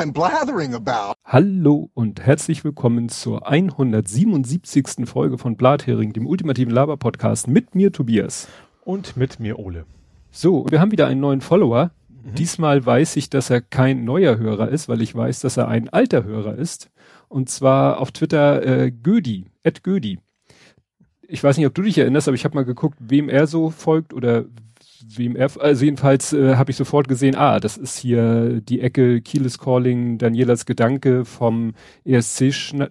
I'm blathering about. Hallo und herzlich willkommen zur 177. Folge von Blathering, dem ultimativen Laber-Podcast mit mir Tobias. Und mit mir Ole. So, wir haben wieder einen neuen Follower. Mhm. Diesmal weiß ich, dass er kein neuer Hörer ist, weil ich weiß, dass er ein alter Hörer ist. Und zwar auf Twitter äh, Gödi, Ed Gödi. Ich weiß nicht, ob du dich erinnerst, aber ich habe mal geguckt, wem er so folgt oder er, also jedenfalls äh, habe ich sofort gesehen, ah, das ist hier die Ecke Kieles Calling, Danielas Gedanke vom ESC Schna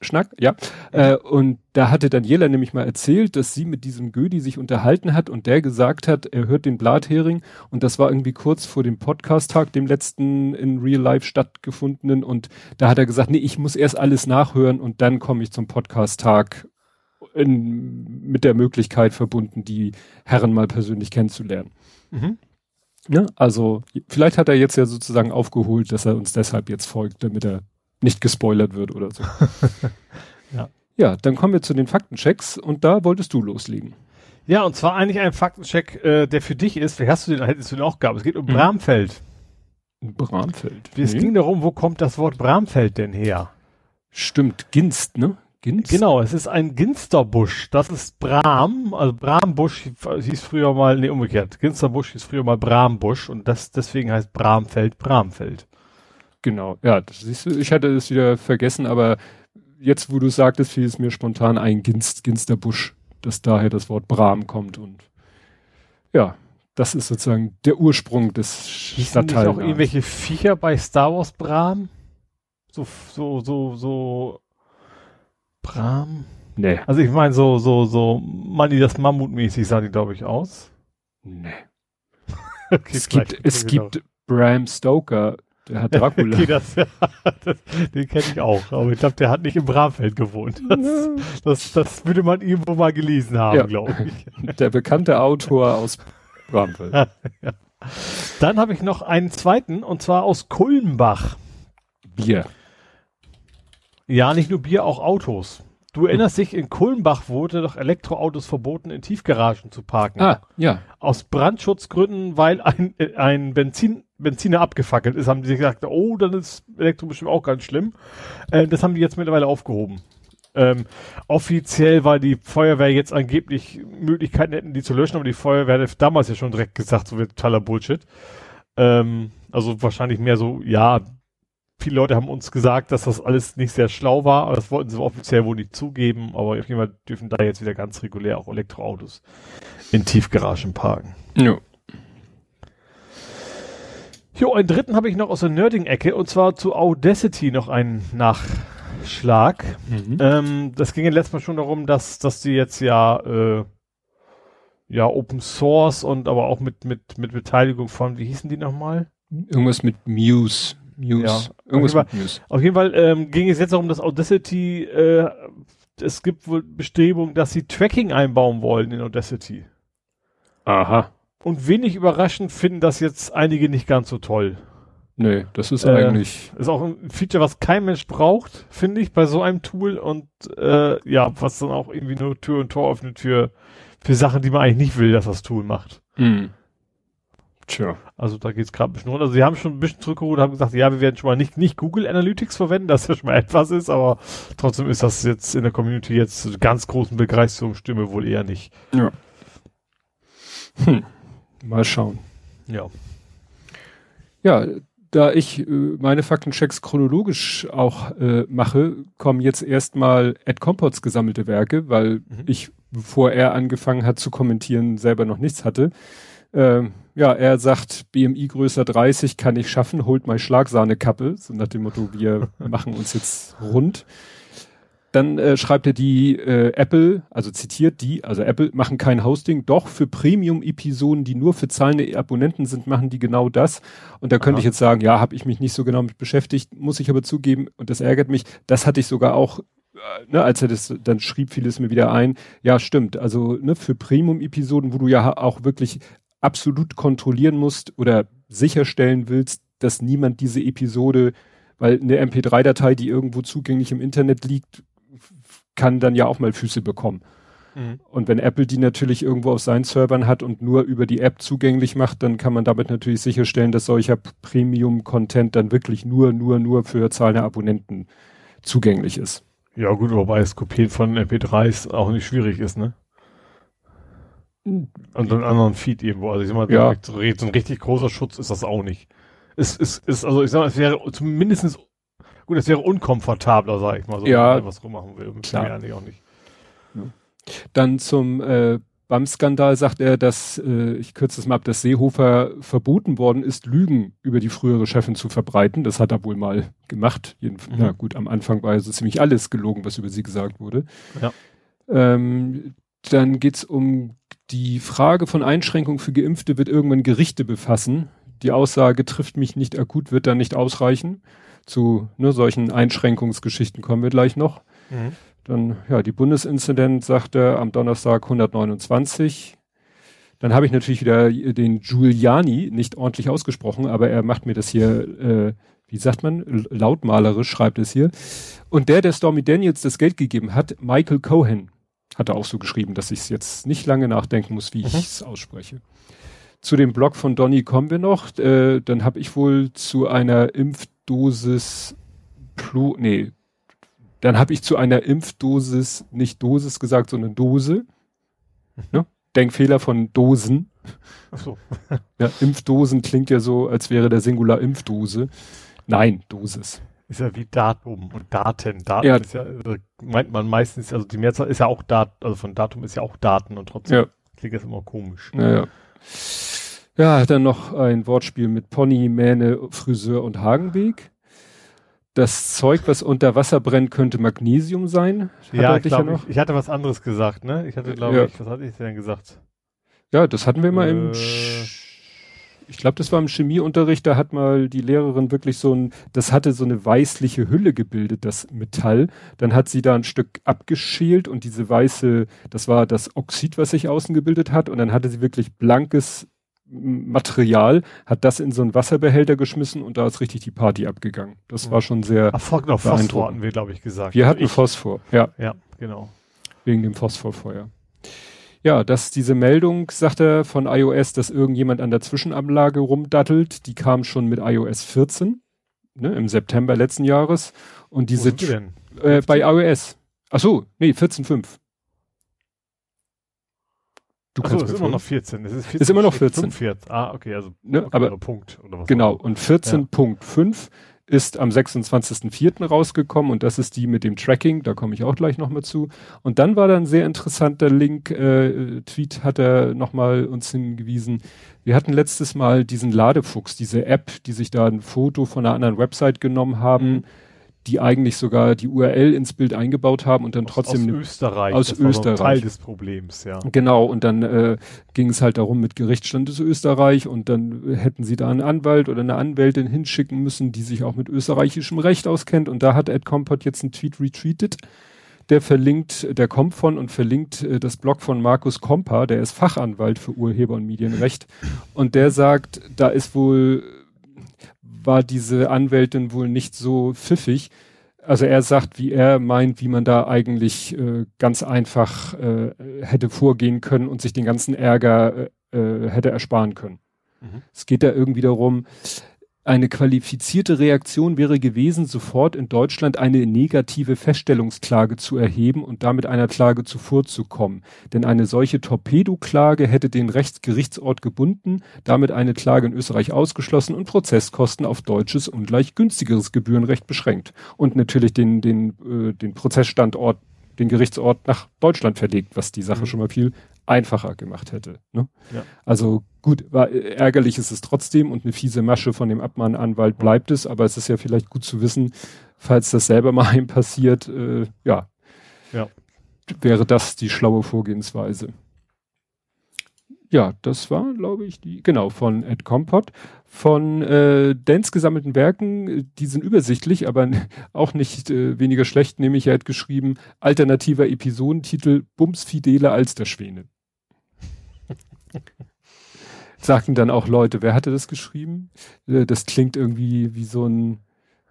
Schnack, ja. Äh, und da hatte Daniela nämlich mal erzählt, dass sie mit diesem Gödi sich unterhalten hat und der gesagt hat, er hört den Blathering. Und das war irgendwie kurz vor dem Podcast-Tag, dem letzten in Real Life stattgefundenen. Und da hat er gesagt, nee, ich muss erst alles nachhören und dann komme ich zum Podcast-Tag in, mit der Möglichkeit verbunden, die Herren mal persönlich kennenzulernen. Mhm. Ja, also vielleicht hat er jetzt ja sozusagen aufgeholt, dass er uns deshalb jetzt folgt, damit er nicht gespoilert wird oder so. ja. ja, dann kommen wir zu den Faktenchecks und da wolltest du loslegen. Ja, und zwar eigentlich ein Faktencheck, äh, der für dich ist, vielleicht hast du den, hättest du den auch gehabt. Es geht um mhm. Bramfeld. Bramfeld. Es nee. ging darum, wo kommt das Wort Bramfeld denn her? Stimmt, Ginst, ne? Ginster? Genau, es ist ein Ginsterbusch. Das ist Bram, also Brambusch hieß früher mal, nee, umgekehrt. Ginsterbusch hieß früher mal Brambusch und das deswegen heißt Bramfeld Bramfeld. Genau, ja, das siehst du, ich hatte es wieder vergessen, aber jetzt, wo du sagtest, fiel es mir spontan ein Ginst, Ginsterbusch, dass daher das Wort Bram kommt und ja, das ist sozusagen der Ursprung des Stadtteils. auch irgendwelche Viecher bei Star Wars Bram? So, so, so, so Bram? Nee. Also ich meine, so, so, so, Manni das Mammutmäßig sah die, glaube ich, aus. Nee. okay, es gibt, es gibt Bram Stoker, der hat Dracula. okay, das, das, den kenne ich auch, aber ich glaube, der hat nicht im Bramfeld gewohnt. Das, das, das würde man irgendwo mal gelesen haben, ja. glaube ich. Der bekannte Autor aus Bramfeld. ja. Dann habe ich noch einen zweiten, und zwar aus Kulmbach. Bier. Ja, nicht nur Bier, auch Autos. Du erinnerst dich, in Kulmbach wurde doch Elektroautos verboten, in Tiefgaragen zu parken. Ah, ja. Aus Brandschutzgründen, weil ein, ein Benzin, Benziner abgefackelt ist, haben die gesagt, oh, dann ist Elektro bestimmt auch ganz schlimm. Äh, das haben die jetzt mittlerweile aufgehoben. Ähm, offiziell war die Feuerwehr jetzt angeblich Möglichkeiten hätten, die zu löschen, aber die Feuerwehr hat damals ja schon direkt gesagt, so wird totaler Bullshit. Ähm, also wahrscheinlich mehr so, ja, viele Leute haben uns gesagt, dass das alles nicht sehr schlau war, aber das wollten sie offiziell wohl nicht zugeben, aber auf jeden Fall dürfen da jetzt wieder ganz regulär auch Elektroautos in Tiefgaragen parken. Ja. Jo, einen dritten habe ich noch aus der Nerding-Ecke und zwar zu Audacity noch einen Nachschlag. Mhm. Ähm, das ging ja letztes Mal schon darum, dass, dass die jetzt ja, äh, ja Open Source und aber auch mit, mit, mit Beteiligung von, wie hießen die nochmal? Irgendwas mit Muse. Muse. Ja, Irgendwas auf jeden Fall, Auf jeden Fall ähm, ging es jetzt darum, dass Audacity, äh, es gibt wohl Bestrebungen, dass sie Tracking einbauen wollen in Audacity. Aha. Und wenig überraschend finden das jetzt einige nicht ganz so toll. Nee, das ist äh, eigentlich. Ist auch ein Feature, was kein Mensch braucht, finde ich, bei so einem Tool und äh, ja, was dann auch irgendwie nur Tür und Tor öffnet für, für Sachen, die man eigentlich nicht will, dass das Tool macht. Mhm. Tja. Also da geht es gerade ein bisschen runter. Also sie haben schon ein bisschen zurückgeholt, haben gesagt, ja, wir werden schon mal nicht, nicht Google Analytics verwenden, dass das schon mal etwas ist, aber trotzdem ist das jetzt in der Community jetzt ganz großen Begeisterungsstimme wohl eher nicht. Ja. Hm. Mal schauen. Ja. Ja, da ich äh, meine Faktenchecks chronologisch auch äh, mache, kommen jetzt erstmal Ed Compots gesammelte Werke, weil mhm. ich, bevor er angefangen hat zu kommentieren, selber noch nichts hatte. Ähm, ja, er sagt, BMI größer 30 kann ich schaffen, holt mal Schlagsahnekappe, so nach dem Motto, wir machen uns jetzt rund. Dann äh, schreibt er die äh, Apple, also zitiert die, also Apple machen kein Hosting, doch für Premium-Episoden, die nur für zahlende Abonnenten sind, machen die genau das. Und da könnte Aha. ich jetzt sagen, ja, habe ich mich nicht so genau mit beschäftigt, muss ich aber zugeben, und das ärgert mich, das hatte ich sogar auch äh, Ne, als er das dann schrieb, fiel es mir wieder ein. Ja, stimmt. Also ne, für Premium-Episoden, wo du ja auch wirklich absolut kontrollieren musst oder sicherstellen willst, dass niemand diese Episode, weil eine MP3-Datei, die irgendwo zugänglich im Internet liegt, kann dann ja auch mal Füße bekommen. Mhm. Und wenn Apple die natürlich irgendwo auf seinen Servern hat und nur über die App zugänglich macht, dann kann man damit natürlich sicherstellen, dass solcher Premium-Content dann wirklich nur, nur, nur für zahlende Abonnenten zugänglich ist. Ja gut, wobei das Kopieren von MP3s auch nicht schwierig ist, ne? Und einen anderen Feed irgendwo. Also ich sag mal, ja. so ein richtig großer Schutz ist das auch nicht. Es ist, ist, also ich sag mal, es wäre zumindestens gut, es wäre unkomfortabler, sag ich mal so, ja, wenn man was rummachen will. Klar. eigentlich auch nicht. Ja. Dann zum äh, BAM-Skandal sagt er, dass, äh, ich kürze es mal ab, dass Seehofer verboten worden ist, Lügen über die frühere Chefin zu verbreiten. Das hat er wohl mal gemacht. Jedenfalls, mhm. Na gut, am Anfang war so ziemlich alles gelogen, was über sie gesagt wurde. Ja. Ähm, dann geht's um die Frage von Einschränkungen für Geimpfte wird irgendwann Gerichte befassen. Die Aussage trifft mich nicht akut, wird dann nicht ausreichen. Zu ne, solchen Einschränkungsgeschichten kommen wir gleich noch. Mhm. Dann, ja, die Bundesinzidenz sagte am Donnerstag 129. Dann habe ich natürlich wieder den Giuliani nicht ordentlich ausgesprochen, aber er macht mir das hier, äh, wie sagt man, lautmalerisch schreibt es hier. Und der, der Stormy Daniels das Geld gegeben hat, Michael Cohen, hat er auch so geschrieben, dass ich es jetzt nicht lange nachdenken muss, wie mhm. ich es ausspreche. Zu dem Blog von Donny kommen wir noch. Äh, dann habe ich wohl zu einer Impfdosis Plu, nee, dann habe ich zu einer Impfdosis, nicht Dosis gesagt, sondern Dose. Mhm. Ne? Denkfehler von Dosen. Ach so. ja, Impfdosen klingt ja so, als wäre der Singular Impfdose. Nein, Dosis. Ist ja wie Datum und Daten. Daten ja. ist ja, also meint man meistens, also die Mehrzahl ist ja auch Dat, also von Datum ist ja auch Daten und trotzdem ja. klingt das immer komisch. Ja, ja. ja, dann noch ein Wortspiel mit Pony, Mähne, Friseur und Hagenweg. Das Zeug, was unter Wasser brennt, könnte Magnesium sein. Ja, ich, glaub, ja ich, ich, hatte was anderes gesagt, ne? Ich hatte, glaube ja. ich, was hatte ich denn gesagt? Ja, das hatten wir mal äh, im, ich glaube, das war im Chemieunterricht, da hat mal die Lehrerin wirklich so ein, das hatte so eine weißliche Hülle gebildet, das Metall. Dann hat sie da ein Stück abgeschält und diese weiße, das war das Oxid, was sich außen gebildet hat. Und dann hatte sie wirklich blankes Material, hat das in so einen Wasserbehälter geschmissen und da ist richtig die Party abgegangen. Das ja. war schon sehr. Ach, genau, Phosphor hatten wir, glaube ich, gesagt. Wir hatten ich, Phosphor, ja. Ja, genau. Wegen dem Phosphorfeuer. Ja, dass diese Meldung, sagt er, von iOS, dass irgendjemand an der Zwischenanlage rumdattelt, die kam schon mit iOS 14, ne, im September letzten Jahres. Und diese, äh, bei iOS. Ach so, nee, 14.5. Du Achso, ist immer noch 14. Das ist, 14 ist immer noch 14. 14. Ah, okay, also ne, aber Punkt oder was Genau, und 14.5 ja. Ist am 26.04. rausgekommen und das ist die mit dem Tracking, da komme ich auch gleich nochmal zu. Und dann war da ein sehr interessanter Link, äh, Tweet hat er nochmal uns hingewiesen. Wir hatten letztes Mal diesen Ladefuchs, diese App, die sich da ein Foto von einer anderen Website genommen haben. Mhm die eigentlich sogar die URL ins Bild eingebaut haben und dann aus, trotzdem aus Österreich. aus das Österreich. Teil des Problems ja. Genau und dann äh, ging es halt darum mit Gerichtsstand des Österreich und dann hätten sie da einen Anwalt oder eine Anwältin hinschicken müssen die sich auch mit österreichischem Recht auskennt. Und da hat Ed Compot jetzt einen Tweet retweetet der verlinkt, der kommt von und verlinkt äh, das Blog von Markus Kompa, der ist Fachanwalt für Urheber- und Medienrecht. Und der sagt, da ist wohl war diese Anwältin wohl nicht so pfiffig. Also er sagt, wie er meint, wie man da eigentlich äh, ganz einfach äh, hätte vorgehen können und sich den ganzen Ärger äh, äh hätte ersparen können. Mhm. Es geht da irgendwie darum, eine qualifizierte Reaktion wäre gewesen, sofort in Deutschland eine negative Feststellungsklage zu erheben und damit einer Klage zuvorzukommen. Denn eine solche Torpedoklage hätte den Rechtsgerichtsort gebunden, damit eine Klage in Österreich ausgeschlossen und Prozesskosten auf deutsches ungleich günstigeres Gebührenrecht beschränkt. Und natürlich den, den, äh, den Prozessstandort den Gerichtsort nach Deutschland verlegt, was die Sache mhm. schon mal viel einfacher gemacht hätte. Ne? Ja. Also gut, war, ärgerlich ist es trotzdem und eine fiese Masche von dem Abmahnanwalt bleibt es, aber es ist ja vielleicht gut zu wissen, falls das selber mal einem passiert, äh, ja, ja, wäre das die schlaue Vorgehensweise. Ja, das war, glaube ich, die, genau, von Ed Compot. Von äh, Dance gesammelten Werken, die sind übersichtlich, aber auch nicht äh, weniger schlecht, nämlich er hat geschrieben, alternativer Episodentitel Bums Fidele als der Schwäne. Sagten dann auch Leute, wer hatte das geschrieben? Äh, das klingt irgendwie wie so ein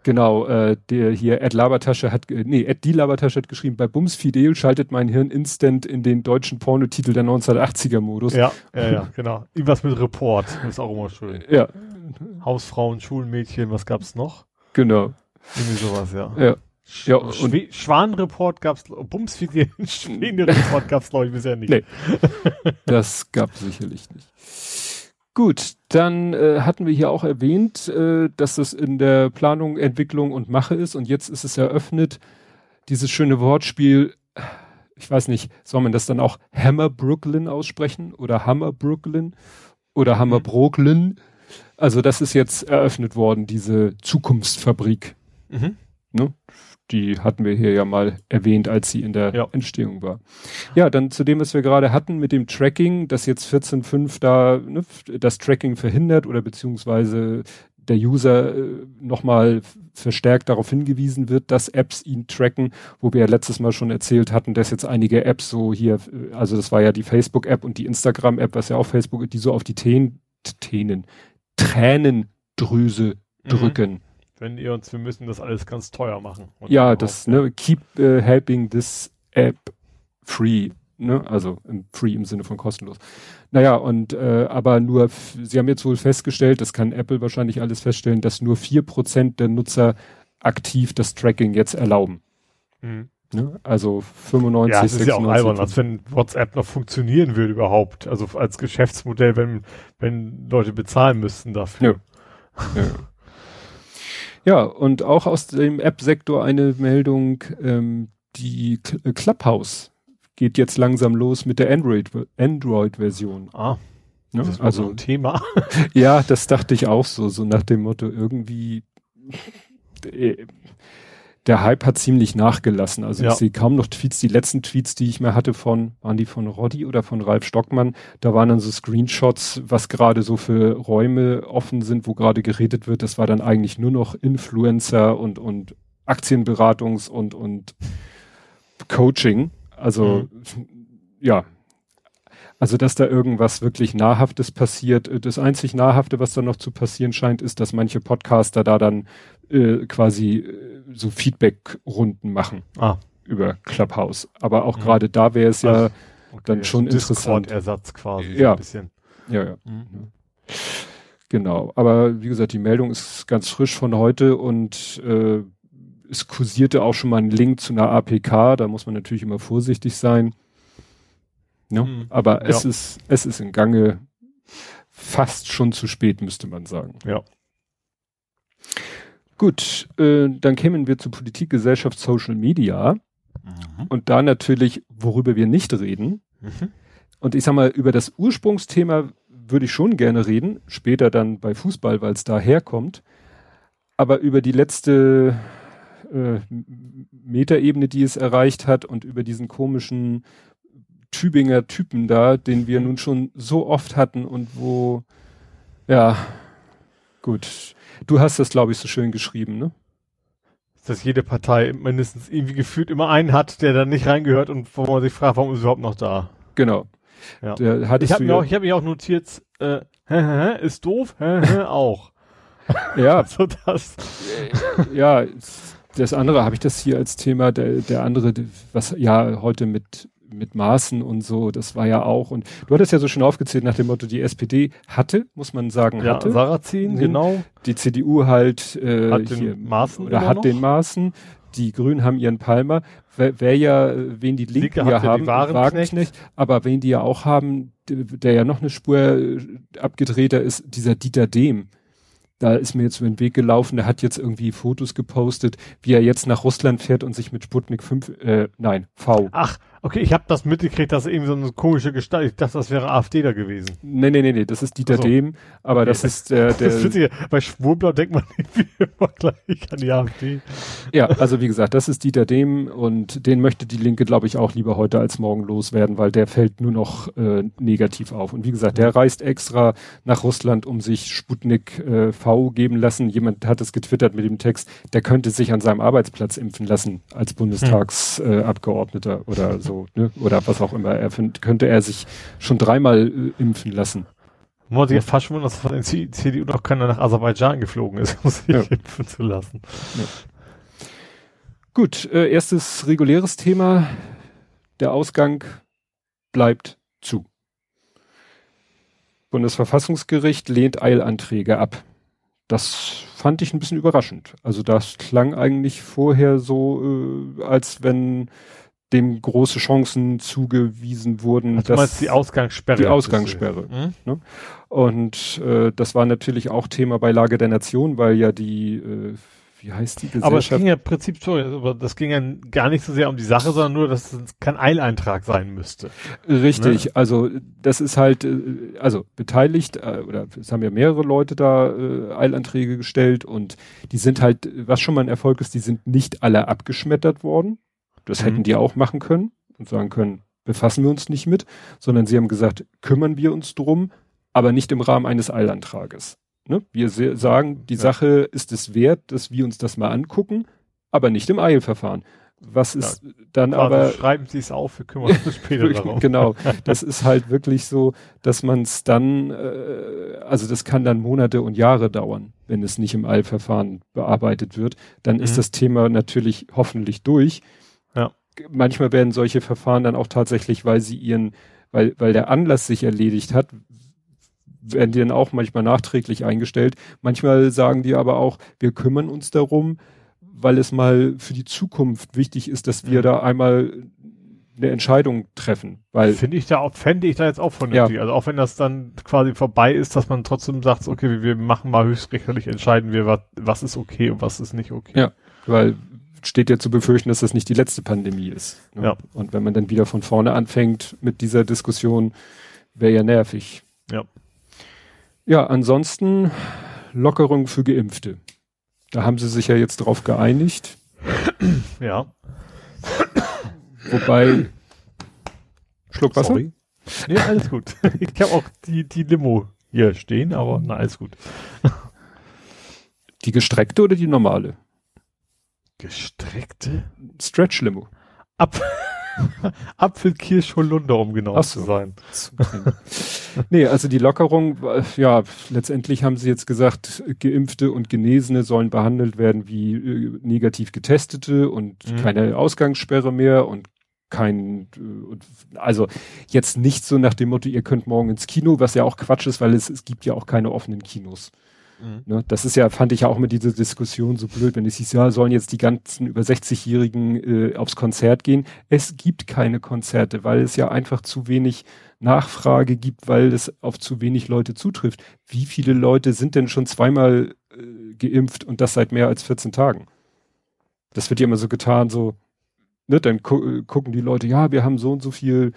Genau, äh, der hier Ed Labertasche hat, äh, nee, Ed die Labertasche hat geschrieben, bei Bums Fidel schaltet mein Hirn instant in den deutschen Pornotitel der 1980er Modus. Ja, ja, ja, genau. Irgendwas mit Report, das ist auch immer schön. Ja. Hausfrauen, Schulmädchen, was gab's noch? Genau. Irgendwie sowas, ja. Ja. Ja, und und Schwanenreport gab's, Bums Fidel, Schweden-Report gab's glaube ich bisher nicht. Nee. das gab sicherlich nicht. Gut, dann äh, hatten wir hier auch erwähnt, äh, dass das in der Planung, Entwicklung und Mache ist und jetzt ist es eröffnet, dieses schöne Wortspiel, ich weiß nicht, soll man das dann auch Hammer Brooklyn aussprechen oder Hammer Brooklyn oder Hammer Mhm. Brooklyn? Also das ist jetzt eröffnet worden, diese Zukunftsfabrik. Mhm. Ne? Die hatten wir hier ja mal erwähnt, als sie in der Ja. Entstehung war. Ja, dann zu dem, was wir gerade hatten mit dem Tracking, dass jetzt 14.5 da ne, das Tracking verhindert oder beziehungsweise der User äh, nochmal verstärkt darauf hingewiesen wird, dass Apps ihn tracken, wo wir ja letztes Mal schon erzählt hatten, dass jetzt einige Apps so hier, äh, also das war ja die Facebook-App und die Instagram-App, was ja auch Facebook, die so auf die Teen, Tänen, Tränendrüse Mhm. Wenn ihr uns, wir müssen das alles ganz teuer machen. Ja, das, ne, keep äh, helping this app free, ne, also im free im Sinne von kostenlos. Naja, und äh, aber nur, sie haben jetzt wohl festgestellt, das kann Apple wahrscheinlich alles feststellen, dass nur vier Prozent der Nutzer aktiv das Tracking jetzt erlauben. Mhm. Ne? Also 95, Ja, es ist ja auch 96. albern, als wenn WhatsApp noch funktionieren würde überhaupt. Also als Geschäftsmodell, wenn, wenn Leute bezahlen müssten dafür. Ja. Ja, und auch aus dem App-Sektor eine Meldung, ähm, die äh, Clubhouse geht jetzt langsam los mit der Android- Android-Version. Ah, ne? das ist also also ein Thema. Ja, das dachte ich auch so, so nach dem Motto, irgendwie äh, der Hype hat ziemlich nachgelassen. Also Ja. ich sehe kaum noch Tweets. Die letzten Tweets, die ich mehr hatte von, waren die von Roddy oder von Ralf Stockmann? Da waren dann so Screenshots, was gerade so für Räume offen sind, wo gerade geredet wird. Das war dann eigentlich nur noch Influencer und, und Aktienberatungs- und, und Coaching. Also, ja. Also, dass da irgendwas wirklich Nahrhaftes passiert. Das einzig Nahrhafte, was da noch zu passieren scheint, ist, dass manche Podcaster da dann äh, quasi äh, so Feedback-Runden machen Ah, über Clubhouse. Aber auch Mhm. gerade da wäre es ja, Also, okay. dann schon interessant. Discord-Ersatz quasi. Ja. So ein bisschen. ja, ja, genau. Aber wie gesagt, die Meldung ist ganz frisch von heute und äh, es kursierte auch schon mal ein Link zu einer APK. Da muss man natürlich immer vorsichtig sein. Ne? Mhm. Aber es Ja. ist, es ist in Gange fast schon zu spät, müsste man sagen. Ja. Gut, äh, dann kämen wir zu Politik, Gesellschaft, Social Media. Und da natürlich, worüber wir nicht reden. Mhm. Und ich sag mal, über das Ursprungsthema würde ich schon gerne reden, später dann bei Fußball, weil es da herkommt. Aber über die letzte äh, Metaebene, die es erreicht hat und über diesen komischen Tübinger Typen da, den wir nun schon so oft hatten und wo, ja, gut. Du hast das, glaube ich, so schön geschrieben, ne? Dass jede Partei mindestens irgendwie gefühlt immer einen hat, der dann nicht reingehört und wo man sich fragt, warum ist er überhaupt noch da? Genau. Ja. Der Ich habe mir, ja, auch- ich hab mir auch notiert, äh, ist doof, auch. ja, So das. ja, das andere habe ich das hier als Thema, der, der andere, was ja heute mit, mit Maßen und so, das war ja auch, und du hattest ja so schon aufgezählt nach dem Motto, die SPD hatte, muss man sagen, Ja, hatte, Sarrazin, Mhm. genau. die CDU halt äh, Hat den hier, Maaßen oder hat noch? den Maßen, die Grünen haben ihren Palmer, wer, wer ja, wen die Linken ja ja die haben, Wagenknecht. aber wen die ja auch haben, der, der ja noch eine Spur äh, abgedrehter ist, dieser Dieter Dehm. Da ist mir jetzt über den Weg gelaufen, der hat jetzt irgendwie Fotos gepostet, wie er jetzt nach Russland fährt und sich mit Sputnik 5, äh, nein, V. Ach, okay, ich habe das mitgekriegt, dass irgendwie so eine komische Gestalt, ich dachte, das wäre AfD da gewesen. Nee, nee, nee, nee, das ist Dieter so. Dehm, aber das Okay. ist der, Das ist bei Schwurblau denkt man immer gleich an die AfD. ja, also wie gesagt, das ist Dieter Dehm und den möchte die Linke, glaube ich, auch lieber heute als morgen loswerden, weil der fällt nur noch äh, negativ auf. Und wie gesagt, der reist extra nach Russland, um sich Sputnik äh, V geben lassen. Jemand hat es getwittert mit dem Text, der könnte sich an seinem Arbeitsplatz impfen lassen als Bundestagsabgeordneter äh, Abgeordneter oder so, ne? Oder was auch immer. Er find, könnte er sich schon dreimal äh, impfen lassen. Muss ich ja fast wundern, dass von der CDU noch keiner nach Aserbaidschan geflogen ist, um sich ja. impfen zu lassen. Ja. Gut, äh, erstes reguläres Thema. Der Ausgang bleibt zu. Bundesverfassungsgericht lehnt Eilanträge ab. Das fand ich ein bisschen überraschend. Also das klang eigentlich vorher so, äh, als wenn dem große Chancen zugewiesen wurden. Also dass die Ausgangssperre. Die Ausgangssperre. Hm? Ne? Und äh, das war natürlich auch Thema bei Lage der Nation, weil ja die äh, wie heißt die Gesellschaft? Aber es ging ja im Prinzip so, aber das ging ja gar nicht so sehr um die Sache, sondern nur, dass es kein Eileintrag sein müsste. Richtig, ne? also das ist halt, äh, also beteiligt, äh, oder es haben ja mehrere Leute da äh, Eilanträge gestellt und die sind halt, was schon mal ein Erfolg ist, die sind nicht alle abgeschmettert worden. Das mhm. hätten die auch machen können und sagen können, befassen wir uns nicht mit, sondern sie haben gesagt, kümmern wir uns drum, aber nicht im Rahmen eines Eilantrages. Ne? Wir sagen, die ja. Sache ist es wert, dass wir uns das mal angucken, aber nicht im Eilverfahren. Was ist ja, dann aber. Schreiben Sie es auf, wir kümmern uns später darum. genau. Das ist halt wirklich so, dass man es dann, äh, also das kann dann Monate und Jahre dauern, wenn es nicht im Eilverfahren bearbeitet wird. Dann mhm. ist das Thema natürlich hoffentlich durch. Manchmal werden solche Verfahren dann auch tatsächlich, weil sie ihren, weil, weil der Anlass sich erledigt hat, werden die dann auch manchmal nachträglich eingestellt. Manchmal sagen die aber auch, wir kümmern uns darum, weil es mal für die Zukunft wichtig ist, dass wir da einmal eine Entscheidung treffen. Weil finde ich da auch, fände ich da jetzt auch vernünftig. Ja. Also auch wenn das dann quasi vorbei ist, dass man trotzdem sagt, okay, wir machen mal höchstrichterlich entscheiden wir, was, was ist okay und was ist nicht okay. Ja, weil steht ja zu befürchten, dass das nicht die letzte Pandemie ist. Ne? Ja. Und wenn man dann wieder von vorne anfängt mit dieser Diskussion, wäre ja nervig. Ja. Ja, ansonsten Lockerung für Geimpfte. Da haben sie sich ja jetzt drauf geeinigt. Ja. Wobei. Schluck Wasser? Sorry. Nee, alles gut. Ich habe auch die, die Limo hier stehen, aber na, alles gut. Die gestreckte oder die normale? Gestreckte? Stretch Limo. Ab. Apfel, Kirsch, Holunder, um genau so. zu sein. nee, also die Lockerung, ja, letztendlich haben sie jetzt gesagt, Geimpfte und Genesene sollen behandelt werden wie äh, negativ Getestete und mhm. keine Ausgangssperre mehr und kein, äh, also jetzt nicht so nach dem Motto, ihr könnt morgen ins Kino, was ja auch Quatsch ist, weil es, es gibt ja auch keine offenen Kinos. Mhm. Ne, das ist ja, fand ich ja auch mit dieser Diskussion so blöd, wenn es hieß, ja, sollen jetzt die ganzen über 60-Jährigen äh, aufs Konzert gehen. Es gibt keine Konzerte, weil es ja einfach zu wenig Nachfrage gibt, weil es auf zu wenig Leute zutrifft. Wie viele Leute sind denn schon zweimal äh, geimpft und das seit mehr als 14 Tagen? Das wird ja immer so getan, so, ne, dann gu gucken die Leute, ja, wir haben so und so viel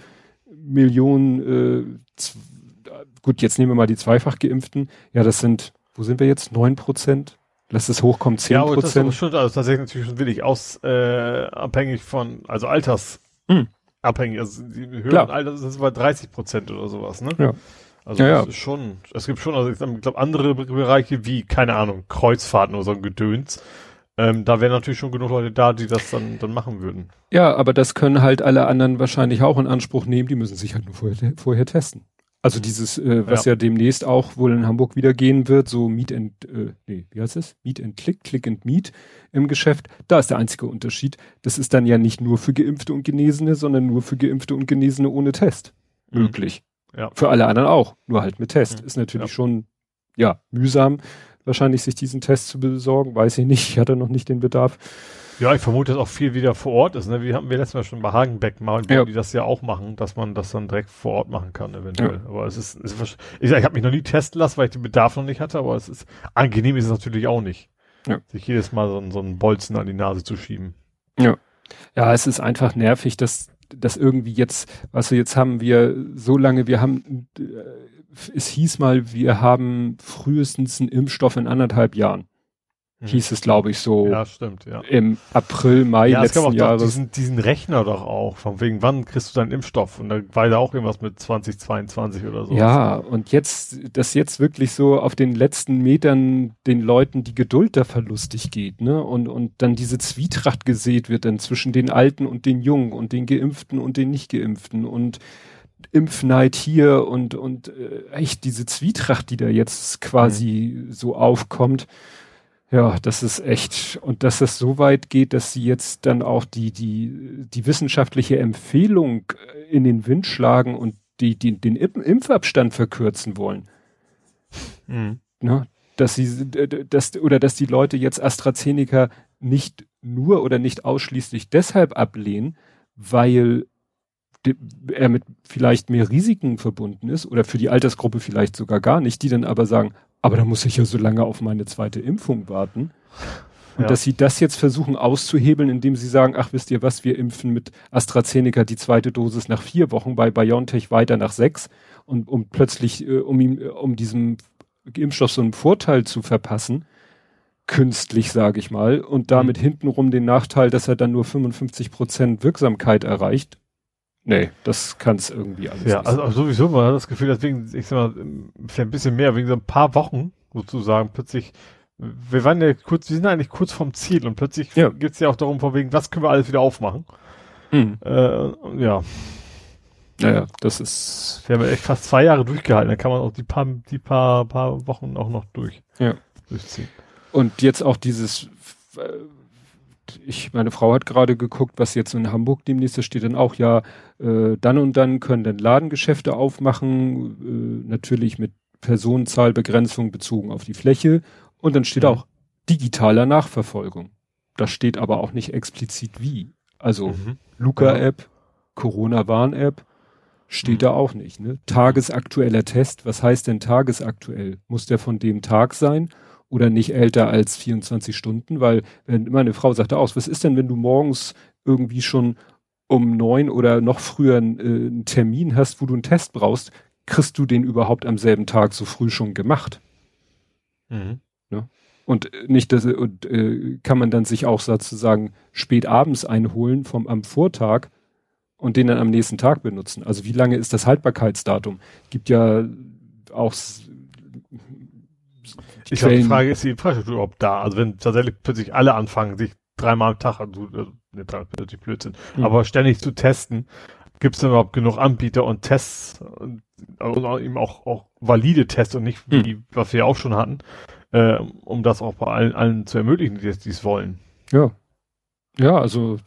Millionen, äh, gut, jetzt nehmen wir mal die zweifach geimpften. Ja, das sind wo sind wir jetzt? Neun Prozent? Lass es hochkommen, zehn Prozent. Ja, das ist schon, also tatsächlich natürlich schon willig aus, äh, abhängig von, also Alters hm. abhängig, also die höheren Alter, das ist bei 30 Prozent oder sowas, ne? Ja. Also ja, das ja. ist schon, es gibt schon, also ich glaube andere Bereiche wie, keine Ahnung, Kreuzfahrten oder so ein Gedöns, ähm, da wären natürlich schon genug Leute da, die das dann, dann machen würden. Ja, aber das können halt alle anderen wahrscheinlich auch in Anspruch nehmen, die müssen sich halt nur vorher, vorher testen. Also dieses, äh, was ja. ja. demnächst auch wohl in Hamburg wieder gehen wird, so Meet and, äh, nee, wie heißt es? Meet and Click, Click and Meet im Geschäft. Da ist der einzige Unterschied. Das ist dann ja nicht nur für Geimpfte und Genesene, sondern nur für Geimpfte und Genesene ohne Test mhm. möglich. Ja. Für alle anderen auch, nur halt mit Test. Mhm. Ist natürlich ja. schon, ja, mühsam, wahrscheinlich sich diesen Test zu besorgen. Weiß ich nicht, ich hatte noch nicht den Bedarf. Ja, ich vermute, dass auch viel wieder vor Ort ist. Ne? Wir haben wir letztes Mal schon bei Hagenbeck mal, ja. die das ja auch machen, dass man das dann direkt vor Ort machen kann, eventuell. Ja. Aber es ist, es ist ich, ich habe mich noch nie testen lassen, weil ich den Bedarf noch nicht hatte, aber es ist angenehm ist es natürlich auch nicht. Ja. Sich jedes Mal so, so einen Bolzen an die Nase zu schieben. Ja. Ja, es ist einfach nervig, dass, dass irgendwie jetzt, was wir jetzt haben, wir so lange, wir haben, äh, es hieß mal, wir haben frühestens einen Impfstoff in anderthalb Jahren. Mhm. hieß es, glaube ich, so ja, stimmt, ja. im April, Mai ja, letzten es gab auch Jahres. Diesen, diesen Rechner doch auch, von wegen, wann kriegst du deinen Impfstoff? Und da war ja auch irgendwas mit 2022 oder so. Ja, und jetzt, dass jetzt wirklich so auf den letzten Metern den Leuten die Geduld da verlustig geht, ne? Und, und dann diese Zwietracht gesät wird dann zwischen den Alten und den Jungen und den Geimpften und den Nicht-Geimpften und Impfneid hier und, und äh, echt diese Zwietracht, die da jetzt quasi mhm. so aufkommt. Ja, das ist echt, und dass es so weit geht, dass sie jetzt dann auch die, die, die wissenschaftliche Empfehlung in den Wind schlagen und die, die den Impfabstand verkürzen wollen. Mhm. Ne? Dass sie, dass, oder dass die Leute jetzt AstraZeneca nicht nur oder nicht ausschließlich deshalb ablehnen, weil er mit vielleicht mehr Risiken verbunden ist oder für die Altersgruppe vielleicht sogar gar nicht, die dann aber sagen, aber da muss ich ja so lange auf meine zweite Impfung warten. Und ja. dass sie das jetzt versuchen auszuhebeln, indem sie sagen, ach wisst ihr was, wir impfen mit AstraZeneca die zweite Dosis nach vier Wochen, bei BioNTech weiter nach sechs und um plötzlich, äh, um ihm, um diesem Impfstoff so einen Vorteil zu verpassen, künstlich, sage ich mal, und damit mhm. hintenrum den Nachteil, dass er dann nur 55 Prozent Wirksamkeit erreicht, Nee, das kann es irgendwie alles Ja, also, also sowieso man hat das Gefühl, deswegen, ich sag mal, vielleicht ein bisschen mehr, wegen so ein paar Wochen sozusagen plötzlich, wir waren ja kurz, wir sind eigentlich kurz vom Ziel und plötzlich ja. geht es ja auch darum, von wegen, was können wir alles wieder aufmachen. Mhm. Äh, ja. Naja, das ist. Wir haben ja echt fast zwei Jahre durchgehalten, da kann man auch die paar, die paar, paar Wochen auch noch durch. Ja. Durchziehen. Und jetzt auch dieses, äh, ich, meine Frau hat gerade geguckt, was jetzt in Hamburg demnächst da steht dann auch, ja, äh, dann und dann können dann Ladengeschäfte aufmachen, äh, natürlich mit Personenzahlbegrenzung bezogen auf die Fläche. Und dann steht mhm. auch digitaler Nachverfolgung. Das steht aber auch nicht explizit wie. Also mhm. Luca-App, Corona-Warn-App, steht mhm. da auch nicht. Ne? Tagesaktueller Test, was heißt denn tagesaktuell? Muss der von dem Tag sein? Oder nicht älter als 24 Stunden, weil wenn meine Frau sagte aus, was ist denn, wenn du morgens irgendwie schon um neun oder noch früher einen, äh, einen Termin hast, wo du einen Test brauchst, kriegst du den überhaupt am selben Tag so früh schon gemacht? Mhm. Ja? Und nicht, dass, und, äh, kann man dann sich auch sozusagen spät abends einholen vom am Vortag und den dann am nächsten Tag benutzen. Also wie lange ist das Haltbarkeitsdatum? Gibt ja auch ich glaube, die Frage ist die Infrastruktur überhaupt da. Also wenn tatsächlich plötzlich alle anfangen, sich dreimal am Tag, also, also ne, natürlich Blödsinn, mhm. aber ständig zu testen, gibt es denn überhaupt genug Anbieter und Tests und, und eben auch, auch valide Tests und nicht wie, mhm. was wir auch schon hatten, äh, um das auch bei allen, allen zu ermöglichen, die es wollen. Ja. Ja, also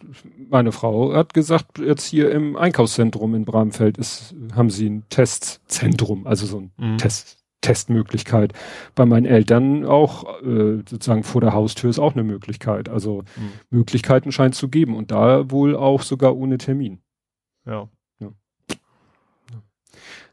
meine Frau hat gesagt, jetzt hier im Einkaufszentrum in Bramfeld ist, haben sie ein Testzentrum, also so ein mhm. Test, Testmöglichkeit. Bei meinen Eltern auch äh, sozusagen vor der Haustür ist auch eine Möglichkeit. Also mhm. Möglichkeiten scheint zu geben und da wohl auch sogar ohne Termin. Ja. ja.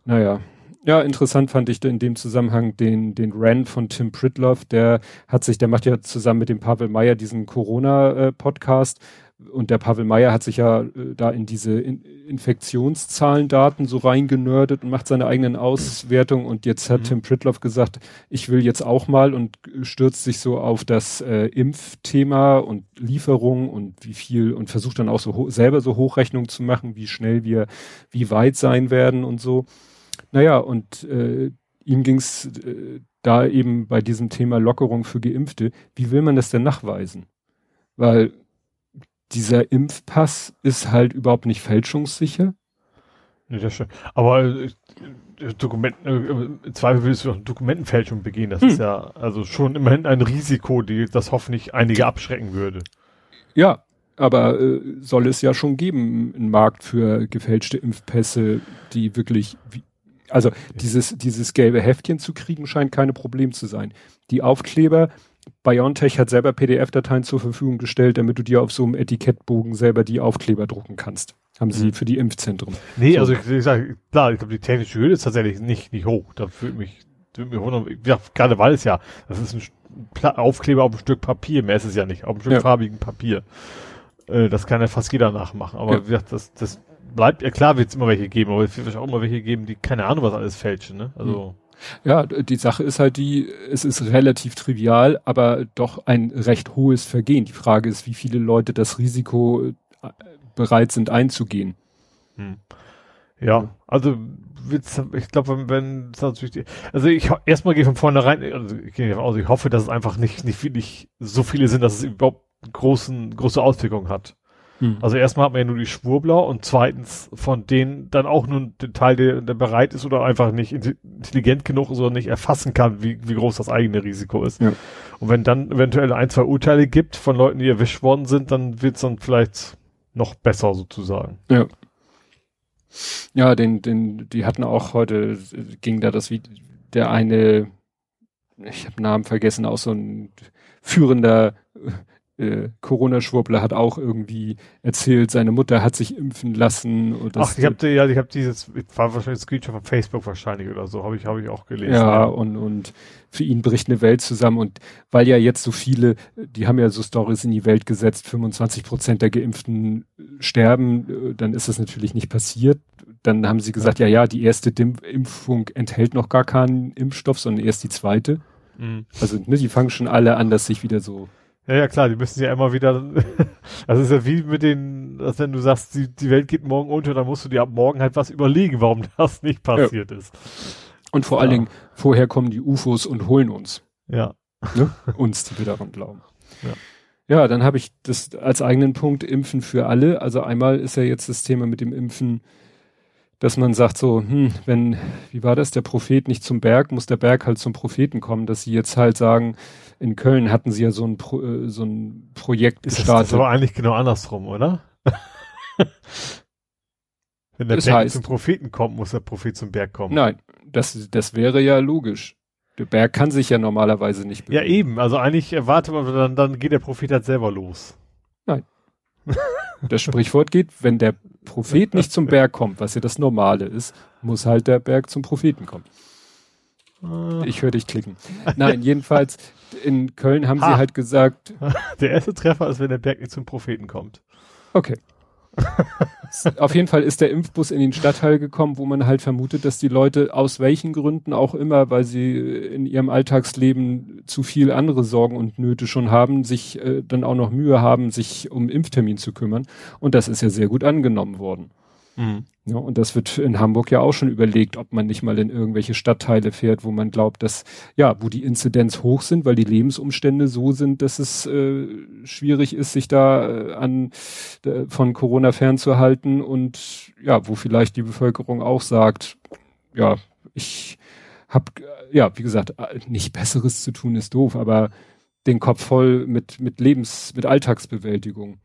Naja. Ja, interessant fand ich in dem Zusammenhang den, den Rand von Tim Pritloff, der hat sich, der macht ja zusammen mit dem Pavel Meyer diesen Corona-Podcast, äh, und der Pavel Meyer hat sich ja äh, da in diese in Infektionszahlendaten so reingenördet und macht seine eigenen Auswertungen und jetzt hat mhm. Tim Pritloff gesagt, ich will jetzt auch mal und stürzt sich so auf das äh, Impfthema und Lieferung und wie viel und versucht dann auch so selber so Hochrechnungen zu machen, wie schnell wir, wie weit sein werden und so. Naja, und äh, ihm ging's äh, da eben bei diesem Thema Lockerung für Geimpfte, wie will man das denn nachweisen? Weil dieser Impfpass ist halt überhaupt nicht fälschungssicher. Nee, das stimmt. Aber äh, Dokumenten, äh, im Zweifel willst du auch Dokumentenfälschung begehen. Das hm. ist ja also schon immerhin ein Risiko, die das hoffentlich einige abschrecken würde. Ja, aber äh, soll es ja schon geben, einen Markt für gefälschte Impfpässe, die wirklich, wie, also dieses, dieses gelbe Heftchen zu kriegen scheint keine Problem zu sein. Die Aufkleber, BioNTech hat selber PDF-Dateien zur Verfügung gestellt, damit du dir auf so einem Etikettbogen selber die Aufkleber drucken kannst. Haben sie mhm. für die Impfzentren. Nee, so. also ich, sage, klar, ich glaube, die technische Hürde ist tatsächlich nicht, nicht hoch. Da würde mich, würde mich wundern, ja, gerade weil es ja, das ist ein Pla Aufkleber auf ein Stück Papier, mehr ist es ja nicht, auf ein Stück ja. farbigen Papier. Äh, das kann ja fast jeder nachmachen. Aber ja. wie gesagt, das, das bleibt, ja klar wird es immer welche geben, aber es wird auch immer welche geben, die keine Ahnung, was alles fälschen, ne? Also. Mhm. Ja, die Sache ist halt die, es ist relativ trivial, aber doch ein recht hohes Vergehen. Die Frage ist, wie viele Leute das Risiko äh, bereit sind einzugehen. Hm. Ja, also ich glaube, wenn, also ich erstmal gehe von vornherein, also ich gehe ich hoffe, dass es einfach nicht nicht, nicht so viele sind, dass es überhaupt großen große Auswirkungen hat. Hm. Also erstmal hat man ja nur die Schwurbler und zweitens von denen dann auch nur den Teil, der, der bereit ist oder einfach nicht intelligent genug ist oder nicht erfassen kann, wie, wie groß das eigene Risiko ist. Ja. Und wenn dann eventuell ein, zwei Urteile gibt von Leuten, die erwischt worden sind, dann wird es dann vielleicht noch besser sozusagen. Ja. Ja, den, den, die hatten auch heute, ging da das wie der eine, ich habe Namen vergessen, auch so ein führender äh, Corona-Schwurbler hat auch irgendwie erzählt, seine Mutter hat sich impfen lassen. Und Ach, ich habe ja, ich habe dieses, war wahrscheinlich ein Screenshot von Facebook wahrscheinlich oder so, habe ich, habe ich auch gelesen. Ja, ja, und und für ihn bricht eine Welt zusammen und weil ja jetzt so viele, die haben ja so Stories in die Welt gesetzt, 25 Prozent der Geimpften sterben, äh, dann ist das natürlich nicht passiert. Dann haben sie gesagt, ja, ja, die erste Impfung enthält noch gar keinen Impfstoff, sondern erst die zweite. Mhm. Also ne, die fangen schon alle an, dass sich wieder so ja, ja, klar, die müssen ja immer wieder, das ist ja wie mit den, dass wenn du sagst, die, die Welt geht morgen unter, dann musst du dir ab morgen halt was überlegen, warum das nicht passiert ja. ist. Und vor ja. allen Dingen, vorher kommen die UFOs und holen uns. Ja. Ne? uns, die wir daran glauben. Ja. Ja, dann habe ich das als eigenen Punkt Impfen für alle. Also einmal ist ja jetzt das Thema mit dem Impfen, dass man sagt so, hm, wenn, wie war das, der Prophet nicht zum Berg, muss der Berg halt zum Propheten kommen, dass sie jetzt halt sagen, in Köln hatten sie ja so ein, Pro, äh, so ein Projekt ist gestartet. Das ist aber eigentlich genau andersrum, oder? wenn der das Berg heißt, zum Propheten kommt, muss der Prophet zum Berg kommen. Nein, das, das wäre ja logisch. Der Berg kann sich ja normalerweise nicht bewegen. Ja, eben. Also eigentlich erwartet man, dann, dann geht der Prophet halt selber los. Nein. Das Sprichwort geht, wenn der Prophet nicht zum Berg kommt, was ja das Normale ist, muss halt der Berg zum Propheten kommen. Ah. Ich höre dich klicken. Nein, jedenfalls in Köln haben ha. sie halt gesagt. Der erste Treffer ist, wenn der Berg nicht zum Propheten kommt. Okay. Auf jeden Fall ist der Impfbus in den Stadtteil gekommen, wo man halt vermutet, dass die Leute aus welchen Gründen auch immer, weil sie in ihrem Alltagsleben zu viel andere Sorgen und Nöte schon haben, sich äh, dann auch noch Mühe haben, sich um Impftermin zu kümmern. Und das ist ja sehr gut angenommen worden. Mhm. Ja, und das wird in Hamburg ja auch schon überlegt, ob man nicht mal in irgendwelche Stadtteile fährt, wo man glaubt, dass, ja, wo die Inzidenz hoch sind, weil die Lebensumstände so sind, dass es äh, schwierig ist, sich da äh, an äh, von Corona fernzuhalten und ja, wo vielleicht die Bevölkerung auch sagt, ja, ich habe, ja, wie gesagt, äh, nicht Besseres zu tun ist doof, aber den Kopf voll mit, mit Lebens-, mit Alltagsbewältigung.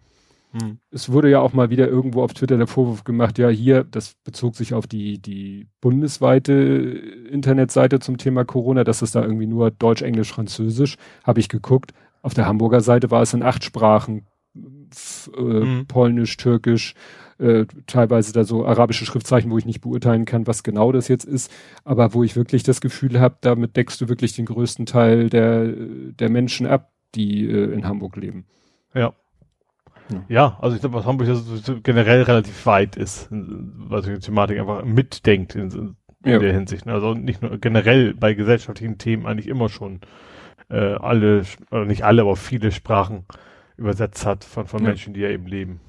Hm. Es wurde ja auch mal wieder irgendwo auf Twitter der Vorwurf gemacht, ja, hier, das bezog sich auf die, die bundesweite Internetseite zum Thema Corona, dass es da irgendwie nur Deutsch, Englisch, Französisch, habe ich geguckt. Auf der Hamburger Seite war es in acht Sprachen, äh, mhm. Polnisch, Türkisch, äh, teilweise da so arabische Schriftzeichen, wo ich nicht beurteilen kann, was genau das jetzt ist, aber wo ich wirklich das Gefühl habe, damit deckst du wirklich den größten Teil der, der Menschen ab, die äh, in Hamburg leben. Ja. Ja. also ich glaube, was Hamburg generell relativ weit ist, was die Thematik einfach mitdenkt in, in ja. der Hinsicht. Ne? Also nicht nur generell bei gesellschaftlichen Themen eigentlich immer schon äh, alle, oder nicht alle, aber viele Sprachen übersetzt hat von, von ja. Menschen, die ja eben leben.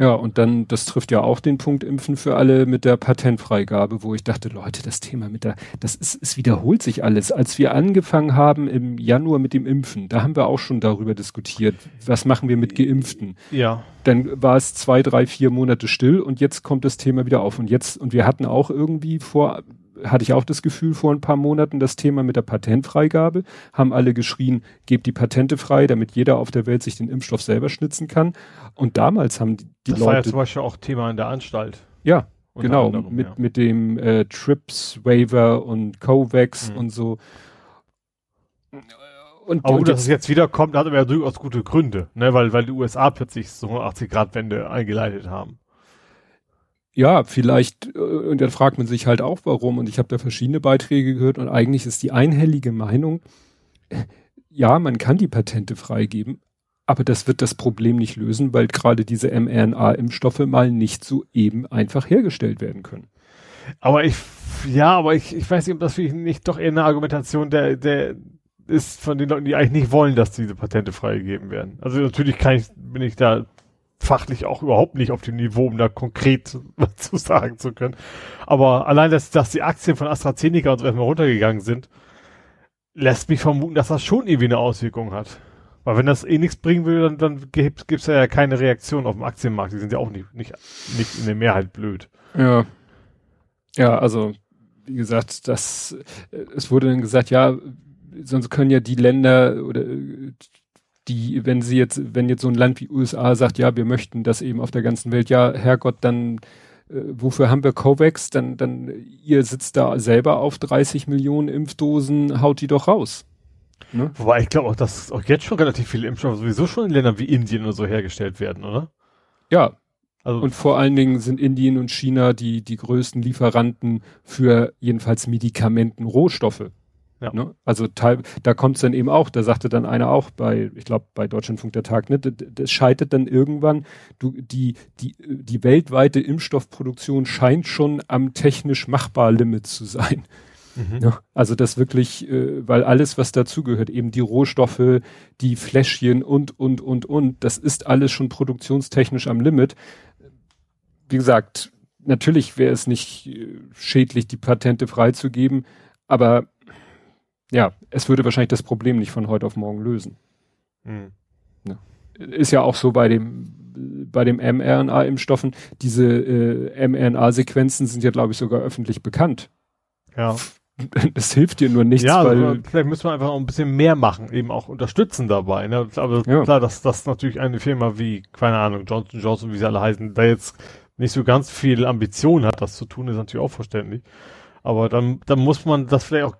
Ja, und dann, das trifft ja auch den Punkt Impfen für alle mit der Patentfreigabe, wo ich dachte, Leute, das Thema mit der, das ist, es wiederholt sich alles. Als wir angefangen haben im Januar mit dem Impfen, da haben wir auch schon darüber diskutiert, was machen wir mit Geimpften. Ja. Dann war es zwei, drei, vier Monate still und jetzt kommt das Thema wieder auf. Und jetzt, und wir hatten auch irgendwie vor hatte ich auch das Gefühl vor ein paar Monaten, das Thema mit der Patentfreigabe, haben alle geschrien, gebt die Patente frei, damit jeder auf der Welt sich den Impfstoff selber schnitzen kann. Und damals haben die, die das Leute. Das war ja zum Beispiel auch Thema in der Anstalt. Ja, genau, anderem, mit, ja. mit dem äh, TRIPS Waiver und COVAX mhm. und so. Und, Aber gut, dass es jetzt wiederkommt, hat aber ja durchaus gute Gründe, ne, weil, weil die USA plötzlich so 80 Grad Wende eingeleitet haben ja, vielleicht, äh, und dann fragt man sich halt auch, warum. Und ich habe da verschiedene Beiträge gehört und eigentlich ist die einhellige Meinung, ja, man kann die Patente freigeben, aber das wird das Problem nicht lösen, weil gerade diese mRNA-Impfstoffe mal nicht so eben einfach hergestellt werden können. Aber ich, ja, aber ich, ich weiß nicht, ob das nicht doch eher eine Argumentation der, der ist von den Leuten, die eigentlich nicht wollen, dass diese Patente freigegeben werden. Also natürlich kann ich, bin ich da fachlich auch überhaupt nicht auf dem Niveau, um da konkret was zu sagen zu können. Aber allein, dass, dass die Aktien von AstraZeneca und so erstmal runtergegangen sind, lässt mich vermuten, dass das schon irgendwie eine Auswirkung hat. Weil wenn das eh nichts bringen will, dann, dann gibt es ja keine Reaktion auf dem Aktienmarkt. Die sind ja auch nicht, nicht, nicht in der Mehrheit blöd. Ja. Ja, also, wie gesagt, das, es wurde dann gesagt, ja, sonst können ja die Länder oder die, wenn sie jetzt, wenn jetzt so ein Land wie USA sagt, ja, wir möchten das eben auf der ganzen Welt, ja, Herrgott, dann äh, wofür haben wir COVAX? Dann, dann, ihr sitzt da selber auf 30 Millionen Impfdosen, haut die doch raus. Ne? Wobei ich glaube auch, dass auch jetzt schon relativ viele Impfstoffe sowieso schon in Ländern wie Indien oder so hergestellt werden, oder? Ja. Also und vor allen Dingen sind Indien und China die, die größten Lieferanten für jedenfalls Medikamenten, Rohstoffe. Ja. Ne? Also teil, da kommt es dann eben auch, da sagte dann einer auch bei, ich glaube bei Deutschlandfunk der Tag, ne, das scheitert dann irgendwann, du, die, die, die weltweite Impfstoffproduktion scheint schon am technisch machbar Limit zu sein. Mhm. Ja, also das wirklich, äh, weil alles, was dazugehört, eben die Rohstoffe, die Fläschchen und, und, und, und, das ist alles schon produktionstechnisch am Limit. Wie gesagt, natürlich wäre es nicht äh, schädlich, die Patente freizugeben, aber ja, es würde wahrscheinlich das Problem nicht von heute auf morgen lösen. Mhm. Ja. Ist ja auch so bei dem bei dem mRNA-Impfstoffen, diese äh, mRNA-Sequenzen sind ja, glaube ich, sogar öffentlich bekannt. Ja. Es hilft dir nur nichts, ja, weil also vielleicht müssen wir einfach noch ein bisschen mehr machen, eben auch unterstützen dabei. Ne? Aber ja. klar, dass das natürlich eine Firma wie, keine Ahnung, Johnson Johnson, wie sie alle heißen, da jetzt nicht so ganz viel Ambition hat, das zu tun, ist natürlich auch verständlich. Aber dann, dann muss man das vielleicht auch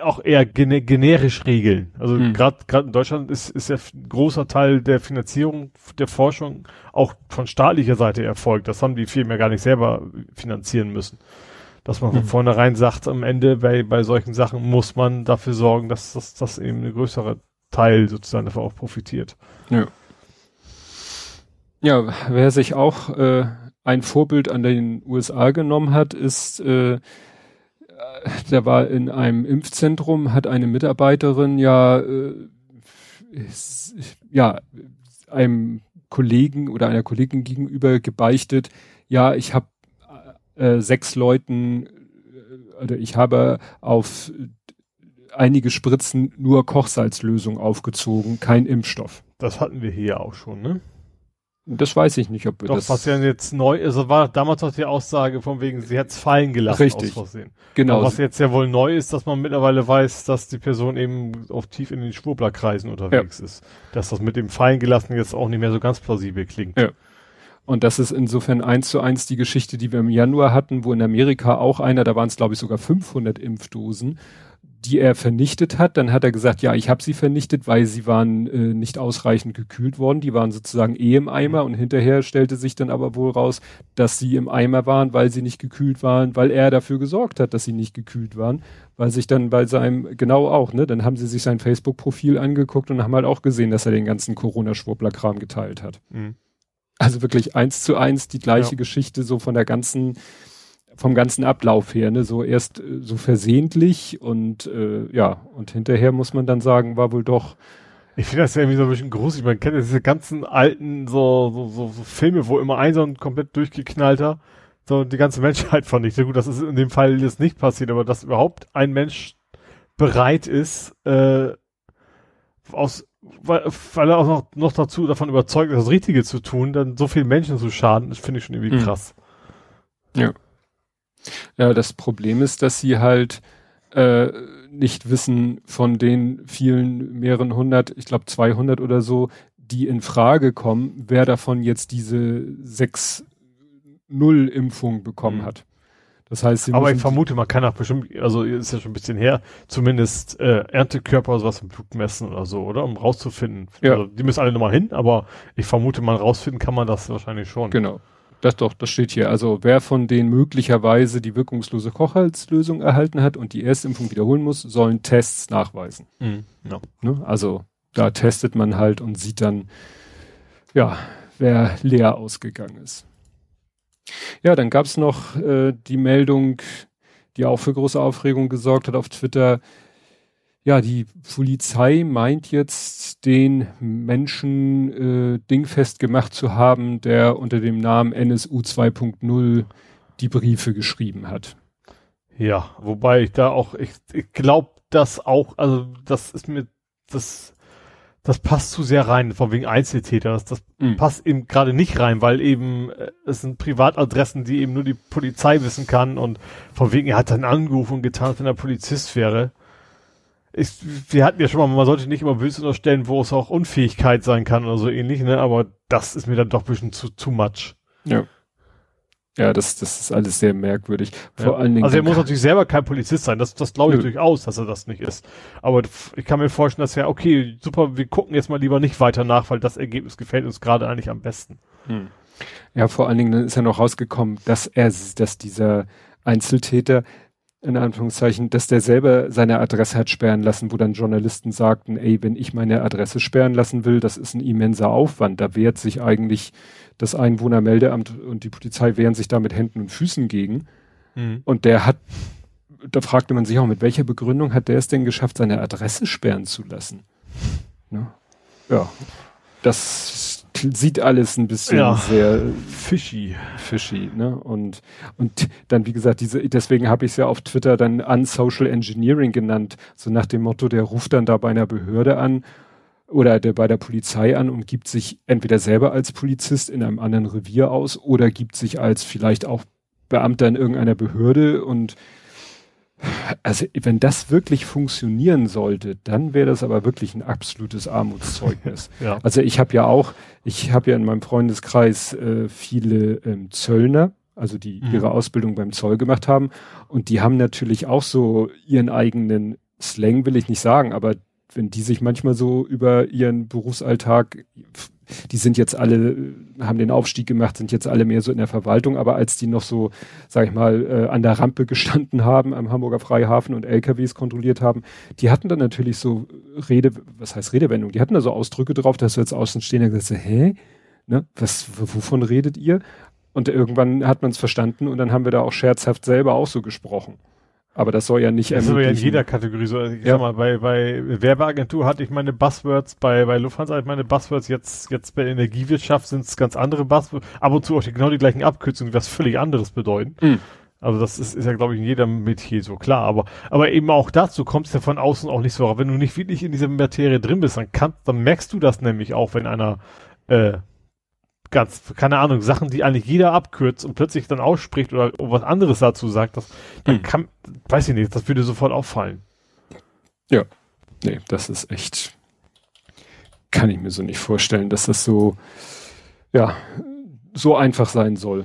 auch eher gene generisch regeln. Also mhm. gerade gerade in Deutschland ist ist ja ein großer Teil der Finanzierung der Forschung auch von staatlicher Seite erfolgt. Das haben die Firmen ja gar nicht selber finanzieren müssen. Dass man von vornherein sagt, am Ende bei bei solchen Sachen muss man dafür sorgen, dass das dass eben eine größere Teil sozusagen davon auch profitiert. Ja. Ja, wer sich auch äh, ein Vorbild an den USA genommen hat, ist äh, der war in einem Impfzentrum, hat eine Mitarbeiterin ja, äh, ja, einem Kollegen oder einer Kollegin gegenüber gebeichtet, ja, ich habe äh, sechs Leuten, äh, oder ich habe auf einige Spritzen nur Kochsalzlösung aufgezogen, kein Impfstoff. Das hatten wir hier auch schon, ne? Das weiß ich nicht, ob wir Doch, das. was ja jetzt neu, also war damals noch die Aussage von wegen, sie hat es fallen gelassen Richtig. aus Versehen. Genau. Aber was jetzt ja wohl neu ist, dass man mittlerweile weiß, dass die Person eben auf tief in den Schwurblerkreisen unterwegs ja. ist. Dass das mit dem fallen gelassen jetzt auch nicht mehr so ganz plausibel klingt. Ja. Und das ist insofern eins zu eins die Geschichte, die wir im Januar hatten, wo in Amerika auch einer, da waren es glaube ich sogar 500 Impfdosen, die er vernichtet hat. Dann hat er gesagt, ja, ich habe sie vernichtet, weil sie waren äh, nicht ausreichend gekühlt worden. Die waren sozusagen eh im Eimer und hinterher stellte sich dann aber wohl raus, dass sie im Eimer waren, weil sie nicht gekühlt waren, weil er dafür gesorgt hat, dass sie nicht gekühlt waren. Weil sich dann bei seinem, genau auch, ne, dann haben sie sich sein Facebook-Profil angeguckt und haben halt auch gesehen, dass er den ganzen Corona-Schwurbler-Kram geteilt hat. Mhm. Also wirklich eins zu eins die gleiche ja. Geschichte so von der ganzen vom ganzen Ablauf her, ne, so erst äh, so versehentlich und äh, ja, und hinterher muss man dann sagen, war wohl doch. Ich finde das ja irgendwie so ein bisschen gruselig. Man kennt ja diese ganzen alten so, so, so, so Filme, wo immer ein so ein komplett durchgeknallter so die ganze Menschheit vernichtet. Gut, das ist in dem Fall jetzt nicht passiert, aber dass überhaupt ein Mensch bereit ist, äh, aus weil, weil er auch noch, noch dazu davon überzeugt ist, das Richtige zu tun, dann so vielen Menschen zu schaden, das finde ich schon irgendwie mhm. krass. Ja. Ja, das Problem ist, dass sie halt äh, nicht wissen von den vielen mehreren hundert, ich glaube 200 oder so, die in Frage kommen, wer davon jetzt diese 6-0-Impfung bekommen mhm. hat. Das heißt, sie Aber ich vermute, man kann auch bestimmt, also ist ja schon ein bisschen her, zumindest äh, Erntekörper oder sowas im Blut messen oder so, oder? Um rauszufinden. Ja. Also, die müssen alle nochmal hin, aber ich vermute, man rausfinden kann man das wahrscheinlich schon. Genau. Das doch, das steht hier. Also wer von denen möglicherweise die wirkungslose Kochhalslösung erhalten hat und die Erstimpfung wiederholen muss, sollen Tests nachweisen. Mhm. Ja. Ne? Also da testet man halt und sieht dann, ja, wer leer ausgegangen ist. Ja, dann gab's noch äh, die Meldung, die auch für große Aufregung gesorgt hat auf Twitter, ja, die Polizei meint jetzt, den Menschen äh, dingfest gemacht zu haben, der unter dem Namen NSU 2.0 die Briefe geschrieben hat. Ja, wobei ich da auch, ich, ich glaube das auch, also das ist mir, das, das passt zu sehr rein, von wegen Einzeltäter. Das, das mhm. passt eben gerade nicht rein, weil eben äh, es sind Privatadressen, die eben nur die Polizei wissen kann und von wegen, er hat dann angerufen und getan, wenn er Polizist wäre. Ich, wir hatten ja schon mal, man sollte nicht immer Böse unterstellen, wo es auch Unfähigkeit sein kann oder so ähnlich, ne? Aber das ist mir dann doch ein bisschen zu, zu much. Ja. Ja, das, das ist alles sehr merkwürdig. Vor ja. allen Dingen. Also er muss natürlich selber kein Polizist sein. Das, das glaube ich Nö. durchaus, dass er das nicht ist. Aber ich kann mir vorstellen, dass er, okay, super, wir gucken jetzt mal lieber nicht weiter nach, weil das Ergebnis gefällt uns gerade eigentlich am besten. Hm. Ja, vor allen Dingen ist ja noch rausgekommen, dass er, dass dieser Einzeltäter in Anführungszeichen, dass der selber seine Adresse hat sperren lassen, wo dann Journalisten sagten, ey, wenn ich meine Adresse sperren lassen will, das ist ein immenser Aufwand. Da wehrt sich eigentlich das Einwohnermeldeamt und die Polizei wehren sich da mit Händen und Füßen gegen. Mhm. Und der hat, da fragte man sich auch, mit welcher Begründung hat der es denn geschafft, seine Adresse sperren zu lassen? Ne? Ja, das sieht alles ein bisschen ja, sehr fishy. Fishy, ne? Und, und dann, wie gesagt, diese, deswegen habe ich es ja auf Twitter dann Unsocial Engineering genannt, so nach dem Motto, der ruft dann da bei einer Behörde an oder der bei der Polizei an und gibt sich entweder selber als Polizist in einem anderen Revier aus oder gibt sich als vielleicht auch Beamter in irgendeiner Behörde und also wenn das wirklich funktionieren sollte, dann wäre das aber wirklich ein absolutes Armutszeugnis. ja. Also ich habe ja auch, ich habe ja in meinem Freundeskreis äh, viele ähm, Zöllner, also die mhm. ihre Ausbildung beim Zoll gemacht haben und die haben natürlich auch so ihren eigenen Slang, will ich nicht sagen, aber wenn die sich manchmal so über ihren Berufsalltag, die sind jetzt alle, haben den Aufstieg gemacht, sind jetzt alle mehr so in der Verwaltung, aber als die noch so, sag ich mal, äh, an der Rampe gestanden haben am Hamburger Freihafen und LKWs kontrolliert haben, die hatten dann natürlich so Rede, was heißt Redewendung, die hatten da so Ausdrücke drauf, dass du jetzt Außenstehender gesagt hast, hä? Ne? Was, wovon redet ihr? Und irgendwann hat man es verstanden und dann haben wir da auch scherzhaft selber auch so gesprochen. Aber das soll ja nicht Das ist aber ja in jeder Kategorie so. Ich ja. sag mal, bei, bei Werbeagentur hatte ich meine Buzzwords, bei, bei Lufthansa hatte ich meine Buzzwords, jetzt, jetzt bei Energiewirtschaft sind es ganz andere Buzzwords, ab und zu auch die, genau die gleichen Abkürzungen, die was völlig anderes bedeuten. Mhm. Also das ist, ist ja, glaube ich, in jedem Metier so klar. Aber, aber eben auch dazu kommt es ja von außen auch nicht so. Wenn du nicht wirklich in dieser Materie drin bist, dann kannst, dann merkst du das nämlich auch, wenn einer äh, ganz, keine Ahnung, Sachen, die eigentlich jeder abkürzt und plötzlich dann ausspricht oder was anderes dazu sagt, das, dann hm. kann, weiß ich nicht, das würde sofort auffallen. Ja, nee, das ist echt, kann ich mir so nicht vorstellen, dass das so, ja, so einfach sein soll.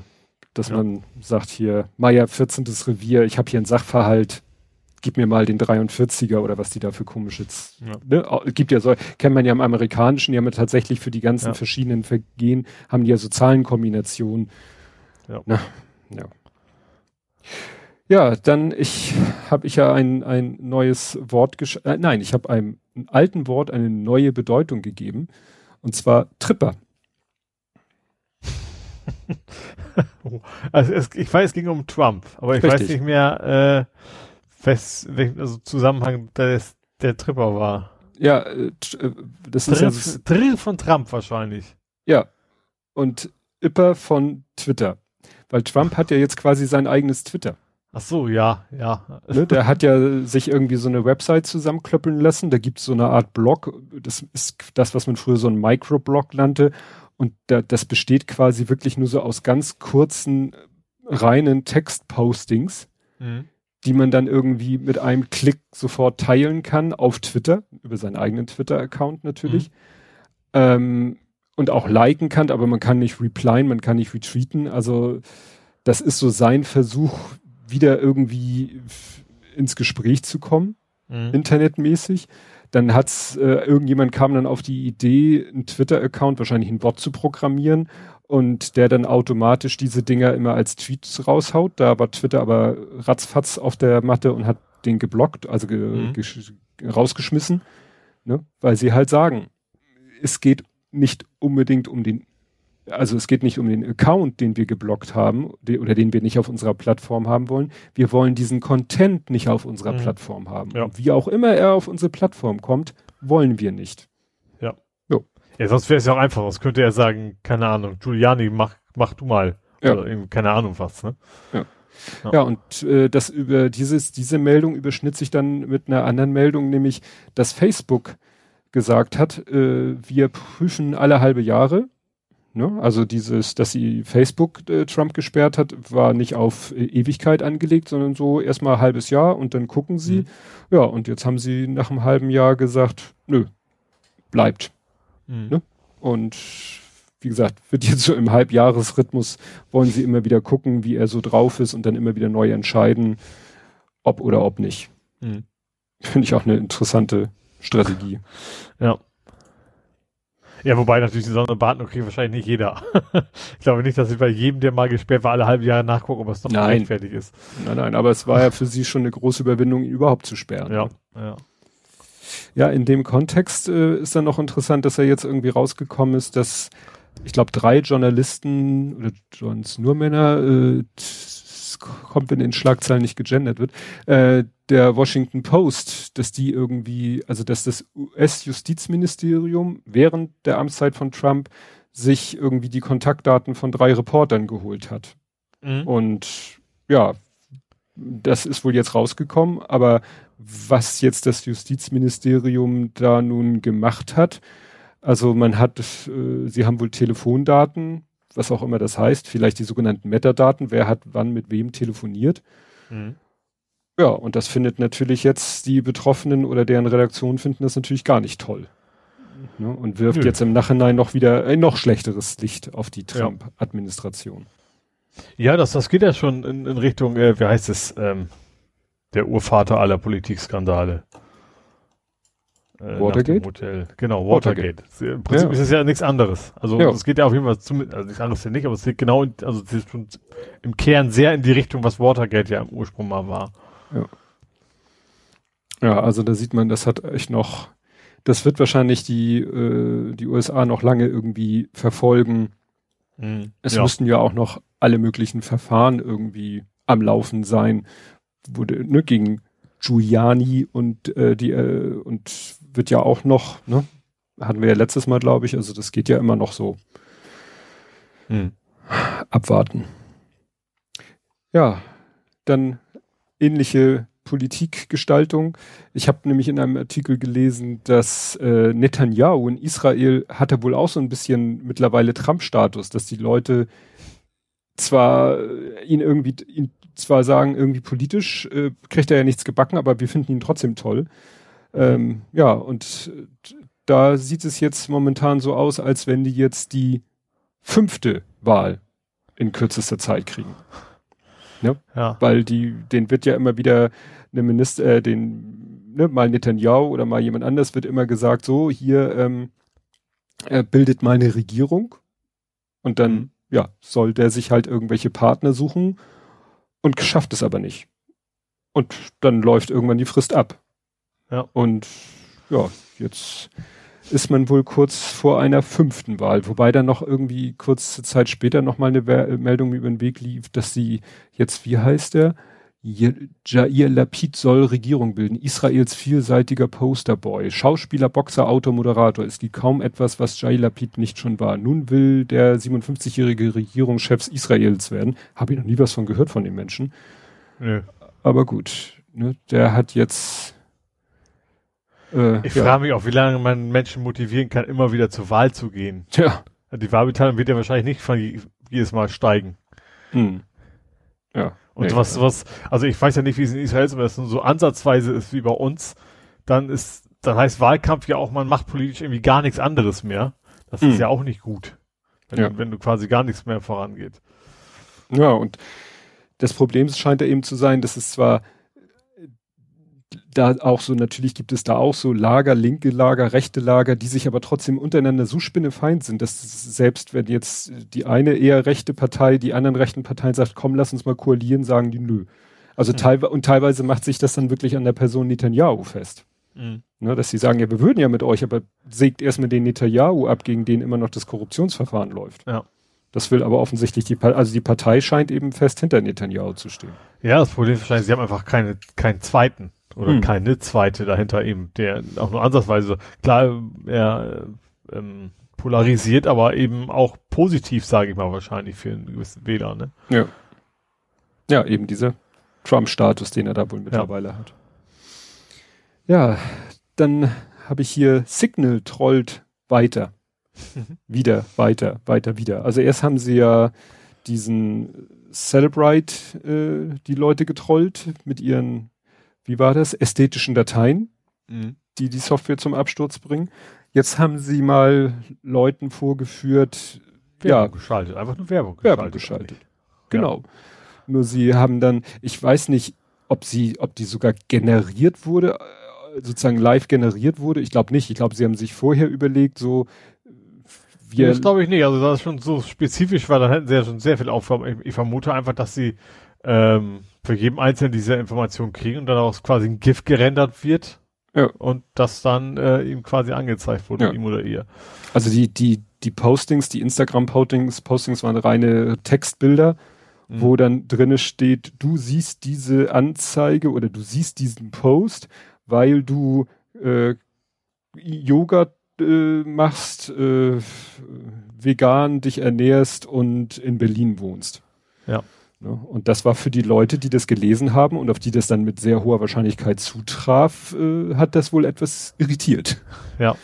Dass ja. man sagt hier, Meier, 14. Revier, ich habe hier einen Sachverhalt, gib mir mal den 43er oder was die da für komische, ja. ne? gibt ja so, kennt man ja im amerikanischen, die haben ja tatsächlich für die ganzen ja. verschiedenen Vergehen, haben die ja so Zahlenkombinationen. Ja. Na, ja. Ja, dann ich habe ich ja ein, ein neues Wort gesch äh, nein, ich habe einem, alten Wort eine neue Bedeutung gegeben und zwar Tripper. also es, ich weiß, es ging um Trump, aber ich Richtig. weiß nicht mehr, äh, fest, also Zusammenhang des, der Tripper war. Ja, äh, äh das Drill, ist ja Drill von Trump wahrscheinlich. Ja. Und Ipper von Twitter. Weil Trump hat ja jetzt quasi sein eigenes Twitter. Ach so, ja, ja. Ne, der hat ja sich irgendwie so eine Website zusammenklöppeln lassen. Da gibt es so eine Art Blog. Das ist das, was man früher so ein Microblog nannte. Und da, das besteht quasi wirklich nur so aus ganz kurzen, reinen Textpostings. Mhm die man dann irgendwie mit einem Klick sofort teilen kann auf Twitter, über seinen eigenen Twitter-Account natürlich. Mhm. Ähm, und auch liken kann, aber man kann nicht replyen, man kann nicht retweeten. Also das ist so sein Versuch, wieder irgendwie ins Gespräch zu kommen, mhm. internetmäßig. Dann hat's, äh, irgendjemand kam dann auf die Idee, einen Twitter-Account, wahrscheinlich einen Bot zu programmieren und der dann automatisch diese Dinger immer als Tweets raushaut. Da war Twitter aber ratzfatz auf der Matte und hat den geblockt, also ge mhm. rausgeschmissen, ne? weil sie halt sagen, es geht nicht unbedingt um den, also es geht nicht um den Account, den wir geblockt haben de oder den wir nicht auf unserer Plattform haben wollen. Wir wollen diesen Content nicht auf unserer mhm. Plattform haben. Ja. wie auch immer er auf unsere Plattform kommt, wollen wir nicht. Ja, sonst wäre es ja auch einfach. Sonst könnte er sagen, keine Ahnung, Giuliani, mach, mach du mal. Ja. Oder eben, keine Ahnung was, ne? Ja. Ja. ja, und äh, das über dieses, diese Meldung überschnitt sich dann mit einer anderen Meldung, nämlich dass Facebook gesagt hat, äh, wir prüfen alle halbe Jahre. Ne? Also dieses, dass sie Facebook äh, Trump gesperrt hat, war nicht auf äh, Ewigkeit angelegt, sondern so erstmal halbes Jahr und dann gucken sie. Mhm. Ja, und jetzt haben sie nach einem halben Jahr gesagt, nö, bleibt. Mhm. Ne? Und wie gesagt, wird jetzt so im Halbjahresrhythmus, wollen sie immer wieder gucken, wie er so drauf ist und dann immer wieder neu entscheiden, ob oder ob nicht. Mhm. Finde ich auch eine interessante Strategie. Ja. Ja, wobei natürlich die Sonderbaten, okay, wahrscheinlich nicht jeder. ich glaube nicht, dass ich bei jedem, der mal gesperrt war, alle halbe Jahre nachgucken, ob es noch nein. fertig ist. Nein, nein, aber es war ja für sie schon eine große Überwindung, ihn überhaupt zu sperren. Ja, ja. Ja, in dem Kontext äh, ist dann noch interessant, dass er jetzt irgendwie rausgekommen ist, dass ich glaube drei Journalisten oder Johns nur Männer, äh, kommt, wenn in Schlagzeilen nicht gegendert wird, äh, der Washington Post, dass die irgendwie, also dass das US-Justizministerium während der Amtszeit von Trump sich irgendwie die Kontaktdaten von drei Reportern geholt hat. Mhm. Und ja, das ist wohl jetzt rausgekommen, aber was jetzt das Justizministerium da nun gemacht hat, also man hat, äh, sie haben wohl Telefondaten, was auch immer das heißt, vielleicht die sogenannten Metadaten, wer hat wann mit wem telefoniert. Mhm. Ja, und das findet natürlich jetzt die Betroffenen oder deren Redaktion finden das natürlich gar nicht toll. Ne? Und wirft Nö. jetzt im Nachhinein noch wieder ein noch schlechteres Licht auf die Trump-Administration. Ja, das, das geht ja schon in, in Richtung, äh, wie heißt es, ähm, der Urvater aller Politikskandale. Äh, Watergate? Hotel. Genau, Watergate. Watergate. Im Prinzip ja. ist es ja nichts anderes. Also ja. es geht ja auf jeden Fall zum, also nichts anderes ja nicht, aber es geht genau, in, also es ist schon im Kern sehr in die Richtung, was Watergate ja im Ursprung mal war. Ja. Ja, also da sieht man, das hat echt noch, das wird wahrscheinlich die, äh, die USA noch lange irgendwie verfolgen. Mhm. Es ja. müssten ja auch noch alle möglichen Verfahren irgendwie am Laufen sein, wurde ne, gegen Giuliani und äh, die äh, und wird ja auch noch, ne, hatten wir ja letztes Mal, glaube ich, also das geht ja immer noch so. Hm. Abwarten. Ja, dann ähnliche Politikgestaltung. Ich habe nämlich in einem Artikel gelesen, dass äh, Netanyahu in Israel hatte wohl auch so ein bisschen mittlerweile Trump-Status, dass die Leute zwar ihn irgendwie ihn zwar sagen, irgendwie politisch äh, kriegt er ja nichts gebacken, aber wir finden ihn trotzdem toll. Ähm, ja, und da sieht es jetzt momentan so aus, als wenn die jetzt die fünfte Wahl in kürzester Zeit kriegen. Ne? Ja. Weil die, den wird ja immer wieder eine Minister, äh, den, ne, mal Netanyahu oder mal jemand anders wird immer gesagt, so, hier ähm, er bildet mal eine Regierung und dann, mhm. ja, soll der sich halt irgendwelche Partner suchen und schafft es aber nicht. Und dann läuft irgendwann die Frist ab. Ja. Und ja, jetzt ist man wohl kurz vor einer fünften Wahl, wobei dann noch irgendwie kurze Zeit später nochmal eine Meldung über den Weg lief, dass sie jetzt, wie heißt der? Jair Lapid soll Regierung bilden. Israels vielseitiger Posterboy. Schauspieler, Boxer, Autor, Moderator. Es gibt kaum etwas, was Jair Lapid nicht schon war. Nun will der 57-jährige Regierungschef Israels werden. Habe ich noch nie was von gehört von den Menschen. Nö. Aber gut. Ne, der hat jetzt äh, ich ja. frage mich auch, wie lange man Menschen motivieren kann, immer wieder zur Wahl zu gehen. Ja. Die Wahlbeteiligung wird ja wahrscheinlich nicht von jedes Mal steigen. Hm. Ja. Und nee, was, was, also ich weiß ja nicht, wie es in Israel ist, aber es so ansatzweise ist wie bei uns, dann ist, dann heißt Wahlkampf ja auch, man macht politisch irgendwie gar nichts anderes mehr. Das hm. ist ja auch nicht gut. Wenn, ja. du, wenn du quasi gar nichts mehr vorangeht. Ja, und das Problem scheint ja eben zu sein, dass es zwar da auch so, natürlich gibt es da auch so Lager, linke Lager, rechte Lager, die sich aber trotzdem untereinander so spinnefeind sind, dass selbst wenn jetzt die eine eher rechte Partei, die anderen rechten Parteien sagt, komm, lass uns mal koalieren, sagen die nö. Also mhm. teilweise, und teilweise macht sich das dann wirklich an der Person Netanyahu fest. Mhm. Ne, dass sie sagen, ja, wir würden ja mit euch, aber sägt erstmal den Netanyahu ab, gegen den immer noch das Korruptionsverfahren läuft. Ja. Das will aber offensichtlich die Partei, also die Partei scheint eben fest hinter Netanyahu zu stehen. Ja, das Problem ist wahrscheinlich, sie haben einfach keine, keinen zweiten. Oder hm. keine zweite dahinter eben, der auch nur ansatzweise, klar, er ähm, polarisiert, aber eben auch positiv, sage ich mal, wahrscheinlich für einen gewissen Wähler, ne? Ja. Ja, eben dieser Trump-Status, den er da wohl mittlerweile ja. hat. Ja, dann habe ich hier Signal trollt weiter. wieder, weiter, weiter, wieder. Also erst haben sie ja diesen Celebrite äh, die Leute getrollt mit ihren, wie war das, ästhetischen Dateien, mhm. die die Software zum Absturz bringen. Jetzt haben sie mal Leuten vorgeführt, Werbung ja, geschaltet, einfach nur Werbung geschaltet. Werbung geschaltet. Genau. Ja. Nur sie haben dann, ich weiß nicht, ob sie, ob die sogar generiert wurde, äh, sozusagen live generiert wurde. Ich glaube nicht. Ich glaube, sie haben sich vorher überlegt, so wir. Das glaube ich nicht. Also das ist schon so spezifisch war, dann hätten sie ja schon sehr viel Aufgaben. Ich, ich vermute einfach, dass sie ähm, für jeden Einzelnen diese Information kriegen und dann auch quasi ein GIF gerendert wird. Ja. Und das dann äh, ihm quasi angezeigt wurde, ja. ihm oder ihr. Also die, die, die Postings, die Instagram-Postings, Postings waren reine Textbilder mhm. wo dann drinne steht, du siehst diese Anzeige oder du siehst diesen Post, weil du äh, Yoga äh, machst, äh, vegan dich ernährst und in Berlin wohnst. Ja. Ne? Und das war für die Leute, die das gelesen haben und auf die das dann mit sehr hoher Wahrscheinlichkeit zutraf, äh, hat das wohl etwas irritiert. Ja.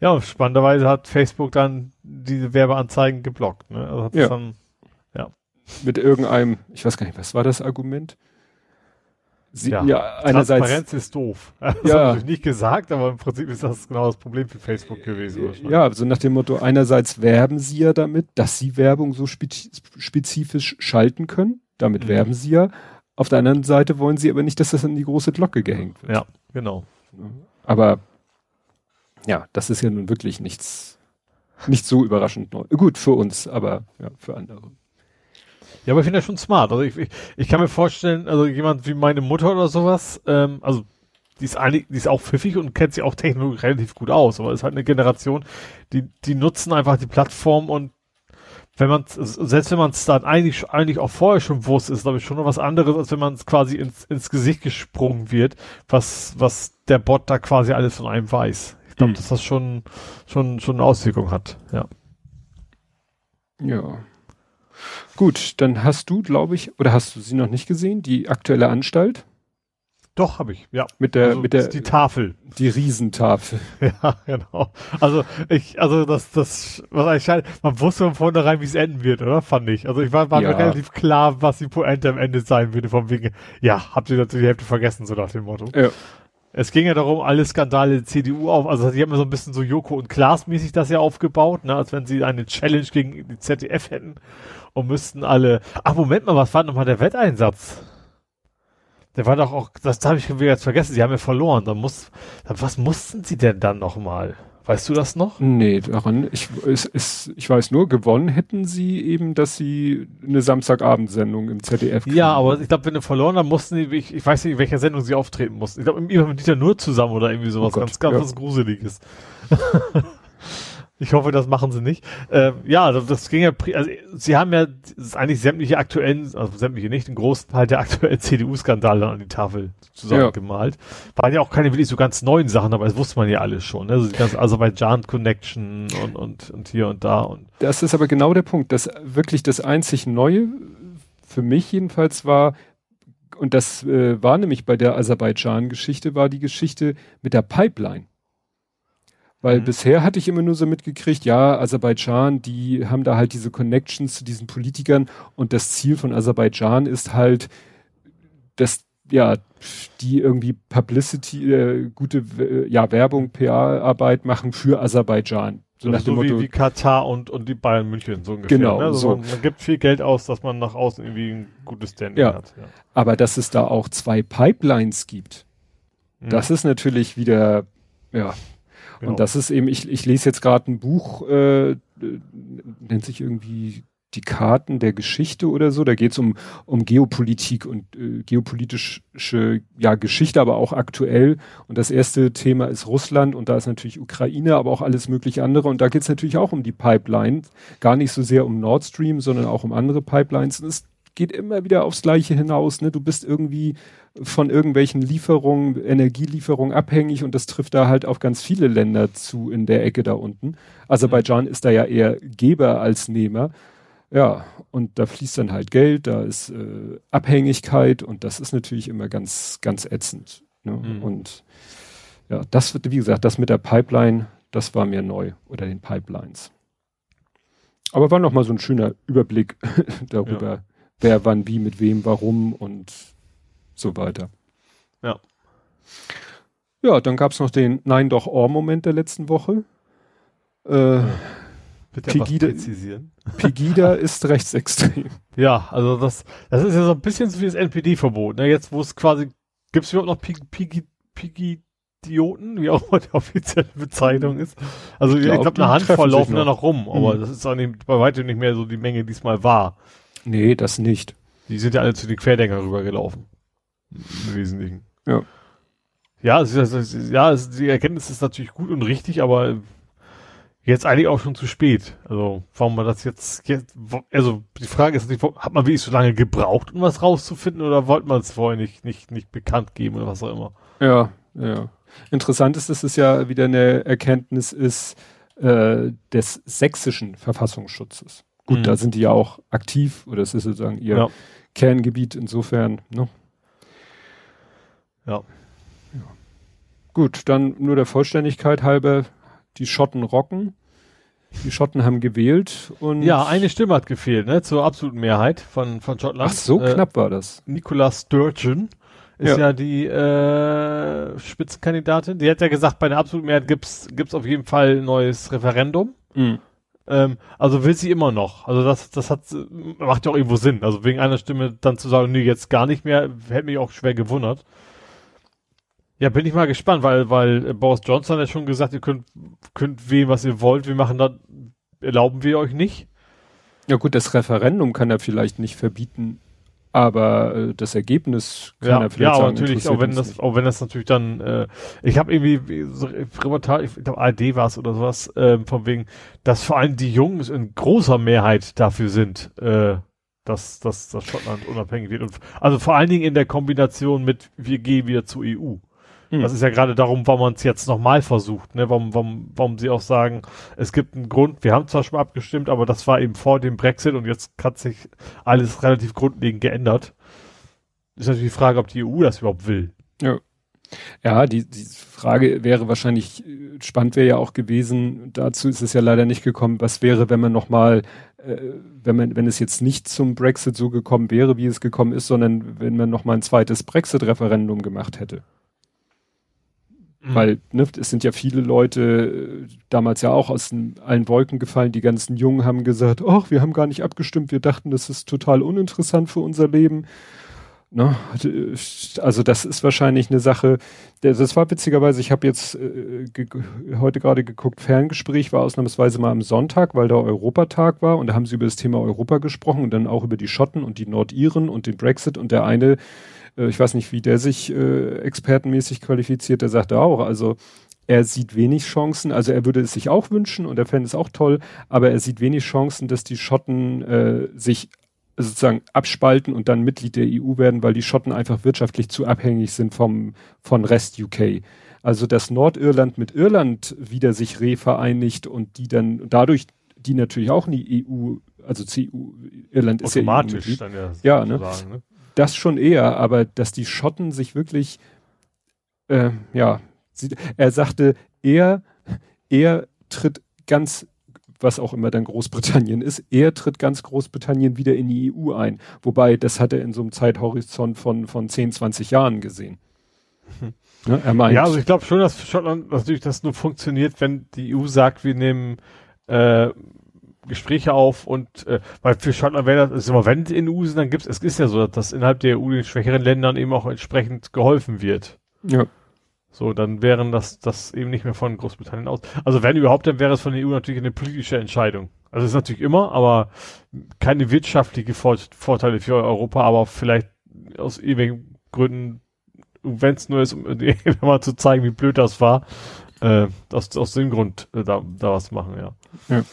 Ja, spannenderweise hat Facebook dann diese Werbeanzeigen geblockt. Ne? Also hat ja. dann mit irgendeinem, ich weiß gar nicht, was war das Argument? Sie, ja, ja, einerseits. Transparenz ist doof. Das ja. habe ich nicht gesagt, aber im Prinzip ist das genau das Problem für Facebook gewesen. Ja, so also nach dem Motto, einerseits werben sie ja damit, dass sie Werbung so spezifisch schalten können. Damit mhm. werben sie ja. Auf der anderen Seite wollen sie aber nicht, dass das an die große Glocke gehängt wird. Ja, genau. Aber ja, das ist ja nun wirklich nichts, nicht so überraschend neu. Gut für uns, aber ja, für andere. Ja, aber ich finde das schon smart. Also ich, ich, ich kann mir vorstellen, also jemand wie meine Mutter oder sowas, ähm, also die ist eigentlich, die ist auch pfiffig und kennt sich auch technologisch relativ gut aus, aber ist halt eine Generation, die, die nutzen einfach die Plattform und wenn man selbst wenn man es dann eigentlich eigentlich auch vorher schon wusste, ist glaube ich schon noch was anderes, als wenn man es quasi ins, ins Gesicht gesprungen wird, was was der Bot da quasi alles von einem weiß. Ich glaube, mhm. dass das schon schon schon eine Auswirkung hat. Ja. Ja. Gut, dann hast du, glaube ich, oder hast du sie noch nicht gesehen, die aktuelle Anstalt? Doch, habe ich, ja. Mit der, also, mit der, die Tafel. Die Riesentafel. Ja, genau. Also, ich, also, das, das, was eigentlich schade, man wusste von vornherein, wie es enden wird, oder? Fand ich. Also, ich war, war ja. mir relativ klar, was die Pointe am Ende sein würde, vom wegen, ja, habt ihr natürlich die Hälfte vergessen, so nach dem Motto. Ja. Es ging ja darum, alle Skandale der CDU auf, also die haben ja so ein bisschen so Joko und Klaas mäßig das ja aufgebaut, ne, als wenn sie eine Challenge gegen die ZDF hätten und müssten alle. Ach, Moment mal, was war nochmal der Wetteinsatz? Der war doch auch, das habe ich jetzt vergessen, sie haben ja verloren. Dann muss, was mussten sie denn dann nochmal? Weißt du das noch? Nee, daran, ich, es, es, ich weiß nur, gewonnen hätten sie eben, dass sie eine Samstagabendsendung im ZDF kriegen. Ja, aber ich glaube, wenn du verloren, dann mussten die, ich, ich weiß nicht, in welcher Sendung sie auftreten mussten. Ich glaube, immer mit Dieter nur zusammen oder irgendwie sowas, oh Gott, ganz, ganz ja. was Gruseliges. Ich hoffe, das machen sie nicht. Ähm, ja, das, das ging ja, also sie haben ja eigentlich sämtliche aktuellen, also sämtliche nicht, den großen Teil der aktuellen CDU-Skandale an die Tafel zusammengemalt. Ja. Waren ja auch keine wirklich so ganz neuen Sachen, aber das wusste man ja alles schon. Ne? Also die ganze Aserbaidschan-Connection und, und, und hier und da. Und das ist aber genau der Punkt, dass wirklich das einzig Neue für mich jedenfalls war, und das äh, war nämlich bei der Aserbaidschan-Geschichte, war die Geschichte mit der Pipeline. Weil mhm. bisher hatte ich immer nur so mitgekriegt, ja, Aserbaidschan, die haben da halt diese Connections zu diesen Politikern und das Ziel von Aserbaidschan ist halt, dass, ja, die irgendwie Publicity, äh, gute, äh, ja, Werbung, PR-Arbeit machen für Aserbaidschan. So, also so Motto, wie, wie Katar und, und die Bayern München, so ungefähr. Genau. Ne? Also so. man, man, gibt viel Geld aus, dass man nach außen irgendwie ein gutes Standing ja. hat. Ja. Aber dass es da auch zwei Pipelines gibt, mhm. das ist natürlich wieder, ja, Genau. Und das ist eben, ich, ich lese jetzt gerade ein Buch, äh, nennt sich irgendwie die Karten der Geschichte oder so. Da geht es um, um Geopolitik und äh, geopolitische ja, Geschichte, aber auch aktuell. Und das erste Thema ist Russland und da ist natürlich Ukraine, aber auch alles mögliche andere. Und da geht es natürlich auch um die Pipeline. Gar nicht so sehr um Nord Stream, sondern auch um andere Pipelines. Und es geht immer wieder aufs Gleiche hinaus. Ne? Du bist irgendwie von irgendwelchen Lieferungen, Energielieferungen abhängig und das trifft da halt auf ganz viele Länder zu in der Ecke da unten. Aserbaidschan ist da ja eher Geber als Nehmer. Ja, und da fließt dann halt Geld, da ist äh, Abhängigkeit und das ist natürlich immer ganz, ganz ätzend. Ne? Mhm. Und ja, das, wie gesagt, das mit der Pipeline, das war mir neu oder den Pipelines. Aber war nochmal so ein schöner Überblick darüber, ja. Wer wann wie mit wem, warum und so weiter. Ja. Ja, dann gab's noch den Nein doch Ohr-Moment der letzten Woche. Äh, Bitte Pegida, präzisieren. Pegida ist rechtsextrem. Ja, also das, das ist ja so ein bisschen so wie das NPD-Verbot. Ne? Jetzt, wo es quasi, gibt es überhaupt noch Pegidioten, wie auch immer die offizielle Bezeichnung ist. Also ich glaube, glaub, eine Handvoll laufen da noch rum, aber mhm. das ist auch nicht, bei weitem nicht mehr so die Menge, die es mal war. Nee, das nicht. Die sind ja alle zu den Querdenkern rübergelaufen. Im Wesentlichen. Ja. Ja, es ist, es ist, ja, es, die Erkenntnis ist natürlich gut und richtig, aber jetzt eigentlich auch schon zu spät. Also, warum man das jetzt, jetzt also die Frage ist natürlich, hat man wirklich so lange gebraucht, um was rauszufinden oder wollte man es vorher nicht, nicht, nicht bekannt geben oder was auch immer? Ja, ja. Interessant ist, dass es ja wieder eine Erkenntnis ist äh, des sächsischen Verfassungsschutzes. Gut, mhm. da sind die ja auch aktiv oder es ist sozusagen ihr ja. Kerngebiet insofern, ne? Ja. ja. Gut, dann nur der Vollständigkeit halber die Schotten rocken. Die Schotten haben gewählt und. Ja, eine Stimme hat gefehlt, ne, zur absoluten Mehrheit von, von Schottland. Ach, so äh, knapp war das. Nicola Sturgeon ist ja, ja die äh, Spitzenkandidatin. Die hat ja gesagt, bei einer absoluten Mehrheit gibt's gibt's auf jeden Fall ein neues Referendum. Mhm. Ähm, also will sie immer noch. Also das, das hat, macht ja auch irgendwo Sinn. Also wegen einer Stimme dann zu sagen, nee, jetzt gar nicht mehr, hätte mich auch schwer gewundert. Ja, bin ich mal gespannt, weil, weil Boris Johnson hat ja schon gesagt, ihr könnt, könnt wählen, was ihr wollt, wir machen das, erlauben wir euch nicht. Ja gut, das Referendum kann er vielleicht nicht verbieten, aber äh, das Ergebnis kann ja, er vielleicht ja, aber natürlich, auch wenn das, nicht. auch wenn das natürlich dann, äh, ich habe irgendwie so Reportage, ich glaube ARD war es oder sowas, äh, von wegen, dass vor allem die Jungs in großer Mehrheit dafür sind, äh, dass, dass, dass Schottland unabhängig wird. Und, also vor allen Dingen in der Kombination mit, wir gehen wieder zur EU. Hm. Das ist ja gerade darum, warum man es jetzt nochmal versucht, ne? Warum, warum, warum sie auch sagen, es gibt einen Grund, wir haben zwar schon mal abgestimmt, aber das war eben vor dem Brexit und jetzt hat sich alles relativ grundlegend geändert. Ist natürlich die Frage, ob die EU das überhaupt will. Ja. Ja, die, die Frage wäre wahrscheinlich, spannend wäre ja auch gewesen, dazu ist es ja leider nicht gekommen, was wäre, wenn man nochmal, äh, wenn man, wenn es jetzt nicht zum Brexit so gekommen wäre, wie es gekommen ist, sondern wenn man nochmal ein zweites Brexit-Referendum gemacht hätte. Mhm. Weil ne, es sind ja viele Leute äh, damals ja auch aus den, allen Wolken gefallen. Die ganzen Jungen haben gesagt, ach, wir haben gar nicht abgestimmt. Wir dachten, das ist total uninteressant für unser Leben. Ne? Also das ist wahrscheinlich eine Sache. Das war witzigerweise, ich habe jetzt äh, heute gerade geguckt, Ferngespräch war ausnahmsweise mal am Sonntag, weil da Europatag war und da haben sie über das Thema Europa gesprochen und dann auch über die Schotten und die Nordiren und den Brexit und der eine äh, ich weiß nicht, wie der sich äh, expertenmäßig qualifiziert, der sagte auch, also er sieht wenig Chancen, also er würde es sich auch wünschen und er fände es auch toll, aber er sieht wenig Chancen, dass die Schotten äh, sich sozusagen abspalten und dann Mitglied der EU werden, weil die Schotten einfach wirtschaftlich zu abhängig sind vom von Rest UK. Also dass Nordirland mit Irland wieder sich revereinigt und die dann dadurch die natürlich auch in die EU, also CU, Irland ist ja automatisch dann ja, ja ne? ne? Das schon eher, aber dass die Schotten sich wirklich, äh, ja, sie, er sagte, er, er tritt ganz, was auch immer dann Großbritannien ist, er tritt ganz Großbritannien wieder in die EU ein. Wobei, das hat er in so einem Zeithorizont von, von 10, 20 Jahren gesehen. Hm. Ja, er meint, ja, also ich glaube schon, dass Schottland natürlich das nur funktioniert, wenn die EU sagt, wir nehmen äh, Gespräche auf und äh, weil für Schottland wäre das, also immer wenn in EU sind, dann gibt es, es ist ja so, dass innerhalb der EU den schwächeren Ländern eben auch entsprechend geholfen wird. Ja. So, dann wären das, das eben nicht mehr von Großbritannien aus. Also wenn überhaupt, dann wäre es von der EU natürlich eine politische Entscheidung. Also ist natürlich immer, aber keine wirtschaftliche Vor Vorteile für Europa, aber vielleicht aus irgendwelchen Gründen, wenn es nur ist, um mal zu zeigen, wie blöd das war, äh, aus, aus dem Grund äh, da, da was machen, ja. Ja.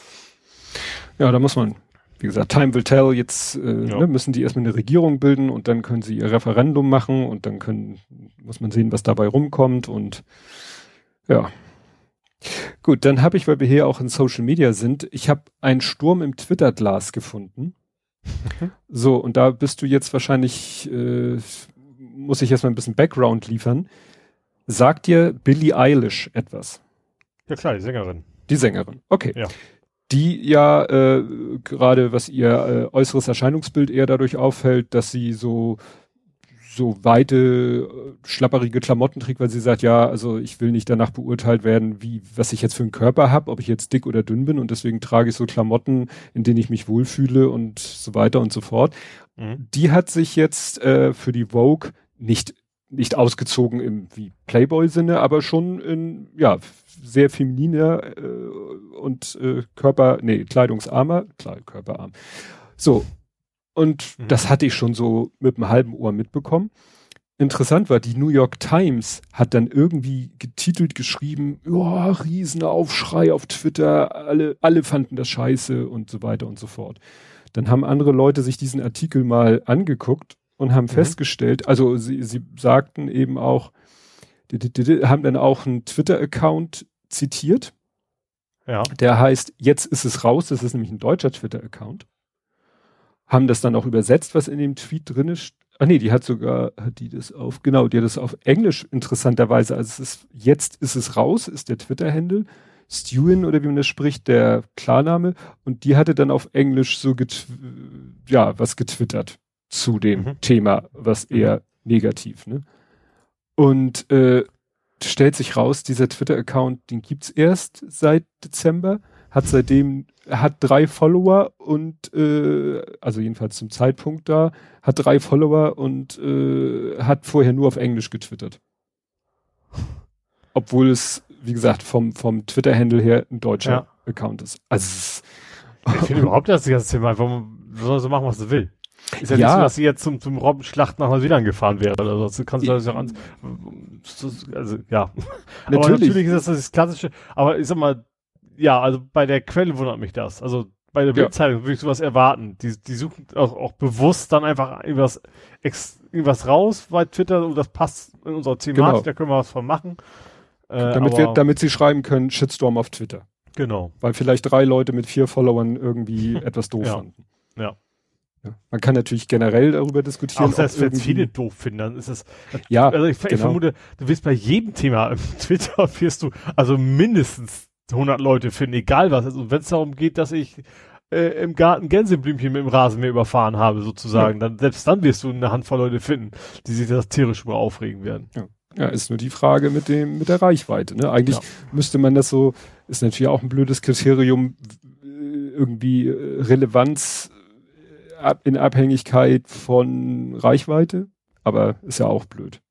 Ja, da muss man, wie gesagt, time will tell. Jetzt äh, ja. ne, müssen die erstmal eine Regierung bilden und dann können sie ihr Referendum machen und dann können, muss man sehen, was dabei rumkommt und ja. Gut, dann habe ich, weil wir hier auch in Social Media sind, ich habe einen Sturm im Twitter-Glas gefunden. Mhm. So, und da bist du jetzt wahrscheinlich, äh, muss ich erstmal ein bisschen Background liefern. Sagt dir Billie Eilish etwas? Ja klar, die Sängerin. Die Sängerin, okay. Ja. Die ja äh, gerade, was ihr äh, äußeres Erscheinungsbild eher dadurch auffällt, dass sie so so weite, äh, schlapperige Klamotten trägt, weil sie sagt, ja, also ich will nicht danach beurteilt werden, wie, was ich jetzt für einen Körper habe, ob ich jetzt dick oder dünn bin und deswegen trage ich so Klamotten, in denen ich mich wohlfühle und so weiter und so fort. Mhm. Die hat sich jetzt äh, für die Vogue nicht nicht ausgezogen im wie Playboy-Sinne, aber schon in ja sehr femininer äh, und äh, Körper, nee, kleidungsarmer, klar, körperarm. So, und Mhm. das hatte ich schon so mit einem halben Ohr mitbekommen. Interessant war, die New York Times hat dann irgendwie getitelt geschrieben, ja, Riesenaufschrei auf Twitter, alle, alle fanden das scheiße und so weiter und so fort. Dann haben andere Leute sich diesen Artikel mal angeguckt und haben Mhm. festgestellt, also sie, sie sagten eben auch, die, die, die, haben dann auch einen Twitter-Account zitiert, Ja. der heißt, jetzt ist es raus, das ist nämlich ein deutscher Twitter-Account. Haben das dann auch übersetzt, was in dem Tweet drin ist. Ah nee, die hat sogar, hat die das auf, genau, die hat das auf Englisch interessanterweise, also es ist, jetzt ist es raus, ist der Twitter-Handle. Stewin oder wie man das spricht, der Klarname. Und die hatte dann auf Englisch so ja, was getwittert zu dem Mhm. Thema, was Mhm. eher negativ, ne? Und äh, stellt sich raus, dieser Twitter-Account, den gibt's erst seit Dezember, hat seitdem, hat drei Follower und äh, also jedenfalls zum Zeitpunkt da, hat drei Follower und äh, hat vorher nur auf Englisch getwittert. Obwohl es, wie gesagt, vom, vom Twitter-Handle her ein deutscher Ja. Account ist. Also Ich finde überhaupt das ganze Thema einfach, man soll so machen, was sie will. Ist ja, Ja. nicht so, dass sie jetzt zum, zum Robbenschlacht nach Neuseeland gefahren wäre oder so. Du kannst das ja an, also, ja. Aber Natürlich. natürlich ist das das klassische, aber ich sag mal, ja, also bei der Quelle wundert mich das. Also bei der Ja. Bildzeitung würde ich sowas erwarten. Die, die suchen auch, auch bewusst dann einfach irgendwas, ex, irgendwas raus bei Twitter und das passt in unserer Thematik, Genau. da können wir was von machen. Äh, damit, wir, damit sie schreiben können, Shitstorm auf Twitter. genau. Weil vielleicht drei Leute mit vier Followern irgendwie etwas doof Ja. fanden. Ja. Ja. Man kann natürlich generell darüber diskutieren. Ob wenn es viele doof finden, dann ist es, Ja, Also ich, ich genau. vermute, du wirst bei jedem Thema im Twitter wirst du also mindestens 100 Leute finden, egal was. Also wenn es darum geht, dass ich äh, im Garten Gänseblümchen mit dem Rasenmäher überfahren habe, sozusagen, dann selbst dann wirst du eine Handvoll Leute finden, die sich das tierisch über aufregen werden. Ja, ist nur die Frage mit dem, mit der Reichweite. Ne? Eigentlich Ja. müsste man das so, ist natürlich auch ein blödes Kriterium, irgendwie äh, Relevanz in Abhängigkeit von Reichweite, aber ist ja auch blöd.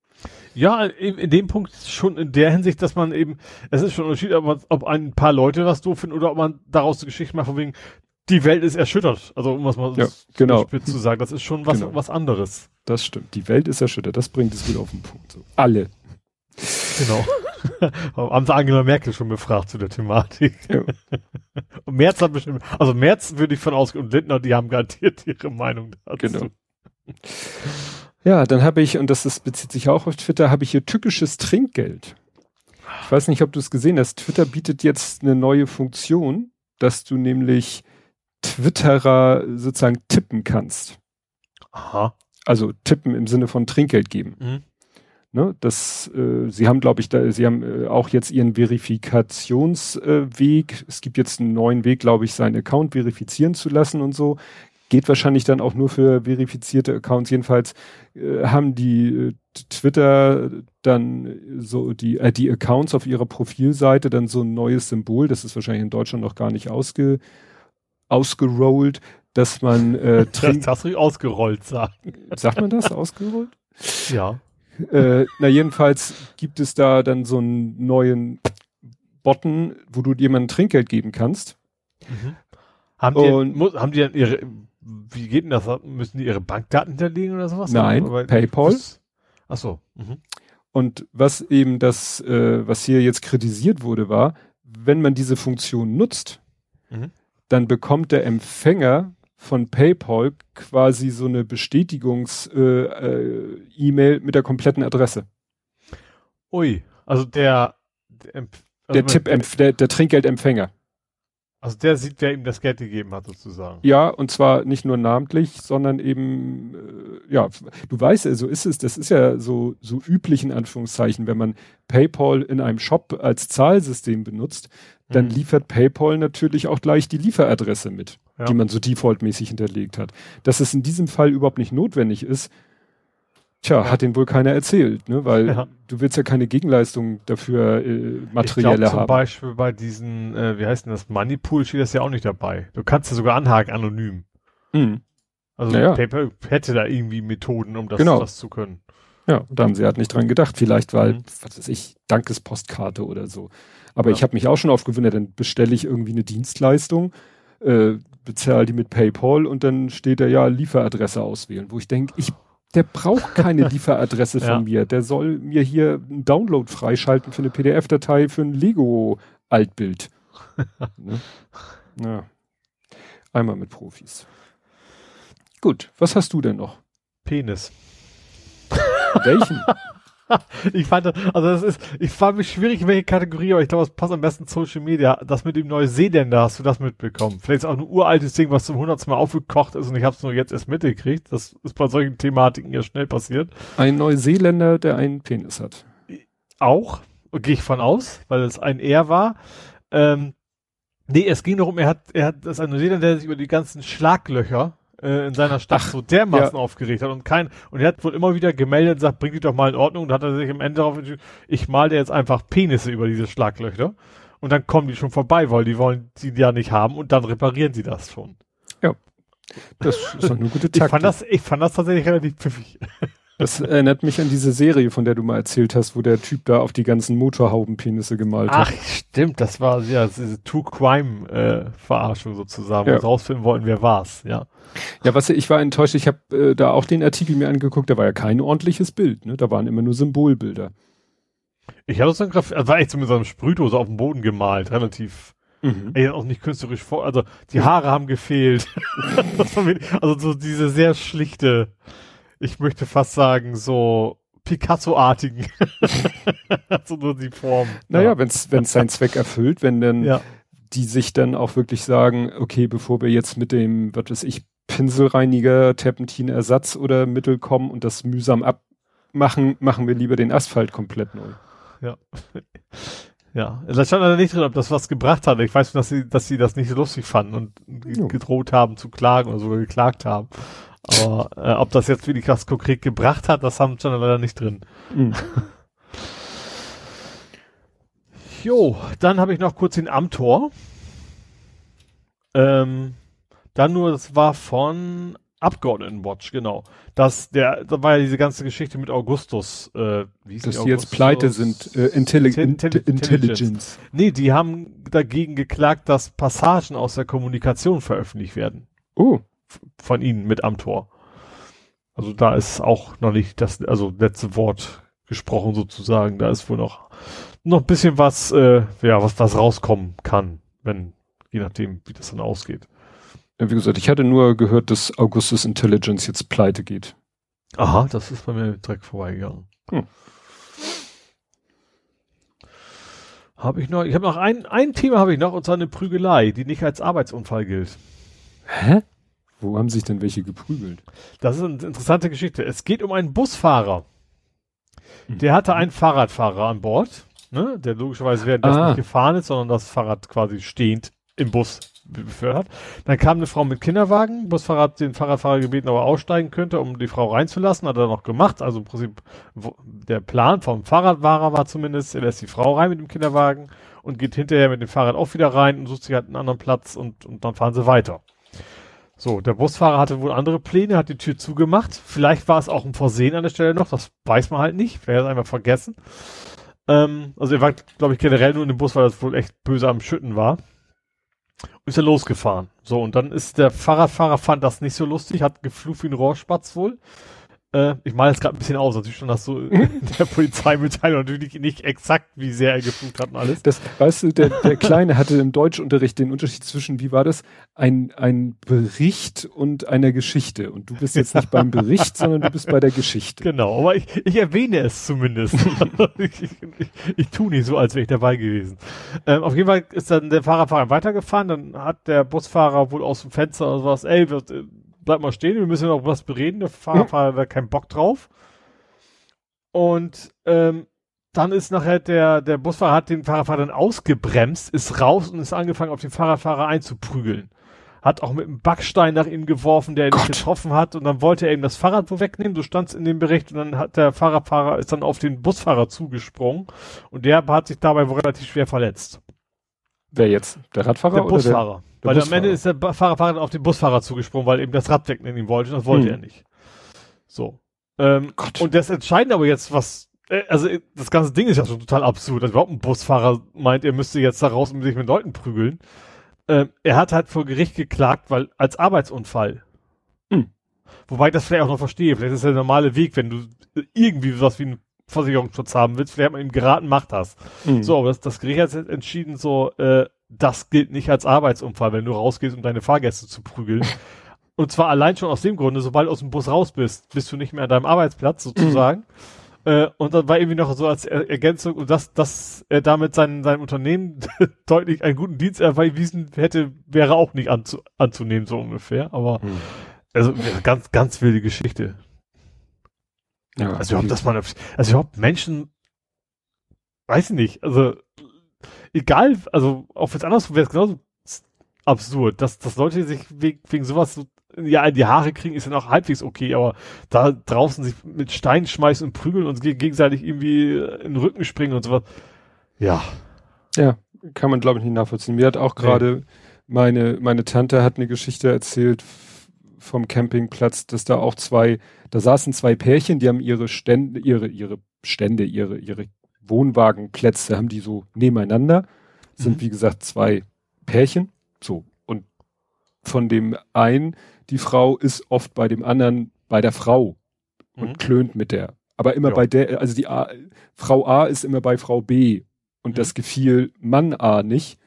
Ja, in, in dem Punkt schon in der Hinsicht, dass man eben, es ist schon ein Unterschied, ob, man, ob ein paar Leute was doof finden oder ob man daraus eine Geschichte macht, von wegen, die Welt ist erschüttert. Also um was mal Ja, so genau. spitz zu sagen, das ist schon was, Genau. was anderes. Das stimmt. Die Welt ist erschüttert. Das bringt es gut auf den Punkt. So. Alle. Genau. Haben sie Angela Merkel schon befragt zu der Thematik. Ja. Und Merz hat bestimmt, also Merz würde ich von ausgehen und Lindner, die haben garantiert ihre Meinung dazu. Genau. Ja, dann habe ich, und das ist, bezieht sich auch auf Twitter, habe ich hier tückisches Trinkgeld. Ich weiß nicht, ob du es gesehen hast. Twitter bietet jetzt eine neue Funktion, dass du nämlich Twitterer sozusagen tippen kannst. Aha. Also tippen im Sinne von Trinkgeld geben. Mhm. Ne, das, äh, sie haben, glaube ich, da, sie haben äh, auch jetzt ihren Verifikationsweg. Äh, es gibt jetzt einen neuen Weg, glaube ich, seinen Account verifizieren zu lassen und so. Geht wahrscheinlich dann auch nur für verifizierte Accounts. Jedenfalls äh, haben die äh, Twitter dann so die, äh, die Accounts auf ihrer Profilseite dann so ein neues Symbol. Das ist wahrscheinlich in Deutschland noch gar nicht ausge, ausgerollt, dass man äh, Das trinkt. hast du ausgerollt sagen. Sagt man das? Ausgerollt? Ja. Äh, na jedenfalls gibt es da dann so einen neuen Button, wo du jemandem Trinkgeld geben kannst. Mhm. Haben die, Und- mu, haben die dann ihre, wie geht denn das? Müssen die ihre Bankdaten hinterlegen oder sowas? Nein, Aber- PayPal. Ach so. Mhm. Und was eben das, äh, was hier jetzt kritisiert wurde, war, wenn man diese Funktion nutzt, Mhm. dann bekommt der Empfänger von PayPal quasi so eine Bestätigungs-E-Mail äh, E-Mail mit der kompletten Adresse. Ui. Also der, der, also Der Tipp, der, der Trinkgeldempfänger. Also der sieht, wer ihm das Geld gegeben hat, sozusagen. Ja, und zwar nicht nur namentlich, sondern eben, äh, ja, du weißt ja, so ist es, das ist ja so, so üblich in Anführungszeichen, wenn man PayPal in einem Shop als Zahlsystem benutzt, dann Mhm. liefert PayPal natürlich auch gleich die Lieferadresse mit, Ja. die man so defaultmäßig hinterlegt hat. Dass es in diesem Fall überhaupt nicht notwendig ist, tja, Ja. hat den wohl keiner erzählt, ne? Weil Ja. du willst ja keine Gegenleistung dafür äh, Ich materielle glaube zum haben. Beispiel bei diesen, äh, wie heißt denn das, Moneypool steht das ja auch nicht dabei. Du kannst ja sogar anhaken, anonym. Mhm. Also Ja, ja. PayPal hätte da irgendwie Methoden, um das, Genau. das zu können. Ja, da haben sie halt nicht dran gedacht. Vielleicht weil, Mhm. was weiß ich, Dankespostkarte oder so. Aber Ja. ich habe mich auch schon oft gewundert, dann bestelle ich irgendwie eine Dienstleistung, äh, bezahle die mit PayPal und dann steht da ja Lieferadresse auswählen, wo ich denke, ich, der braucht keine Lieferadresse von Ja. mir. Der soll mir hier einen Download freischalten für eine PDF-Datei für ein Lego-Altbild. ne? Ja. Einmal mit Profis. Gut, was hast du denn noch? Penis. Welchen? Ich fand, also das ist, ich fand mich schwierig, in welche Kategorie, aber ich glaube, es passt am besten Social Media. Das mit dem Neuseeländer, hast du das mitbekommen? Vielleicht ist auch ein uraltes Ding, was zum hundertsten Mal aufgekocht ist und ich habe es nur jetzt erst mitgekriegt. Das ist bei solchen Thematiken ja schnell passiert. Ein Neuseeländer, der einen Penis hat. Auch, gehe ich von aus, weil es ein Er war. Ähm, nee, es ging darum, er hat, er hat, das ist ein Neuseeländer, der sich über die ganzen Schlaglöcher äh, in seiner Stadt Ach, so dermaßen aufgeregt hat und kein, und er hat wohl immer wieder gemeldet und sagt, bring die doch mal in Ordnung. Und hat er sich am Ende darauf entschieden, ich mal dir jetzt einfach Penisse über diese Schlaglöcher. Und dann kommen die schon vorbei, weil die wollen die ja nicht haben und dann reparieren sie das schon. Das ist eine gute Ich Taktik. fand das, ich fand das tatsächlich relativ pfiffig. Das erinnert mich an diese Serie, von der du mal erzählt hast, wo der Typ da auf die ganzen Motorhaubenpenisse gemalt Ach, hat. stimmt, das war ja diese True Crime äh, Verarschung sozusagen, Ja. wo wir rausfinden wollten, wer war's, ja. Ja, was ich war enttäuscht, ich habe äh, da auch den Artikel mir angeguckt, da war ja kein ordentliches Bild, ne? Da waren immer nur Symbolbilder. Ich habe das dann graf also war echt so mit so einem Sprühdose auf dem Boden gemalt, relativ, Mhm. ey, auch nicht künstlerisch vor, also die Haare haben gefehlt. Also so diese sehr schlichte, ich möchte fast sagen, so Picasso-artigen. so nur die Form. Naja, wenn's wenn's seinen Zweck erfüllt, wenn dann ja. die sich dann auch wirklich sagen, okay, bevor wir jetzt mit dem, was weiß ich, Pinselreiniger, Terpentinersatz oder Mittel kommen und das mühsam abmachen, machen wir lieber den Asphalt komplett neu. Ja. Ja, da stand leider nicht drin, ob das was gebracht hat. Ich weiß nur, dass sie, dass sie das nicht so lustig fanden und gedroht haben zu klagen oder sogar geklagt haben. Aber äh, ob das jetzt wirklich was konkret gebracht hat, das haben stand leider nicht drin. Mhm. Jo, dann habe ich noch kurz den Amtor. Ähm, dann nur, das war von Abgeordnetenwatch, genau. Das, der, da war ja diese ganze Geschichte mit Augustus, äh, wie hieß Dass die die jetzt Augustus? pleite sind, äh, Intelli Intelli- Intelli Intelligence. Nee, die haben dagegen geklagt, dass Passagen aus der Kommunikation veröffentlicht werden. Oh, Von ihnen mit Amtor. Also da ist auch noch nicht das, also letzte Wort gesprochen sozusagen. Da ist wohl noch, noch ein bisschen was, äh, ja, was, was rauskommen kann, wenn, je nachdem, wie das dann ausgeht. Ja, wie gesagt, ich hatte nur gehört, dass Augustus Intelligence jetzt pleite geht. Aha, das ist bei mir direkt vorbeigegangen. Hm. Habe ich noch, ich habe noch ein, ein Thema habe ich noch, und zwar eine Prügelei, die nicht als Arbeitsunfall gilt. Hä? Wo haben sich denn welche geprügelt? Das ist eine interessante Geschichte. Es geht um einen Busfahrer. Der hatte einen Fahrradfahrer an Bord, ne, der logischerweise während das Ah. nicht gefahren ist, sondern das Fahrrad quasi stehend im Bus be- befördert. Dann kam eine Frau mit Kinderwagen, Busfahrer hat den Fahrradfahrer gebeten, ob er aussteigen könnte, um die Frau reinzulassen, hat er noch gemacht. Also im Prinzip wo, der Plan vom Fahrradfahrer war zumindest, er lässt die Frau rein mit dem Kinderwagen und geht hinterher mit dem Fahrrad auch wieder rein und sucht sich halt einen anderen Platz und, und dann fahren sie weiter. So, der Busfahrer hatte wohl andere Pläne, hat die Tür zugemacht. Vielleicht war es auch ein Versehen an der Stelle noch, das weiß man halt nicht. Wer hat es einfach vergessen. Ähm, also er war, glaube ich, generell nur in dem Bus, weil das wohl echt böse am Schütten war. Ist er losgefahren. So, und dann ist der Fahrradfahrer fand das nicht so lustig, hat geflucht wie ein Rohrspatz wohl. Äh, ich male es gerade ein bisschen aus, natürlich schon hast du in der Polizeimitteilung natürlich nicht exakt, wie sehr er geflucht hat und alles. Das, weißt du, der, der Kleine hatte im Deutschunterricht den Unterschied zwischen, wie war das, ein, ein Bericht und einer Geschichte. Und du bist jetzt nicht beim Bericht, sondern du bist bei der Geschichte. Genau, aber ich, ich erwähne es zumindest. ich, ich, ich, tue nicht so, als wäre ich dabei gewesen. Ähm, auf jeden Fall ist dann der Fahrradfahrer weitergefahren, dann hat der Busfahrer wohl aus dem Fenster oder sowas, ey, wird, bleib mal stehen, wir müssen noch was bereden. Der Fahrradfahrer hat keinen Bock drauf. Und ähm, dann ist nachher der, der Busfahrer hat den Fahrradfahrer dann ausgebremst, ist raus und ist angefangen, auf den Fahrradfahrer einzuprügeln. Hat auch mit einem Backstein nach ihm geworfen, der ihn nicht getroffen hat. Und dann wollte er ihm das Fahrrad wo wegnehmen, so stand es in dem Bericht. Und dann hat der Fahrradfahrer ist dann auf den Busfahrer zugesprungen. Und der hat sich dabei wohl relativ schwer verletzt. Wer jetzt? Der Radfahrer Der Busfahrer. der weil am Busfahrer? Ende ist der Fahrradfahrer auf den Busfahrer zugesprungen, weil eben das Rad wegnehmen wollte. Und das wollte Hm. er nicht. So. Ähm, und das Entscheidende aber jetzt, was, äh, also äh, das ganze Ding ist ja schon total absurd, dass überhaupt ein Busfahrer meint, er müsste jetzt da raus und sich mit Leuten prügeln. Ähm, er hat halt vor Gericht geklagt, weil als Arbeitsunfall. Hm. Wobei ich das vielleicht auch noch verstehe. Vielleicht ist das der normale Weg, wenn du irgendwie was wie einen Versicherungsschutz haben willst. Vielleicht hat man ihm geraten, mach das. Mhm. So, aber das, das Gericht hat jetzt entschieden, so, äh, das gilt nicht als Arbeitsunfall, wenn du rausgehst, um deine Fahrgäste zu prügeln. Und zwar allein schon aus dem Grunde, sobald du aus dem Bus raus bist, bist du nicht mehr an deinem Arbeitsplatz sozusagen. Äh, und dann war irgendwie noch so als er Ergänzung, und dass, dass er damit sein, sein Unternehmen deutlich einen guten Dienst erwiesen hätte, wäre auch nicht anzu, anzunehmen, so ungefähr. Aber Mhm. also ganz, ganz wilde Geschichte. Ja, Also überhaupt, dass man, also überhaupt Menschen, weiß ich nicht, also egal, also auch wenn es anders wäre es genauso absurd, dass, dass Leute sich wegen, wegen sowas so, ja in die Haare kriegen, ist ja noch halbwegs okay, aber da draußen sich mit Steinen schmeißen und prügeln und ge- gegenseitig irgendwie in den Rücken springen und sowas. Ja. Ja, kann man glaube ich nicht nachvollziehen. Mir hat auch Nee. gerade meine, meine Tante hat eine Geschichte erzählt vom Campingplatz, dass da auch zwei, da saßen zwei Pärchen, die haben ihre Stände, ihre, ihre Stände, ihre, ihre Wohnwagenplätze, haben die so nebeneinander, sind Mhm. wie gesagt zwei Pärchen, so. Und von dem einen, die Frau ist oft bei dem anderen, bei der Frau und Mhm. klönt mit der. Aber immer Ja. bei der, also die A, Frau A ist immer bei Frau B. Und Mhm. das gefiel Mann A nicht.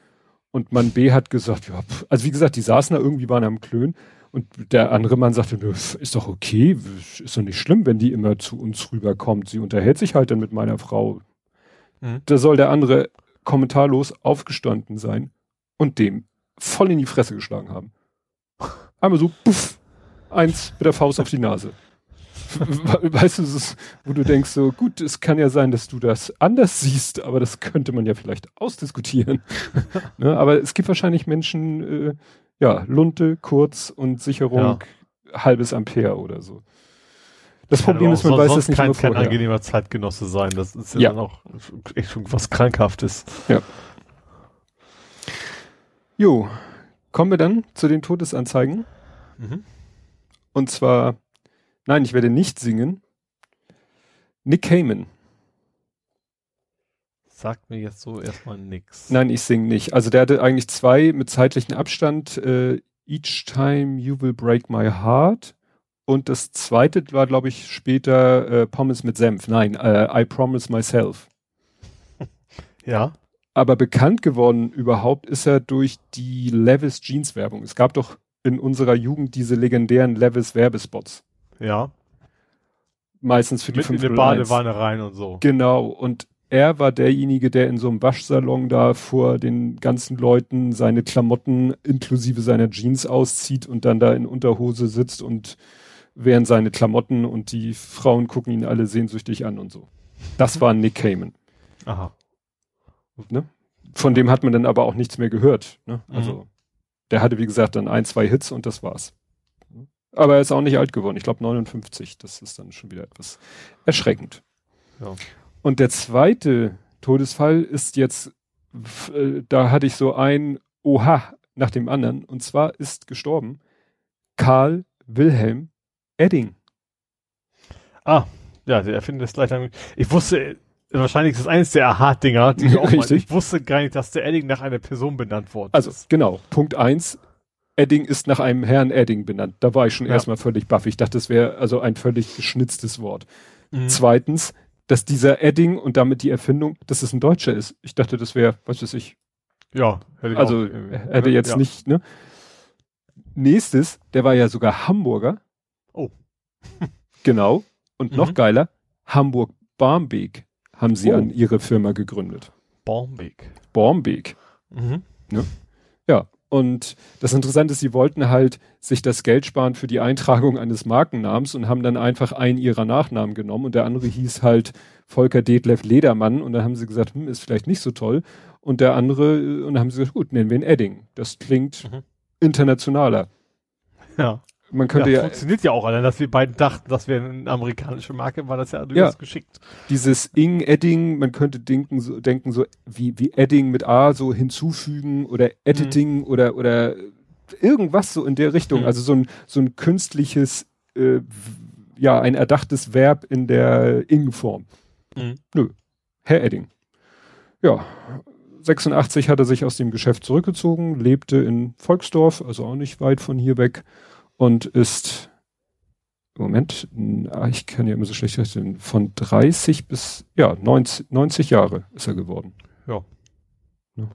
Und Mann B hat gesagt, ja, also wie gesagt, die saßen da irgendwie, waren am Klönen. Und der andere Mann sagte, ist doch okay, ist doch nicht schlimm, wenn die immer zu uns rüberkommt. Sie unterhält sich halt dann mit meiner Frau. Mhm. Da soll der andere kommentarlos aufgestanden sein und dem voll in die Fresse geschlagen haben. Einmal so, puff, eins mit der Faust auf die Nase. Weißt du, ist, wo du denkst so, gut, es kann ja sein, dass du das anders siehst, aber das könnte man ja vielleicht ausdiskutieren. ne? Aber es gibt wahrscheinlich Menschen, äh, ja, Lunte, kurz und Sicherung halbes Ampere oder so. Das Kann Problem ist, man weiß das nicht kein, kein vorher. angenehmer Zeitgenosse sein. Das ist ja, Ja. dann auch echt schon was Krankhaftes. Jo, kommen wir dann zu den Todesanzeigen. Mhm. Und zwar, nein, ich werde nicht singen. Nick Cayman. Sagt mir jetzt so erstmal nix. Nein, ich singe nicht. Also der hatte eigentlich zwei mit zeitlichen Abstand. Äh, Each Time You Will Break My Heart. Und das zweite war, glaube ich, später äh, Pommes mit Senf. Nein, äh, I Promise Myself. Ja. Aber bekannt geworden überhaupt ist er durch die Levis Jeans Werbung. Es gab doch in unserer Jugend diese legendären Levis Werbespots. Ja. Meistens für die Mit in eine 501. Badewanne rein und so. Genau. Und er war derjenige, der in so einem Waschsalon da vor den ganzen Leuten seine Klamotten inklusive seiner Jeans auszieht und dann da in Unterhose sitzt und während seine Klamotten und die Frauen gucken ihn alle sehnsüchtig an und so. Das war Nick Cayman. Aha. Von dem hat man dann aber auch nichts mehr gehört. Ne? Mhm. Also der hatte, wie gesagt, dann ein, zwei Hits und das war's. Aber er ist auch nicht alt geworden. Ich glaube 59. Das ist dann schon wieder etwas erschreckend. Ja. Und der zweite Todesfall ist jetzt, äh, da hatte ich so ein Oha nach dem anderen. Und zwar ist gestorben Karl Wilhelm Edding. Ah, ja, der erfindet das gleich dann. Ich wusste, äh, wahrscheinlich ist das eines der Aha-Dinger, die ich auch mal, Richtig. ich wusste gar nicht, dass der Edding nach einer Person benannt worden Also ist. genau, Punkt eins Edding ist nach einem Herrn Edding benannt. Da war ich schon Ja. erstmal völlig baff. Ich dachte, das wäre also ein völlig geschnitztes Wort. Mhm. Zweitens, dass dieser Edding und damit die Erfindung, dass es ein Deutscher ist. Ich dachte, das wäre, was weiß ich, Ja, hätte ich also auch irgendwie. hätte jetzt ja. nicht, ne? Nächstes, der war ja sogar Hamburger. Oh. Genau. Und noch Mhm. geiler, Hamburg-Barmbek haben sie Oh. an ihre Firma gegründet. Barmbek. Barmbek. Mhm. Ja. Und das Interessante ist, sie wollten halt sich das Geld sparen für die Eintragung eines Markennamens und haben dann einfach einen ihrer Nachnamen genommen und der andere hieß halt Volker Detlef Ledermann und dann haben sie gesagt, hm, ist vielleicht nicht so toll. Und der andere, äh, und dann haben sie gesagt, gut, nennen wir ihn Edding. Das klingt Mhm. internationaler. Ja. Man könnte ja, ja, funktioniert ja auch allein, dass wir beiden dachten, das wäre eine amerikanische Marke, war das ja durchaus geschickt. dieses Ing Edding, man könnte denken so, denken so wie, wie Edding mit A so hinzufügen oder Editing oder, oder irgendwas so in der Richtung. Mhm. Also so ein, so ein künstliches, äh, ja, ein erdachtes Verb in der Ing-Form. Mhm. Nö. Herr Edding. Ja. 86 hat er sich aus dem Geschäft zurückgezogen, lebte in Volksdorf, also auch nicht weit von hier weg und ist Moment, ah, ich kann ja immer so schlecht rechnen, von 30 bis, ja, 90, 90 Jahre ist er geworden. Ja. Ja.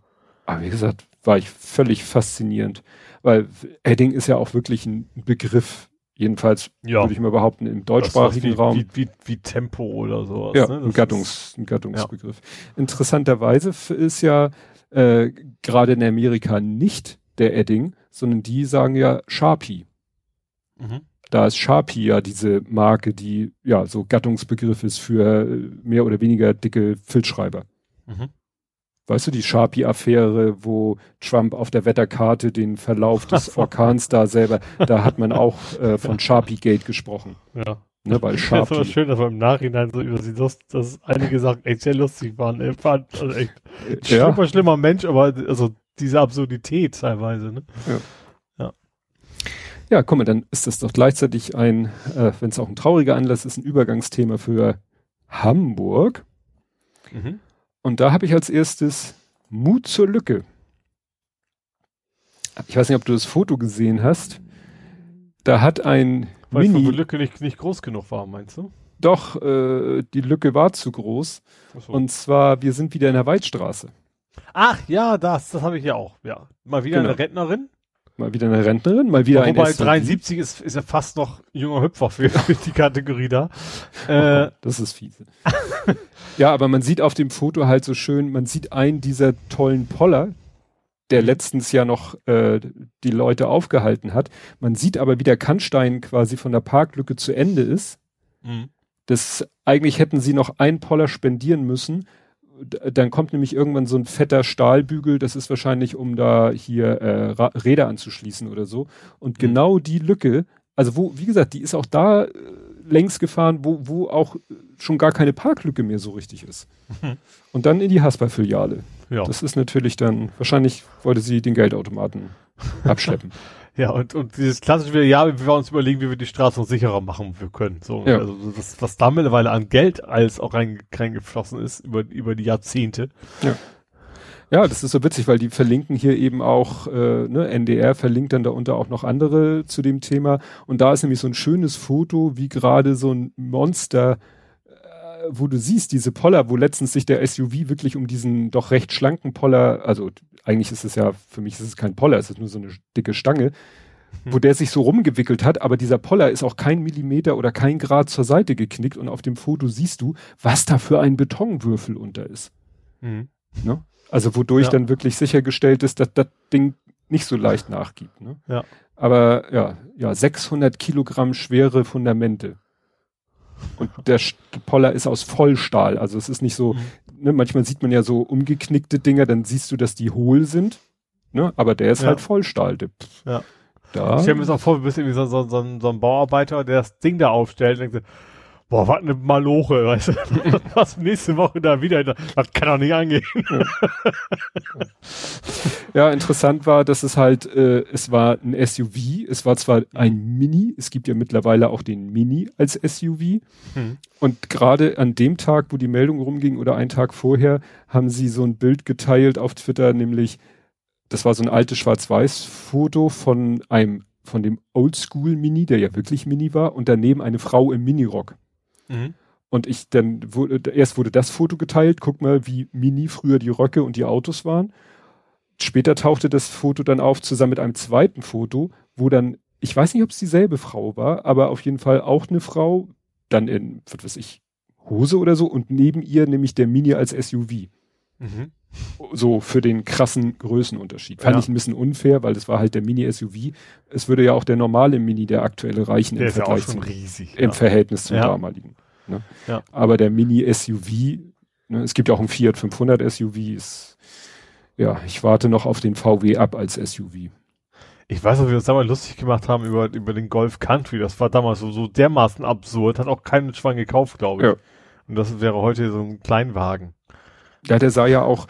Aber wie gesagt, war ich völlig faszinierend, weil Edding ist ja auch wirklich ein Begriff, jedenfalls Ja. würde ich mal behaupten, im deutschsprachigen wie, Raum. Wie, wie, wie Tempo oder sowas. Ja, ne? ein, Gattungs, ein Gattungsbegriff. Interessanterweise f- ist ja äh, gerade in Amerika nicht der Edding, sondern die sagen ja Sharpie. Mhm. Da ist Sharpie ja diese Marke, die ja so Gattungsbegriff ist für äh, mehr oder weniger dicke Filzschreiber. Mhm. Weißt du, die Sharpie-Affäre, wo Trump auf der Wetterkarte den Verlauf des Orkans da selber, da hat man auch äh, von Sharpie-Gate gesprochen. Ja. Ne, weil Das ist aber Sharpie. schön, dass man im Nachhinein so über sie lust, dass einige Sachen echt sehr lustig waren. Er war also echt äh, schlimmer, schlimmer Mensch, aber also diese Absurdität teilweise, ne? Ja, guck mal, dann ist das doch gleichzeitig ein, äh, wenn es auch ein trauriger Anlass ist, ein Übergangsthema für Hamburg. Mhm. Und da habe ich als erstes Mut zur Lücke. Ich weiß nicht, ob du das Foto gesehen hast. Da hat ein Weil die Mini, Lücke nicht, nicht groß genug war, meinst du? doch, äh, die Lücke war zu groß. Achso. Und zwar, wir sind wieder in der Waldstraße. Ach ja, das, das habe ich ja auch, ja. Mal wieder Genau. eine Rentnerin. Mal wieder eine Rentnerin, mal wieder ein Wobei SUV. 73 ist, ist ja fast noch junger Hüpfer für, für die Kategorie da. Oh Äh, das ist fiese. ja, aber man sieht auf dem Foto halt so schön, man sieht einen dieser tollen Poller, der letztens ja noch äh, die Leute aufgehalten hat. Man sieht aber, wie der Kannstein quasi von der Parklücke zu Ende ist. mhm. Das eigentlich hätten sie noch einen Poller spendieren müssen. Dann kommt nämlich irgendwann so ein fetter Stahlbügel, das ist wahrscheinlich, um da hier äh, Räder anzuschließen oder so. Und Mhm. genau die Lücke, also wo, wie gesagt, die ist auch da äh, längs gefahren, wo, wo auch schon gar keine Parklücke mehr so richtig ist. Mhm. Und dann in die Haspa-Filiale. ja. Das ist natürlich dann, wahrscheinlich wollte sie den Geldautomaten abschleppen. Ja, und, und dieses klassische, ja, wir wollen uns überlegen, wie wir die Straße noch sicherer machen wir können. So, Ja. also das, was da mittlerweile an Geld als auch rein, reingeflossen ist über, über die Jahrzehnte. Ja, das ist so witzig, weil die verlinken hier eben auch, äh, ne, NDR verlinkt dann darunter auch noch andere zu dem Thema. Und da ist nämlich so ein schönes Foto, wie gerade so ein Monster, wo du siehst, diese Poller, wo letztens sich der SUV wirklich um diesen doch recht schlanken Poller, also eigentlich ist es ja, für mich ist es kein Poller, es ist nur so eine dicke Stange, wo der sich so rumgewickelt hat, aber dieser Poller ist auch kein Millimeter oder kein Grad zur Seite geknickt und auf dem Foto siehst du, was da für ein Betonwürfel unter ist. Mhm. Ne? Also wodurch Ja. dann wirklich sichergestellt ist, dass das Ding nicht so leicht nachgibt. Ne? Ja. Aber ja, ja, 600 Kilogramm schwere Fundamente. Und der Poller ist aus Vollstahl. Also es ist nicht so, Mhm. ne, manchmal sieht man ja so umgeknickte Dinger, dann siehst du, dass die hohl sind. Ne? Aber der ist Ja. halt Vollstahl. Der, Ja. Da. Ich stelle mir das auch vor, du bist irgendwie so, so, so, ein- so ein Bauarbeiter, der das Ding da aufstellt und denkt, so, boah, was eine Maloche, weißt du, was nächste Woche da wieder, das kann doch nicht angehen. Ja, interessant war, dass es halt, äh, es war ein SUV, es war zwar ein Mini, es gibt ja mittlerweile auch den Mini als SUV. Hm. Und gerade an dem Tag, wo die Meldung rumging oder einen Tag vorher, haben sie so ein Bild geteilt auf Twitter, nämlich das war so ein altes Schwarz-Weiß-Foto von einem, von dem Oldschool-Mini, der ja wirklich Mini war, und daneben eine Frau im Minirock. Mhm. Und ich dann wurde, erst wurde das Foto geteilt, guck mal, wie mini früher die Röcke und die Autos waren. Später tauchte das Foto dann auf zusammen mit einem zweiten Foto, wo dann, ich weiß nicht, ob es dieselbe Frau war, aber auf jeden Fall auch eine Frau, dann in, was weiß ich, Hose oder so und neben ihr nämlich der Mini als SUV. Mhm. So für den krassen Größenunterschied. Fand Ja. ich ein bisschen unfair, weil das war halt der Mini-SUV. Es würde ja auch der normale Mini, der aktuelle reichen Der im Vergleich zum riesig. im ja. Verhältnis zum Ja. damaligen. Ne? Aber der Mini-SUV, ne, es gibt ja auch ein Fiat 500 SUV, ist, ja, ich warte noch auf den VW ab als SUV. Ich weiß, dass wir uns damals lustig gemacht haben über, über den Golf Country. Das war damals so, so dermaßen absurd. Hat auch keinen Schwein gekauft, glaube ich. Ja. Und das wäre heute so ein Kleinwagen. Ja, der sah ja auch,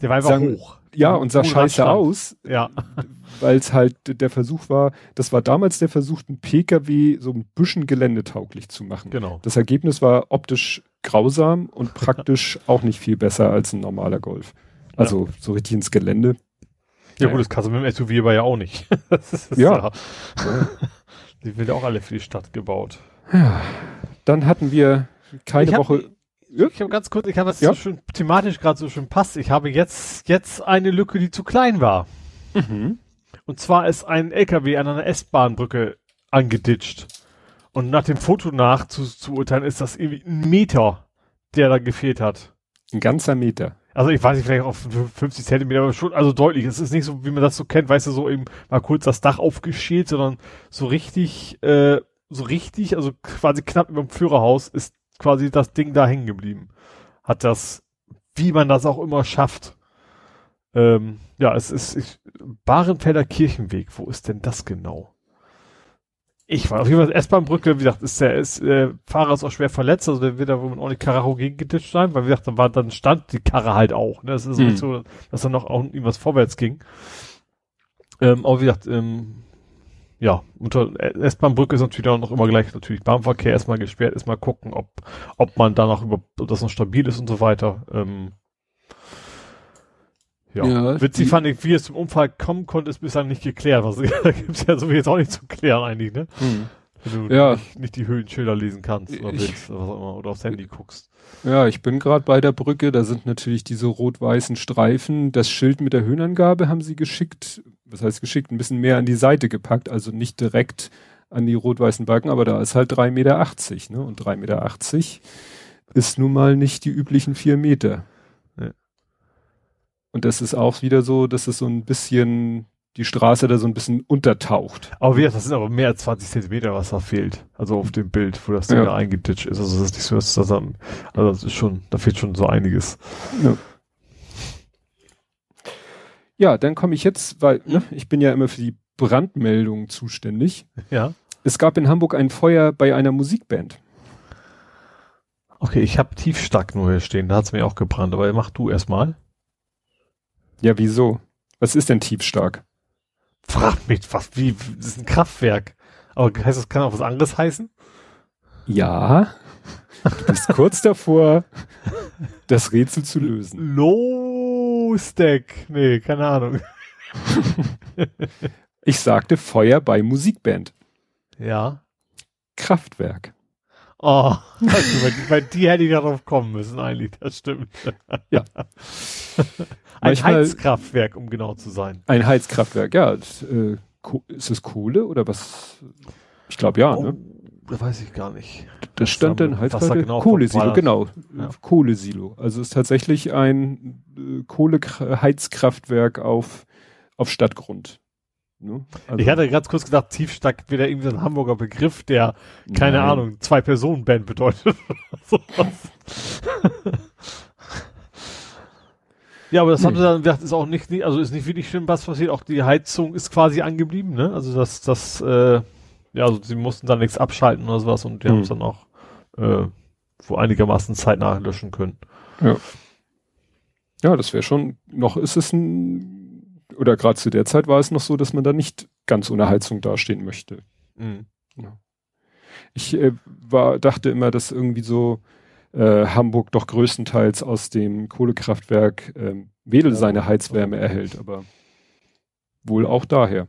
Der war einfach Sagen- hoch. ja, und sah scheiße Radstand. aus, Ja. weil es halt der Versuch war, das war damals der Versuch, einen PKW so ein bisschen geländetauglich zu machen. Genau. Das Ergebnis war optisch grausam und praktisch auch nicht viel besser als ein normaler Golf. Also so richtig ins Gelände. Ja, Ja. gut, das kannst du mit dem SUV aber ja auch nicht. ist, Ja. Die wird ja auch alle für die Stadt gebaut. Dann hatten wir keine ich hab, Woche. Ja. Ich habe ganz kurz, ich habe was Ja. so schön thematisch gerade so schön passt. Ich habe jetzt jetzt eine Lücke, die zu klein war. Mhm. Und zwar ist ein LKW an einer S-Bahn-Brücke angeditscht. Und nach dem Foto nach zu, zu urteilen, ist das irgendwie ein Meter, der da gefehlt hat. Ein ganzer Meter. Also ich weiß nicht, vielleicht auf 50 Zentimeter, aber schon, also deutlich. Es ist nicht so, wie man das so kennt, weißt du, so eben mal kurz das Dach aufgeschält, sondern so richtig, äh, so richtig, also quasi knapp über dem Führerhaus ist quasi das Ding da hängen geblieben. Hat das, wie man das auch immer schafft. Ähm, ja, es ist ich, Bahrenfelder Kirchenweg. Wo ist denn das genau? Ich war auf jeden Fall S-Bahn-Brücke, wie gesagt, ist der ist, äh, Fahrer ist auch schwer verletzt, also der wird da wohl mit ordentlich Karacho gegeditscht sein, weil wie gesagt, da war dann stand die Karre halt auch. Ne? Es ist Mhm. nicht so, dass da noch auch irgendwas vorwärts ging. Ähm, aber wie gesagt, ähm, ja, unter S-Bahn-Brücke ist natürlich auch noch immer gleich natürlich Bahnverkehr erstmal gesperrt, erstmal gucken, ob, ob man da noch über, ob das noch stabil ist und so weiter. Ähm, ja. Ja, Witzig fand ich, wie es zum Unfall kommen konnte, ist bislang nicht geklärt. Was, da gibt's ja so wie jetzt auch nicht zu klären eigentlich, ne? Wenn du Ja. nicht, nicht die Höhlenschilder lesen kannst oder Ich- willst oder was auch immer, oder aufs Handy guckst. Ja, ich bin gerade bei der Brücke, da sind natürlich diese rot-weißen Streifen. Das Schild mit der Höhenangabe haben sie geschickt, was heißt geschickt, ein bisschen mehr an die Seite gepackt, also nicht direkt an die rot-weißen Balken, aber da ist halt 3,80 Meter, ne? Und 3,80 Meter ist nun mal nicht die üblichen vier Meter. Ja. Und das ist auch wieder so, dass es so ein bisschen die Straße da so ein bisschen untertaucht. Aber wie das sind aber mehr als 20 Zentimeter, was da fehlt. Also auf dem Bild, wo das Ding Ja. da eingeditscht ist. Also das ist nicht so, dass das dann, also das ist schon, da fehlt schon so einiges. Ja, dann komme ich jetzt, weil ne, ich bin ja immer für die Brandmeldungen zuständig. Ja. Es gab in Hamburg ein Feuer bei einer Musikband. Okay, ich habe Tiefstack nur hier stehen, da hat's mir auch gebrannt, aber mach du erstmal. Ja, wieso? Was ist denn tiefstark? Frag mich, was, wie, das ist ein Kraftwerk. Aber heißt das, kann auch was anderes heißen? Ja, du bist kurz davor, das Rätsel zu lösen. Low Stack. Nee, keine Ahnung. Ich sagte Feuer bei Musikband. Ja. Kraftwerk. Oh, also bei, die hätte ich darauf kommen müssen eigentlich, das stimmt. Ja. Ein Manchmal- Heizkraftwerk, um genau zu sein. Ein Heizkraftwerk, ja. Äh, Ko- ist es Kohle oder was? Ich glaube ja, ne? Da weiß ich gar nicht. Das stand da- dann was da genau Kohlesilo, genau. Ja. Kohlesilo. Also es ist tatsächlich ein äh, Kohleheizkraftwerk auf, auf Stadtgrund. Ne? Also, ich hatte ganz kurz gedacht, Tiefstack wäre irgendwie so ein Hamburger Begriff, der, keine Nein. Ahnung, Zwei-Personen-Band bedeutet. oder sowas. ja, aber das haben Nee. sie dann gesagt, ist auch nicht, nicht- also ist nicht wirklich schlimm, was passiert. Auch die Heizung ist quasi angeblieben, ne? Also das, das, äh, ja, also sie mussten dann nichts abschalten oder sowas und die Hm. haben es dann auch äh, wo einigermaßen zeitnah löschen können. Ja, das wäre schon, noch ist es ein, oder gerade zu der Zeit war es noch so, dass man da nicht ganz ohne Heizung dastehen möchte. Mhm. Ich äh, war, dachte immer, dass irgendwie so äh, Hamburg doch größtenteils aus dem Kohlekraftwerk ähm, Wedel seine Heizwärme erhält, aber wohl auch daher.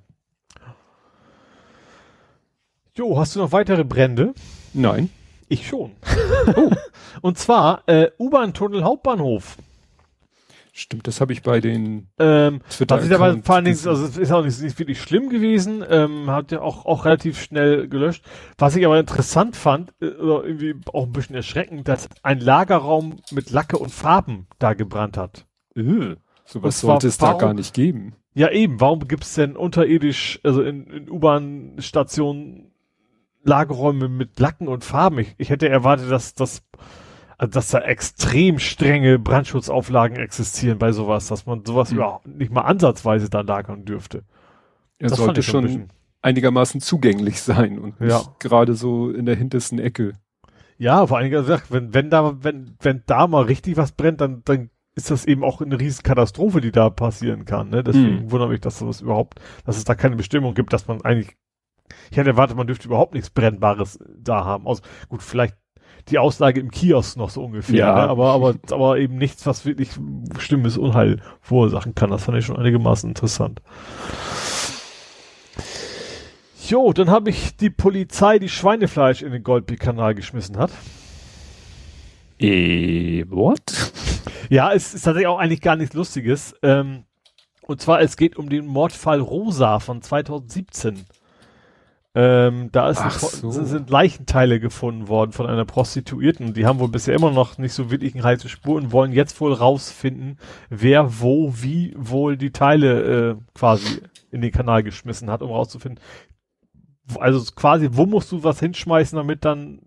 Jo, hast du noch weitere Brände? Nein. Ich schon. oh. Und zwar äh, U-Bahn-Tunnel Hauptbahnhof. Stimmt, das habe ich bei den ähm, Twitter was ist aber vor allen Dingen, also es ist auch nicht, nicht wirklich schlimm gewesen, ähm, hat ja auch, auch relativ schnell gelöscht. Was ich aber interessant fand, äh, oder irgendwie auch ein bisschen erschreckend, dass ein Lagerraum mit Lacke und Farben da gebrannt hat. Öh, sowas sollte es da gar nicht geben. Ja eben, warum gibt's denn unterirdisch, also in, in U-Bahn-Stationen Lagerräume mit Lacken und Farben? Ich, ich hätte erwartet, dass das also dass da extrem strenge Brandschutzauflagen existieren bei sowas, dass man sowas mhm. überhaupt nicht mal ansatzweise da lagern dürfte. Er das sollte schon einigermaßen zugänglich sein und nicht ja. gerade so in der hintersten Ecke. Ja, vor allen Dingen, wenn, wenn da, wenn, wenn da mal richtig was brennt, dann, dann ist das eben auch eine riesen Katastrophe, die da passieren kann. Ne? Deswegen mhm. wundert mich, dass sowas überhaupt, dass es da keine Bestimmung gibt, dass man eigentlich, ich hätte erwartet, man dürfte überhaupt nichts Brennbares da haben. Also gut, vielleicht die Aussage im Kiosk noch so ungefähr, ja. ne? aber, aber, aber eben nichts, was wirklich schlimmes Unheil verursachen kann. Das fand ich schon einigermaßen interessant. Jo, dann habe ich die Polizei, die Schweinefleisch in den Goldbeak-Kanal geschmissen hat. Eh, what? Ja, es ist tatsächlich auch eigentlich gar nichts Lustiges. Ähm, und zwar, es geht um den Mordfall Rosa von 2017. Ähm, da so. sind Leichenteile gefunden worden von einer Prostituierten. Die haben wohl bisher immer noch nicht so wirklich eine heiße Spur und wollen jetzt wohl rausfinden, wer wo wie wohl die Teile äh, quasi in den Kanal geschmissen hat, um rauszufinden. Also quasi, wo musst du was hinschmeißen, damit dann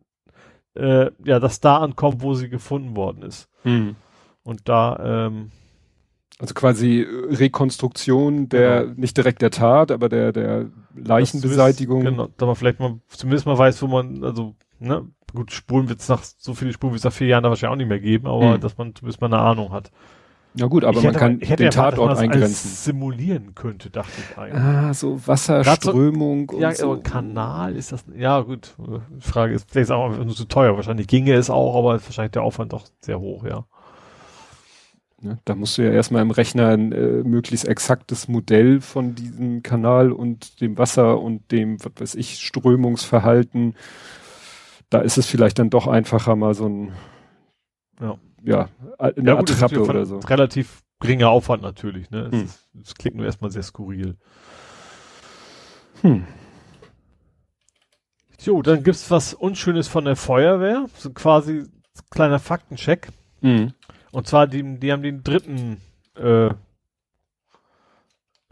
äh, ja das da ankommt, wo sie gefunden worden ist. Hm. Und da ähm, also quasi Rekonstruktion der, genau. nicht direkt der Tat, aber der, der Leichenbeseitigung. Genau, da man vielleicht mal, zumindest mal weiß, wo man, also, ne, gut, Spuren wird es nach, so viele Spuren wird es nach vier Jahren da wahrscheinlich auch nicht mehr geben, aber mhm. dass man zumindest mal eine Ahnung hat. Ja gut, aber ich man hätte, kann den Tatort man eingrenzen. simulieren könnte, dachte ich eigentlich. Ah, so Wasserströmung so, ja, so. Kanal ist das, ja gut, Frage ist, vielleicht ist auch nur zu teuer, wahrscheinlich ginge es auch, aber wahrscheinlich der Aufwand doch sehr hoch, ja. Ne? Da musst du ja erstmal im Rechner ein äh, möglichst exaktes Modell von diesem Kanal und dem Wasser und dem, was weiß ich, Strömungsverhalten. Da ist es vielleicht dann doch einfacher, mal so ein, ja, ja eine ja, gut, Attrappe oder so. Relativ geringer Aufwand natürlich, ne? Es, hm. ist, es klingt nur erstmal sehr skurril. Hm. Jo, dann gibt's was Unschönes von der Feuerwehr. So quasi kleiner Faktencheck. Mhm. Und zwar, die, die haben den dritten, äh,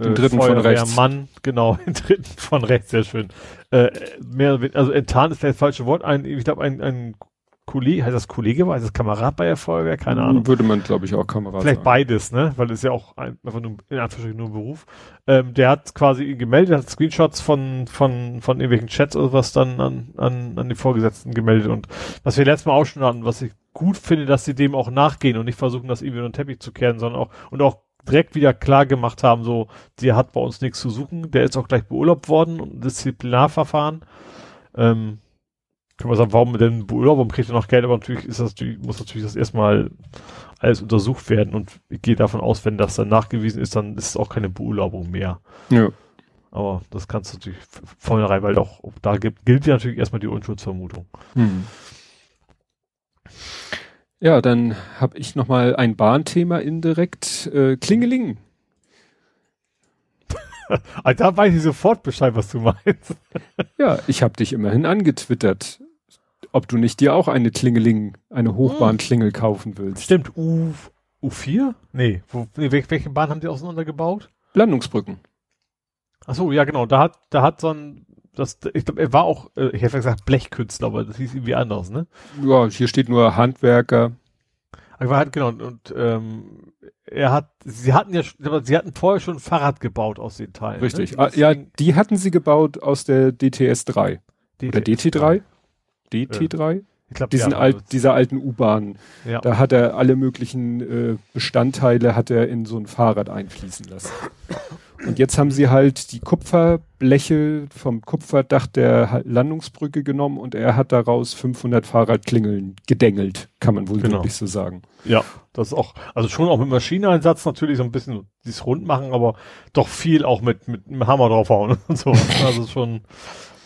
den dritten von rechts. Mann, genau, den dritten von rechts, sehr schön. Äh, mehr, also enttarnt ist vielleicht das falsche Wort. Ein, ich glaube, ein, ein Kollege, heißt das Kollege, heißt das Kamerad bei der Feuerwehr? Keine Ahnung. Würde man, glaube ich, auch Kamerad Vielleicht sagen. beides, ne? Weil es ja auch ein, einfach nur, in Anführungsstrichen nur ein Beruf. Ähm, der hat quasi gemeldet, hat Screenshots von, von, von irgendwelchen Chats oder was dann an, an, an die Vorgesetzten gemeldet. Und was wir letztes Mal auch schon hatten, was ich gut finde, dass sie dem auch nachgehen und nicht versuchen, das irgendwie unter den Teppich zu kehren, sondern auch, und auch direkt wieder klar gemacht haben, so, der hat bei uns nichts zu suchen, der ist auch gleich beurlaubt worden und Disziplinarverfahren. Ähm, können wir sagen, warum denn Beurlaub, warum kriegt er noch Geld, aber natürlich ist das, muss natürlich das erstmal alles untersucht werden und ich gehe davon aus, wenn das dann nachgewiesen ist, dann ist es auch keine Beurlaubung mehr. Ja. Aber das kannst du natürlich vornherein, weil auch da gibt, gilt ja natürlich erstmal die Unschuldsvermutung. Hm. Ja, dann habe ich noch mal ein Bahnthema indirekt. Äh, Klingeling. da weiß ich sofort Bescheid, was du meinst. ja, ich habe dich immerhin angetwittert ob du nicht dir auch eine Klingeling, eine Hochbahnklingel kaufen willst. Stimmt, U, U4? Nee, wo, nee, welche Bahn haben die auseinandergebaut? Landungsbrücken. Ach so, ja genau, da hat, da hat so ein, das, ich glaube, er war auch, äh, ich hätte gesagt Blechkünstler, aber das hieß irgendwie anders, ne? Ja, hier steht nur Handwerker. Aber halt, genau, und ähm, er hat, sie hatten ja, sie hatten vorher schon ein Fahrrad gebaut aus den Teilen. Ne? Richtig, ne? ja, die hatten sie gebaut aus der DTS 3. DTS Oder DT3? DT3? Ich glaube, diesen ja, alt, dieser alten U-Bahn. Ja. Da hat er alle möglichen äh, Bestandteile hat er in so ein Fahrrad einfließen lassen. Und jetzt haben sie halt die Kupferbleche vom Kupferdach der Landungsbrücke genommen und er hat daraus 500 Fahrradklingeln gedengelt, kann man wohl genau. wirklich so sagen. Ja, das ist auch, also schon auch mit Maschineneinsatz natürlich so ein bisschen dieses Rund machen, aber doch viel auch mit, mit einem Hammer draufhauen und so. also schon,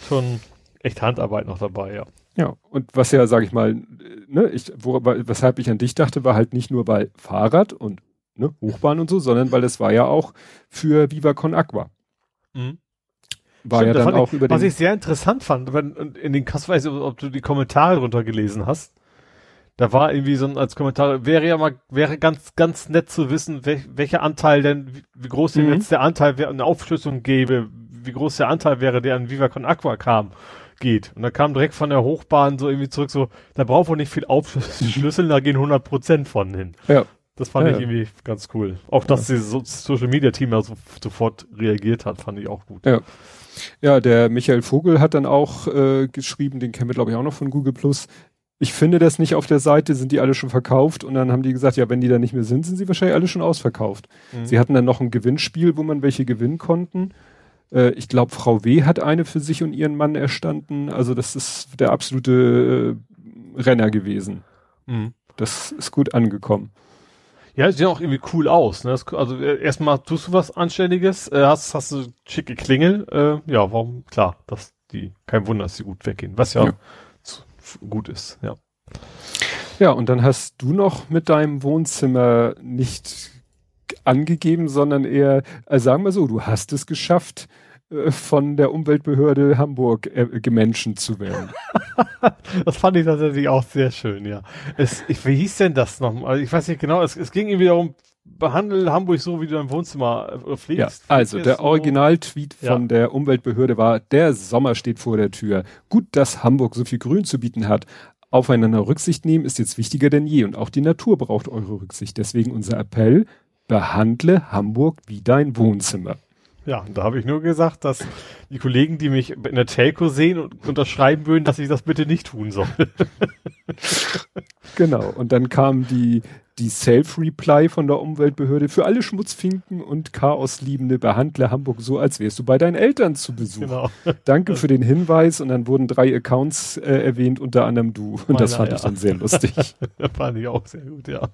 schon echt Handarbeit noch dabei, ja. Ja, und was ja, sag ich mal, ne, ich, wo, weshalb ich an dich dachte, war halt nicht nur bei Fahrrad und ne, Hochbahn und so, sondern weil es war ja auch für Viva Con Aqua. Mhm. War Stimmt, ja dann auch ich, über den. Was ich sehr interessant fand, wenn in den Kass weiß ob du die Kommentare drunter gelesen hast. Da war irgendwie so ein als Kommentar, wäre ja mal, wäre ganz, ganz nett zu wissen, wel, welcher Anteil denn, wie, wie groß denn mhm. jetzt der Anteil wäre, eine Aufschlüsselung gäbe, wie groß der Anteil wäre, der an Viva Con Aqua kam geht. Und da kam direkt von der Hochbahn so irgendwie zurück, so, da braucht man nicht viel Aufschlüsseln, da gehen 100 Prozent von hin. Ja. Das fand ja, ich irgendwie ganz cool. Auch, dass ja. dieses Social Media Team ja so, sofort reagiert hat, fand ich auch gut. Ja. Ja, der Michael Vogel hat dann auch äh, geschrieben, den kennen wir glaube ich auch noch von Google Plus. Ich finde das nicht auf der Seite, sind die alle schon verkauft und dann haben die gesagt, ja, wenn die da nicht mehr sind, sind sie wahrscheinlich alle schon ausverkauft. Mhm. Sie hatten dann noch ein Gewinnspiel, wo man welche gewinnen konnten. Äh, ich glaube, Frau W. hat eine für sich und ihren Mann erstanden. Also das ist der absolute äh, Renner gewesen. Mhm. Das ist gut angekommen. Ja, sieht auch irgendwie cool aus. Ne? Das, also äh, erstmal tust du was Anständiges, äh, hast, hast du schicke Klingel. Äh, ja, warum? Klar, dass die, kein Wunder, dass die gut weggehen. Was ja, ja. Gut ist, ja. Ja, und dann hast du noch mit deinem Wohnzimmer nicht angegeben, sondern eher, äh, sagen wir so, du hast es geschafft, von der Umweltbehörde Hamburg äh, gemenschen zu werden. das fand ich tatsächlich auch sehr schön, ja. Es, ich, wie hieß denn das nochmal? Ich weiß nicht genau, es, es ging irgendwie darum, behandle Hamburg so, wie du dein Wohnzimmer äh, pflegst. Ja, also der Originaltweet ja. von der Umweltbehörde war, der Sommer steht vor der Tür. Gut, dass Hamburg so viel Grün zu bieten hat. Aufeinander Rücksicht nehmen ist jetzt wichtiger denn je und auch die Natur braucht eure Rücksicht. Deswegen unser Appell, behandle Hamburg wie dein Wohnzimmer. Ja, da habe ich nur gesagt, dass die Kollegen, die mich in der Telco sehen und unterschreiben würden, dass ich das bitte nicht tun soll. genau. Und dann kam die, die Self-Reply von der Umweltbehörde für alle Schmutzfinken und Chaosliebende behandle Hamburg so, als wärst du bei deinen Eltern zu Besuch. Genau. Danke für den Hinweis und dann wurden drei Accounts äh, erwähnt, unter anderem du. Und Meiner, das fand ja. ich dann sehr lustig. das fand ich auch sehr gut, ja.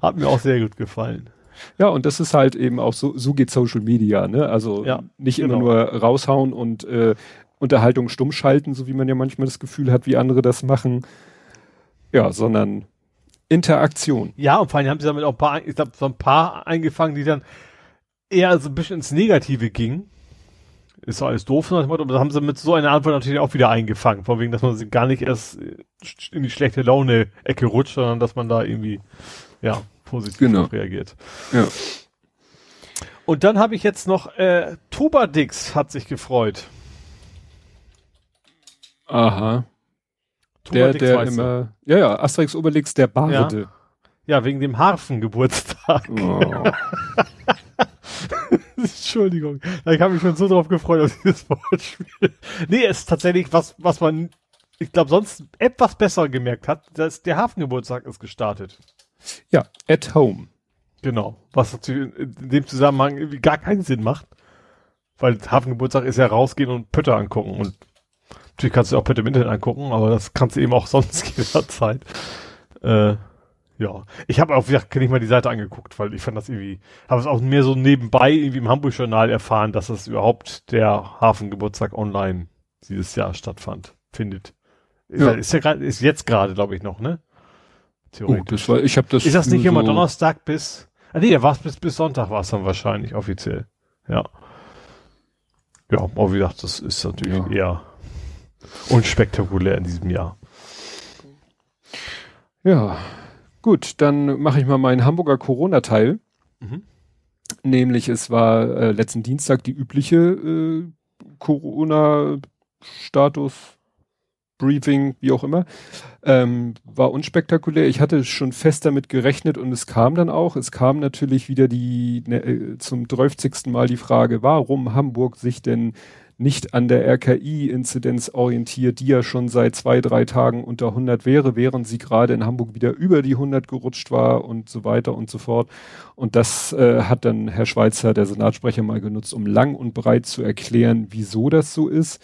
Hat mir auch sehr gut gefallen. Ja, und das ist halt eben auch so, so geht Social Media, ne? Also ja, nicht genau. immer nur raushauen und äh, Unterhaltung stumm schalten, so wie man ja manchmal das Gefühl hat, wie andere das machen. Ja, sondern Interaktion. Ja, und vor allem haben sie damit auch ein paar, ich glaube, so ein paar eingefangen, die dann eher so ein bisschen ins Negative gingen. Ist doch alles doof, aber das haben sie mit so einer Antwort natürlich auch wieder eingefangen. Von wegen, dass man sie gar nicht erst in die schlechte Laune-Ecke rutscht, sondern dass man da irgendwie, ja, positiv genau. reagiert. Ja. Und dann habe ich jetzt noch, äh, Tobadix hat sich gefreut. Aha. Der, der immer, ja, ja, Asterix Obelix, der Barde. Ja, ja wegen dem Harfengeburtstag. Oh. Entschuldigung. Ich habe mich schon so drauf gefreut auf dieses Wortspiel. Nee, es ist tatsächlich was, was man, ich glaube, sonst etwas besser gemerkt hat, dass der Hafengeburtstag ist gestartet. Ja, at home. Genau. Was natürlich in dem Zusammenhang irgendwie gar keinen Sinn macht. Weil Hafengeburtstag ist ja rausgehen und Pötter angucken. Und natürlich kannst du auch Pötter im Internet angucken, aber das kannst du eben auch sonst jederzeit. Äh, ja. Ich habe auch, wie gesagt, kenne ich mal die Seite angeguckt, weil ich fand das irgendwie, habe es auch mehr so nebenbei irgendwie im Hamburg-Journal erfahren, dass es überhaupt der Hafengeburtstag online dieses Jahr stattfand, findet. Ja. Ist ja gerade, ist jetzt gerade, glaube ich, noch, ne? Theoretisch. Oh, das war, ich habe das. Ist das nicht immer so Donnerstag bis? Ah, nee, der war bis bis Sonntag war es dann wahrscheinlich offiziell. Ja. Ja, aber wie gesagt, das ist natürlich ja. eher unspektakulär in diesem Jahr. Ja, gut, dann mache ich mal meinen Hamburger Corona-Teil. Mhm. Nämlich, es war äh, letzten Dienstag die übliche äh, Corona-Status Briefing, wie auch immer, ähm, war unspektakulär. Ich hatte schon fest damit gerechnet und es kam dann auch. Es kam natürlich wieder die ne, äh, zum 30. Mal die Frage, warum Hamburg sich denn nicht an der RKI-Inzidenz orientiert, die ja schon seit zwei, drei Tagen unter 100 wäre, während sie gerade in Hamburg wieder über die 100 gerutscht war und so weiter und so fort. Und das äh, hat dann Herr Schweizer, der Senatssprecher, mal genutzt, um lang und breit zu erklären, wieso das so ist,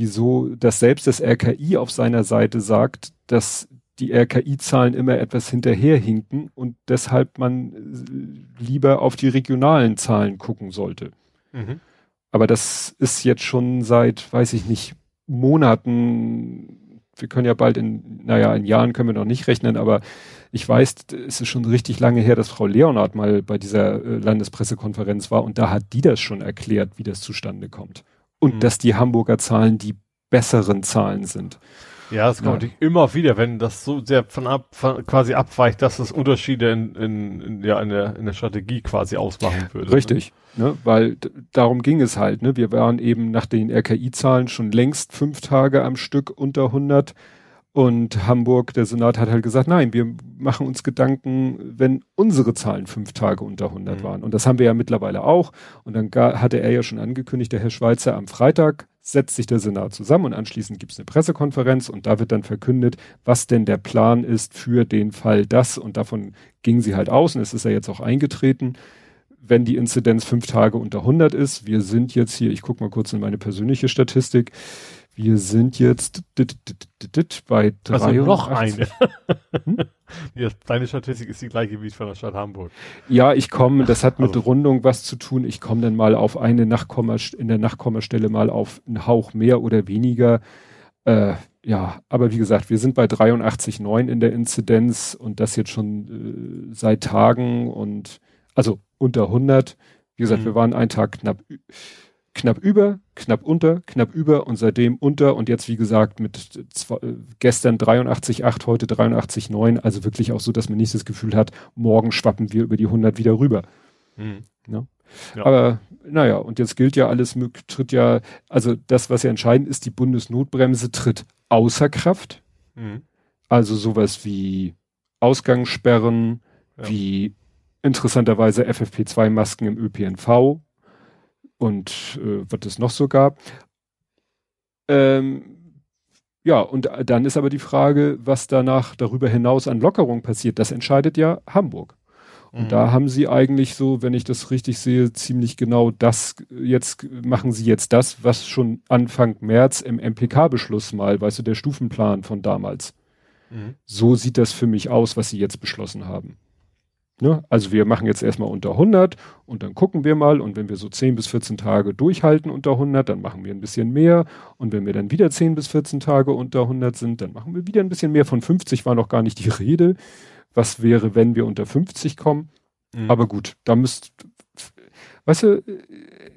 wieso das selbst das RKI auf seiner Seite sagt, dass die RKI-Zahlen immer etwas hinterherhinken und deshalb man äh, lieber auf die regionalen Zahlen gucken sollte. Mhm. Aber das ist jetzt schon seit, weiß ich nicht, Monaten, wir können ja bald in, naja, in Jahren können wir noch nicht rechnen, aber ich weiß, es ist schon richtig lange her, dass Frau Leonard mal bei dieser äh, Landespressekonferenz war und da hat die das schon erklärt, wie das zustande kommt. Und mhm. dass die Hamburger Zahlen die besseren Zahlen sind. Ja, das kommt ja. immer wieder, wenn das so sehr von ab, von quasi abweicht, dass es Unterschiede in, in, in, ja, in, der, in der Strategie quasi ausmachen würde. Ne? Richtig, ne? ne? weil darum ging es halt. Ne? Wir waren eben nach den RKI-Zahlen schon längst fünf Tage am Stück unter 100 und Hamburg, der Senat hat halt gesagt, nein, wir machen uns Gedanken, wenn unsere Zahlen fünf Tage unter 100 mhm. waren. Und das haben wir ja mittlerweile auch. Und dann hatte er ja schon angekündigt, der Herr Schweizer, am Freitag setzt sich der Senat zusammen und anschließend gibt es eine Pressekonferenz und da wird dann verkündet, was denn der Plan ist für den Fall das. Und davon ging sie halt aus und es ist ja jetzt auch eingetreten wenn die Inzidenz fünf Tage unter 100 ist. Wir sind jetzt hier, ich gucke mal kurz in meine persönliche Statistik. Wir sind jetzt dit, dit, dit, bei drei. Also noch eine. hm? ja, deine Statistik ist die gleiche wie von der Stadt Hamburg. Ja, ich komme, das hat mit also. Rundung was zu tun. Ich komme dann mal auf eine Nachkomma, in der Nachkommastelle mal auf einen Hauch mehr oder weniger. Äh, ja, aber wie gesagt, wir sind bei 83,9 in der Inzidenz und das jetzt schon äh, seit Tagen und also unter 100. Wie gesagt, mhm. wir waren einen Tag knapp knapp über, knapp unter, knapp über und seitdem unter und jetzt wie gesagt mit zwei, gestern 83,8, heute 83,9, also wirklich auch so, dass man nicht das Gefühl hat, morgen schwappen wir über die 100 wieder rüber. Mhm. Ja? Ja. Aber naja, und jetzt gilt ja alles, tritt ja, also das, was ja entscheidend ist, die Bundesnotbremse tritt außer Kraft. Mhm. Also sowas wie Ausgangssperren, ja. wie interessanterweise FFP2-Masken im ÖPNV, und äh, was es noch so gab. Ähm, ja, und dann ist aber die Frage, was danach darüber hinaus an Lockerung passiert. Das entscheidet ja Hamburg. Und mhm. da haben sie eigentlich so, wenn ich das richtig sehe, ziemlich genau das, jetzt machen sie jetzt das, was schon Anfang März im MPK-Beschluss mal, weißt du, der Stufenplan von damals. Mhm. So sieht das für mich aus, was sie jetzt beschlossen haben. Ne? Also wir machen jetzt erstmal unter 100 und dann gucken wir mal und wenn wir so 10 bis 14 Tage durchhalten unter 100, dann machen wir ein bisschen mehr und wenn wir dann wieder 10 bis 14 Tage unter 100 sind, dann machen wir wieder ein bisschen mehr. Von 50 war noch gar nicht die Rede. Was wäre, wenn wir unter 50 kommen? Mhm. Aber gut, da müsst, weißt du,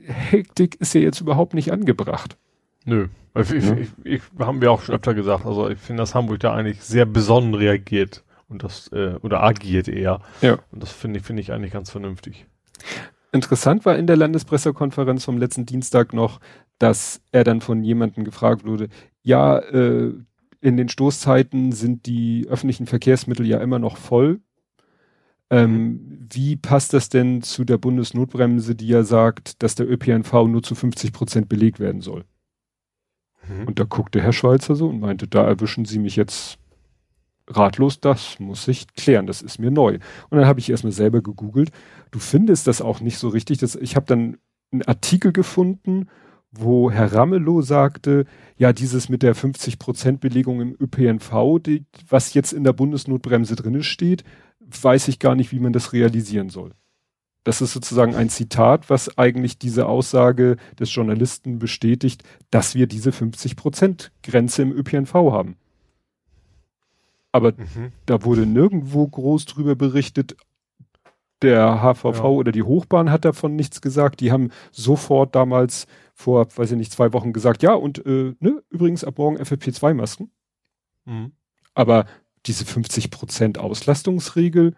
Hektik ist ja jetzt überhaupt nicht angebracht. Nö. Ich, ja. ich, ich, haben wir auch schon öfter gesagt. Also ich finde, dass Hamburg da eigentlich sehr besonnen reagiert und das äh, oder agiert eher. Ja. Und das finde ich finde ich eigentlich ganz vernünftig. Interessant war in der Landespressekonferenz vom letzten Dienstag noch, dass er dann von jemandem gefragt wurde, ja, äh, in den Stoßzeiten sind die öffentlichen Verkehrsmittel ja immer noch voll. Ähm, wie passt das denn zu der Bundesnotbremse, die ja sagt, dass der ÖPNV nur zu 50 Prozent belegt werden soll? Mhm. Und da guckte Herr Schweizer so und meinte, da erwischen Sie mich jetzt ratlos, das muss ich klären, das ist mir neu. Und dann habe ich erstmal selber gegoogelt. Du findest das auch nicht so richtig. Das, ich habe dann einen Artikel gefunden, wo Herr Ramelow sagte, ja, dieses mit der 50% Belegung im ÖPNV, die, was jetzt in der Bundesnotbremse drinne steht, weiß ich gar nicht, wie man das realisieren soll. Das ist sozusagen ein Zitat, was eigentlich diese Aussage des Journalisten bestätigt, dass wir diese 50% Grenze im ÖPNV haben. Aber mhm. da wurde nirgendwo groß drüber berichtet. Der HVV ja. oder die Hochbahn hat davon nichts gesagt. Die haben sofort damals vor, weiß ich nicht, zwei Wochen gesagt, ja, und äh, ne, übrigens ab morgen FFP2-Masken. Mhm. Aber diese 50% Auslastungsregel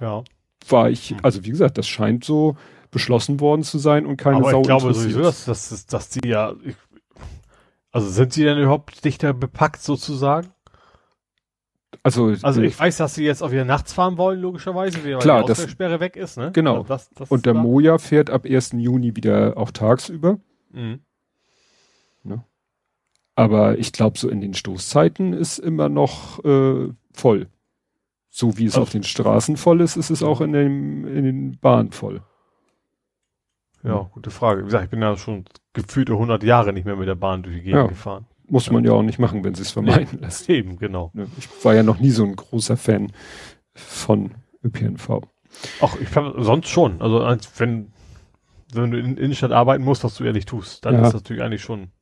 ja. war ich, mhm. also wie gesagt, das scheint so beschlossen worden zu sein und keine Aber Sau ich glaube sowieso, dass, dass, dass die ja, ich, also sind sie denn überhaupt dichter bepackt sozusagen? Also, also ich weiß, dass sie jetzt auch wieder nachts fahren wollen, logischerweise, weil klar, die Sperre weg ist, ne? Genau. Also das, das und der Moja fährt ab 1. Juni wieder auch tagsüber. Mhm. Ne? Aber ich glaube, so in den Stoßzeiten ist immer noch äh, voll. So wie es auf, auf den Straßen voll ist, ist es auch in, dem, in den Bahnen voll. Ja, gute Frage. Wie gesagt, ich bin ja schon gefühlte 100 Jahre nicht mehr mit der Bahn durch die Gegend ja. gefahren. Muss man ja auch nicht machen, wenn sie es vermeiden nee, lässt. Eben, genau. Ne, ich war ja noch nie so ein großer Fan von ÖPNV. Ach, ich kann sonst schon. Also wenn, wenn du in Innenstadt arbeiten musst, was du ehrlich tust, dann ja. ist das natürlich eigentlich schon.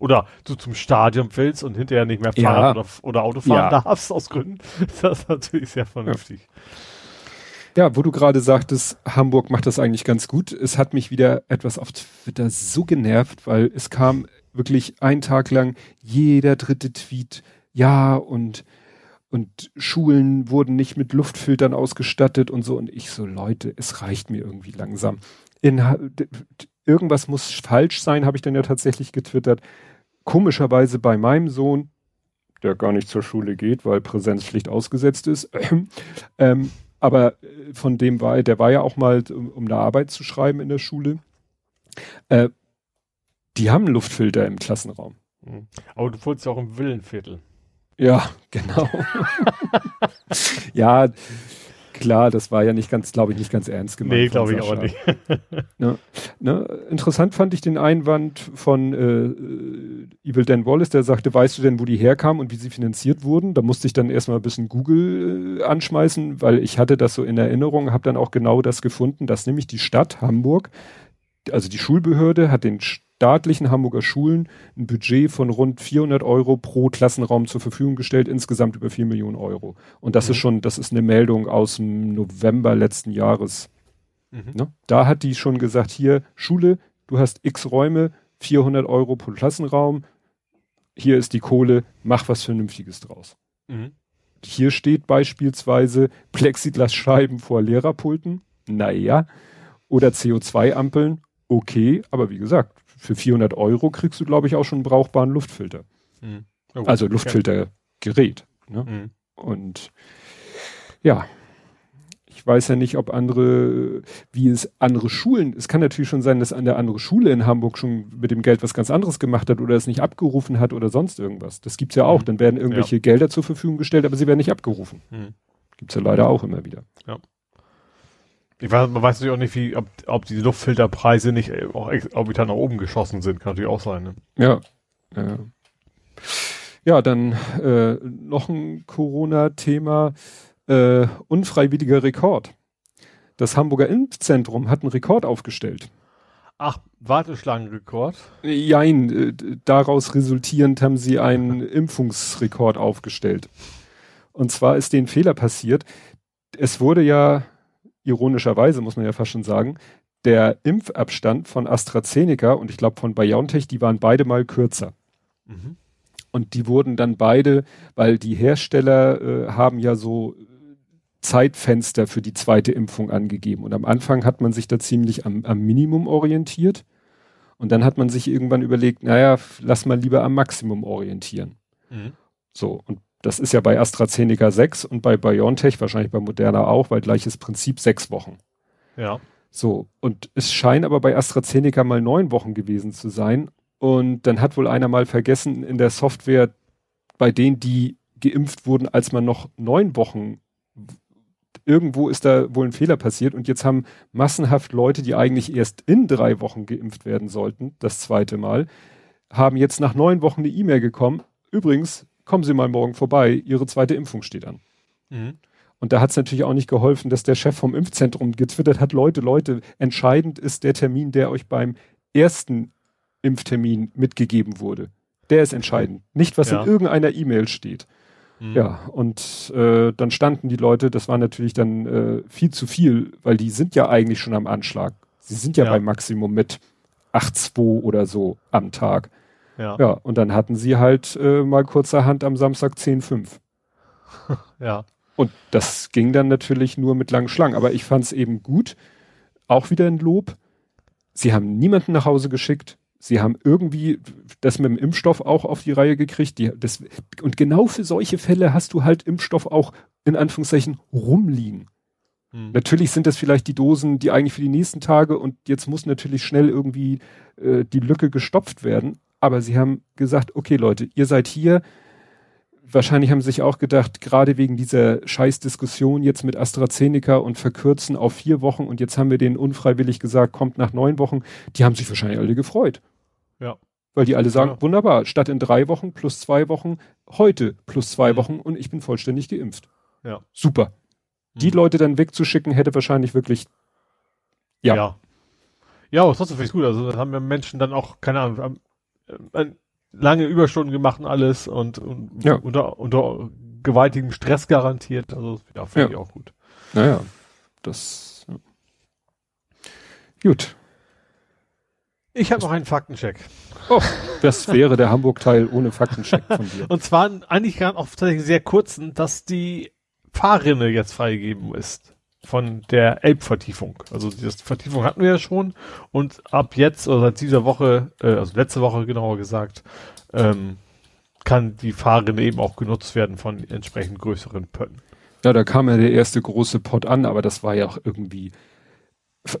Oder du zum Stadion willst und hinterher nicht mehr Fahrrad ja. oder, oder, Auto fahren ja. darfst aus Gründen. Das ist natürlich sehr vernünftig. Ja, wo du gerade sagtest, Hamburg macht das eigentlich ganz gut. Es hat mich wieder etwas auf Twitter so genervt, weil es kam wirklich einen Tag lang jeder dritte Tweet, ja, und und Schulen wurden nicht mit Luftfiltern ausgestattet und so. Und ich so, Leute, es reicht mir irgendwie langsam. In, irgendwas muss falsch sein, habe ich dann ja tatsächlich getwittert. Komischerweise bei meinem Sohn, der gar nicht zur Schule geht, weil Präsenzpflicht ausgesetzt ist, ähm, aber von dem war, der war ja auch mal, um, um eine Arbeit zu schreiben in der Schule. Äh, die haben Luftfilter im Klassenraum. Mhm. Aber du wohnst ja auch im Villenviertel. Ja, genau. ja, klar, das war ja nicht ganz, glaube ich, nicht ganz ernst gemeint. Nee, glaube ich auch nicht. ne, ne, interessant fand ich den Einwand von äh, Evil Dan Wallace, der sagte, weißt du denn, wo die herkamen und wie sie finanziert wurden? Da musste ich dann erstmal ein bisschen Google äh, anschmeißen, weil ich hatte das so in Erinnerung, habe dann auch genau das gefunden, dass nämlich die Stadt Hamburg, also die Schulbehörde hat den staatlichen Hamburger Schulen ein Budget von rund 400 Euro pro Klassenraum zur Verfügung gestellt, insgesamt über 4 Millionen Euro. Und das mhm. ist schon, das ist eine Meldung aus dem November letzten Jahres. Mhm. Ne? Da hat die schon gesagt, hier, Schule, du hast x Räume, 400 Euro pro Klassenraum, hier ist die Kohle, mach was Vernünftiges draus. Mhm. Hier steht beispielsweise Plexiglasscheiben vor Lehrerpulten, naja, oder CO2-Ampeln, okay, aber wie gesagt, für 400 Euro kriegst du, glaube ich, auch schon einen brauchbaren Luftfilter. Mhm. Oh, also Luftfiltergerät. Ne? Mhm. Und ja, ich weiß ja nicht, ob andere, wie es andere Schulen, es kann natürlich schon sein, dass eine andere Schule in Hamburg schon mit dem Geld was ganz anderes gemacht hat oder es nicht abgerufen hat oder sonst irgendwas. Das gibt's ja auch. Mhm. Dann werden irgendwelche ja. Gelder zur Verfügung gestellt, aber sie werden nicht abgerufen. Mhm. Gibt's ja leider auch immer wieder. Ja. Ich weiß, man weiß natürlich auch nicht, wie, ob, ob die Luftfilterpreise nicht äh, auch orbital nach oben geschossen sind. Kann natürlich auch sein, ne? Ja. Ja, ja dann äh, noch ein Corona-Thema. Äh, unfreiwilliger Rekord. Das Hamburger Impfzentrum hat einen Rekord aufgestellt. Ach, Warteschlangenrekord? Jein, äh, daraus resultierend haben sie einen Impfungsrekord aufgestellt. Und zwar ist denen Fehler passiert. Es wurde ja ironischerweise muss man ja fast schon sagen, der Impfabstand von AstraZeneca und ich glaube von BioNTech, die waren beide mal kürzer. Mhm. Und die wurden dann beide, weil die Hersteller äh, haben ja so Zeitfenster für die zweite Impfung angegeben. Und am Anfang hat man sich da ziemlich am, am Minimum orientiert. Und dann hat man sich irgendwann überlegt, naja, lass mal lieber am Maximum orientieren. Mhm. So, und das ist ja bei AstraZeneca sechs und bei BioNTech, wahrscheinlich bei Moderna auch, weil gleiches Prinzip sechs Wochen. Ja. So, und es scheint aber bei AstraZeneca mal neun Wochen gewesen zu sein. Und dann hat wohl einer mal vergessen, in der Software bei denen, die geimpft wurden, als man noch neun Wochen, irgendwo ist da wohl ein Fehler passiert. Und jetzt haben massenhaft Leute, die eigentlich erst in drei Wochen geimpft werden sollten, das zweite Mal, haben jetzt nach neun Wochen eine E-Mail gekommen. Übrigens, kommen Sie mal morgen vorbei, Ihre zweite Impfung steht an. Mhm. Und da hat es natürlich auch nicht geholfen, dass der Chef vom Impfzentrum getwittert hat, Leute, Leute, entscheidend ist der Termin, der euch beim ersten Impftermin mitgegeben wurde. Der ist entscheidend. Nicht, was ja. in irgendeiner E-Mail steht. Mhm. Ja, und äh, dann standen die Leute, das war natürlich dann äh, viel zu viel, weil die sind ja eigentlich schon am Anschlag. Sie sind ja, ja. beim Maximum mit 8,2 oder so am Tag. Ja. ja, und dann hatten sie halt äh, mal kurzerhand am Samstag 10,5. ja. Und das ging dann natürlich nur mit langen Schlangen. Aber ich fand es eben gut. Auch wieder ein Lob. Sie haben niemanden nach Hause geschickt. Sie haben irgendwie das mit dem Impfstoff auch auf die Reihe gekriegt. Die, das, und genau für solche Fälle hast du halt Impfstoff auch in Anführungszeichen rumliegen. Hm. Natürlich sind das vielleicht die Dosen, die eigentlich für die nächsten Tage und jetzt muss natürlich schnell irgendwie äh, die Lücke gestopft werden. Aber sie haben gesagt, okay Leute, ihr seid hier. Wahrscheinlich haben sie sich auch gedacht, gerade wegen dieser Scheißdiskussion jetzt mit AstraZeneca und verkürzen auf vier Wochen und jetzt haben wir denen unfreiwillig gesagt, kommt nach neun Wochen. Die haben sich wahrscheinlich alle gefreut. Ja. Weil die alle sagen, ja. wunderbar, statt in drei Wochen plus zwei Wochen, heute plus zwei mhm. Wochen und ich bin vollständig geimpft. Ja. Super. Die mhm. Leute dann wegzuschicken, hätte wahrscheinlich wirklich. Ja. Ja, ja aber trotzdem finde ich gut. Also haben wir Menschen dann auch, keine Ahnung, lange Überstunden gemacht und alles und, und ja. unter, unter gewaltigem Stress garantiert. Also ja, finde ja. ich auch gut. Naja, das. Ja. Gut. Ich habe noch einen Faktencheck. Oh, das wäre der Hamburg-Teil ohne Faktencheck von dir. Und zwar eigentlich gerade auch tatsächlich sehr kurzen, dass die Fahrrinne jetzt freigegeben ist von der Elbvertiefung. Also die Vertiefung hatten wir ja schon und ab jetzt oder seit dieser Woche, äh, also letzte Woche genauer gesagt, ähm, kann die Fahrrinne eben auch genutzt werden von entsprechend größeren Pötten. Ja, da kam ja der erste große Pott an, aber das war ja auch irgendwie,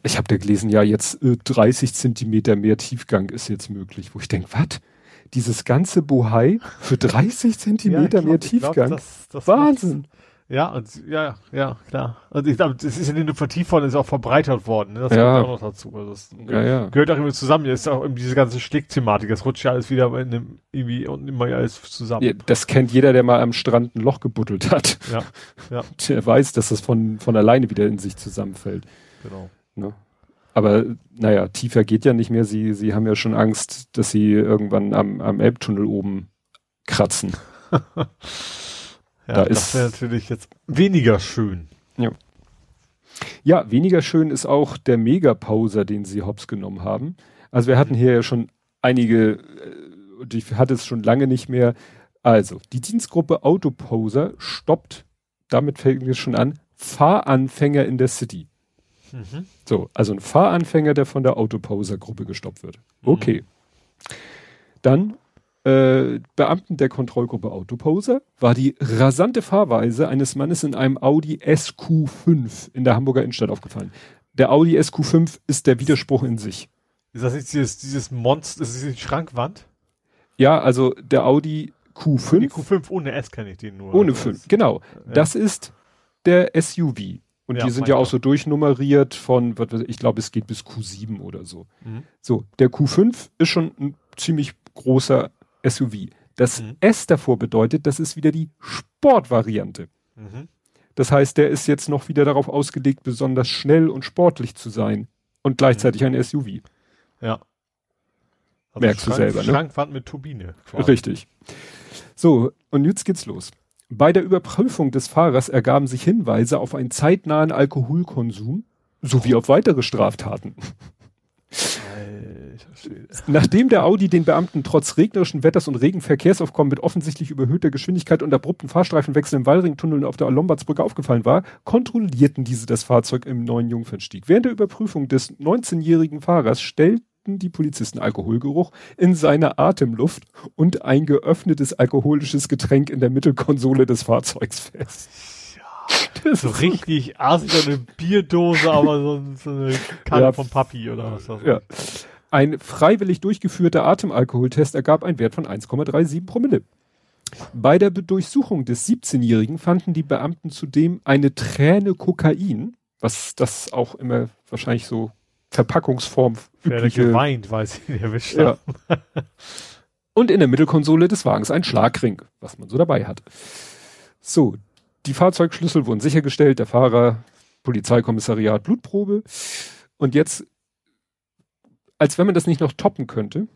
ich habe da gelesen, ja jetzt äh, 30 Zentimeter mehr Tiefgang ist jetzt möglich, wo ich denke, was? Dieses ganze Bohai für 30 Zentimeter ja, glaub, mehr Tiefgang? Glaub, das, das Wahnsinn. Ja, und, ja, ja, klar. Und ich glaube, das ist ja nicht nur vertieft ist auch verbreitert worden. Ne? Das ja. gehört auch noch dazu. Also das ja, ja. gehört auch immer zusammen. Jetzt ist auch irgendwie diese ganze Schlick-Thematik. Das rutscht ja alles wieder in dem, irgendwie und immer alles zusammen. Das kennt jeder, der mal am Strand ein Loch gebuddelt hat. Ja, ja. Der weiß, dass das von, von alleine wieder in sich zusammenfällt. Genau. Ne? Aber naja, tiefer geht ja nicht mehr. Sie, sie haben ja schon Angst, dass sie irgendwann am, am Elbtunnel oben kratzen. Ja, da das wäre natürlich jetzt weniger schön. Ja. Ja, weniger schön ist auch der Megapauser, den sie hops genommen haben. Also wir hatten hier ja schon einige, äh, und ich hatte es schon lange nicht mehr. Also, die Dienstgruppe Autoposer stoppt, damit fängt es schon an, Fahranfänger in der City. Mhm. So, also ein Fahranfänger, der von der Autoposer-Gruppe gestoppt wird. Okay. Mhm. Dann äh, Beamten der Kontrollgruppe Autoposer war die rasante Fahrweise eines Mannes in einem Audi SQ5 in der Hamburger Innenstadt aufgefallen. Der Audi SQ5 ist der Widerspruch in sich. Ist das jetzt dieses, dieses Monster, ist das die Schrankwand? Ja, also der Audi Q5. Die Q5 ohne S kenne ich den nur. Ohne 5, genau. Ja. Das ist der SUV. Und ja, die sind ja auch so durchnummeriert von, ich glaube, es geht bis Q7 oder so. Mhm. So, der Q5 ist schon ein ziemlich großer SUV. Das mhm. S davor bedeutet, das ist wieder die Sportvariante. Mhm. Das heißt, der ist jetzt noch wieder darauf ausgelegt, besonders schnell und sportlich zu sein und gleichzeitig mhm. ein SUV. Ja. Also Merkst Schrank, du selber, ne? Schrankwand mit Turbine. Quasi. Richtig. So, und jetzt geht's los. Bei der Überprüfung des Fahrers ergaben sich Hinweise auf einen zeitnahen Alkoholkonsum sowie auf weitere Straftaten. Nachdem der Audi den Beamten trotz regnerischen Wetters und Regenverkehrsaufkommen mit offensichtlich überhöhter Geschwindigkeit und abrupten Fahrstreifenwechsel im Wallringtunnel auf der Lombardsbrücke aufgefallen war, kontrollierten diese das Fahrzeug im neuen Jungfernstieg. Während der Überprüfung des 19-jährigen Fahrers stellten die Polizisten Alkoholgeruch in seiner Atemluft und ein geöffnetes alkoholisches Getränk in der Mittelkonsole des Fahrzeugs fest. Das so richtig assig, so eine Bierdose, aber so, so eine Kanne ja, von Papi oder was das Ja. Ein freiwillig durchgeführter Atemalkoholtest ergab einen Wert von 1,37 Promille. Bei der Durchsuchung des 17-Jährigen fanden die Beamten zudem eine Träne Kokain, was das auch immer wahrscheinlich so Verpackungsform übliche. geweint, weiß ich erwischt ja. Und in der Mittelkonsole des Wagens ein Schlagring, was man so dabei hat. So, die Fahrzeugschlüssel wurden sichergestellt, der Fahrer, Polizeikommissariat, Blutprobe. Und jetzt als wenn man das nicht noch toppen könnte,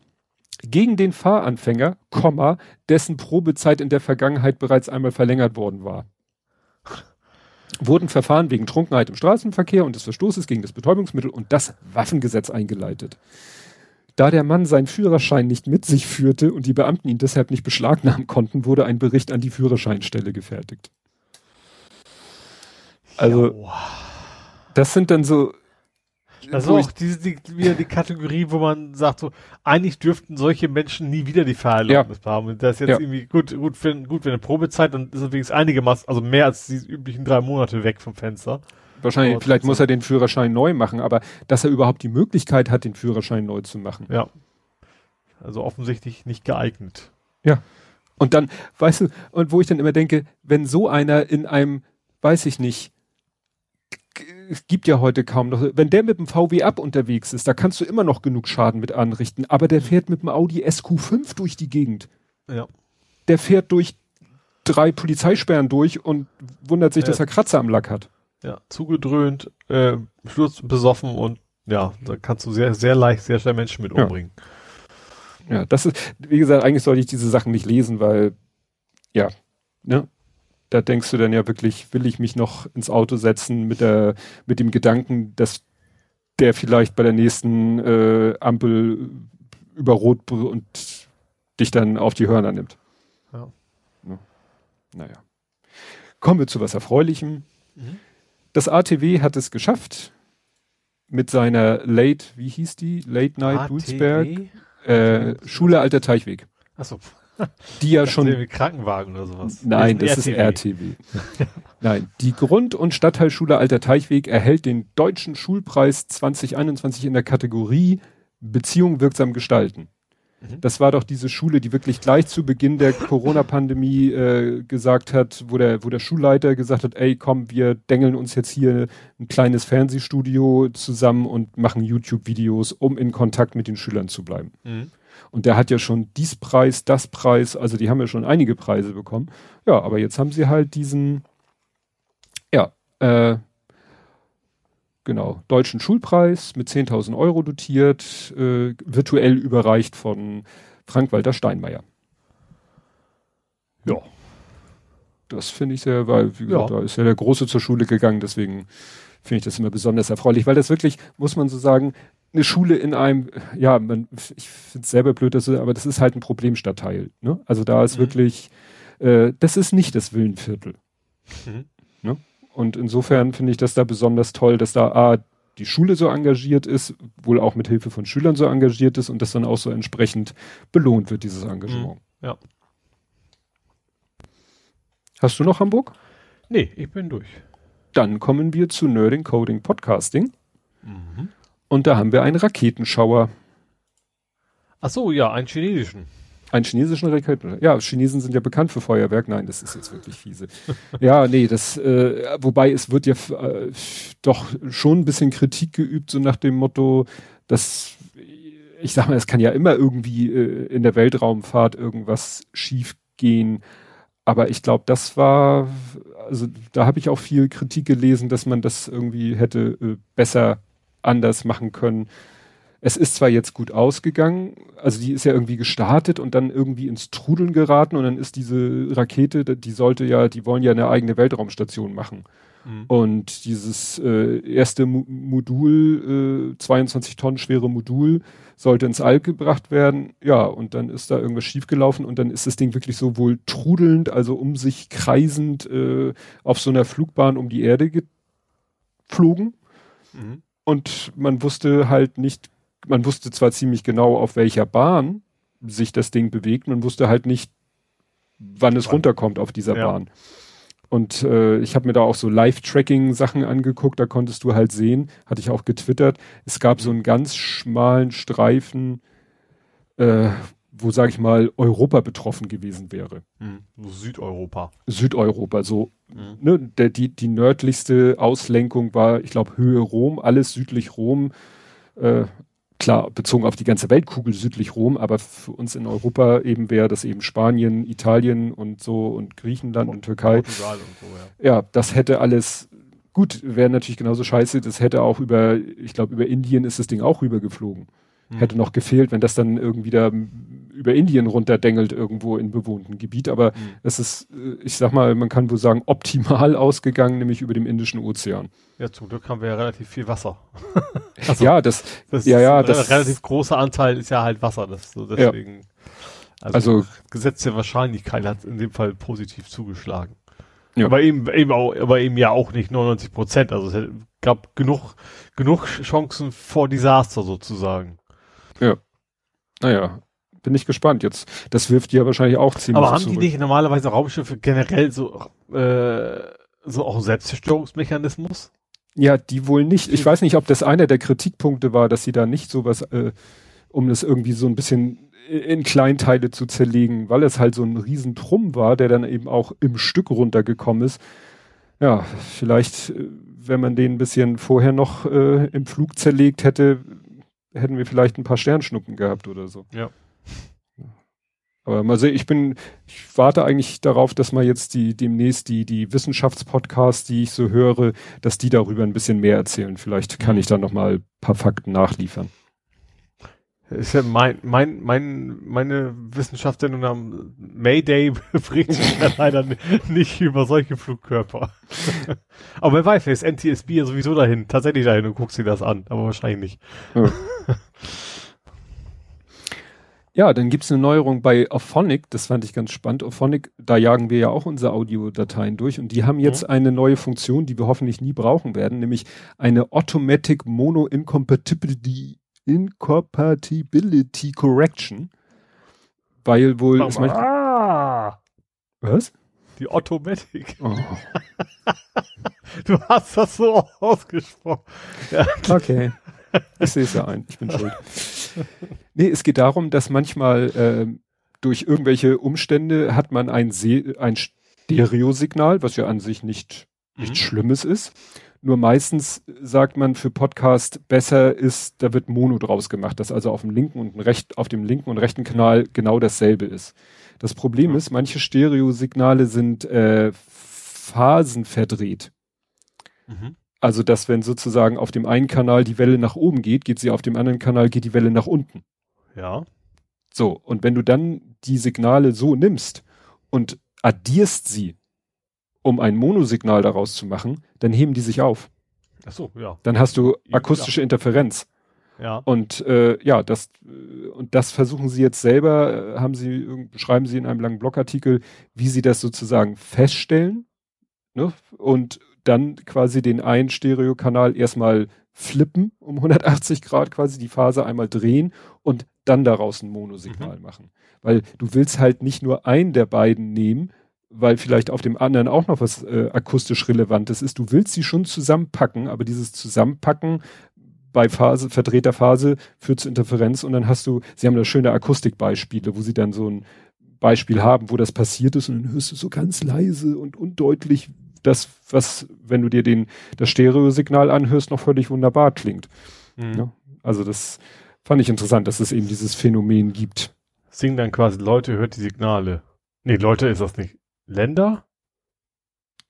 gegen den Fahranfänger, Komma, dessen Probezeit in der Vergangenheit bereits einmal verlängert worden war. Wurden Verfahren wegen Trunkenheit im Straßenverkehr und des Verstoßes gegen das Betäubungsmittel und das Waffengesetz eingeleitet. Da der Mann seinen Führerschein nicht mit sich führte und die Beamten ihn deshalb nicht beschlagnahmen konnten, wurde ein Bericht an die Führerscheinstelle gefertigt. Also, das sind dann so, das ist auch diese, die, wieder die Kategorie, wo man sagt so, eigentlich dürften solche Menschen nie wieder die Fahrerlaubnis ja. haben. Und das ist jetzt ja. irgendwie gut, gut für, gut für eine Probezeit, dann ist es wenigstens einigermaßen, also mehr als die üblichen drei Monate weg vom Fenster. Wahrscheinlich, Aber vielleicht muss er den Führerschein neu machen, aber dass er überhaupt die Möglichkeit hat, den Führerschein neu zu machen. Ja. Also offensichtlich nicht geeignet. Und dann, weißt du, und wo ich dann immer denke, wenn so einer in einem, weiß ich nicht, es gibt ja heute kaum noch, wenn der mit dem VW Up unterwegs ist, da kannst du immer noch genug Schaden mit anrichten, aber der fährt mit dem Audi SQ5 durch die Gegend. Ja. Der fährt durch drei Polizeisperren durch und wundert sich, Ja. dass er Kratzer am Lack hat. Ja. Zugedröhnt, äh, besoffen und ja, da kannst du sehr, sehr leicht, sehr schnell Menschen mit Ja. umbringen. Ja, das ist, wie gesagt, eigentlich sollte ich diese Sachen nicht lesen, weil, ja, ne, da denkst du dann ja wirklich, will ich mich noch ins Auto setzen mit der, mit dem Gedanken, dass der vielleicht bei der nächsten äh, Ampel über Rot und dich dann auf die Hörner nimmt. Ja. Ne? Naja. Kommen wir zu was Erfreulichem. Mhm. Das ATW hat es geschafft mit seiner Late, wie hieß die? Late Night Dulsberg. Äh, Schule Alter Teichweg. Achso, Die ja schon schon. wie Krankenwagen oder sowas. Nein, das ist RTW. Nein, die Grund- und Stadtteilschule Alter Teichweg erhält den Deutschen Schulpreis 2021 in der Kategorie Beziehung wirksam gestalten. Mhm. Das war doch diese Schule, die wirklich gleich zu Beginn der Corona-Pandemie äh, gesagt hat, wo der, wo der Schulleiter gesagt hat, ey, komm, wir dengeln uns jetzt hier ein kleines Fernsehstudio zusammen und machen YouTube-Videos, um in Kontakt mit den Schülern zu bleiben. Mhm. Und der hat ja schon dies Preis, das Preis, also die haben ja schon einige Preise bekommen. Ja, aber jetzt haben sie halt diesen, ja, äh, genau, deutschen Schulpreis mit 10.000 Euro dotiert, äh, virtuell überreicht von Frank-Walter Steinmeier. Ja. Das finde ich sehr, weil, wie gesagt, Ja. da ist ja der Große zur Schule gegangen, deswegen finde ich das immer besonders erfreulich, weil das wirklich, muss man so sagen, eine Schule in einem, ja, man, ich finde es selber blöd, dass, aber das ist halt ein Problemstadtteil. Ne? Also da ist Mhm. wirklich, äh, das ist nicht das Villenviertel. Mhm. Und insofern finde ich das da besonders toll, dass da A, die Schule so engagiert ist, wohl auch mit Hilfe von Schülern so engagiert ist und das dann auch so entsprechend belohnt wird, dieses Engagement. Mhm. Ja. Hast du noch Hamburg? Nee, ich bin durch. Dann kommen wir zu Nerding Coding Podcasting Mhm. und da haben wir einen Raketenschauer. Ach so, ja, einen chinesischen. Einen chinesischen Raketen. Ja, Chinesen sind ja bekannt für Feuerwerk. Nein, das ist jetzt wirklich fiese. ja, nee, das, äh, wobei es wird ja äh, doch schon ein bisschen Kritik geübt, so nach dem Motto, dass, ich sag mal, es kann ja immer irgendwie äh, in der Weltraumfahrt irgendwas schief gehen. Aber ich glaube, das war, also da habe ich auch viel Kritik gelesen, dass man das irgendwie hätte äh, besser anders machen können. Es ist zwar jetzt gut ausgegangen, also die ist ja irgendwie gestartet und dann irgendwie ins Trudeln geraten und dann ist diese Rakete, die sollte ja, die wollen ja eine eigene Weltraumstation machen. Mhm. Und dieses äh, erste Mo Modul, äh, 22 Tonnen schwere Modul, sollte ins All gebracht werden. Ja, und dann ist da irgendwas schiefgelaufen und dann ist das Ding wirklich so wohl trudelnd, also um sich kreisend äh, auf so einer Flugbahn um die Erde geflogen. Mhm. Und man wusste halt nicht, man wusste zwar ziemlich genau, auf welcher Bahn sich das Ding bewegt, man wusste halt nicht, wann es Wann. runterkommt auf dieser Ja. Bahn. Und äh, ich habe mir da auch so Live-Tracking-Sachen angeguckt, da konntest du halt sehen, hatte ich auch getwittert, es gab so einen ganz schmalen Streifen, äh, wo, sag ich mal, Europa betroffen gewesen wäre. Mhm. Südeuropa. Südeuropa, so Mhm. ne, der, die, die nördlichste Auslenkung war, ich glaube, Höhe Rom, alles südlich Rom. Äh, klar, bezogen auf die ganze Weltkugel südlich Rom, aber für uns in Europa eben wäre das eben Spanien, Italien und so und Griechenland und Türkei. Portugal und so, ja. Ja, das hätte alles, gut, wäre natürlich genauso scheiße, das hätte auch über, ich glaube, über Indien ist das Ding auch rübergeflogen. Mhm. Hätte noch gefehlt, wenn das dann irgendwie da über Indien runterdengelt irgendwo in bewohnten Gebiet, aber Mhm. es ist, äh, ich sag mal, man kann wohl sagen, optimal ausgegangen, nämlich über dem Indischen Ozean. Ja, zum Glück haben wir ja relativ viel Wasser. ja, das, Das Ja, ja, das- relativ großer Anteil ist ja halt Wasser. Das so deswegen. Also, Also- Gesetz der Wahrscheinlichkeit hat in dem Fall positiv zugeschlagen. Ja. Aber eben, eben auch, aber eben ja auch nicht 99 Prozent. Also es gab genug, genug Chancen vor Desaster sozusagen. Naja, bin ich gespannt jetzt. Das wirft die ja wahrscheinlich auch ziemlich Aber haben zurück. die nicht normalerweise Raumschiffe generell so, äh, so auch Selbstzerstörungsmechanismus? Ja, die wohl nicht. Ich weiß nicht, ob das einer der Kritikpunkte war, dass sie da nicht sowas, äh, um das irgendwie so ein bisschen in Kleinteile zu zerlegen, weil es halt so ein Riesentrumm war, der dann eben auch im Stück runtergekommen ist. Ja, vielleicht, äh, wenn man den ein bisschen vorher noch äh, im Flug zerlegt hätte, hätten wir vielleicht ein paar Sternschnuppen gehabt oder so. Ja. Aber mal sehen, ich bin, ich warte eigentlich darauf, dass mal jetzt die, demnächst die, die Wissenschaftspodcasts, die ich so höre, dass die darüber ein bisschen mehr erzählen. Vielleicht kann ich da noch mal ein paar Fakten nachliefern. Ist ja mein, mein, mein, meine Wissenschaftssendung am Mayday berichtet ja leider nicht über solche Flugkörper. Aber wer weiß, ist NTSB ja sowieso dahin, tatsächlich dahin und guckst dir das an, aber wahrscheinlich nicht. Ja. Ja, dann gibt's eine Neuerung bei Auphonic, das fand ich ganz spannend. Auphonic, da jagen wir ja auch unsere Audiodateien durch und die haben jetzt mhm. eine neue Funktion, die wir hoffentlich nie brauchen werden, nämlich eine Automatic Mono Incompatibility, Incompatibility Correction. Weil wohl. Ist manchmal, ah! Was? Die Automatic. Oh. du hast das so ausgesprochen. Ja. Okay. Ich sehe es ja ein. Ich bin schuld. Nee, es geht darum, dass manchmal äh, durch irgendwelche Umstände hat man ein, Se ein Stereosignal, was ja an sich nicht, nichts mhm. Schlimmes ist. Nur meistens sagt man für Podcast besser ist, da wird Mono draus gemacht, dass also auf dem linken und recht, auf dem linken und rechten Kanal genau dasselbe ist. Das Problem ja. ist, manche Stereosignale sind äh, phasenverdreht. Mhm. Also, dass wenn sozusagen auf dem einen Kanal die Welle nach oben geht, geht sie auf dem anderen Kanal, geht die Welle nach unten. Ja. So, und wenn du dann die Signale so nimmst und addierst sie, um ein Monosignal daraus zu machen, dann heben die sich auf. Ach so, ja. Dann hast du akustische ja. Interferenz. Ja. Und äh, ja, das äh, und das versuchen sie jetzt selber, äh, haben sie schreiben sie in einem langen Blogartikel, wie sie das sozusagen feststellen, ne? Und dann quasi den einen Stereokanal erstmal flippen um 180 Grad quasi die Phase einmal drehen und dann daraus ein Monosignal mhm. machen. Weil du willst halt nicht nur einen der beiden nehmen, weil vielleicht auf dem anderen auch noch was äh, akustisch Relevantes ist. Du willst sie schon zusammenpacken, aber dieses Zusammenpacken bei Phase, verdrehter Phase führt zu Interferenz und dann hast du, sie haben da schöne Akustikbeispiele, wo sie dann so ein Beispiel haben, wo das passiert ist und dann hörst du so ganz leise und undeutlich, das, was, wenn du dir den, das Stereosignal anhörst, noch völlig wunderbar klingt. Mhm. Ja, also das fand ich interessant, dass es eben dieses Phänomen gibt. Singen dann quasi Leute, hört die Signale. Nee, Leute ist das nicht. Länder?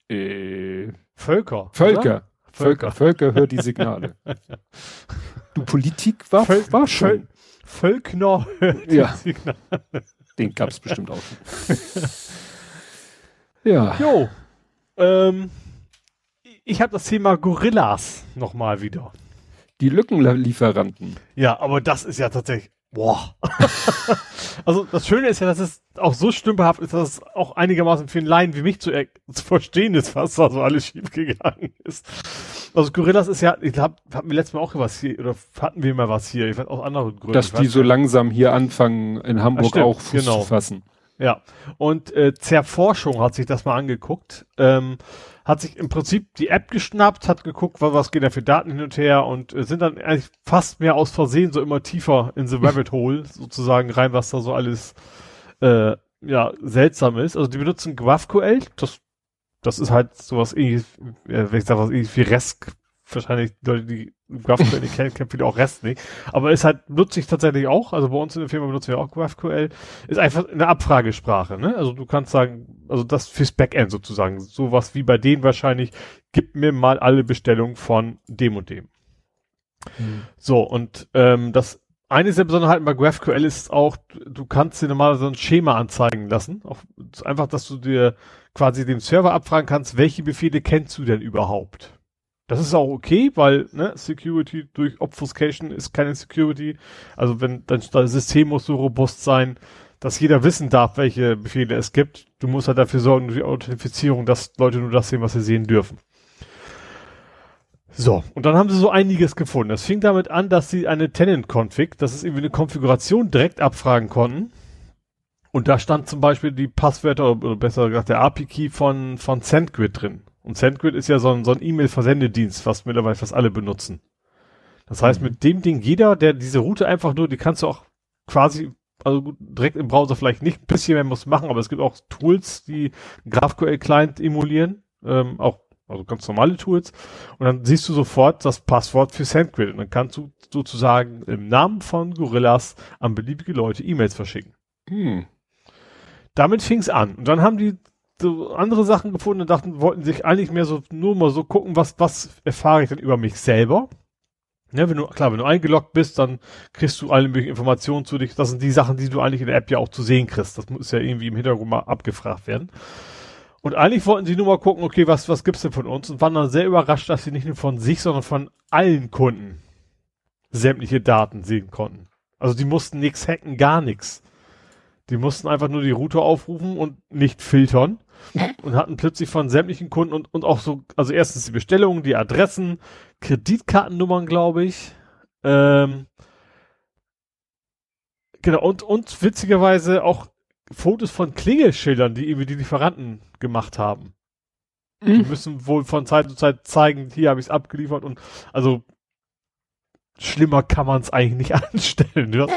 Äh, Völker. Völker. Völker. Völker hört die Signale. du, Politik war, Völ war schon. Völkner hört ja. die Signale. Den gab's bestimmt auch. ja. Jo, ähm, ich habe das Thema Gorillas nochmal wieder. Die Lückenlieferanten. Ja, aber das ist ja tatsächlich. Boah. also das Schöne ist ja, dass es auch so stümperhaft ist, dass es auch einigermaßen für einen Laien wie mich zu, zu verstehen ist, was da so alles schiefgegangen ist. Also Gorillas ist ja, ich glaube, hatten wir letztes Mal auch was hier, oder hatten wir mal was hier, ich weiß aus anderen Gründen. Dass die so langsam hier anfangen, in Hamburg stimmt, auch Fuß genau. zu fassen. Ja, und äh, Zerforschung hat sich das mal angeguckt, ähm, hat sich im Prinzip die App geschnappt, hat geguckt, was, was geht da für Daten hin und her und äh, sind dann eigentlich fast mehr aus Versehen so immer tiefer in the rabbit hole sozusagen rein, was da so alles äh, ja seltsam ist. Also die benutzen GraphQL, das das ist halt sowas ähnliches, äh, wenn ich sag was ähnliches wie REST wahrscheinlich Leute, die GraphQL nicht kennen, kennen viele auch REST nicht. Aber ist halt, nutze ich tatsächlich auch, also bei uns in der Firma benutzen wir auch GraphQL, ist einfach eine Abfragesprache, ne? Also du kannst sagen, also das fürs Backend sozusagen, sowas wie bei denen wahrscheinlich, gib mir mal alle Bestellungen von dem und dem. Hm. So, und ähm, das eine der Besonderheiten bei GraphQL ist auch, du kannst dir normalerweise so ein Schema anzeigen lassen. Auch, einfach, dass du dir quasi dem Server abfragen kannst, welche Befehle kennst du denn überhaupt? Das ist auch okay, weil ne, Security durch Obfuscation ist keine Security. Also wenn das System muss so robust sein, dass jeder wissen darf, welche Befehle es gibt. Du musst halt dafür sorgen, durch die Authentifizierung, dass Leute nur das sehen, was sie sehen dürfen. So, und dann haben sie so einiges gefunden. Es fing damit an, dass sie eine Tenant-Config, das ist irgendwie eine Konfiguration, direkt abfragen konnten. Und da stand zum Beispiel die Passwörter, oder besser gesagt der API-Key von, von SendGrid drin. Und SendGrid ist ja so ein, so ein E-Mail-Versendedienst, was mittlerweile fast alle benutzen. Das heißt, mhm. mit dem Ding, jeder, der diese Route einfach nur, die kannst du auch quasi, also direkt im Browser vielleicht nicht, ein bisschen mehr muss machen, aber es gibt auch Tools, die GraphQL-Client emulieren, ähm, auch also ganz normale Tools. Und dann siehst du sofort das Passwort für SendGrid. Und dann kannst du sozusagen im Namen von Gorillas an beliebige Leute E-Mails verschicken. Hm. Damit fing's an. Und dann haben die so andere Sachen gefunden und dachten, wollten sich eigentlich mehr so nur mal so gucken, was, was erfahre ich denn über mich selber. Ja, wenn du, klar, wenn du eingeloggt bist, dann kriegst du alle möglichen Informationen zu dich. Das sind die Sachen, die du eigentlich in der App ja auch zu sehen kriegst. Das muss ja irgendwie im Hintergrund mal abgefragt werden. Und eigentlich wollten sie nur mal gucken, okay, was, was gibt's denn von uns? Und waren dann sehr überrascht, dass sie nicht nur von sich, sondern von allen Kunden sämtliche Daten sehen konnten. Also die mussten nichts hacken, gar nichts. Die mussten einfach nur die Route aufrufen und nicht filtern und hatten plötzlich von sämtlichen Kunden und, und auch so, also erstens die Bestellungen, die Adressen, Kreditkartennummern, glaube ich. Ähm, genau, und, und witzigerweise auch Fotos von Klingelschildern, die irgendwie die Lieferanten gemacht haben. Mhm. Die müssen wohl von Zeit zu Zeit zeigen, hier habe ich es abgeliefert und also schlimmer kann man es eigentlich nicht anstellen. Die, und,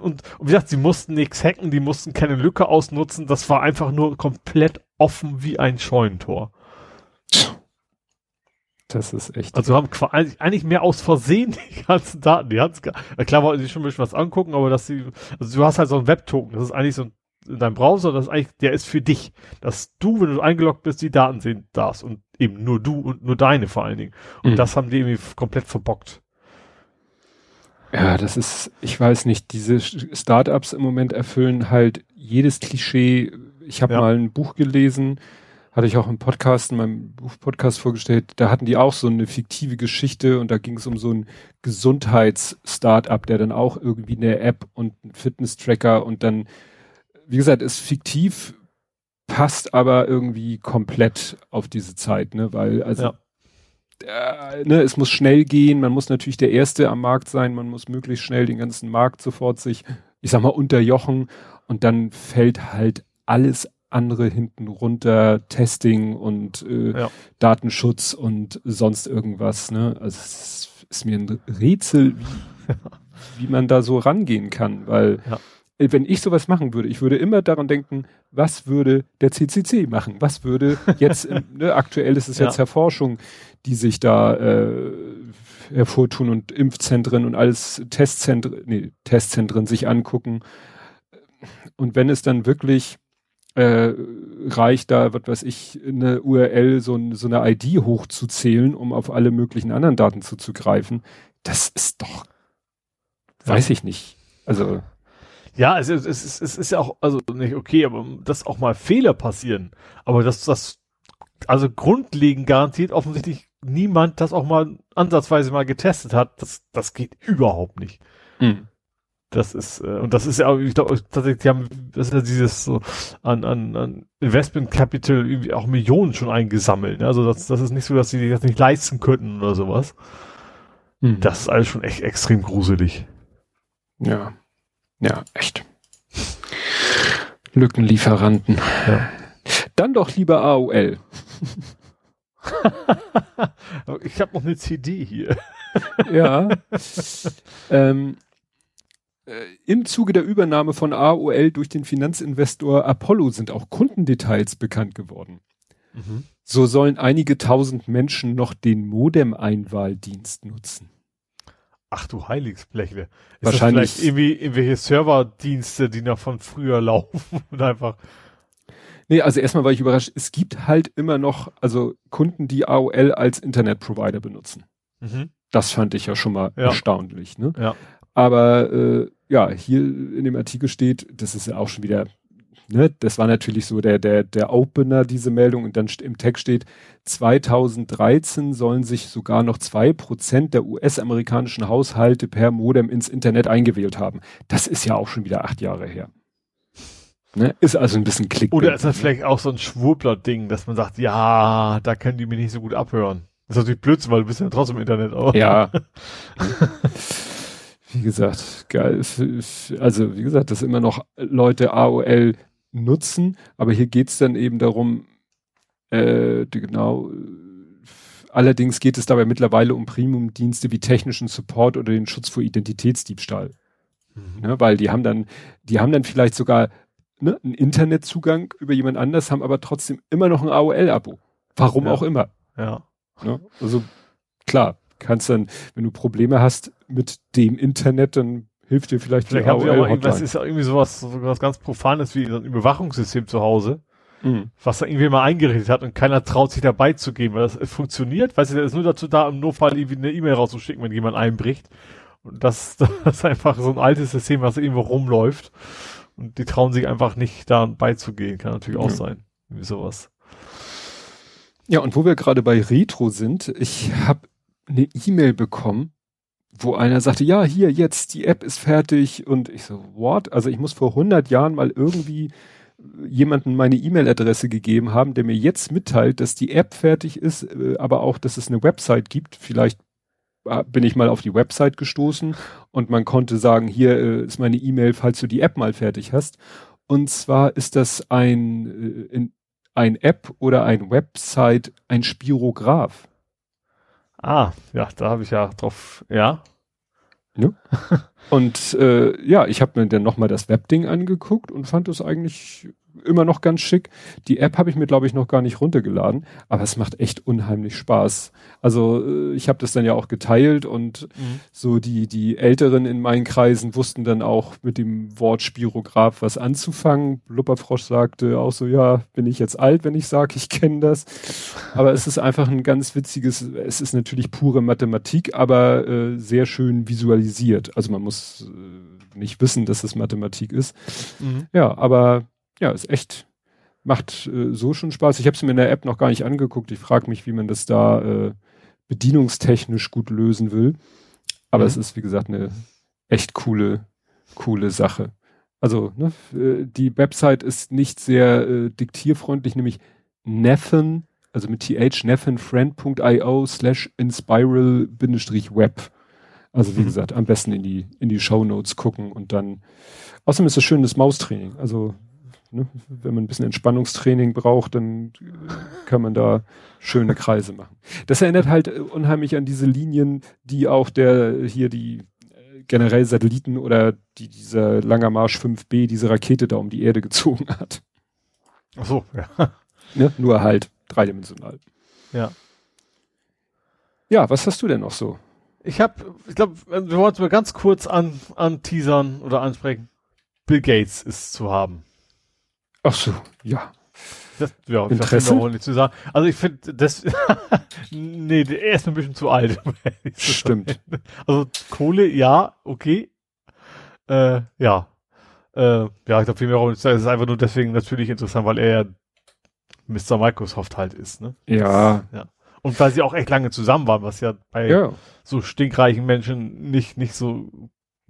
und wie gesagt, sie mussten nichts hacken, die mussten keine Lücke ausnutzen, das war einfach nur komplett offen wie ein Scheunentor. Das ist echt. Also haben eigentlich mehr aus Versehen die ganzen Daten. Die hatten klar wollten sie schon ein bisschen was angucken, aber dass sie, also du hast halt so ein Webtoken, das ist eigentlich so ein in deinem Browser, das ist eigentlich, der ist für dich, dass du, wenn du eingeloggt bist, die Daten sehen darfst und eben nur du und nur deine vor allen Dingen. Und mhm. das haben die irgendwie komplett verbockt. Ja, das ist, ich weiß nicht, diese Startups im Moment erfüllen halt jedes Klischee. Ich habe ja. mal ein Buch gelesen, hatte ich auch im Podcast, in meinem Buch-Podcast vorgestellt, da hatten die auch so eine fiktive Geschichte und da ging es um so ein Gesundheits-Startup, der dann auch irgendwie eine App und einen Fitness-Tracker und dann wie gesagt, ist fiktiv, passt aber irgendwie komplett auf diese Zeit, ne? Weil, also, ja. Äh, ne, es muss schnell gehen, man muss natürlich der Erste am Markt sein, man muss möglichst schnell den ganzen Markt sofort sich, ich sag mal, unterjochen und dann fällt halt alles andere hinten runter, Testing und äh, ja. Datenschutz und sonst irgendwas, ne? Also es ist mir ein Rätsel, wie, wie man da so rangehen kann, weil ja wenn ich sowas machen würde, ich würde immer daran denken, was würde der CCC machen? Was würde jetzt, ne, aktuell ist es ja. jetzt Forschung, die sich da äh, hervortun und Impfzentren und alles Testzentren, nee, Testzentren sich angucken. Und wenn es dann wirklich äh, reicht, da, was weiß ich, eine URL, so, so eine ID hochzuzählen, um auf alle möglichen anderen Daten zuzugreifen, das ist doch, weiß ich nicht. Also ja, es, es, es, es ist ja auch, also nicht okay, aber dass auch mal Fehler passieren. Aber dass das, also grundlegend garantiert offensichtlich niemand das auch mal ansatzweise mal getestet hat, das, das geht überhaupt nicht. Mhm. Das ist, äh, und das ist ja auch, ich glaube, tatsächlich, die haben, das ist ja dieses so an, an, an Investment Capital irgendwie auch Millionen schon eingesammelt. Ne? Also das, das ist nicht so, dass sie das nicht leisten könnten oder sowas. Mhm. Das ist alles schon echt extrem gruselig. Ja. Ja, echt. Lückenlieferanten. Ja. Dann doch lieber AOL. ich habe noch eine CD hier. ja. ähm, äh, Im Zuge der Übernahme von AOL durch den Finanzinvestor Apollo sind auch Kundendetails bekannt geworden. Mhm. So sollen einige tausend Menschen noch den Modem-Einwahldienst nutzen. Ach du Heiligsblechle. Ist Wahrscheinlich. Das vielleicht irgendwie irgendwelche Serverdienste, die noch von früher laufen und einfach. Nee, also erstmal war ich überrascht. Es gibt halt immer noch, also Kunden, die AOL als Internetprovider benutzen. Mhm. Das fand ich ja schon mal ja. erstaunlich, ne? Ja. Aber äh, ja, hier in dem Artikel steht, das ist ja auch schon wieder ne, das war natürlich so der, der, der Opener, diese Meldung, und dann im Text steht, 2013 sollen sich sogar noch zwei Prozent der US-amerikanischen Haushalte per Modem ins Internet eingewählt haben. Das ist ja auch schon wieder acht Jahre her. Ne? Ist also ein bisschen Klick. Oder ist das ne? vielleicht auch so ein Schwurbler-Ding, dass man sagt, ja, da können die mir nicht so gut abhören. Das ist natürlich Blödsinn, weil du bist ja trotzdem im Internet auch. Ja. wie gesagt, geil. Also, wie gesagt, dass immer noch Leute AOL nutzen, aber hier geht's dann eben darum, Äh, genau. Allerdings geht es dabei mittlerweile um Premium-Dienste wie technischen Support oder den Schutz vor Identitätsdiebstahl. Mhm. Ne, weil die haben dann, die haben dann vielleicht sogar ne, einen Internetzugang über jemand anders, haben aber trotzdem immer noch ein AOL-Abo. Warum ja. auch immer. Ja. Ne? Also klar, kannst dann, wenn du Probleme hast mit dem Internet, dann hilft dir vielleicht, vielleicht die haben AOL. Auch das ist ja irgendwie sowas, sowas ganz Profanes wie ein Überwachungssystem zu Hause. Mhm. Was da irgendwie mal eingerichtet hat und keiner traut sich dabei zu gehen, weil das funktioniert, weil es ist nur dazu da, im Notfall irgendwie eine E-Mail rauszuschicken, wenn jemand einbricht. Und das, das ist einfach so ein altes System, was irgendwo rumläuft. Und die trauen sich einfach nicht da beizugehen. Kann natürlich auch sein. Wie sowas. Ja, und wo wir gerade bei Retro sind, ich habe eine E-Mail bekommen, wo einer sagte, ja, hier jetzt, die App ist fertig und ich so, what? Also ich muss vor 100 Jahren mal irgendwie jemanden meine E-Mail-Adresse gegeben haben, der mir jetzt mitteilt, dass die App fertig ist, äh, aber auch, dass es eine Website gibt. Vielleicht äh, bin ich mal auf die Website gestoßen und man konnte sagen, hier äh, ist meine E-Mail, falls du die App mal fertig hast. Und zwar ist das ein, in, ein App oder ein Website, ein Spirograph. Ah, ja, da habe ich ja drauf, ja. Ne? und äh, ja, ich habe mir dann nochmal das Webding angeguckt und fand es eigentlich immer noch ganz schick. Die App habe ich mir, glaube ich, noch gar nicht runtergeladen, aber es macht echt unheimlich Spaß. Also äh, ich habe das dann ja auch geteilt und mhm. so die, die Älteren in meinen Kreisen wussten dann auch mit dem Wort Spirograph was anzufangen. Lupperfrosch sagte auch so, ja, bin ich jetzt alt, wenn ich sage, ich kenne das. Aber es ist einfach ein ganz witziges, es ist natürlich pure Mathematik, aber äh, sehr schön visualisiert. Also man muss äh, nicht wissen, dass es Mathematik ist. Mhm. Ja, aber ja, ist echt, macht äh, so schon Spaß. Ich habe es mir in der App noch gar nicht angeguckt. Ich frage mich, wie man das da äh, bedienungstechnisch gut lösen will. Aber mhm. es ist, wie gesagt, eine echt coole, coole Sache. Also, ne, äh, die Website ist nicht sehr äh, diktierfreundlich, nämlich Neffen, also mit th, neffenfriend.io slash inspiral-web. Also wie mhm. gesagt, am besten in die, in die Show Notes gucken und dann, außerdem ist das schönes Maustraining. Also Ne? Wenn man ein bisschen Entspannungstraining braucht, dann kann man da schöne Kreise machen. Das erinnert halt unheimlich an diese Linien, die auch der hier die äh, generell Satelliten oder die, dieser Langer Marsch 5B, diese Rakete da um die Erde gezogen hat. Ach so, ja. Ne? Nur halt dreidimensional. Ja. Ja, was hast du denn noch so? Ich habe, ich glaube, wir wollen es mal ganz kurz an, an teasern oder ansprechen. Bill Gates ist zu haben. Ach so, ja. Das, ja, Interesse? auch nicht zu sagen. Also ich finde, das, nee, er ist ein bisschen zu alt. Stimmt. Also Kohle, ja, okay. Äh, ja. Äh, ja, ich glaube, viel mehr auch nicht. Es ist einfach nur deswegen natürlich interessant, weil er ja Mr. Microsoft halt ist, ne? Ja. ja. Und weil sie auch echt lange zusammen waren, was ja bei ja. so stinkreichen Menschen nicht, nicht so,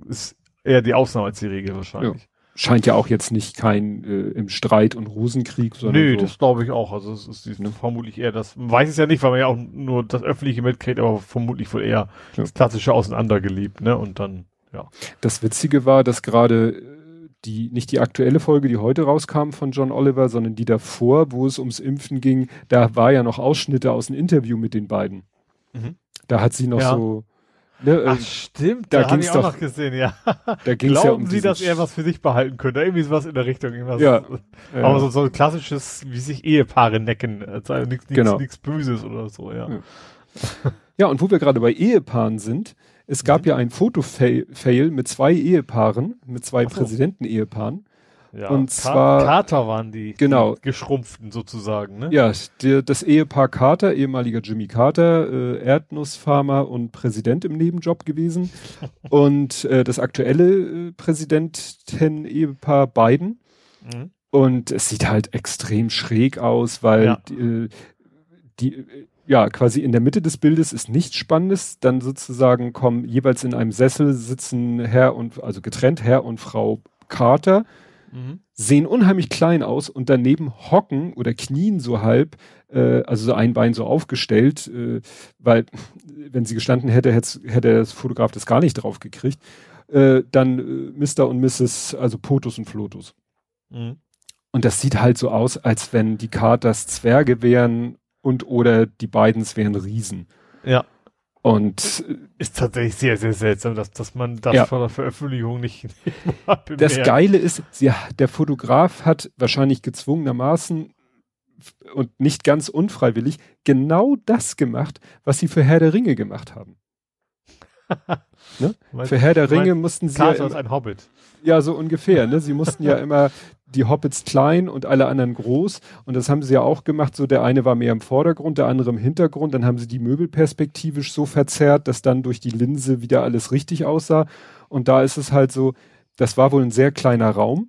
ist eher die Ausnahme als die Regel wahrscheinlich. Ja scheint ja auch jetzt nicht kein äh, im Streit und Rosenkrieg, sondern. Nö, so. das glaube ich auch. Also es ist ne? vermutlich eher das, man weiß es ja nicht, weil man ja auch nur das Öffentliche mitkriegt, aber vermutlich wohl eher ja. das klassische Auseinandergeliebt, ne? Und dann, ja. Das Witzige war, dass gerade äh, die, nicht die aktuelle Folge, die heute rauskam von John Oliver, sondern die davor, wo es ums Impfen ging, da war ja noch Ausschnitte aus einem Interview mit den beiden. Mhm. Da hat sie noch ja. so Ne, Ach, stimmt, da, da habe ich auch doch, noch gesehen, ja. Da ging's Glauben ja um Sie, dass er was für sich behalten könnte? Irgendwie sowas in der Richtung. Irgendwas. Ja. Aber ja. So, so ein klassisches, wie sich Ehepaare necken. Also nichts genau. Böses oder so, ja. ja. Ja, und wo wir gerade bei Ehepaaren sind, es gab mhm. ja ein Fotofail mit zwei Ehepaaren, mit zwei so. Präsidenten-Ehepaaren. Ja, und zwar Carter waren die, genau. Die geschrumpften sozusagen, ne? Ja, der, das Ehepaar Carter, ehemaliger Jimmy Carter, äh, Erdnussfarmer und Präsident im Nebenjob gewesen. und äh, das aktuelle äh, Präsidenten-Ehepaar Biden. Mhm. Und es sieht halt extrem schräg aus, weil ja. die, äh, die ja, quasi in der Mitte des Bildes ist nichts Spannendes. Dann sozusagen kommen jeweils in einem Sessel sitzen Herr und, also getrennt Herr und Frau Carter mhm. sehen unheimlich klein aus und daneben hocken oder knien so halb, äh, also so ein Bein so aufgestellt, äh, weil wenn sie gestanden hätte, hätte, hätte das Fotograf das gar nicht drauf gekriegt. Äh, dann äh, Mr. und Mrs., also Potus und Flotus. Mhm. Und das sieht halt so aus, als wenn die Carters Zwerge wären und oder die Bidens wären Riesen. Ja. Und ist tatsächlich sehr, sehr seltsam, dass, dass man das Ja. von der Veröffentlichung nicht das bemerkt. Geile ist, sie, der Fotograf hat wahrscheinlich gezwungenermaßen und nicht ganz unfreiwillig genau das gemacht, was sie für Herr der Ringe gemacht haben. Meinst- Für Herr der Ringe mussten sie ja, Carter ist ein Hobbit. ja so ungefähr, ne? Sie mussten ja immer die Hobbits klein und alle anderen groß und das haben sie ja auch gemacht, so der eine war mehr im Vordergrund, der andere im Hintergrund, dann haben sie die Möbel perspektivisch so verzerrt, dass dann durch die Linse wieder alles richtig aussah und da ist es halt so, das war wohl ein sehr kleiner Raum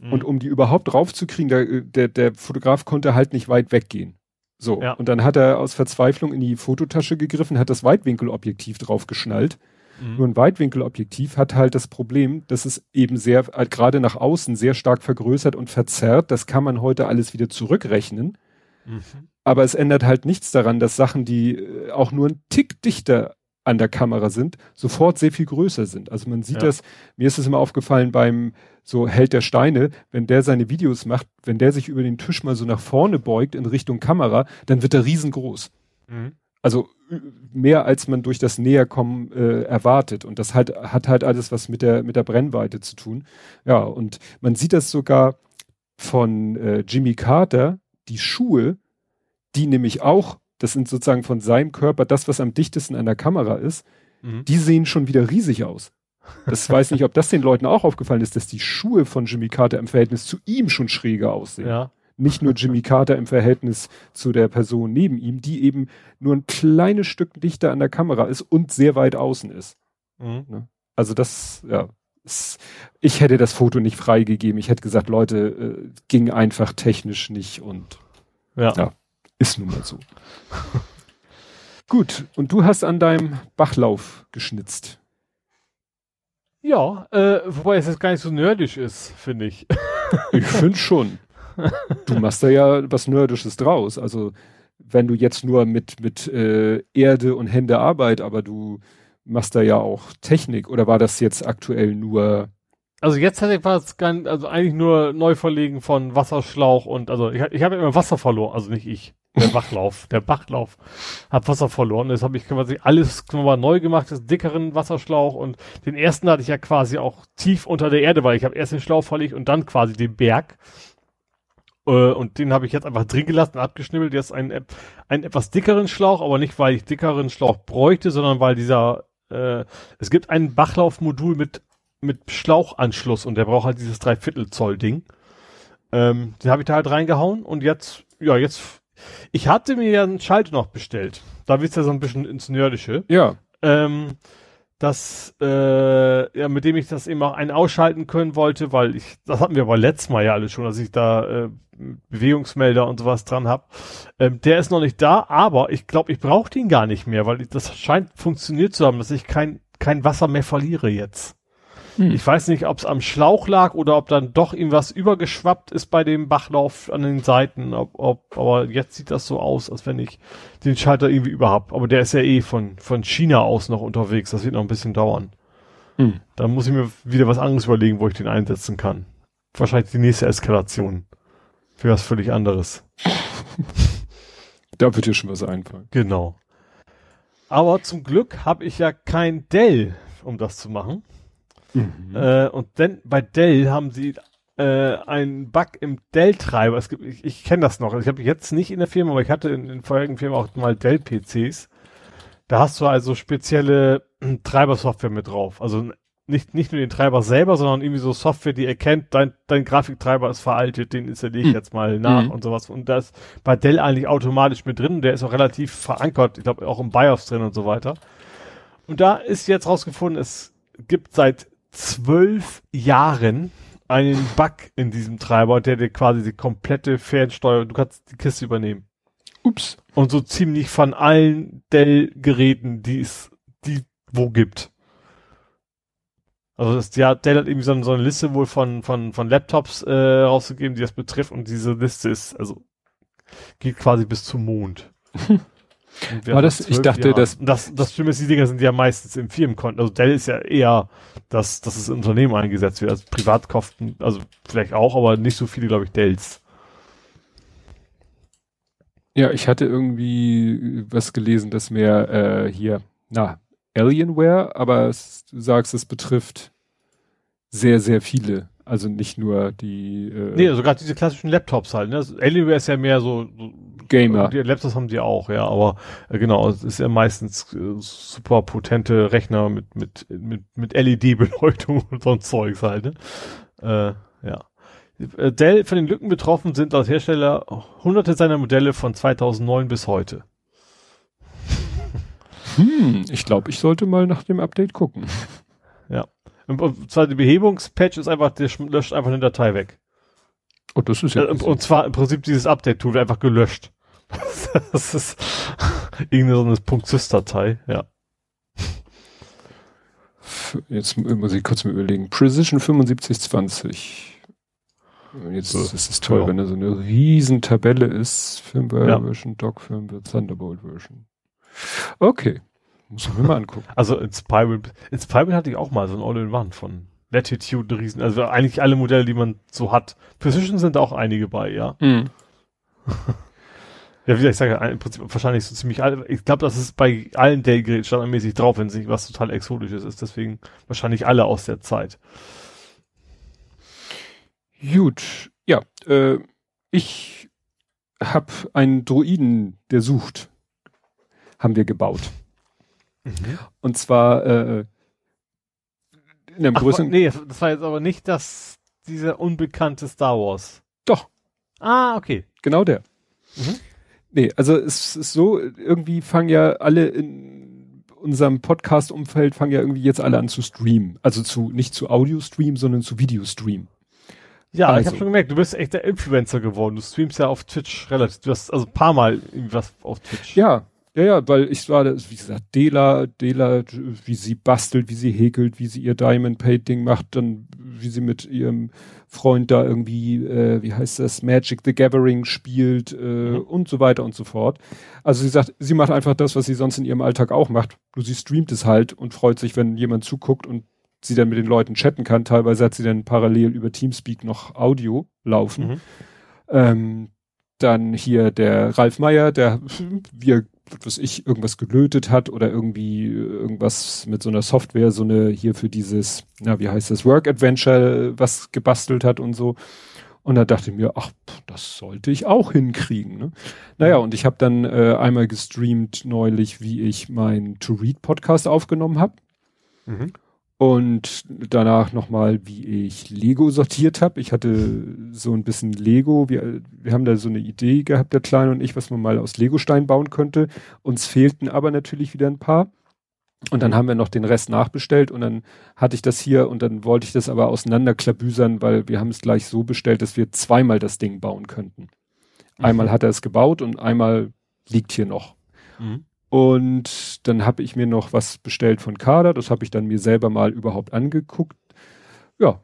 Mhm. und um die überhaupt raufzukriegen, der, der, der Fotograf konnte halt nicht weit weggehen. So. Ja. Und dann hat er aus Verzweiflung in die Fototasche gegriffen, hat das Weitwinkelobjektiv draufgeschnallt. Mhm. Nur ein Weitwinkelobjektiv hat halt das Problem, dass es eben sehr, halt gerade nach außen sehr stark vergrößert und verzerrt. Das kann man heute alles wieder zurückrechnen. Mhm. Aber es ändert halt nichts daran, dass Sachen, die äh, auch nur ein Tick dichter an der Kamera sind, sofort sehr viel größer sind. Also man sieht Ja. das, mir ist es immer aufgefallen beim so Held der Steine, wenn der seine Videos macht, wenn der sich über den Tisch mal so nach vorne beugt in Richtung Kamera, dann wird er riesengroß. Mhm. Also mehr als man durch das Näherkommen äh, erwartet. Und das halt, hat halt alles was mit der, mit der Brennweite zu tun. Ja, und man sieht das sogar von äh, Jimmy Carter, die Schuhe, die nämlich auch, das sind sozusagen von seinem Körper das, was am dichtesten an der Kamera ist, Mhm. die sehen schon wieder riesig aus. Das weiß nicht, ob das den Leuten auch aufgefallen ist, dass die Schuhe von Jimmy Carter im Verhältnis zu ihm schon schräger aussehen Ja. Nicht nur Jimmy Carter im Verhältnis zu der Person neben ihm, die eben nur ein kleines Stück dichter an der Kamera ist und sehr weit außen ist. Mhm. Also das, ja, ich hätte das Foto nicht freigegeben. Ich hätte gesagt, Leute, äh, ging einfach technisch nicht und Ja. Ja. ist nun mal so. Gut, und du hast an deinem Bachlauf geschnitzt. Ja, äh, wobei es jetzt gar nicht so nerdisch ist, finde ich. Ich finde schon. Du machst da ja was Nerdisches draus. Also wenn du jetzt nur mit, mit äh, Erde und Hände Arbeit, aber du machst da ja auch Technik oder war das jetzt aktuell nur Also jetzt hätte ich was ganz, also eigentlich nur Neuverlegen von Wasserschlauch und also ich, ich habe immer Wasser verloren, also nicht ich, der Bachlauf, der Bachlauf hat Wasser verloren. Das habe ich quasi alles nochmal neu gemacht, das dickeren Wasserschlauch und den ersten hatte ich ja quasi auch tief unter der Erde, weil ich habe erst den Schlauch verlegt und dann quasi den Berg. Äh, und den habe ich jetzt einfach drin gelassen, abgeschnibbelt. Jetzt einen, einen etwas dickeren Schlauch, aber nicht, weil ich dickeren Schlauch bräuchte, sondern weil dieser, äh, es gibt ein Bachlaufmodul mit mit Schlauchanschluss und der braucht halt dieses Dreiviertel Zoll Ding. Ähm, den habe ich da halt reingehauen und jetzt, ja, jetzt, ich hatte mir ja einen Schalter noch bestellt. Da wird's ja so ein bisschen ins Nerdische. ja, Ähm, das, äh, ja, mit dem ich das eben auch ein ausschalten können wollte, weil ich, das hatten wir aber letztes Mal ja alles schon, dass ich da äh, Bewegungsmelder und sowas dran habe. Ähm, der ist noch nicht da, aber ich glaube, ich brauche den gar nicht mehr, weil ich, das scheint funktioniert zu haben, dass ich kein, kein Wasser mehr verliere jetzt. Hm. Ich weiß nicht, ob es am Schlauch lag oder ob dann doch irgendwas übergeschwappt ist bei dem Bachlauf an den Seiten. Ob, ob, aber jetzt sieht das so aus, als wenn ich den Schalter irgendwie überhaupt. Aber der ist ja eh von, von China aus noch unterwegs. Das wird noch ein bisschen dauern. Hm. Da muss ich mir wieder was anderes überlegen, wo ich den einsetzen kann. Wahrscheinlich die nächste Eskalation. Für was völlig anderes. da wird dir schon was einfallen. Genau. Aber zum Glück habe ich ja kein Dell, um das zu machen. Mhm. Äh, und denn bei Dell haben sie äh, einen Bug im Dell-Treiber. Es gibt, ich, ich kenne das noch. Ich habe jetzt nicht in der Firma, aber ich hatte in, in vorherigen Firmen auch mal Dell-PCs. Da hast du also spezielle äh, Treiber-Software mit drauf. Also nicht, nicht nur den Treiber selber, sondern irgendwie so Software, die erkennt, dein, dein Grafiktreiber ist veraltet, den installiere ich Hm. jetzt mal nach Mhm. und sowas. Und da ist bei Dell eigentlich automatisch mit drin. Der ist auch relativ verankert, ich glaube auch im BIOS drin und so weiter. Und da ist jetzt rausgefunden, es gibt seit zwölf Jahren einen Bug in diesem Treiber, der dir quasi die komplette Fernsteuerung, du kannst die Kiste übernehmen. Ups. Und so ziemlich von allen Dell-Geräten, die es, die wo gibt. Also das, ja, Dell hat irgendwie so, eine- so eine Liste wohl von, von, von Laptops äh, rausgegeben, die das betrifft und diese Liste ist, also geht quasi bis zum Mond. War das, ich dachte, Jahren. dass, das, das Schlimme ist, die Dinger sind ja meistens im Firmenkonto. Also Dell ist ja eher, dass, dass es Unternehmen eingesetzt wird. Also privat kauften, also vielleicht auch, aber nicht so viele, glaube ich, Dells. ja, ich hatte irgendwie was gelesen, dass mehr, äh, hier, na, Alienware, aber es, du sagst, es betrifft sehr, sehr viele. Also nicht nur die äh, Nee, sogar diese klassischen Laptops halt. Ne? Das Alienware ist ja mehr so, so Gamer. Die Laptops haben die auch, ja, aber äh, genau, es ist ja meistens äh, super potente Rechner mit mit mit mit LED-Beleuchtung und so ein Zeugs halt. Ne? Äh, ja. Äh, Dell von den Lücken betroffen sind als Hersteller hunderte seiner Modelle von 2009 bis heute. Hm, ich glaube, ich sollte mal nach dem Update gucken. Und, und zwar die Behebungspatch ist einfach, der sch- löscht einfach eine Datei weg. Oh, das ist ja. Äh, und, und zwar im Prinzip dieses Update-Tool einfach gelöscht. das ist irgendeine so eine .sys-Datei, ja. Jetzt muss ich kurz mal überlegen. Precision 7520. Jetzt So, ist es toll, ja. wenn da so eine riesen Tabelle ist. Firmware Ja. Version, Dock Firmware, Thunderbolt Version. Okay. Muss ich mir mal angucken. Also Inspiral, Inspiral hatte ich auch mal so ein All-in-One von Latitude, Riesen, also eigentlich alle Modelle, die man so hat. Precision sind auch einige bei, ja. Mhm. Ja, wie gesagt, ich sage im Prinzip wahrscheinlich so ziemlich alle. Ich glaube, das ist bei allen Dell-Geräten standardmäßig drauf, wenn es nicht was total Exotisches ist. Deswegen wahrscheinlich alle aus der Zeit. Gut. Ja, äh, ich habe einen Droiden, der sucht. Haben wir gebaut. Und zwar äh, in einem Ach, größeren. nee, das war jetzt aber nicht das, dieser unbekannte Star Wars. Doch, Ah, okay. genau der. Mhm. Nee, also es ist so, irgendwie fangen ja alle in unserem Podcast-Umfeld fangen ja irgendwie jetzt alle an zu streamen. Also zu, nicht zu Audio-Stream, sondern zu Video-Stream. Ja, ich Also. habe schon gemerkt, du bist echt der Influencer geworden. Du streamst ja auf Twitch relativ. Du hast also ein paar Mal irgendwie was auf Twitch. Ja, ja, ja, weil ich war, wie gesagt, Dela, Dela, wie sie bastelt, wie sie häkelt, wie sie ihr Diamond Painting macht, dann wie sie mit ihrem Freund da irgendwie, äh, wie heißt das, Magic the Gathering spielt äh, Mhm. und so weiter und so fort. Also sie sagt, sie macht einfach das, was sie sonst in ihrem Alltag auch macht. Nur sie streamt es halt und freut sich, wenn jemand zuguckt und sie dann mit den Leuten chatten kann. Teilweise hat sie dann parallel über Teamspeak noch Audio laufen. Mhm. Ähm, dann hier der Ralf Meyer, der wie er, was ich, irgendwas gelötet hat oder irgendwie äh, irgendwas mit so einer Software, so eine hier für dieses, na, wie heißt das, Work Adventure, was gebastelt hat und so. Und da dachte ich mir, ach, das sollte ich auch hinkriegen. Ne? Naja, und ich habe dann äh, einmal gestreamt neulich, wie ich meinen To-Read-Podcast aufgenommen habe. Mhm. Und danach nochmal, wie ich Lego sortiert habe. Ich hatte so ein bisschen Lego. Wir, wir haben da so eine Idee gehabt, der Kleine und ich, was man mal aus Legostein bauen könnte. Uns fehlten aber natürlich wieder ein paar. Und dann haben wir noch den Rest nachbestellt und dann hatte ich das hier und dann wollte ich das aber auseinanderklabüsern, weil wir haben es gleich so bestellt, dass wir zweimal das Ding bauen könnten. Einmal hat er es gebaut und einmal liegt hier noch. Mhm. Und dann habe ich mir noch was bestellt von Kader. Das habe ich dann mir selber mal überhaupt angeguckt. Ja.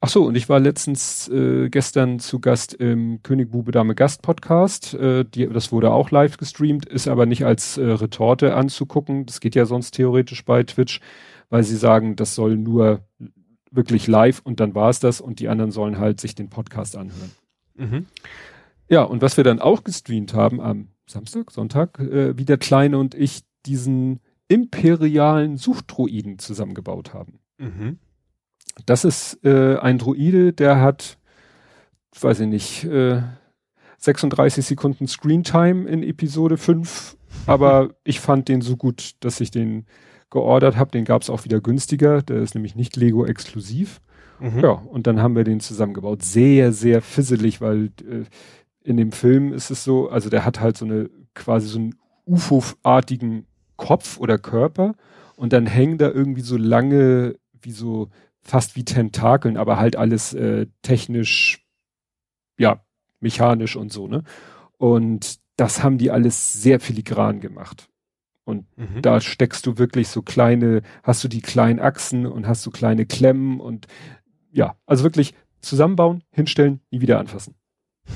Ach so, und ich war letztens äh, gestern zu Gast im König Bube Dame Gast Podcast. Äh, die, das wurde auch live gestreamt, ist aber nicht als äh, Retorte anzugucken. Das geht ja sonst theoretisch bei Twitch, weil sie sagen, das soll nur wirklich live und dann war es das und die anderen sollen halt sich den Podcast anhören. Mhm. Ja, und was wir dann auch gestreamt haben am Samstag, Sonntag, äh, wie der Kleine und ich diesen imperialen Suchdroiden zusammengebaut haben. Mhm. Das ist äh, ein Droide, der hat, weiß ich nicht, äh, 36 Sekunden Screentime in Episode 5, aber ich fand den so gut, dass ich den geordert habe. Den gab es auch wieder günstiger, der ist nämlich nicht Lego exklusiv. Mhm. Ja, und dann haben wir den zusammengebaut. Sehr, sehr fisselig, weil äh, in dem Film ist es so, also der hat halt so eine quasi so einen UFO-artigen Kopf oder Körper und dann hängen da irgendwie so lange, wie so fast wie Tentakeln, aber halt alles äh, technisch, ja, mechanisch und so, ne? Und das haben die alles sehr filigran gemacht. Und Mhm. da steckst du wirklich so kleine, hast du die kleinen Achsen und hast du kleine Klemmen und ja, also wirklich zusammenbauen, hinstellen, nie wieder anfassen.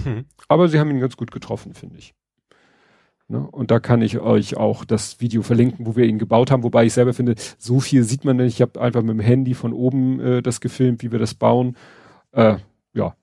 Mhm. Aber sie haben ihn ganz gut getroffen, finde ich. Ne? Und da kann ich euch auch das Video verlinken, wo wir ihn gebaut haben, wobei ich selber finde, so viel sieht man nicht. Ich habe einfach mit dem Handy von oben äh, das gefilmt, wie wir das bauen. Äh, ja,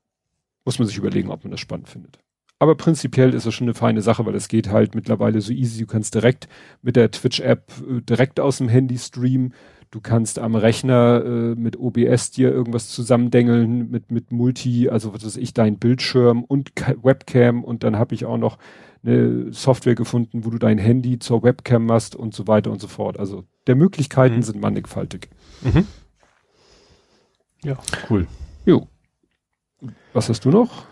muss man sich überlegen, ob man das spannend findet. Aber prinzipiell ist es schon eine feine Sache, weil es geht halt mittlerweile so easy. Du kannst direkt mit der Twitch-App äh, direkt aus dem Handy streamen. Du kannst am Rechner äh, mit OBS dir irgendwas zusammendengeln, mit, mit Multi, also was weiß ich, dein Bildschirm und Ka Webcam und dann habe ich auch noch eine Software gefunden, wo du dein Handy zur Webcam machst und so weiter und so fort. Also der Möglichkeiten mhm. sind mannigfaltig. Mhm. Ja, cool. Jo. Was hast du noch?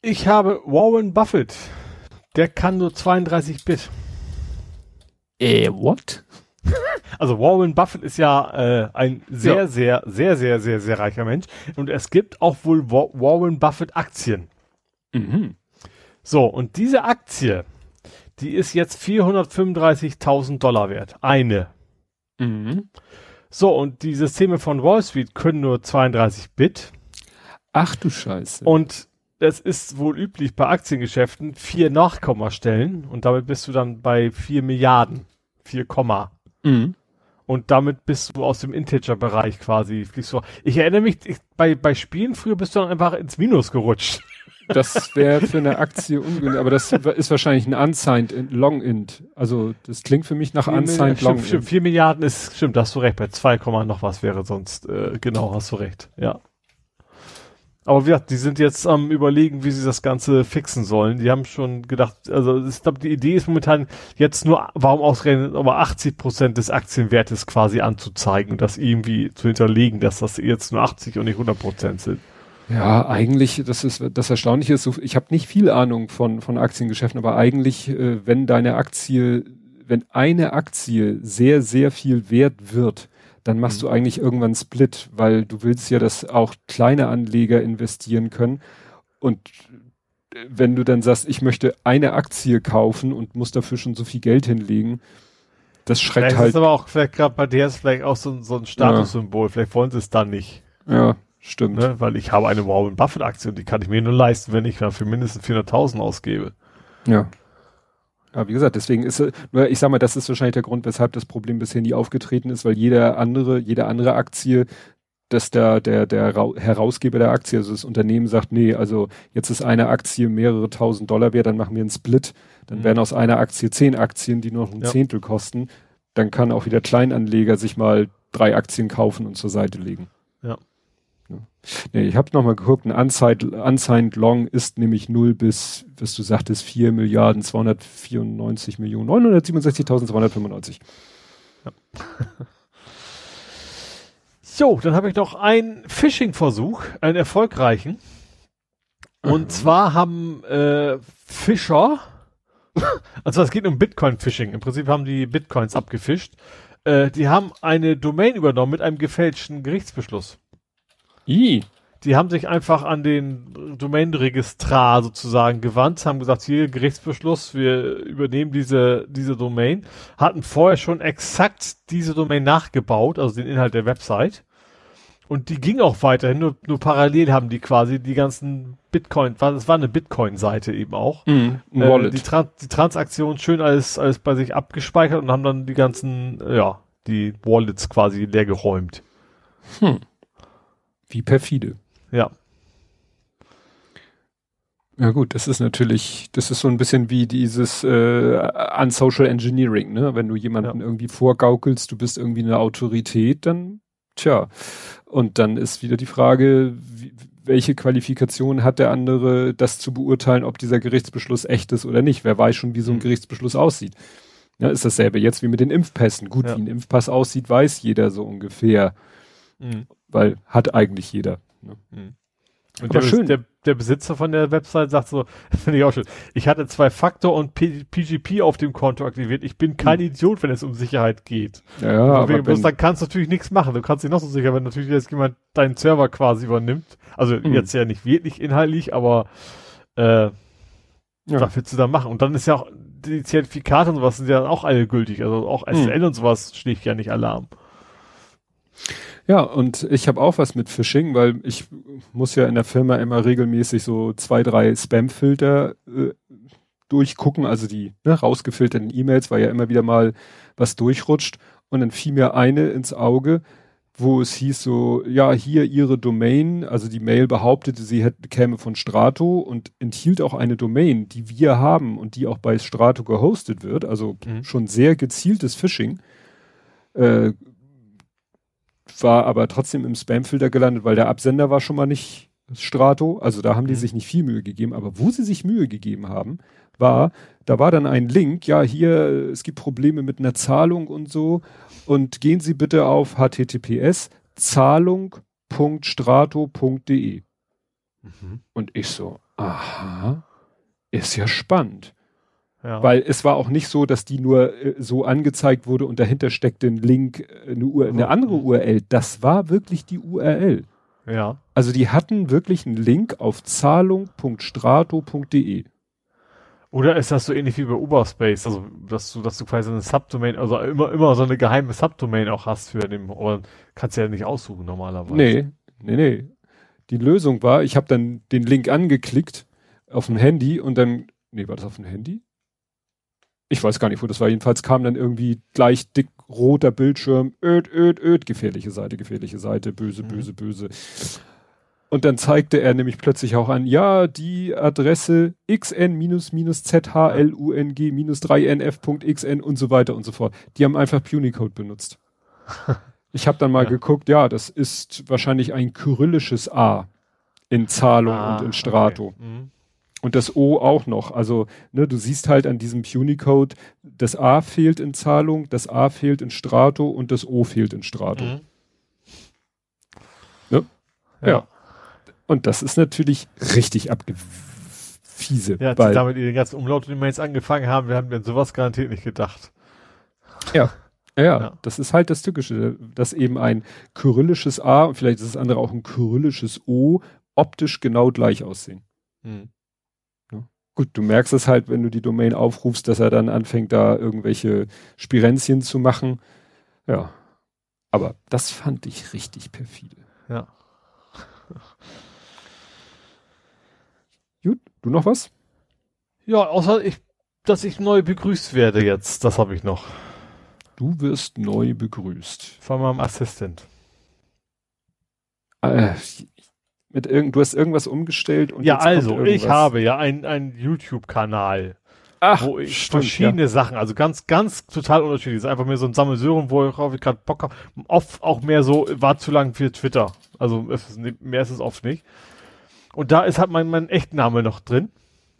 Ich habe Warren Buffett. Der kann nur 32 Bit. Äh, what? Also Warren Buffett ist ja äh, ein sehr, ja. sehr, sehr, sehr, sehr, sehr reicher Mensch. Und es gibt auch wohl Warren Buffett Aktien. Mhm. So, und diese Aktie, die ist jetzt 435.000 Dollar wert. Eine. Mhm. So, und die Systeme von Wall Street können nur 32 Bit. Ach du Scheiße. Und es ist wohl üblich bei Aktiengeschäften vier Nachkommastellen und damit bist du dann bei vier Milliarden. Vier Komma. Mhm. Und damit bist du aus dem Integer-Bereich quasi, fliegst du. Ich erinnere mich, ich, bei, bei Spielen früher bist du dann einfach ins Minus gerutscht. Das wäre für eine Aktie ungünstig, aber das ist wahrscheinlich ein unsigned long int. Also das klingt für mich nach unsigned long stimmt, stimmt, 4 Milliarden ist, stimmt, hast du recht, bei 2, noch was wäre sonst, äh, genau, hast du recht, ja. Aber wie die sind jetzt am überlegen, wie sie das Ganze fixen sollen. Die haben schon gedacht, also ich glaube, die Idee ist momentan jetzt nur, warum ausgerechnet, aber 80 Prozent des Aktienwertes quasi anzuzeigen, das irgendwie zu hinterlegen, dass das jetzt nur 80 und nicht 100 Prozent sind. Ja, eigentlich, das ist das Erstaunliche ist, ich habe nicht viel Ahnung von von Aktiengeschäften, aber eigentlich, äh, wenn deine Aktie, wenn eine Aktie sehr sehr viel wert wird, dann machst mhm. du eigentlich irgendwann Split, weil du willst ja, dass auch kleine Anleger investieren können. Und wenn du dann sagst, ich möchte eine Aktie kaufen und muss dafür schon so viel Geld hinlegen, das schreckt vielleicht halt. Ist aber auch vielleicht gerade bei der ist vielleicht auch so, so ein Statussymbol. Ja. Vielleicht wollen sie es dann nicht. Ja, stimmt. Ne? Weil ich habe eine Warren Buffett Aktie und die kann ich mir nur leisten, wenn ich dafür mindestens 400.000 ausgebe. Ja. Ja, wie gesagt, deswegen ist, nur ich sag mal, das ist wahrscheinlich der Grund, weshalb das Problem bisher nie aufgetreten ist, weil jeder andere, jede andere Aktie, dass der, der, der Herausgeber der Aktie, also das Unternehmen sagt, nee, also jetzt ist eine Aktie mehrere tausend Dollar wert, dann machen wir einen Split, dann mhm. werden aus einer Aktie zehn Aktien, die nur noch ein ja. Zehntel kosten, dann kann auch wieder Kleinanleger sich mal drei Aktien kaufen und zur Seite legen. Nee, ich habe nochmal geguckt, ein Unsigned, Unsigned Long ist nämlich 0 bis, was du sagtest, 4 Milliarden 294 Millionen, 967.295. Ja. so, dann habe ich noch einen Phishing-Versuch, einen erfolgreichen. Und mhm. zwar haben äh, Fischer, also es geht um Bitcoin-Phishing, im Prinzip haben die Bitcoins abgefischt. Äh, die haben eine Domain übernommen mit einem gefälschten Gerichtsbeschluss. I. Die haben sich einfach an den Domain-Registrar sozusagen gewandt, haben gesagt, hier Gerichtsbeschluss, wir übernehmen diese, diese Domain, hatten vorher schon exakt diese Domain nachgebaut, also den Inhalt der Website. Und die ging auch weiterhin, nur, nur parallel haben die quasi die ganzen Bitcoin, das war eine Bitcoin-Seite eben auch. Mm, äh, die, Tran die Transaktion schön alles, alles bei sich abgespeichert und haben dann die ganzen, ja, die Wallets quasi leer geräumt. Hm. Wie perfide. Ja. Ja gut, das ist natürlich, das ist so ein bisschen wie dieses äh, an Social Engineering, ne? Wenn du jemanden ja. irgendwie vorgaukelst, du bist irgendwie eine Autorität, dann tja. Und dann ist wieder die Frage, wie, welche Qualifikation hat der andere, das zu beurteilen, ob dieser Gerichtsbeschluss echt ist oder nicht? Wer weiß schon, wie so ein mhm. Gerichtsbeschluss aussieht. Ja, ist dasselbe jetzt wie mit den Impfpässen. Gut, ja. wie ein Impfpass aussieht, weiß jeder so ungefähr. Mhm weil hat eigentlich jeder. Ne? Mhm. Und der, schön. Der, der, Besitzer von der Website sagt so, finde ich auch schön. Ich hatte zwei Faktor und P PGP auf dem Konto aktiviert. Ich bin kein hm. Idiot, wenn es um Sicherheit geht. Ja, aber bloß, dann kannst du natürlich nichts machen. Du kannst dich noch so sicher, wenn natürlich jetzt jemand deinen Server quasi übernimmt. Also hm. jetzt ja nicht wirklich inhaltlich, aber äh, ja. was willst du da machen? Und dann ist ja auch die Zertifikate und sowas sind ja auch alle gültig. Also auch SSL hm. und sowas schlägt ja nicht Alarm. Ja, und ich habe auch was mit Phishing, weil ich muss ja in der Firma immer regelmäßig so zwei, drei Spam-Filter äh, durchgucken, also die ne, rausgefilterten E-Mails, weil ja immer wieder mal was durchrutscht. Und dann fiel mir eine ins Auge, wo es hieß so, ja, hier ihre Domain, also die Mail behauptete, sie hätte, käme von Strato und enthielt auch eine Domain, die wir haben und die auch bei Strato gehostet wird, also mhm. schon sehr gezieltes Phishing, äh, war aber trotzdem im Spamfilter gelandet, weil der Absender war schon mal nicht Strato, also da haben die mhm. sich nicht viel Mühe gegeben, aber wo sie sich Mühe gegeben haben, war, da war dann ein Link, ja, hier, es gibt Probleme mit einer Zahlung und so. Und gehen Sie bitte auf https zahlung.strato.de. Mhm. Und ich so, aha, ist ja spannend. Ja. Weil es war auch nicht so, dass die nur äh, so angezeigt wurde und dahinter steckte ein Link, äh, eine, Ur eine andere URL. Das war wirklich die URL. Ja. Also die hatten wirklich einen Link auf zahlung.strato.de. Oder ist das so ähnlich wie bei Uberspace, also dass du, dass du quasi eine Subdomain, also immer, immer so eine geheime Subdomain auch hast für den, aber kannst du ja nicht aussuchen normalerweise. Nee, nee, nee. Die Lösung war, ich habe dann den Link angeklickt auf dem Handy und dann, nee, war das auf dem Handy? Ich weiß gar nicht, wo das war. Jedenfalls kam dann irgendwie gleich dick roter Bildschirm, öd, öd, öd, gefährliche Seite, gefährliche Seite, böse, mhm. böse, böse. Und dann zeigte er nämlich plötzlich auch an, ja, die Adresse xn-zhlung-3nf.xn und so weiter und so fort. Die haben einfach Punicode benutzt. Ich habe dann mal ja. geguckt, ja, das ist wahrscheinlich ein kyrillisches A in Zahlung ah, und in Strato. Okay. Mhm. Und das O auch noch. Also, ne, du siehst halt an diesem Punicode, das A fehlt in Zahlung, das A fehlt in Strato und das O fehlt in Strato. Mhm. Ne? Ja. ja. Und das ist natürlich richtig abgefiese. Ja, weil, damit die ganzen Umlaute, die wir jetzt angefangen haben, wir haben an sowas garantiert nicht gedacht. Ja. Ja, ja, das ist halt das Tückische, dass eben ein kyrillisches A und vielleicht ist das andere auch ein kyrillisches O optisch genau gleich aussehen. Hm. Gut, du merkst es halt, wenn du die Domain aufrufst, dass er dann anfängt, da irgendwelche Spirenzien zu machen. Ja. Aber das fand ich richtig perfide. Ja. Gut, du noch was? Ja, außer ich, dass ich neu begrüßt werde jetzt, das habe ich noch. Du wirst neu begrüßt. Von meinem Assistent. Äh, mit irgend, du hast irgendwas umgestellt und Ja, also, ich habe ja einen, YouTube-Kanal. Wo ich stimmt, verschiedene ja. Sachen, also ganz, ganz total unterschiedlich. ist einfach mehr so ein Sammelsurium, worauf ich gerade Bock habe. Oft auch mehr so, war zu lang für Twitter. Also ist, mehr ist es oft nicht. Und da ist halt mein, mein Echtname noch drin,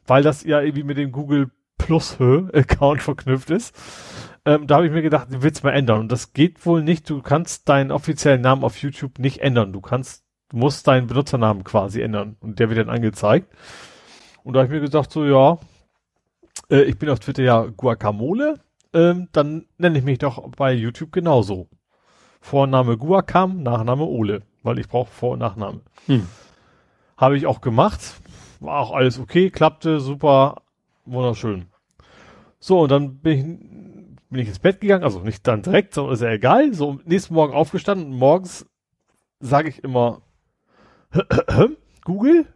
weil das ja irgendwie mit dem Google Plus Account verknüpft ist. Ähm, da habe ich mir gedacht, du willst mal ändern. Und das geht wohl nicht. Du kannst deinen offiziellen Namen auf YouTube nicht ändern. Du kannst, musst deinen Benutzernamen quasi ändern. Und der wird dann angezeigt. Und da habe ich mir gesagt, so, ja, äh, ich bin auf Twitter ja Guacamole. Ähm, dann nenne ich mich doch bei YouTube genauso. Vorname Guacam, Nachname Ole. Weil ich brauche Vor- und Nachname. Hm. Habe ich auch gemacht. War auch alles okay, klappte, super, wunderschön. So, und dann bin ich, bin ich ins Bett gegangen, also nicht dann direkt, sondern ist ja egal. So, nächsten Morgen aufgestanden morgens sage ich immer Google.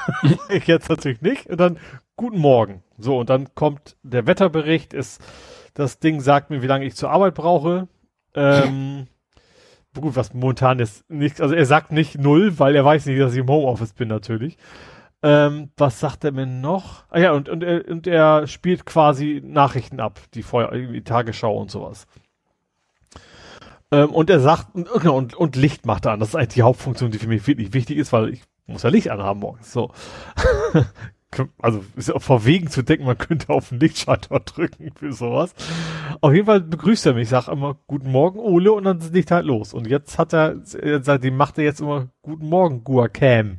ich jetzt natürlich nicht. Und dann guten Morgen. So, und dann kommt der Wetterbericht, ist, das Ding sagt mir, wie lange ich zur Arbeit brauche. Ähm, gut, was momentan ist nicht, also er sagt nicht null, weil er weiß nicht, dass ich im Homeoffice bin natürlich. Ähm, was sagt er mir noch? Ah ja, und, und, er, und er spielt quasi Nachrichten ab, die vorher, irgendwie Tagesschau und sowas. Ähm, und er sagt, und, genau, und, und Licht macht er an. Das ist eigentlich die Hauptfunktion, die für mich wirklich wichtig ist, weil ich muss ja Licht anhaben morgens. So. also ist ja auch verwegen zu denken, man könnte auf den Lichtschalter drücken für sowas. Auf jeden Fall begrüßt er mich, ich sag immer Guten Morgen, Ole, und dann liegt halt los. Und jetzt hat er, seitdem macht er jetzt immer Guten Morgen, Guacam.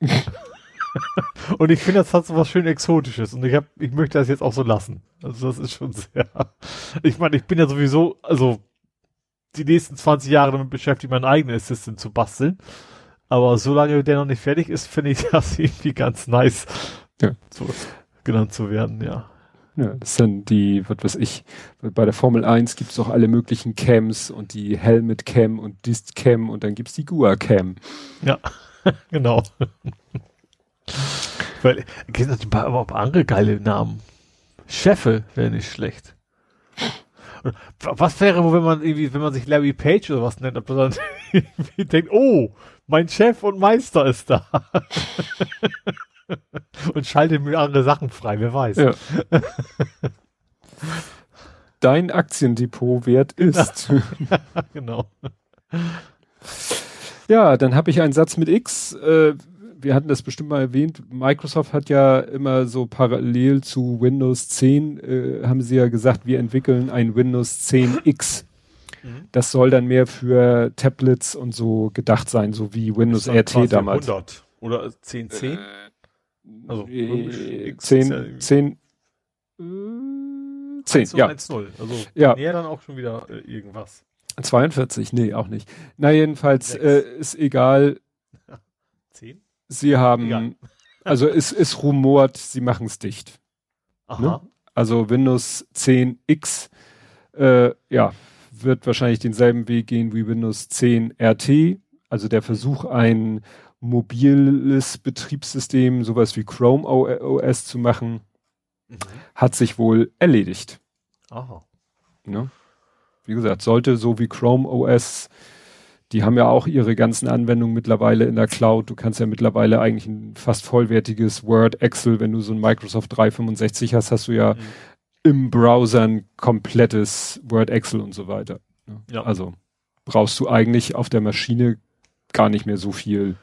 und ich finde, das hat so was schön Exotisches und ich hab, ich möchte das jetzt auch so lassen. Also das ist schon sehr, ich meine, ich bin ja sowieso, also die nächsten 20 Jahre damit beschäftigt, meinen eigenen Assistant zu basteln. Aber solange der noch nicht fertig ist, finde ich das irgendwie ganz nice, ja. so genannt zu werden, ja. Ja, das sind die, was weiß ich, bei der Formel 1 gibt es auch alle möglichen Cams und die Helmet Cam und Dist Cam und dann gibt es die Gua Cam. Ja, genau. Weil, gibt es aber auch andere geile Namen. Chefe wäre nicht schlecht. Was wäre, wenn man irgendwie, wenn man sich Larry Page oder was nennt, ob man dann denkt, oh, mein Chef und Meister ist da. und schaltet mir andere Sachen frei, wer weiß. Ja. Dein Aktiendepot-Wert ist. genau. Ja, dann habe ich einen Satz mit X. Äh, wir hatten das bestimmt mal erwähnt. Microsoft hat ja immer so parallel zu Windows 10, äh, haben sie ja gesagt, wir entwickeln ein Windows 10 X. Mhm. Das soll dann mehr für Tablets und so gedacht sein, so wie Windows RT damals. 100 oder 1010? Äh, also äh, 10, 10, 10, 10 ja. 1-0. Also ja. näher dann auch schon wieder äh, irgendwas. 42, nee, auch nicht. Na, jedenfalls äh, ist egal. 10? Sie haben, ja. also es, es rumort, sie machen es dicht. Aha. Ne? Also Windows 10 X, äh, ja, wird wahrscheinlich denselben Weg gehen wie Windows 10 RT. Also der Versuch, ein mobiles Betriebssystem, sowas wie Chrome OS zu machen, mhm. hat sich wohl erledigt. Aha. Ne? Wie gesagt, sollte so wie Chrome OS die haben ja auch ihre ganzen Anwendungen mittlerweile in der Cloud. Du kannst ja mittlerweile eigentlich ein fast vollwertiges Word, Excel, wenn du so ein Microsoft 365 hast, hast du ja mhm. im Browser ein komplettes Word, Excel und so weiter. Ja. Also brauchst du eigentlich auf der Maschine gar nicht mehr so viel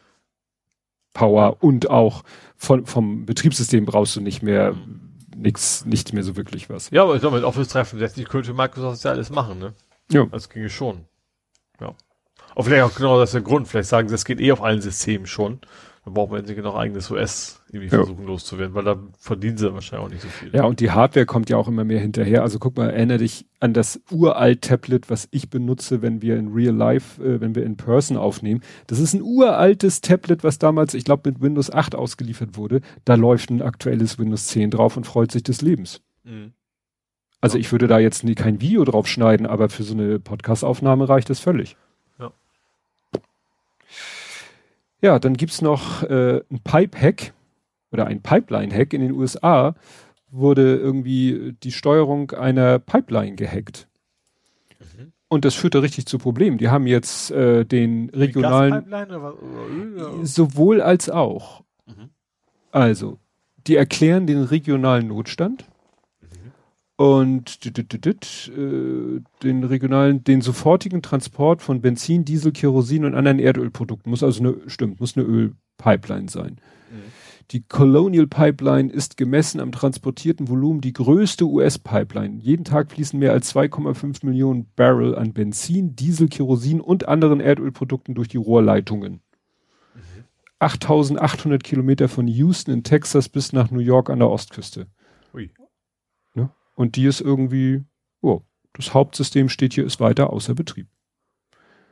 Power und auch von, vom Betriebssystem brauchst du nicht mehr mhm. nichts, nicht mehr so wirklich was. Ja, aber ich glaube, mit Office 365 könnte Microsoft ja alles machen, ne? Ja. Das ginge schon. Ja. Aber vielleicht auch genau das ist der Grund. Vielleicht sagen sie, das geht eh auf allen Systemen schon. Dann braucht man endlich noch eigenes OS irgendwie ja. versuchen loszuwerden, weil da verdienen sie wahrscheinlich auch nicht so viel. Ja, und die Hardware kommt ja auch immer mehr hinterher. Also guck mal, erinnere dich an das uralt Tablet, was ich benutze, wenn wir in Real Life, äh, wenn wir in Person aufnehmen. Das ist ein uraltes Tablet, was damals, ich glaube, mit Windows 8 ausgeliefert wurde. Da läuft ein aktuelles Windows 10 drauf und freut sich des Lebens. Mhm. Also ich würde da jetzt nie kein Video drauf schneiden, aber für so eine Podcast-Aufnahme reicht das völlig. Ja, dann gibt's noch äh, ein Pipe-Hack oder ein Pipeline-Hack in den USA, wurde irgendwie die Steuerung einer Pipeline gehackt. Mhm. Und das führte richtig zu Problemen. Die haben jetzt äh, den regionalen oder sowohl als auch. Mhm. Also, die erklären den regionalen Notstand und äh, den regionalen, den sofortigen Transport von Benzin, Diesel, Kerosin und anderen Erdölprodukten muss also eine, stimmt, muss eine Ölpipeline sein. Mhm. Die Colonial Pipeline ist gemessen am transportierten Volumen die größte US-Pipeline. Jeden Tag fließen mehr als 2,5 Millionen Barrel an Benzin, Diesel, Kerosin und anderen Erdölprodukten durch die Rohrleitungen. 8800 mhm. Kilometer von Houston in Texas bis nach New York an der Ostküste. Ui. Und die ist irgendwie, oh, das Hauptsystem steht hier, ist weiter außer Betrieb.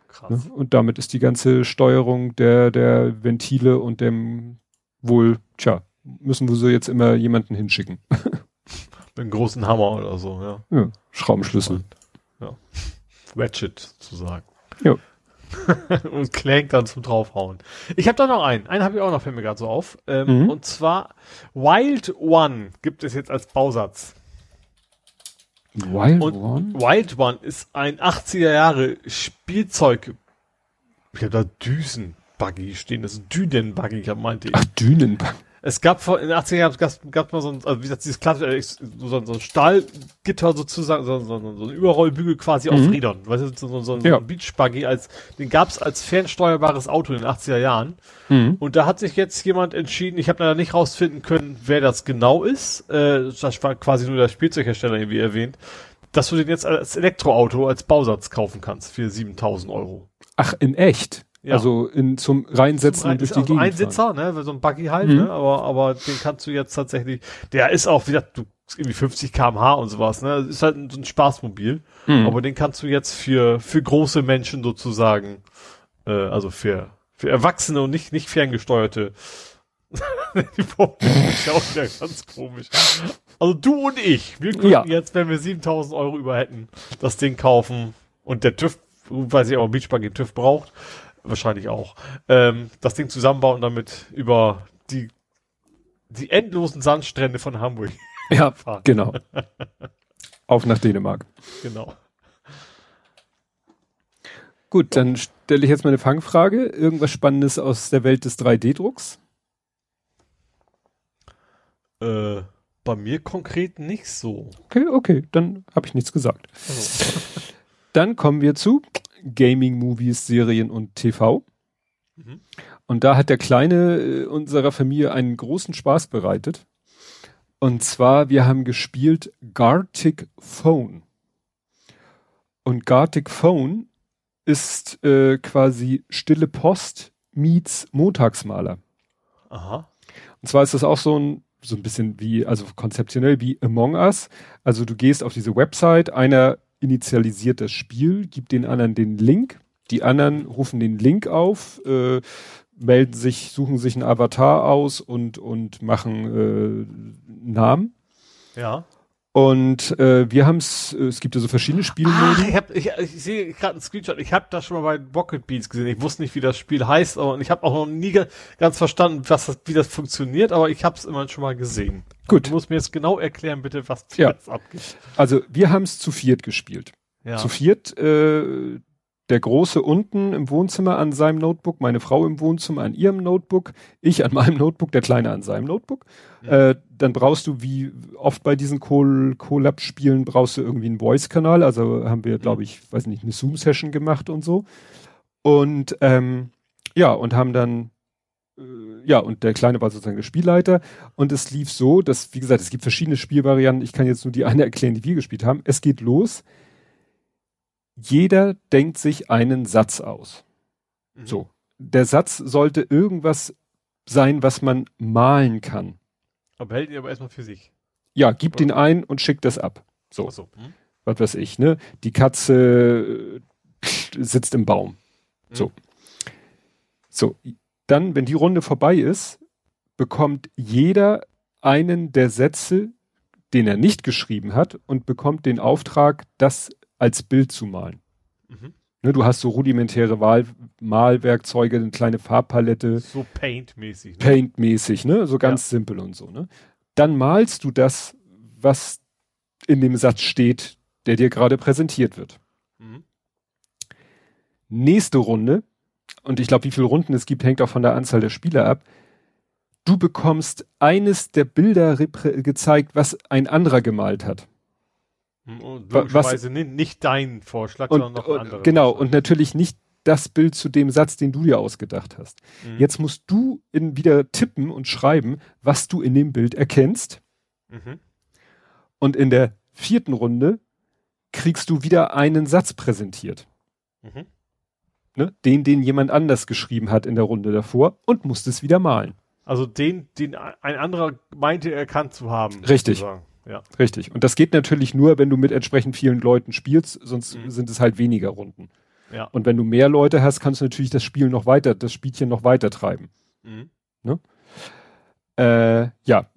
Krass. Ne? Und damit ist die ganze Steuerung der, der Ventile und dem wohl, tja, müssen wir so jetzt immer jemanden hinschicken. Mit einem großen Hammer oder so, ja. Ja, Schraubenschlüssel. Ja. Ratchet zu sagen. Ja. und Clank dann zum draufhauen. Ich habe da noch einen. Einen habe ich auch noch, fällt mir gerade so auf. Ähm, mhm. Und zwar Wild One gibt es jetzt als Bausatz. Wild und One? Wild One ist ein 80er Jahre Spielzeug. Ich habe da Düsenbuggy stehen, das ist Dünenbuggy, ich meinte ich. Ach, Dünenbuggy. Es gab vor, in den 80er Jahren gab, gab mal so ein, also wie gesagt, dieses klassische, äh, so, so ein Stahlgitter sozusagen, so, so, so ein Überrollbügel quasi mhm. auf Rädern. Weißt du, so, so, so ja. ein Beachbuggy als, den gab's als fernsteuerbares Auto in den 80er Jahren. Mhm. Und da hat sich jetzt jemand entschieden, ich habe leider nicht rausfinden können, wer das genau ist. Äh, das war quasi nur der Spielzeughersteller irgendwie erwähnt, dass du den jetzt als Elektroauto, als Bausatz kaufen kannst für 7000 Euro. Ach, in echt? Ja. Also in, zum Reinsetzen zum Rein, durch die also Gegend. Ein Sitzer, ne, so ein Buggy halt, mhm. ne, aber, aber den kannst du jetzt tatsächlich, der ist auch wieder, du, irgendwie 50 kmh und sowas, ne, ist halt so ein Spaßmobil, mhm. aber den kannst du jetzt für, für große Menschen sozusagen, äh, also für, für Erwachsene und nicht, nicht ferngesteuerte, die Form ist ja auch wieder ganz komisch. Also du und ich, wir könnten ja. jetzt, wenn wir 7000 Euro über hätten, das Ding kaufen und der TÜV, weiß ich auch, Beachbuggy TÜV braucht, wahrscheinlich auch, ähm, das Ding zusammenbauen und damit über die, die endlosen Sandstrände von Hamburg Ja, genau. Auf nach Dänemark. Genau. Gut, dann stelle ich jetzt mal eine Fangfrage. Irgendwas Spannendes aus der Welt des 3D-Drucks? Äh, bei mir konkret nicht so. Okay, okay, dann habe ich nichts gesagt. Also. Dann kommen wir zu Gaming, Movies, Serien und TV. Mhm. Und da hat der Kleine äh, unserer Familie einen großen Spaß bereitet. Und zwar, wir haben gespielt Gartic Phone. Und Gartic Phone ist äh, quasi Stille Post meets Montagsmaler. Aha. Und zwar ist das auch so ein so ein bisschen wie, also konzeptionell wie Among Us. Also du gehst auf diese Website, einer initialisiert das Spiel, gibt den anderen den Link, die anderen rufen den Link auf, äh, melden sich, suchen sich einen Avatar aus und, und machen äh, Namen. Ja. Und äh, wir haben es, äh, es gibt ja so verschiedene Spielmodi. Ach, ich, hab, ich, ich sehe gerade einen Screenshot, ich habe das schon mal bei Rocket Beats gesehen. Ich wusste nicht, wie das Spiel heißt und ich habe auch noch nie ganz verstanden, was das, wie das funktioniert, aber ich habe es immer schon mal gesehen. Gut. Du musst mir jetzt genau erklären, bitte, was ja. jetzt abgeht. Also wir haben es zu viert gespielt. Ja. Zu viert, äh, der Große unten im Wohnzimmer an seinem Notebook, meine Frau im Wohnzimmer an ihrem Notebook, ich an meinem Notebook, der Kleine an seinem Notebook. Ja. Äh, dann brauchst du, wie oft bei diesen Collab-Spielen, brauchst du irgendwie einen Voice-Kanal. Also haben wir, glaube ich, weiß nicht, eine Zoom-Session gemacht und so. Und ähm, ja, und haben dann äh, ja, und der Kleine war sozusagen der Spielleiter. Und es lief so, dass, wie gesagt, es gibt verschiedene Spielvarianten. Ich kann jetzt nur die eine erklären, die wir gespielt haben. Es geht los jeder denkt sich einen Satz aus. Mhm. So. Der Satz sollte irgendwas sein, was man malen kann. Aber hält ihn aber erstmal für sich. Ja, gibt ihn ein und schickt das ab. So. so. Hm. Was weiß ich, ne? Die Katze äh, sitzt im Baum. Mhm. So. So. Dann, wenn die Runde vorbei ist, bekommt jeder einen der Sätze, den er nicht geschrieben hat und bekommt den Auftrag, das als Bild zu malen. Mhm. Ne, du hast so rudimentäre Wahl Malwerkzeuge, eine kleine Farbpalette. So Paint-mäßig. Ne? Paint-mäßig, ne? So ganz ja. simpel und so, ne? Dann malst du das, was in dem Satz steht, der dir gerade präsentiert wird. Mhm. Nächste Runde, und ich glaube, wie viele Runden es gibt, hängt auch von der Anzahl der Spieler ab. Du bekommst eines der Bilder gezeigt, was ein anderer gemalt hat. Hm, und logischerweise was, nicht dein Vorschlag, und, sondern noch ein anderer. Genau, Vorschlag. und natürlich nicht das Bild zu dem Satz, den du dir ausgedacht hast. Mhm. Jetzt musst du in, wieder tippen und schreiben, was du in dem Bild erkennst. Mhm. Und in der vierten Runde kriegst du wieder einen Satz präsentiert. Mhm. Ne? Den, den jemand anders geschrieben hat in der Runde davor und musst es wieder malen. Also den, den ein anderer meinte erkannt zu haben. Richtig. Sozusagen. Ja. Richtig. Und das geht natürlich nur, wenn du mit entsprechend vielen Leuten spielst, sonst mhm. sind es halt weniger Runden. Ja. Und wenn du mehr Leute hast, kannst du natürlich das Spiel noch weiter, das Spielchen noch weiter treiben. Mhm. Ne? Äh, ja.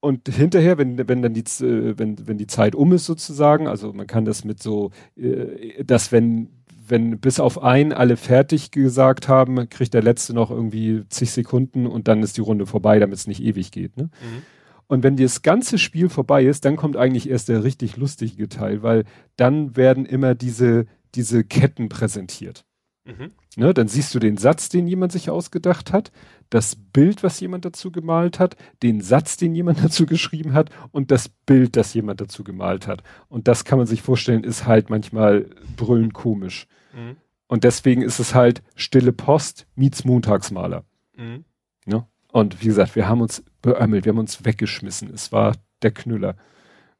Und hinterher, wenn, wenn dann die, äh, wenn, wenn die Zeit um ist sozusagen, also man kann das mit so, äh, dass wenn, wenn bis auf ein alle fertig gesagt haben, kriegt der letzte noch irgendwie zig Sekunden und dann ist die Runde vorbei, damit es nicht ewig geht. Ne? Mhm. Und wenn das ganze Spiel vorbei ist, dann kommt eigentlich erst der richtig lustige Teil, weil dann werden immer diese, diese Ketten präsentiert. Mhm. Ne, dann siehst du den Satz, den jemand sich ausgedacht hat, das Bild, was jemand dazu gemalt hat, den Satz, den jemand dazu geschrieben hat und das Bild, das jemand dazu gemalt hat. Und das kann man sich vorstellen, ist halt manchmal brüllend komisch. Mhm. Und deswegen ist es halt stille Post meets Montagsmaler. Mhm. Ne? Und wie gesagt, wir haben uns beömmelt, wir haben uns weggeschmissen. Es war der Knüller.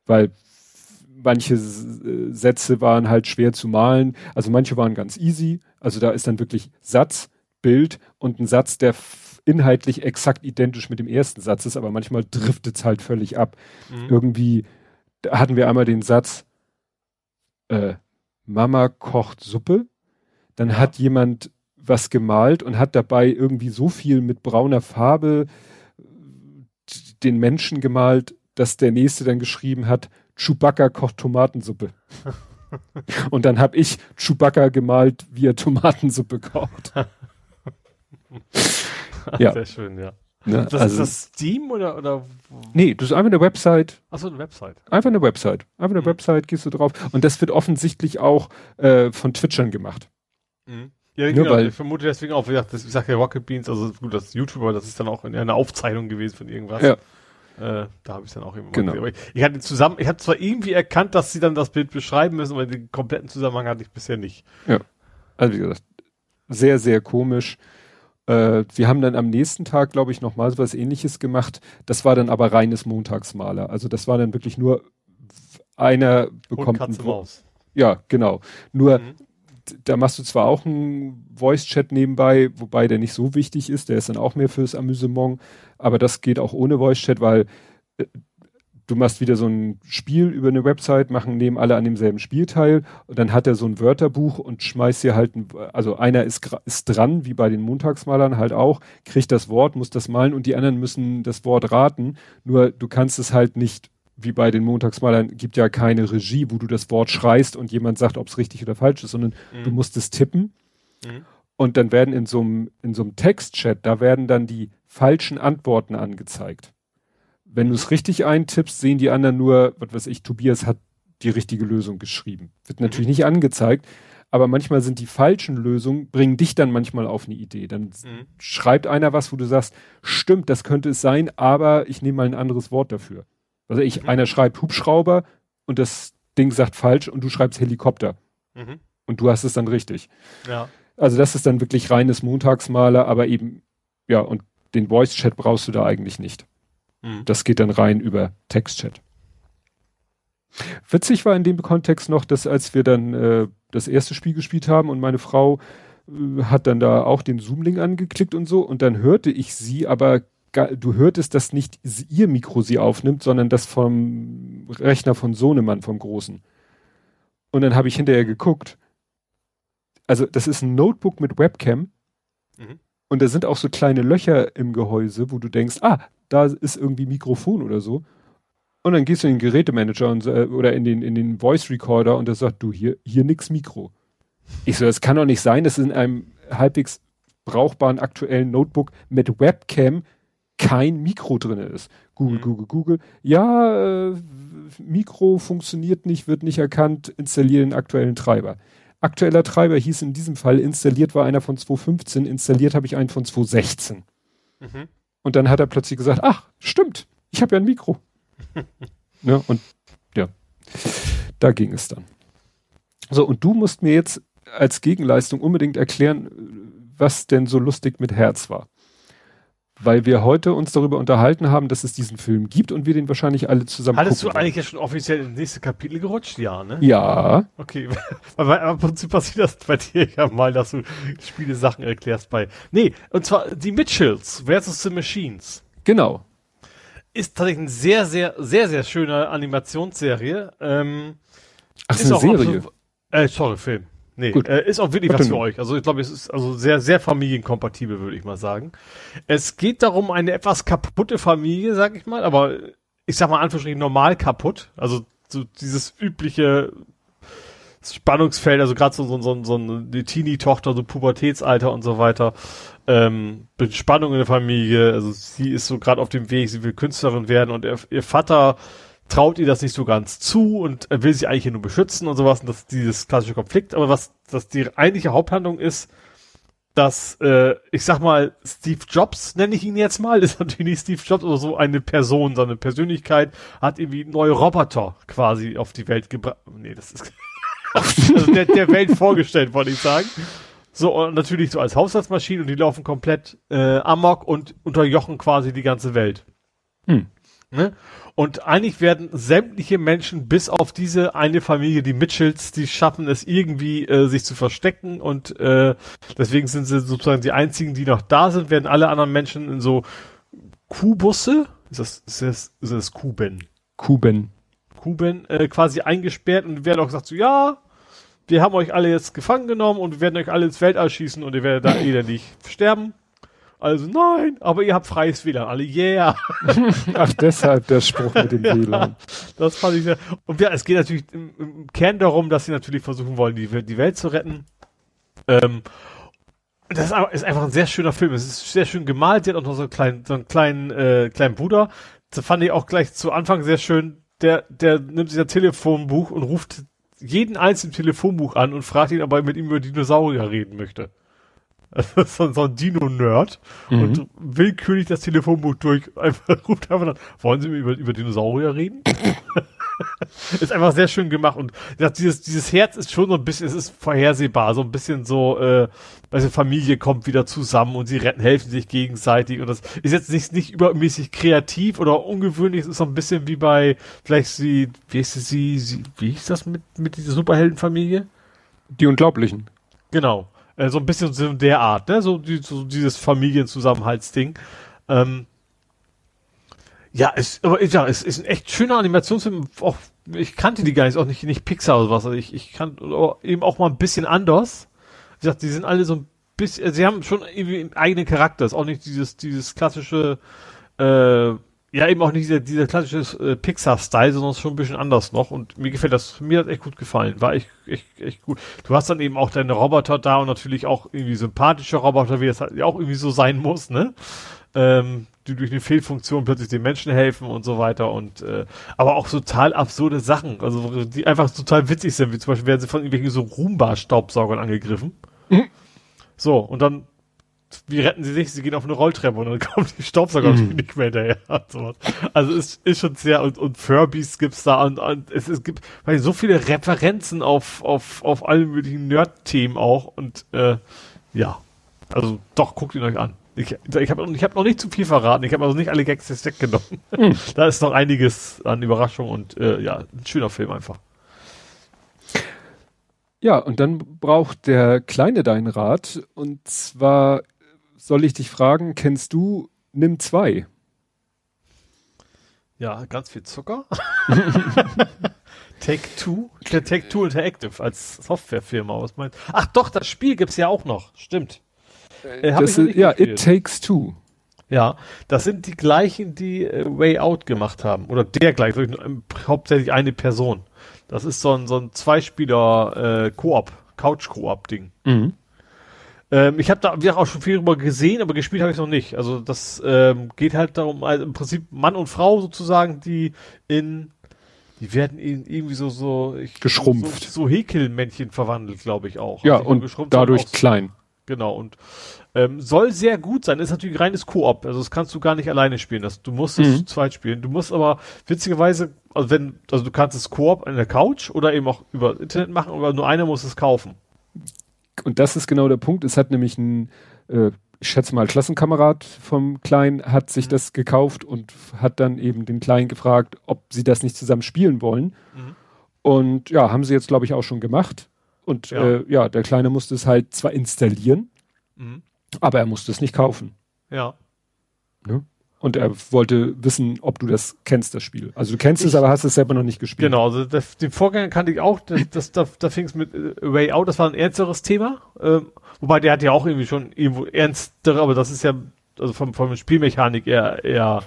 Weil manche Sätze waren halt schwer zu malen. Also manche waren ganz easy. Also da ist dann wirklich Satz, Bild und ein Satz, der inhaltlich exakt identisch mit dem ersten Satz ist, aber manchmal driftet es halt völlig ab. Mhm. Irgendwie hatten wir einmal den Satz, äh, Mama kocht Suppe. Dann ja. hat jemand was gemalt und hat dabei irgendwie so viel mit brauner Farbe den Menschen gemalt, dass der nächste dann geschrieben hat, Chewbacca kocht Tomatensuppe. und dann habe ich Chewbacca gemalt, wie er Tomatensuppe kocht. ja. Sehr schön, ja. Ne? Das also, ist das Steam oder, oder? nee, das ist einfach eine Website. Achso, eine Website. Einfach eine Website. Einfach eine Mhm. Website, gehst du drauf. Und das wird offensichtlich auch äh, von Twitchern gemacht. Ja, Nur genau. weil- ich vermute deswegen auch, wie gesagt, das, ich sag ja Rocket Beans, also gut, das ist YouTuber, das ist dann auch in eine Aufzeichnung gewesen von irgendwas. Ja. Äh, da habe ich dann auch immer Genau. gesehen. Aber ich, ich hatte zusammen, ich habe zwar irgendwie erkannt, dass sie dann das Bild beschreiben müssen, aber den kompletten Zusammenhang hatte ich bisher nicht. Also wie gesagt, sehr, sehr komisch. Äh, wir haben dann am nächsten Tag, glaube ich, nochmal so was ähnliches gemacht. Das war dann aber reines Montagsmaler. Also das war dann wirklich nur einer bekommt Katze ein Wo- Maus. Ja, genau. Nur Mhm. Da machst du zwar auch einen Voice-Chat nebenbei, wobei der nicht so wichtig ist, der ist dann auch mehr fürs Amüsement, aber das geht auch ohne Voice-Chat, weil äh, du machst wieder so ein Spiel über eine Website, machen nehmen alle an demselben Spiel teil und dann hat er so ein Wörterbuch und schmeißt dir halt, ein, also einer ist, ist dran, wie bei den Montagsmalern halt auch, kriegt das Wort, muss das malen und die anderen müssen das Wort raten, nur du kannst es halt nicht wie bei den Montagsmalern gibt ja keine Regie, wo du das Wort schreist und jemand sagt, ob es richtig oder falsch ist, sondern Mhm. du musst es tippen Mhm. und dann werden in so einem in so einem Textchat, da werden dann die falschen Antworten angezeigt. Wenn du es richtig eintippst, sehen die anderen nur, was weiß ich, Tobias hat die richtige Lösung geschrieben. Wird natürlich nicht angezeigt, aber manchmal sind die falschen Lösungen, bringen dich dann manchmal auf eine Idee. Dann Mhm. schreibt einer was, wo du sagst, stimmt, das könnte es sein, aber ich nehme mal ein anderes Wort dafür. Also ich, Mhm. einer schreibt Hubschrauber und das Ding sagt falsch und du schreibst Helikopter Mhm. und du hast es dann richtig. Ja. Also das ist dann wirklich reines Montagsmaler, aber eben, ja, und den Voice-Chat brauchst du da eigentlich nicht. Mhm. Das geht dann rein über Textchat. Witzig war in dem Kontext noch, dass als wir dann äh, das erste Spiel gespielt haben und meine Frau äh, hat dann da auch den Zoom-Link angeklickt und so und dann hörte ich sie, aber du hörtest, dass nicht ihr Mikro sie aufnimmt, sondern das vom Rechner von Sohnemann, vom Großen. Und dann habe ich hinterher geguckt. Also das ist ein Notebook mit Webcam Mhm. und da sind auch so kleine Löcher im Gehäuse, wo du denkst, ah, da ist irgendwie Mikrofon oder so. Und dann gehst du in den Gerätemanager und, äh, oder in den, in den Voice Recorder und der sagt, du, hier, hier nix Mikro. Ich so, das kann doch nicht sein, dass in einem halbwegs brauchbaren aktuellen Notebook mit Webcam kein Mikro drinne ist. Google, Mhm. Google, Google. Ja, äh, Mikro funktioniert nicht, wird nicht erkannt, installiere den aktuellen Treiber. Aktueller Treiber hieß in diesem Fall, installiert war einer von 2.15, installiert habe ich einen von 2.16. Mhm. Und dann hat er plötzlich gesagt, ach, stimmt, ich habe ja ein Mikro. ne? Und ja, da ging es dann. So, und du musst mir jetzt als Gegenleistung unbedingt erklären, was denn so lustig mit Herz war. Weil wir heute uns darüber unterhalten haben, dass es diesen Film gibt und wir den wahrscheinlich alle zusammen Hattest du gucken eigentlich ja schon offiziell ins nächste Kapitel gerutscht? Ja, ne? Ja, Okay, weil weil ab und zu passiert das bei dir ja mal, dass du Spiele Sachen erklärst bei. Nee, und zwar die Mitchells versus the Machines. genau. Ist tatsächlich eine sehr, sehr, sehr, sehr schöne Animationsserie. Ähm, Ach, ist eine Serie. absolut- Äh, sorry, Film. Nee, Gut. äh, ist auch wirklich Warte was für euch. Also ich glaube, es ist also sehr, sehr familienkompatibel, würde ich mal sagen. Es geht darum, eine etwas kaputte Familie, sag ich mal, aber ich sag mal Anführungsstrichen normal kaputt. Also so dieses übliche Spannungsfeld, also gerade so, so, so, so eine Teenie-Tochter, so Pubertätsalter und so weiter. Ähm, Spannung in der Familie, also sie ist so gerade auf dem Weg, sie will Künstlerin werden und ihr, ihr Vater traut ihr das nicht so ganz zu und will sie eigentlich nur beschützen und sowas und das ist dieses klassische Konflikt. Aber was das die eigentliche Haupthandlung ist, dass, äh, ich sag mal, Steve Jobs, nenne ich ihn jetzt mal, ist natürlich nicht Steve Jobs, aber so eine Person, seine Persönlichkeit, hat irgendwie neue Roboter quasi auf die Welt gebracht. Nee, das ist also der, der Welt vorgestellt, wollte ich sagen. So, und natürlich so als Haushaltsmaschinen und die laufen komplett äh, amok und unterjochen quasi die ganze Welt. Hm. Ne? Und eigentlich werden sämtliche Menschen bis auf diese eine Familie, die Mitchells, die schaffen es irgendwie, äh, sich zu verstecken und äh, deswegen sind sie sozusagen die einzigen, die noch da sind, werden alle anderen Menschen in so Kuhbusse, ist das, ist das, ist das Kuben? Kuben. Kuben äh, quasi eingesperrt und werden auch gesagt so, ja, wir haben euch alle jetzt gefangen genommen und wir werden euch alle ins Weltall schießen und ihr werdet da elendig sterben. Also nein, aber ihr habt freies WLAN. Alle, yeah. Ach, deshalb der Spruch mit dem WLAN. Das fand ich sehr. Und ja, es geht natürlich im, im Kern darum, dass sie natürlich versuchen wollen, die, Welt- die Welt zu retten. Ähm, das ist, ist, einfach ein sehr schöner Film. Es ist sehr schön gemalt. Sie hat auch noch so einen kleinen, so einen kleinen, äh, kleinen Bruder. Das fand ich auch gleich zu Anfang sehr schön. Der, der nimmt sich ein Telefonbuch und ruft jeden einzelnen Telefonbuch an und fragt ihn, ob er mit ihm über Dinosaurier reden möchte. Also so, so ein Dino-Nerd mhm. und willkürlich das Telefonbuch durch, einfach ruft einfach dann, wollen Sie mir über, über Dinosaurier reden? ist einfach sehr schön gemacht und das, dieses, dieses Herz ist schon so ein bisschen, es ist vorhersehbar, so ein bisschen so, äh, also Familie kommt wieder zusammen und sie retten, helfen sich gegenseitig und das ist jetzt nicht, nicht übermäßig kreativ oder ungewöhnlich, es ist so ein bisschen wie bei, vielleicht sie, wie ist sie, sie wie hieß das mit, mit dieser Superheldenfamilie? Die Unglaublichen. Genau. Äh, so ein bisschen so der Art, ne, so, die, so dieses Familienzusammenhaltsding. Ähm, ja, es, aber ja, es ist ein echt schöner Animationsfilm. Auch, ich kannte die gar nicht, auch nicht, nicht Pixar oder was. Also ich, ich kann eben auch mal ein bisschen anders. Wie gesagt, die sind alle so ein bisschen, sie haben schon irgendwie einen eigenen Charakter. Ist auch nicht dieses, dieses klassische, äh, ja, eben auch nicht dieser, dieser klassische äh, Pixar-Style, sondern schon ein bisschen anders noch. Und mir gefällt das, mir hat echt gut gefallen. War echt, echt, echt gut. Du hast dann eben auch deine Roboter da und natürlich auch irgendwie sympathische Roboter, wie das halt auch irgendwie so sein muss, ne? Ähm, die durch eine Fehlfunktion plötzlich den Menschen helfen und so weiter und äh, aber auch total absurde Sachen, also die einfach total witzig sind, wie zum Beispiel werden sie von irgendwelchen so Roomba-Staubsaugern angegriffen. Mhm. So, und dann wie retten sie sich? Sie gehen auf eine Rolltreppe und dann kommen die Staubsauger mhm. nicht mehr hinterher. Also es ist schon sehr, und, und Furbies gibt's da und, und es, es gibt weil so viele Referenzen auf, auf, auf alle möglichen Nerd-Themen auch und äh, ja. Also doch, guckt ihn euch an. Ich, ich habe ich hab noch nicht zu viel verraten. Ich habe also nicht alle Gags jetzt weggenommen. Mhm. da ist noch einiges an Überraschung und äh, ja, ein schöner Film einfach. Ja, und dann braucht der Kleine deinen Rat. Und zwar soll ich dich fragen, kennst du Nimm 2? Ja, ganz viel Zucker. Take Two? Take Two Interactive als Softwarefirma. Was meinst Ach doch, das Spiel gibt's ja auch noch. Stimmt. Äh, das ist, ja, It Takes Two. Ja, das sind die gleichen, die äh, Way Out gemacht haben. Oder der gleich, ähm, hauptsächlich eine Person. Das ist so ein, so ein Zweispieler äh, Koop, Couch-Koop-Ding. Mhm. Ähm, ich habe da wir auch schon viel drüber gesehen, aber gespielt habe ich noch nicht. Also das ähm, geht halt darum, also im Prinzip Mann und Frau sozusagen, die in die werden in irgendwie so so ich, geschrumpft, so, so Häkelmännchen verwandelt, glaube ich auch. Ja und dadurch klein. Genau, und ähm, soll sehr gut sein. Ist natürlich reines Koop. Also das kannst du gar nicht alleine spielen. Das, du musst es mhm. zu zweit spielen. Du musst aber witzigerweise, also wenn, also du kannst es Koop an der Couch oder eben auch über Internet machen, aber nur einer muss es kaufen. Und das ist genau der Punkt. Es hat nämlich ein, äh, ich schätze mal, Klassenkamerad vom Kleinen hat sich mhm. das gekauft und hat dann eben den Kleinen gefragt, ob sie das nicht zusammen spielen wollen. Mhm. Und ja, haben sie jetzt, glaube ich, auch schon gemacht. Und ja. Äh, ja, der Kleine musste es halt zwar installieren, mhm. aber er musste es nicht kaufen. Ja. Ne? Und er wollte wissen, ob du das kennst, das Spiel. Also du kennst ich, es, aber hast es selber noch nicht gespielt. Genau, also das, den Vorgänger kannte ich auch. Das, das, da, da fing es mit äh, Way Out, das war ein ernsteres Thema. Ähm, wobei der hat ja auch irgendwie schon irgendwo ernstere, aber das ist ja also vom, vom Spielmechanik eher, eher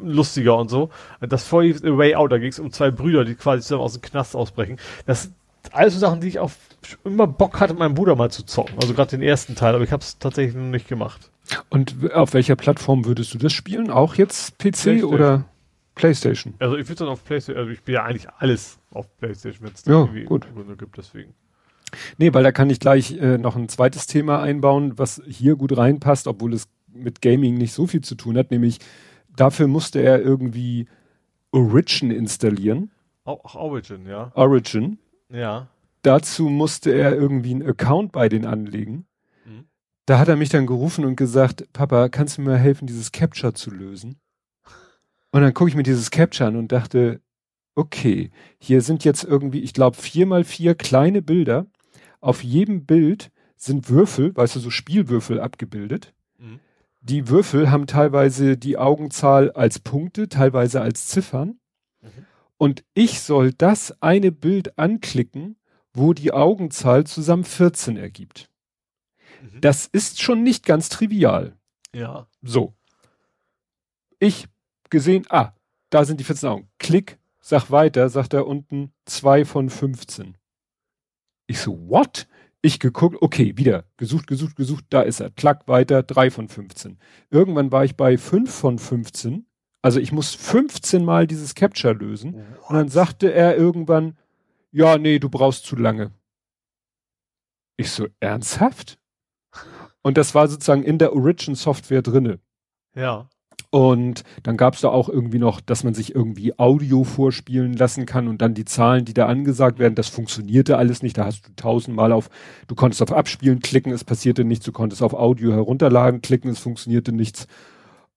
lustiger und so. Das vorher Way Out, da ging es um zwei Brüder, die quasi zusammen aus dem Knast ausbrechen. Das alles so Sachen, die ich auf immer Bock hatte, meinem Bruder mal zu zocken. Also gerade den ersten Teil, aber ich habe es tatsächlich noch nicht gemacht. Und auf welcher Plattform würdest du das spielen? Auch jetzt PC oder PlayStation? Also ich würde dann auf PlayStation, also ich bin ja eigentlich alles auf PlayStation, wenn es ja, irgendwie gut. Gründe gibt, deswegen. Nee, weil da kann ich gleich äh, noch ein zweites Thema einbauen, was hier gut reinpasst, obwohl es mit Gaming nicht so viel zu tun hat, nämlich dafür musste er irgendwie Origin installieren. Auch Origin, ja. Origin. Ja. Dazu musste er irgendwie einen Account bei denen anlegen. Mhm. Da hat er mich dann gerufen und gesagt, Papa, kannst du mir helfen, dieses Capture zu lösen? Und dann gucke ich mir dieses Capture an und dachte, okay, hier sind jetzt irgendwie, ich glaube, vier mal vier kleine Bilder. Auf jedem Bild sind Würfel, weißt du, so Spielwürfel abgebildet. Mhm. Die Würfel haben teilweise die Augenzahl als Punkte, teilweise als Ziffern. Und ich soll das eine Bild anklicken, wo die Augenzahl zusammen 14 ergibt. Mhm. Das ist schon nicht ganz trivial. Ja. So. Ich gesehen, ah, da sind die 14 Augen. Klick, sag weiter, sagt er unten 2 von 15. Ich so, what? Ich geguckt, okay, wieder gesucht, gesucht, gesucht, da ist er. Klack weiter, drei von 15. Irgendwann war ich bei fünf von 15. Also ich muss 15 Mal dieses Capture lösen. What? Und dann sagte er irgendwann, ja, nee, du brauchst zu lange. Ich so, ernsthaft? Und das war sozusagen in der Origin Software drinne. Ja. Und dann gab es da auch irgendwie noch, dass man sich irgendwie Audio vorspielen lassen kann und dann die Zahlen, die da angesagt werden, das funktionierte alles nicht. Da hast du tausendmal auf, du konntest auf Abspielen klicken, es passierte nichts, du konntest auf Audio herunterladen, klicken, es funktionierte nichts.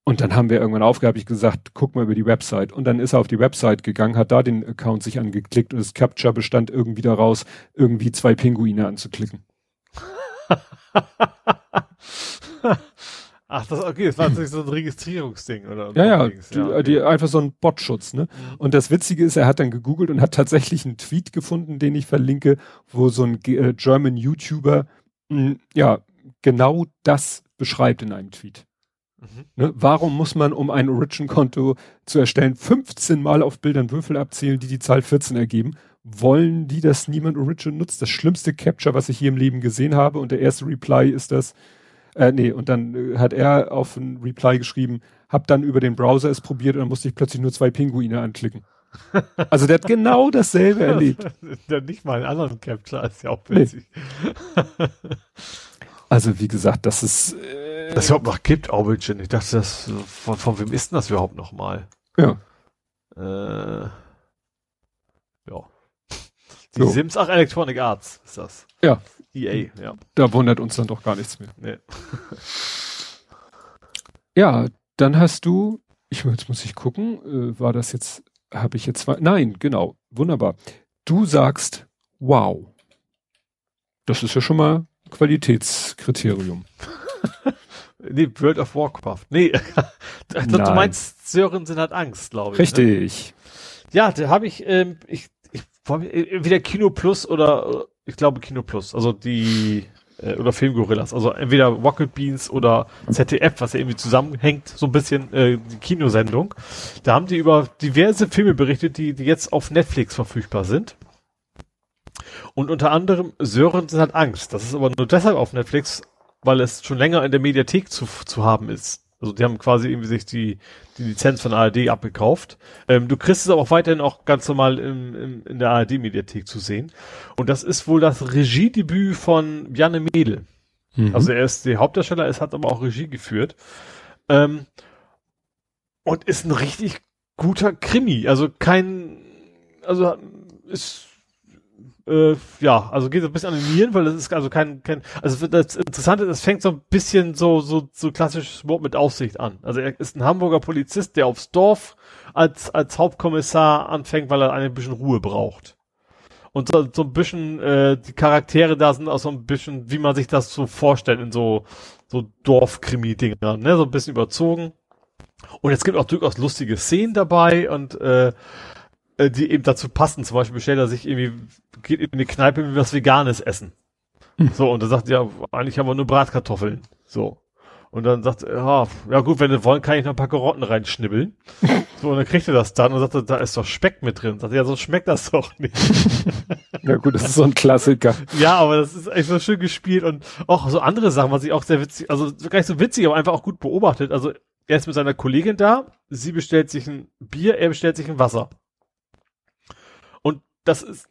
Und dann haben wir irgendwann aufgehabt, ich gesagt, guck mal über die Website. Und dann ist er auf die Website gegangen, hat da den Account sich angeklickt und das Capture bestand irgendwie daraus, irgendwie zwei Pinguine anzuklicken. Ach, das, okay, das war natürlich so ein Registrierungsding, oder? Ja, ja, die, ja okay. die, einfach so ein Botschutz, ne? Mhm. Und das Witzige ist, er hat dann gegoogelt und hat tatsächlich einen Tweet gefunden, den ich verlinke, wo so ein äh, German YouTuber, mh, hm, ja, genau das beschreibt in einem Tweet. Mhm. Ne? Warum muss man, um ein Origin-Konto zu erstellen, 15 Mal auf Bildern Würfel abzählen, die die Zahl 14 ergeben? Wollen die, dass niemand Origin nutzt? Das schlimmste Capture, was ich hier im Leben gesehen habe. Und der erste Reply ist das, äh, nee, und dann äh, hat er auf ein Reply geschrieben, hab dann über den Browser es probiert und dann musste ich plötzlich nur zwei Pinguine anklicken. Also der hat genau dasselbe erlebt. der nicht mal einen anderen Capture ist ja auch witzig. Nee. Also wie gesagt, das ist äh, das überhaupt noch gibt Origin. Ich dachte, das von, von wem ist denn das überhaupt noch mal? Ja. Äh, ja. Die so. Sims, ach Electronic Arts ist das. Ja. EA, ja. Da wundert uns dann doch gar nichts mehr. Nee. ja, dann hast du, ich jetzt muss ich gucken, äh, war das jetzt, habe ich jetzt, nein, genau, wunderbar. Du sagst, wow. Das ist ja schon mal Qualitätskriterium. nee, World of Warcraft. Nee, du meinst, Sörensen hat Angst, glaube ich. Ne? Richtig. Ne? Ja, da habe ich, ähm, ich, ich, entweder Kino Plus oder ich glaube Kino Plus, also die äh, oder Filmgorillas, also entweder Rocket Beans oder ZDF, was ja irgendwie zusammenhängt, so ein bisschen äh, die Kinosendung. Da haben die über diverse Filme berichtet, die, die jetzt auf Netflix verfügbar sind. Und unter anderem Sörensen hat Angst. Das ist aber nur deshalb auf Netflix, weil es schon länger in der Mediathek zu, zu haben ist. Also die haben quasi irgendwie sich die, die Lizenz von ARD abgekauft. Ähm, du kriegst es aber auch weiterhin auch ganz normal im, im, in der ARD-Mediathek zu sehen. Und das ist wohl das Regiedebüt von Janne Mädel. Mhm. Also er ist der Hauptdarsteller, es hat aber auch Regie geführt. Ähm, und ist ein richtig guter Krimi. Also kein, also ist äh, ja, also geht so ein bisschen an den Nieren, weil das ist also kein, kein, also das Interessante es fängt so ein bisschen so, so, so klassisches Wort mit Aufsicht an. Also er ist ein Hamburger Polizist, der aufs Dorf als, als Hauptkommissar anfängt, weil er ein bisschen Ruhe braucht. Und so, so ein bisschen, äh, die Charaktere da sind auch so ein bisschen, wie man sich das so vorstellt in so, so Dorfkrimi-Dingern, ne, so ein bisschen überzogen. Und es gibt auch durchaus lustige Szenen dabei und, äh, äh, die eben dazu passen. Zum Beispiel bestellt er sich irgendwie, geht in eine Kneipe irgendwie was Veganes essen. Hm. So, und dann sagt er, ja, eigentlich haben wir nur Bratkartoffeln. So. Und dann sagt er, ja, ja gut, wenn wir wollen, kann ich noch ein paar Karotten reinschnibbeln. so, und dann kriegt er das dann und sagt, da ist doch Speck mit drin. Sagt er, ja, so schmeckt das doch nicht. ja gut, das ist so ein Klassiker. Ja, aber das ist echt so schön gespielt und auch so andere Sachen, was ich auch sehr witzig, also gar nicht so witzig, aber einfach auch gut beobachtet. Also er ist mit seiner Kollegin da, sie bestellt sich ein Bier, er bestellt sich ein Wasser das ist,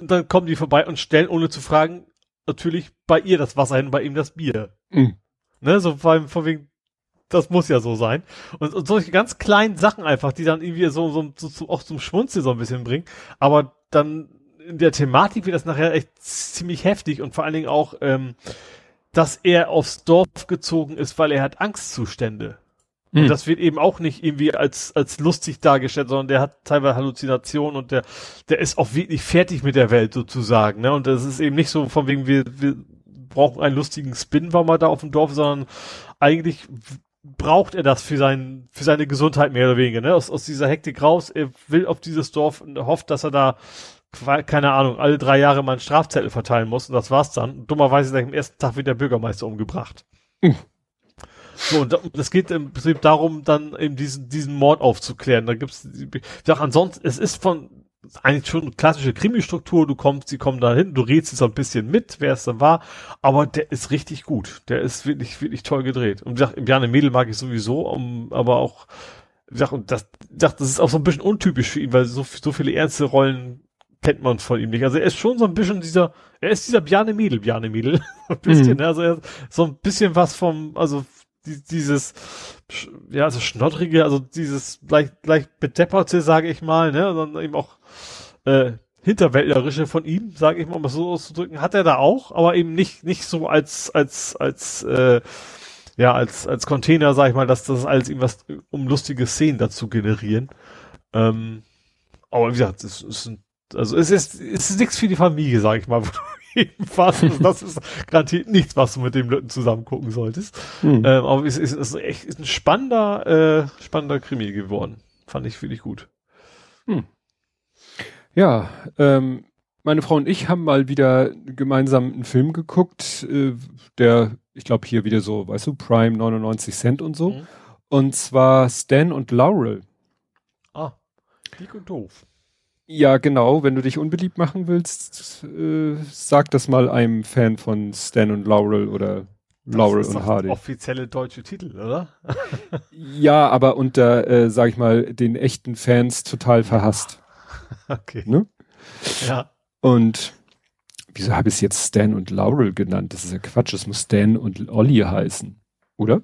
dann kommen die vorbei und stellen, ohne zu fragen, natürlich bei ihr das Wasser hin, bei ihm das Bier. Mhm. Ne, so vor allem, vor wegen, das muss ja so sein. Und, und solche ganz kleinen Sachen einfach, die dann irgendwie so, so, so, so auch zum Schmunzeln so ein bisschen bringen. Aber dann in der Thematik wird das nachher echt ziemlich heftig und vor allen Dingen auch, ähm, dass er aufs Dorf gezogen ist, weil er hat Angstzustände. Und hm. das wird eben auch nicht irgendwie als, als lustig dargestellt, sondern der hat teilweise Halluzinationen und der, der ist auch wirklich fertig mit der Welt sozusagen, ne? Und das ist eben nicht so von wegen, wir, wir brauchen einen lustigen Spin, war mal da auf dem Dorf, sondern eigentlich braucht er das für sein, für seine Gesundheit mehr oder weniger, ne? Aus, aus dieser Hektik raus, er will auf dieses Dorf und hofft, dass er da, keine Ahnung, alle drei Jahre mal einen Strafzettel verteilen muss und das war's dann. Dummerweise ist er am ersten Tag wird der Bürgermeister umgebracht. Mhm. So, und es geht im Prinzip darum, dann eben diesen, diesen Mord aufzuklären. Da gibt's, ich sag, ansonsten, es ist von, eigentlich schon klassische Krimi-Struktur, du kommst, sie kommen da hin, du rätst so ein bisschen mit, wer es dann war, aber der ist richtig gut. Der ist wirklich, wirklich toll gedreht. Und wie gesagt, Bjarne Mädel mag ich sowieso, um, aber auch, gesagt, und das, gesagt, das ist auch so ein bisschen untypisch für ihn, weil so, so viele ernste Rollen kennt man von ihm nicht. Also er ist schon so ein bisschen dieser, er ist dieser Bjarne Mädel, Bjarne Mädel. ein bisschen, mhm. also er, so ein bisschen was vom, also die, dieses, ja, also schnoddrige, also dieses leicht, leicht bedepperte, sage ich mal, ne, sondern eben auch äh, hinterwäldlerische von ihm, sage ich mal, um es so auszudrücken, hat er da auch, aber eben nicht nicht so als als als äh, ja als als Container, sage ich mal, dass das alles ihm was um lustige Szenen dazu generieren. Ähm, aber wie gesagt, es ist also es ist es ist nichts für die Familie, sage ich mal. Also das ist garantiert nichts, was du mit dem Leuten zusammen gucken solltest. Hm. Ähm, aber es ist, ist echt ist ein spannender, äh, spannender Krimi geworden. Fand ich wirklich gut. Hm. Ja, ähm, meine Frau und ich haben mal wieder gemeinsam einen Film geguckt, äh, der, ich glaube hier wieder so, weißt du, Prime 99 Cent und so. Mhm. Und zwar Stan und Laurel. Ah, dick und doof. Ja, genau. Wenn du dich unbeliebt machen willst, äh, sag das mal einem Fan von Stan und Laurel oder Laurel das ist und Hardy. Offizielle deutsche Titel, oder? ja, aber unter, äh, sag ich mal, den echten Fans total verhasst. Okay. Ne? Ja. Und wieso habe ich es jetzt Stan und Laurel genannt? Das ist ja Quatsch. Es muss Stan und Olli heißen, oder?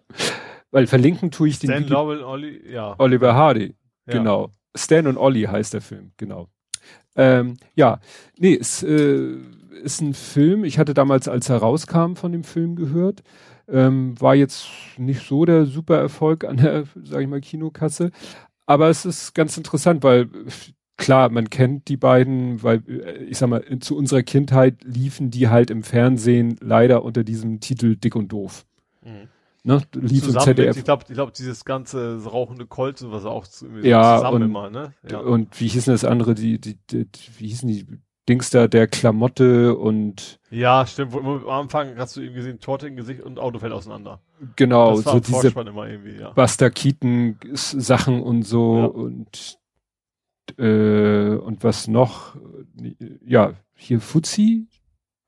Weil verlinken tue ich Stan, den. Stan, Laurel, Olli, ja. Oliver Hardy. Ja. Genau. Stan und Olli heißt der Film, genau. Ähm, ja, nee, es äh, ist ein Film. Ich hatte damals, als er rauskam, von dem Film gehört. Ähm, war jetzt nicht so der super Erfolg an der, sag ich mal, Kinokasse. Aber es ist ganz interessant, weil klar, man kennt die beiden, weil äh, ich sag mal, zu unserer Kindheit liefen die halt im Fernsehen leider unter diesem Titel Dick und Doof. Mhm. Ne, lief zusammen im ZDF. Mit, ich glaube, ich glaub, dieses ganze rauchende Colt und was auch ja, zusammen und, immer, ne? Ja. Und wie hießen das andere, die, die, die, wie hießen die Dings da, der Klamotte und Ja, stimmt, am Anfang hast du eben gesehen, Torte im Gesicht und Auto fällt auseinander. Genau, so diese ja. Buster Keaton Sachen und so ja. und äh, und was noch? Ja, hier Fuzzi,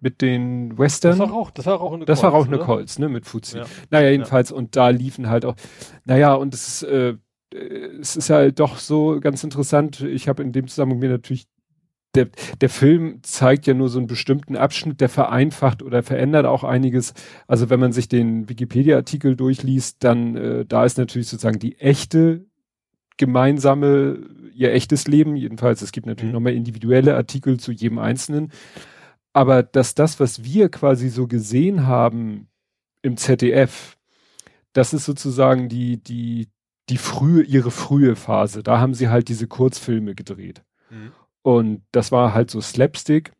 mit den Western. Das war auch, das war auch eine Das Colts, war auch eine Colts, ne, mit Fuzzi. Ja. Naja, jedenfalls, ja. und da liefen halt auch, naja, und es ist, äh, es ist halt doch so ganz interessant. Ich habe in dem Zusammenhang mir natürlich der, der Film zeigt ja nur so einen bestimmten Abschnitt, der vereinfacht oder verändert auch einiges. Also wenn man sich den Wikipedia-Artikel durchliest, dann äh, da ist natürlich sozusagen die echte gemeinsame, ihr echtes Leben. Jedenfalls, es gibt natürlich mhm. nochmal individuelle Artikel zu jedem Einzelnen. Aber dass das, was wir quasi so gesehen haben im ZDF, das ist sozusagen die, die, die frühe, ihre frühe Phase. Da haben sie halt diese Kurzfilme gedreht. Mhm. Und das war halt so Slapstick.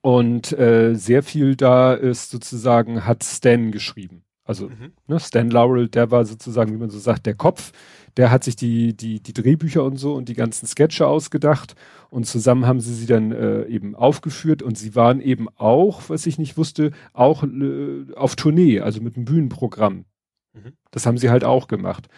Und äh, sehr viel da ist sozusagen, hat Stan geschrieben. Also mhm. ne, Stan Laurel, der war sozusagen, wie man so sagt, der Kopf der hat sich die, die, die Drehbücher und so und die ganzen Sketche ausgedacht und zusammen haben sie sie dann äh, eben aufgeführt und sie waren eben auch, was ich nicht wusste, auch äh, auf Tournee, also mit einem Bühnenprogramm. Mhm. Das haben sie halt auch gemacht.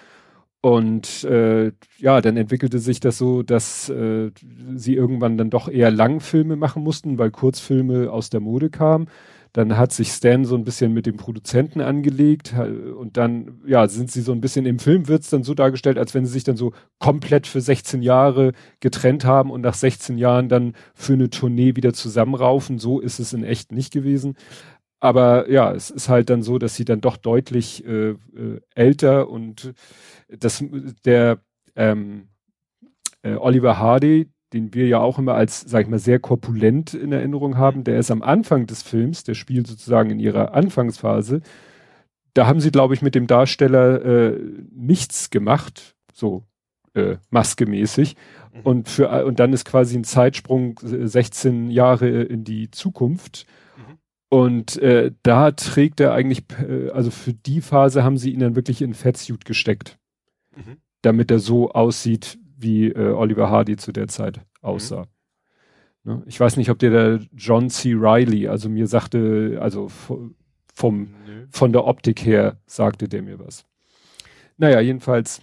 Und äh, ja, dann entwickelte sich das so, dass äh, sie irgendwann dann doch eher Langfilme machen mussten, weil Kurzfilme aus der Mode kamen. Dann hat sich Stan so ein bisschen mit dem Produzenten angelegt und dann, ja, sind sie so ein bisschen im Film wird's dann so dargestellt, als wenn sie sich dann so komplett für 16 Jahre getrennt haben und nach 16 Jahren dann für eine Tournee wieder zusammenraufen. So ist es in echt nicht gewesen. Aber ja, es ist halt dann so, dass sie dann doch deutlich äh, äh, älter und das der ähm, äh, Oliver Hardy, den wir ja auch immer als, sag ich mal, sehr korpulent in Erinnerung haben, der ist am Anfang des Films, der spielt sozusagen in ihrer Anfangsphase. Da haben sie, glaube ich, mit dem Darsteller äh, nichts gemacht, so äh, maskemäßig. Mhm. Und für und dann ist quasi ein Zeitsprung 16 Jahre in die Zukunft. Mhm. Und äh, da trägt er eigentlich, äh, also für die Phase haben sie ihn dann wirklich in Fettsuit gesteckt. Mhm. Damit er so aussieht, wie äh, Oliver Hardy zu der Zeit aussah. Mhm. Ne? Ich weiß nicht, ob der der John C. Riley, also mir sagte, also vom, von der Optik her sagte der mir was. Naja, jedenfalls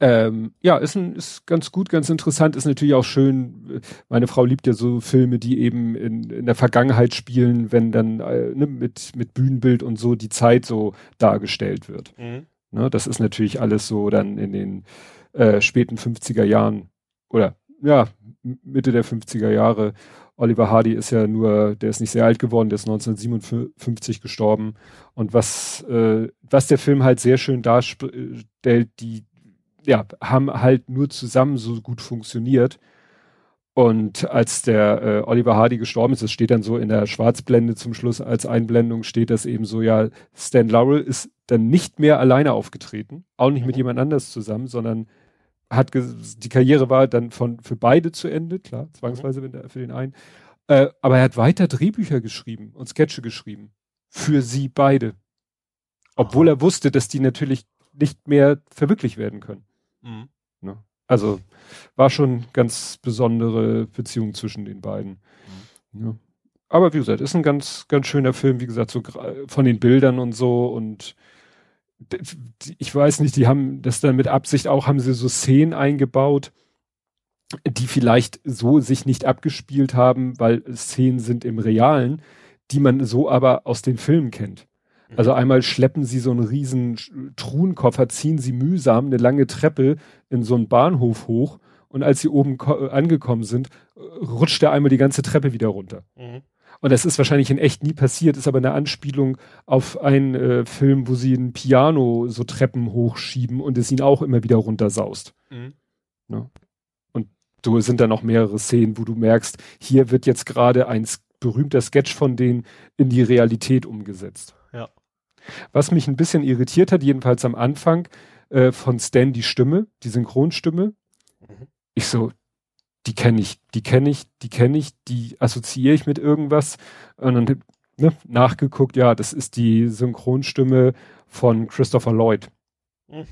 Ähm, ja, ist, ein, ist ganz gut, ganz interessant, ist natürlich auch schön. Meine Frau liebt ja so Filme, die eben in, in der Vergangenheit spielen, wenn dann äh, ne, mit, mit Bühnenbild und so die Zeit so dargestellt wird. Mhm. Ne, das ist natürlich alles so dann in den äh, späten 50er Jahren oder ja, Mitte der 50er Jahre. Oliver Hardy ist ja nur, der ist nicht sehr alt geworden, der ist 1957 gestorben. Und was, äh, was der Film halt sehr schön darstellt, die ja, haben halt nur zusammen so gut funktioniert. Und als der äh, Oliver Hardy gestorben ist, das steht dann so in der Schwarzblende zum Schluss als Einblendung, steht das eben so, ja, Stan Laurel ist dann nicht mehr alleine aufgetreten, auch nicht mit mhm. jemand anders zusammen, sondern hat die Karriere war dann von für beide zu Ende, klar, zwangsweise mhm. für den einen. Äh, aber er hat weiter Drehbücher geschrieben und Sketche geschrieben. Für sie beide. Obwohl Aha. er wusste, dass die natürlich nicht mehr verwirklicht werden können. Mhm. Ne? Also war schon ganz besondere Beziehung zwischen den beiden. Mhm. Ja. Aber wie gesagt, ist ein ganz, ganz schöner Film, wie gesagt, so von den Bildern und so und ich weiß nicht, die haben das dann mit Absicht auch, haben sie so Szenen eingebaut, die vielleicht so sich nicht abgespielt haben, weil Szenen sind im Realen, die man so aber aus den Filmen kennt. Also einmal schleppen sie so einen riesen Truhenkoffer, ziehen sie mühsam eine lange Treppe in so einen Bahnhof hoch und als sie oben angekommen sind, rutscht er einmal die ganze Treppe wieder runter. Mhm. Und das ist wahrscheinlich in echt nie passiert, ist aber eine Anspielung auf einen äh, Film, wo sie ein Piano so Treppen hochschieben und es ihn auch immer wieder runtersaust. Mhm. Ne? Und du sind da noch mehrere Szenen, wo du merkst, hier wird jetzt gerade ein berühmter Sketch von denen in die Realität umgesetzt. Was mich ein bisschen irritiert hat, jedenfalls am Anfang, äh, von Stan die Stimme, die Synchronstimme. Mhm. Ich so, die kenne ich, die kenne ich, die kenne ich, die assoziiere ich mit irgendwas. Und dann ne, nachgeguckt, ja, das ist die Synchronstimme von Christopher Lloyd. Mhm.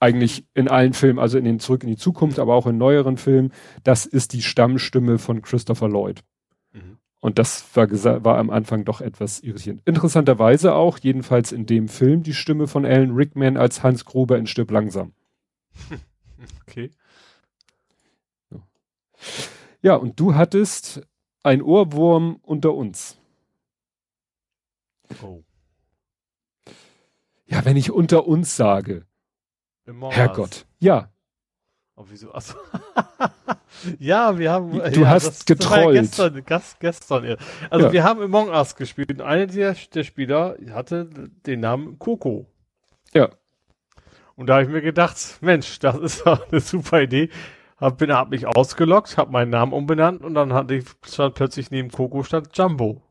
Eigentlich in allen Filmen, also in den Zurück in die Zukunft, aber auch in neueren Filmen, das ist die Stammstimme von Christopher Lloyd. Und das war, war am Anfang doch etwas irritierend. Interessanterweise auch, jedenfalls in dem Film, die Stimme von Alan Rickman als Hans Gruber in Stirb langsam. Okay. Ja, und du hattest ein Ohrwurm unter uns. Oh. Ja, wenn ich unter uns sage. Herrgott. Ja. Oh, wieso? Achso. ja, wir haben. Du ja, hast getrollt. Das gestern, gest, gestern. Also ja. wir haben Among Us gespielt und einer der, der Spieler hatte den Namen Coco. Ja. Und da habe ich mir gedacht, Mensch, das ist doch eine super Idee. Hab, bin, hab mich ausgelockt, hab meinen Namen umbenannt und dann hatte ich stand plötzlich neben Coco stand Jumbo.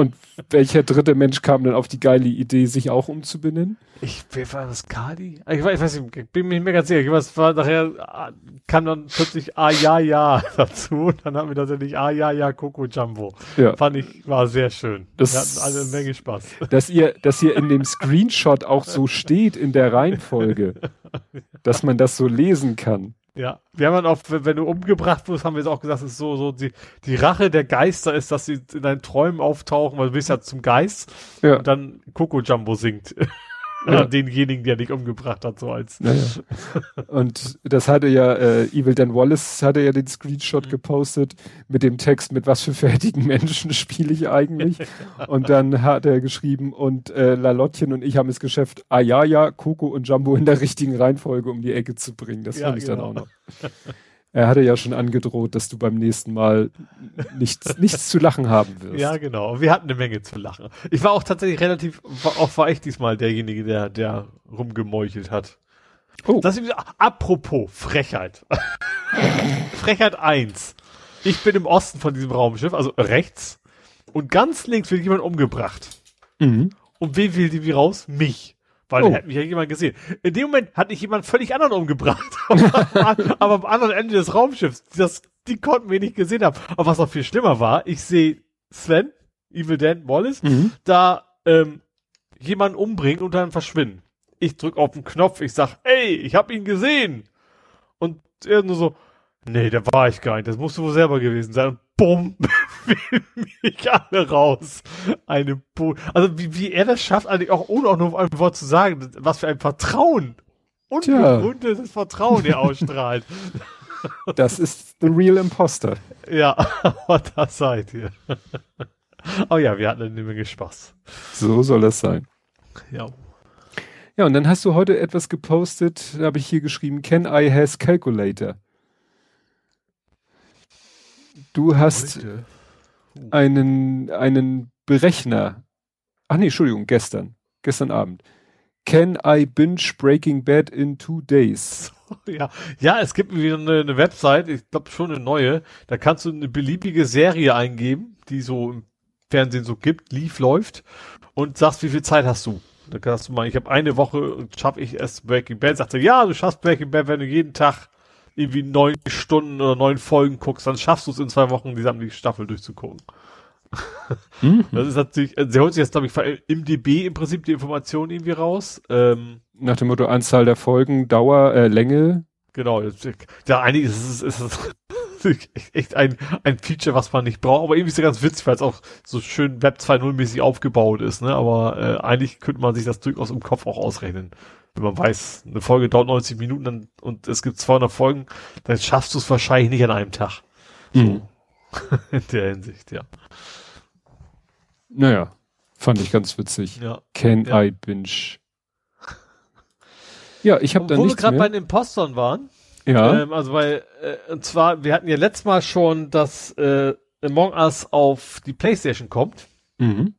Und welcher dritte Mensch kam denn auf die geile Idee, sich auch umzubenennen? Ich, wer war das, Kali? Ich, ich weiß nicht, ich bin mir nicht mehr ganz sicher. Ich weiß, war nachher, kam dann plötzlich Ah, ja, ja dazu. Und dann haben wir tatsächlich Ah, ja, ja, Coco Jumbo. Ja. Fand ich, war sehr schön. Das, wir hatten alle eine Menge Spaß. Dass ihr, dass ihr in dem Screenshot auch so steht in der Reihenfolge, dass man das so lesen kann. Ja, wir haben dann auch, wenn du umgebracht wirst, haben wir jetzt auch gesagt, es ist so, so die, die Rache der Geister ist, dass sie in deinen Träumen auftauchen, weil du bist ja zum Geist ja. und dann Coco Jumbo singt. Ja. denjenigen, der dich umgebracht hat, so als. Naja. Und das hatte ja, äh, Evil Dan Wallace hatte ja den Screenshot mhm. gepostet mit dem Text, mit was für fertigen Menschen spiele ich eigentlich. und dann hat er geschrieben, und äh, Lalottchen und ich haben es geschafft, Ayaya, Coco und Jumbo in der richtigen Reihenfolge um die Ecke zu bringen. Das ja, fand ich genau. dann auch noch. Er hatte ja schon angedroht, dass du beim nächsten Mal nichts, nichts zu lachen haben wirst. Ja, genau. Wir hatten eine Menge zu lachen. Ich war auch tatsächlich relativ, auch war ich diesmal derjenige, der, der rumgemeuchelt hat. Oh. Das ist, apropos Frechheit. Frechheit eins. Ich bin im Osten von diesem Raumschiff, also rechts. Und ganz links wird jemand umgebracht. Mhm. Und wen will die wie raus? Mich. Weil oh. hätte mich ja jemand gesehen. In dem Moment hat ich jemand völlig anderen umgebracht. aber am anderen Ende des Raumschiffs. Das, die konnten wir nicht gesehen haben. Aber was noch viel schlimmer war, ich sehe Sven, Evil Dan Wallace, mhm. da ähm, jemanden umbringen und dann verschwinden. Ich drück auf den Knopf, ich sag, ey, ich hab ihn gesehen. Und er nur so, nee, der war ich gar nicht, das musst du wohl selber gewesen sein. Und bumm, mich alle raus. Eine Bo Also wie, wie er das schafft, eigentlich auch ohne auch nur ein Wort zu sagen, was für ein Vertrauen unbegründetes Vertrauen hier ausstrahlt. Das ist the real imposter. Ja, aber das seid ihr. Oh ja, wir hatten eine Menge Spaß. So soll das sein. Ja. Ja, und dann hast du heute etwas gepostet, da habe ich hier geschrieben, Can I has calculator? Du hast Heute? einen, einen Berechner. Ach nee, Entschuldigung, gestern. Gestern Abend. Can I binge Breaking Bad in two days? Ja, ja, es gibt wieder eine, eine Website, ich glaube schon eine neue, da kannst du eine beliebige Serie eingeben, die so im Fernsehen so gibt, lief, läuft und sagst, wie viel Zeit hast du. Da kannst du mal, ich habe eine Woche und schaffe ich erst Breaking Bad. Sagte, ja, du schaffst Breaking Bad, wenn du jeden Tag irgendwie neun Stunden oder neun Folgen guckst, dann schaffst du es in zwei Wochen, die gesamte Staffel durchzugucken. Mhm. Das ist natürlich, also sie holt sich jetzt, glaube ich, im DB im Prinzip die Information irgendwie raus. Ähm, Nach dem Motto Anzahl der Folgen, Dauer, äh, Länge. Genau, ja, eigentlich ist es, ist es echt- ein, ein Feature, was man nicht braucht, aber irgendwie ist es ganz witzig, weil es auch so schön Web 2.0 mäßig aufgebaut ist, ne, aber äh, eigentlich könnte man sich das durchaus im Kopf auch ausrechnen. Wenn man weiß, eine Folge dauert 90 Minuten dann, und es gibt 200 Folgen, dann schaffst du es wahrscheinlich nicht an einem Tag. So. Mhm. In der Hinsicht, ja. Naja, fand ich ganz witzig. ja. Can Ja. I binge? Ja, ich habe da Wo wir nichts gerade bei mehr. den Impostern waren, Ja, Ähm, also weil, äh, und zwar, wir hatten ja letztes Mal schon, dass äh, Among Us auf die Playstation kommt. mhm.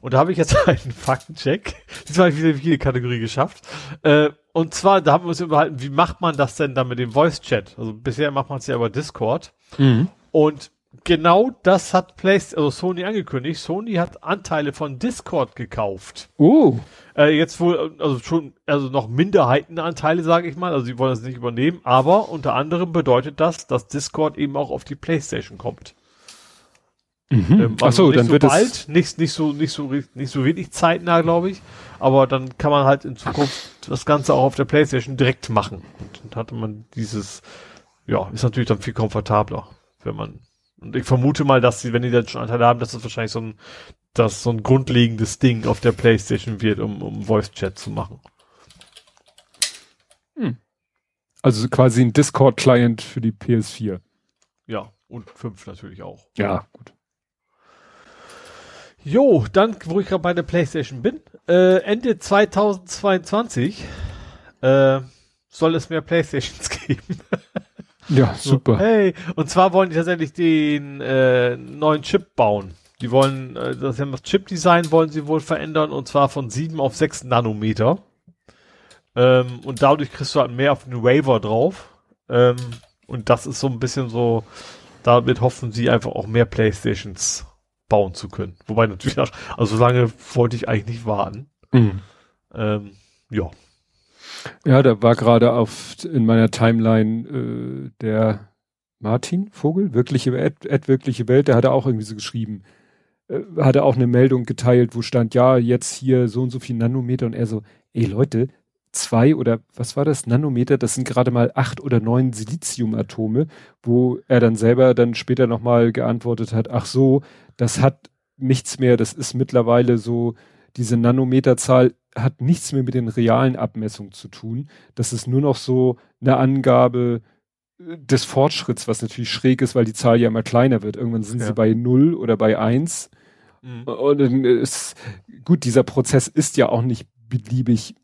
Und da habe ich jetzt einen Faktencheck. Diesmal habe ich wieder jede Kategorie geschafft. Äh, und zwar, da haben wir uns überhalten, wie macht man das denn dann mit dem Voice-Chat? Also bisher macht man es ja über Discord. Mhm. Und genau das hat PlayStation, also Sony angekündigt. Sony hat Anteile von Discord gekauft. Oh, Äh, jetzt wohl, also schon, also noch Minderheitenanteile, sage ich mal. Also sie wollen das nicht übernehmen. Aber unter anderem bedeutet das, dass Discord eben auch auf die Playstation kommt. mhm. Ähm, ach also so, dann so wird bald, es. nicht, nicht so, nicht so, nicht so wenig zeitnah, glaube ich. Aber dann kann man halt in Zukunft das Ganze auch auf der Playstation direkt machen. Und dann hatte man dieses, ja, ist natürlich dann viel komfortabler, wenn man, und ich vermute mal, dass sie, wenn die dann schon Anteile haben, dass das wahrscheinlich so ein, das so ein grundlegendes Ding auf der Playstation wird, um, um Voice Chat zu machen. Also quasi ein Discord-Client für die PS4. Ja, und fünf natürlich auch. Ja, gut. Jo, dann, wo ich gerade bei der PlayStation bin, äh, Ende 2022 äh, soll es mehr PlayStations geben. Ja, So, super. Hey, und zwar wollen die tatsächlich den äh, neuen Chip bauen. Die wollen, äh, das, haben das Chip-Design wollen sie wohl verändern und zwar von 7 auf 6 Nanometer. Ähm, und dadurch kriegst du halt mehr auf den Waiver drauf. Ähm, und das ist so ein bisschen so, damit hoffen sie einfach auch mehr Playstations bauen zu können. Wobei natürlich, auch, also so lange wollte ich eigentlich nicht warten. Mhm. Ähm, ja. Ja, da war gerade auf in meiner Timeline äh, der Martin Vogel, wirkliche Ed, Ed wirkliche Welt, der hatte auch irgendwie so geschrieben, äh, hatte auch eine Meldung geteilt, wo stand, ja, jetzt hier so und so viel Nanometer und er so, ey Leute, zwei oder was war das, Nanometer, das sind gerade mal acht oder neun Siliziumatome, wo er dann selber dann später nochmal geantwortet hat, ach so, das hat nichts mehr, das ist mittlerweile so, diese Nanometerzahl hat nichts mehr mit den realen Abmessungen zu tun. Das ist nur noch so eine Angabe äh, des Fortschritts, was natürlich schräg ist, weil die Zahl ja immer kleiner wird. Irgendwann sind Ja. sie bei null oder bei eins. Mhm. Und dann ist, gut, dieser Prozess ist ja auch nicht beliebig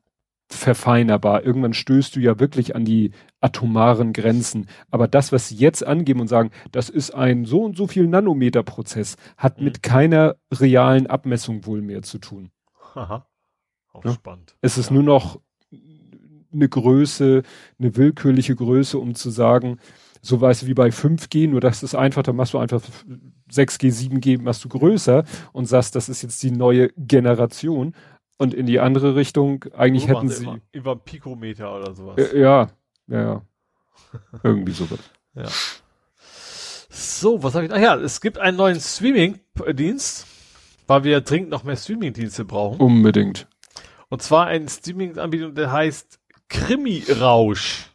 verfeinerbar. Irgendwann stößt du ja wirklich an die atomaren Grenzen. Aber das, was sie jetzt angeben und sagen, das ist ein so und so viel Nanometer Prozess, hat Mhm. mit keiner realen Abmessung wohl mehr zu tun. Haha. Auch Ja. spannend. Es ist Ja. nur noch eine Größe, eine willkürliche Größe, um zu sagen, so weißt du wie bei 5G, nur das ist einfach, da machst du einfach 6G, 7G, machst du größer und sagst, das ist jetzt die neue Generation. Und in die andere Richtung, eigentlich hätten sie, Immer, über einen Pikometer oder sowas. äh, ja, ja, ja, irgendwie sowas. So, was habe ich? Ach ja, es gibt einen neuen Streaming-Dienst, weil wir dringend noch mehr Streaming-Dienste brauchen. Unbedingt. Und zwar ein Streaming-Anbieter, der heißt Krimi-Rausch.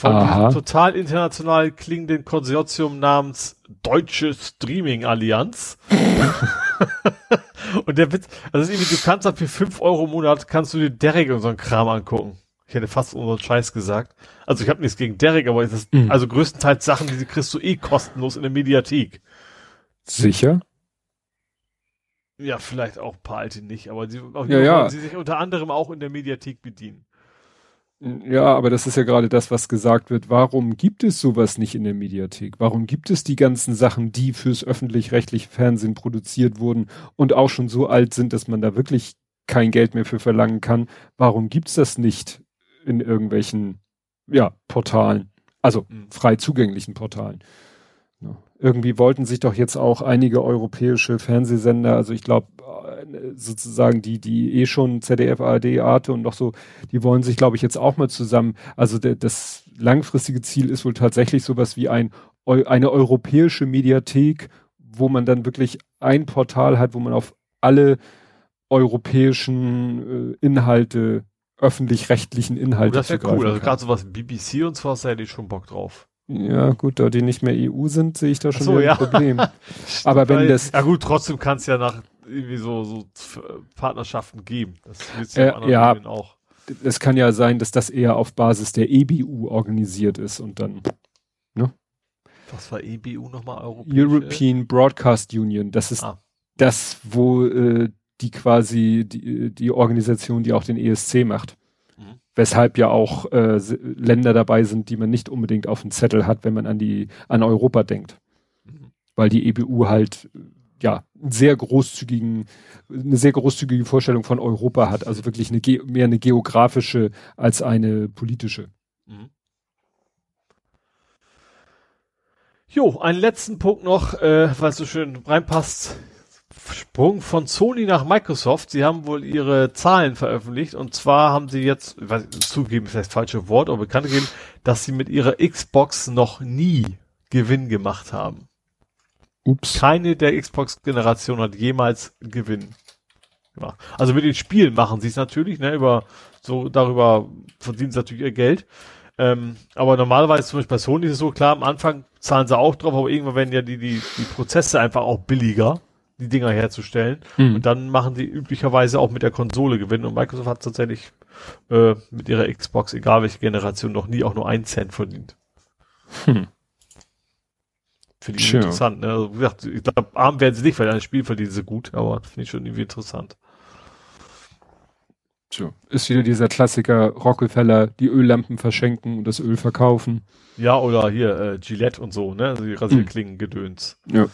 Von Aha. diesem total international klingenden Konsortium namens Deutsche Streaming Allianz. Und der Witz, also irgendwie, du kannst dann für 5 Euro im Monat, kannst du dir Derek und so einen Kram angucken. Ich hätte fast unseren Scheiß gesagt. Also ich habe nichts gegen Derek, aber es ist, mhm. also größtenteils Sachen, die kriegst du eh kostenlos in der Mediathek. Sicher? Ja, vielleicht auch ein paar alte nicht, aber sie, ja, ja. sie sich unter anderem auch in der Mediathek bedienen. Ja, aber das ist ja gerade das, was gesagt wird. Warum gibt es sowas nicht in der Mediathek? Warum gibt es die ganzen Sachen, die fürs öffentlich-rechtliche Fernsehen produziert wurden und auch schon so alt sind, dass man da wirklich kein Geld mehr für verlangen kann? Warum gibt's das nicht in irgendwelchen, ja, Portalen? Also mhm. frei zugänglichen Portalen. Irgendwie wollten sich doch jetzt auch einige europäische Fernsehsender, also ich glaube sozusagen die, die eh schon ZDF, ARD, Arte und noch so, die wollen sich, glaube ich, jetzt auch mal zusammen, also der, das langfristige Ziel ist wohl tatsächlich sowas wie ein, eine europäische Mediathek, wo man dann wirklich ein Portal hat, wo man auf alle europäischen äh, Inhalte, öffentlich-rechtlichen Inhalte. Oh, das wäre cool. Also gerade sowas BBC und da hätte ich schon Bock drauf. Ja, gut, da die nicht mehr EU sind, sehe ich da schon so, ein ja. Problem. Aber wenn das. Ja gut, trotzdem kannst ja nach irgendwie so, so Partnerschaften geben. Das willst du äh, ja auch. Es kann ja sein, dass das eher auf Basis der EBU organisiert ist und dann, ne? Was war EBU nochmal? European Broadcast Union. Das ist ah. das, wo äh, die quasi die, die Organisation, die auch den ESC macht. Weshalb ja auch äh, Länder dabei sind, die man nicht unbedingt auf dem Zettel hat, wenn man an die an Europa denkt. Mhm. Weil die EBU halt ja, sehr großzügigen, eine sehr großzügige Vorstellung von Europa hat, also wirklich eine mehr eine geografische als eine politische. Mhm. Jo, einen letzten Punkt noch, äh, weil es so schön reinpasst. Sprung von Sony nach Microsoft. Sie haben wohl ihre Zahlen veröffentlicht und zwar haben sie jetzt, weiß, zugeben ist das falsche Wort, aber bekannt gegeben, dass sie mit ihrer Xbox noch nie Gewinn gemacht haben. Ups. Keine der Xbox-Generation hat jemals Gewinn gemacht. Also mit den Spielen machen sie es natürlich, ne, über, so, darüber verdienen sie natürlich ihr Geld. Ähm, aber normalerweise zum Beispiel bei Sony ist es so klar, am Anfang zahlen sie auch drauf, aber irgendwann werden ja die, die, die Prozesse einfach auch billiger, die Dinger herzustellen. Mhm. Und dann machen sie üblicherweise auch mit der Konsole Gewinn. Und Microsoft hat tatsächlich äh, mit ihrer Xbox, egal welche Generation, noch nie auch nur einen Cent verdient. Hm. Finde ich sure. interessant. Ne? Also, wie gesagt, ich glaube, arm werden sie nicht, weil ein Spiel verdienen sie gut, aber finde ich schon irgendwie interessant. Tja, ist wieder dieser Klassiker Rockefeller, die Öllampen verschenken und das Öl verkaufen. Ja, oder hier äh, Gillette und so, ne? Also die Rasierklingen gedöns. Ja.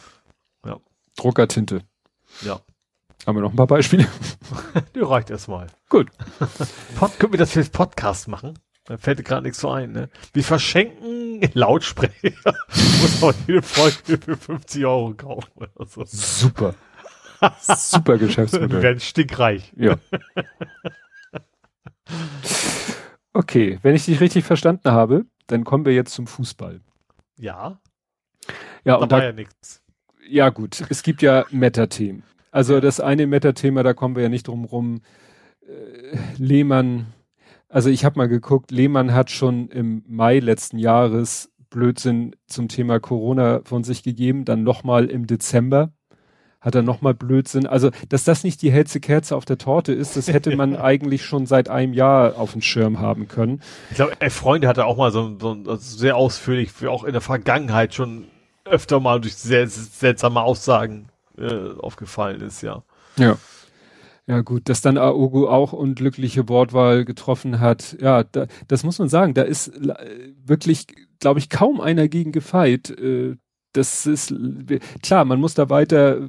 Druckertinte. Ja. Haben wir noch ein paar Beispiele? Die reicht erstmal. Gut. Pod, können wir das für Podcast machen? Da fällt gerade nichts so ein, ne? Wir verschenken Lautsprecher. Muss man jede Folge für 50 Euro kaufen oder so. Super. Super Geschäftsmodell. Wir werden stinkreich. Ja. Okay, wenn ich dich richtig verstanden habe, dann kommen wir jetzt zum Fußball. Ja. Ja, da und da, ja nichts. Ja, gut. Es gibt ja Meta-Themen. Also das eine Meta-Thema, da kommen wir ja nicht drum rum. Äh, Lehmann also ich habe mal geguckt, Lehmann hat schon im Mai letzten Jahres Blödsinn zum Thema Corona von sich gegeben, dann nochmal im Dezember hat er nochmal Blödsinn. Also, dass das nicht die hellste Kerze auf der Torte ist, das hätte man eigentlich schon seit einem Jahr auf dem Schirm haben können. Ich glaube, Freunde hatte auch mal so, so sehr ausführlich, wie auch in der Vergangenheit schon öfter mal durch sehr seltsame Aussagen äh, aufgefallen ist, ja. Ja. Ja gut, dass dann Aogo auch unglückliche Wortwahl getroffen hat. Ja, da, das muss man sagen. Da ist wirklich, glaube ich, kaum einer gegen gefeit. Äh, das ist klar, man muss da weiter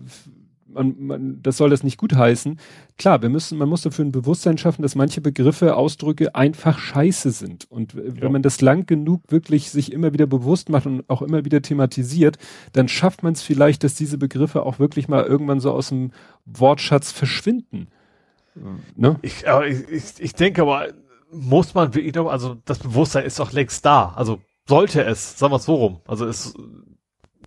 man, man, das soll das nicht gutheißen. Klar, wir müssen, man muss dafür ein Bewusstsein schaffen, dass manche Begriffe, Ausdrücke einfach scheiße sind. Und wenn ja. man das lang genug wirklich sich immer wieder bewusst macht und auch immer wieder thematisiert, dann schafft man es vielleicht, dass diese Begriffe auch wirklich mal irgendwann so aus dem Wortschatz verschwinden. Ne? Ich, aber ich, ich, ich denke aber, muss man wirklich noch, also das Bewusstsein ist doch längst da. Also sollte es, sagen wir es so rum. Also es,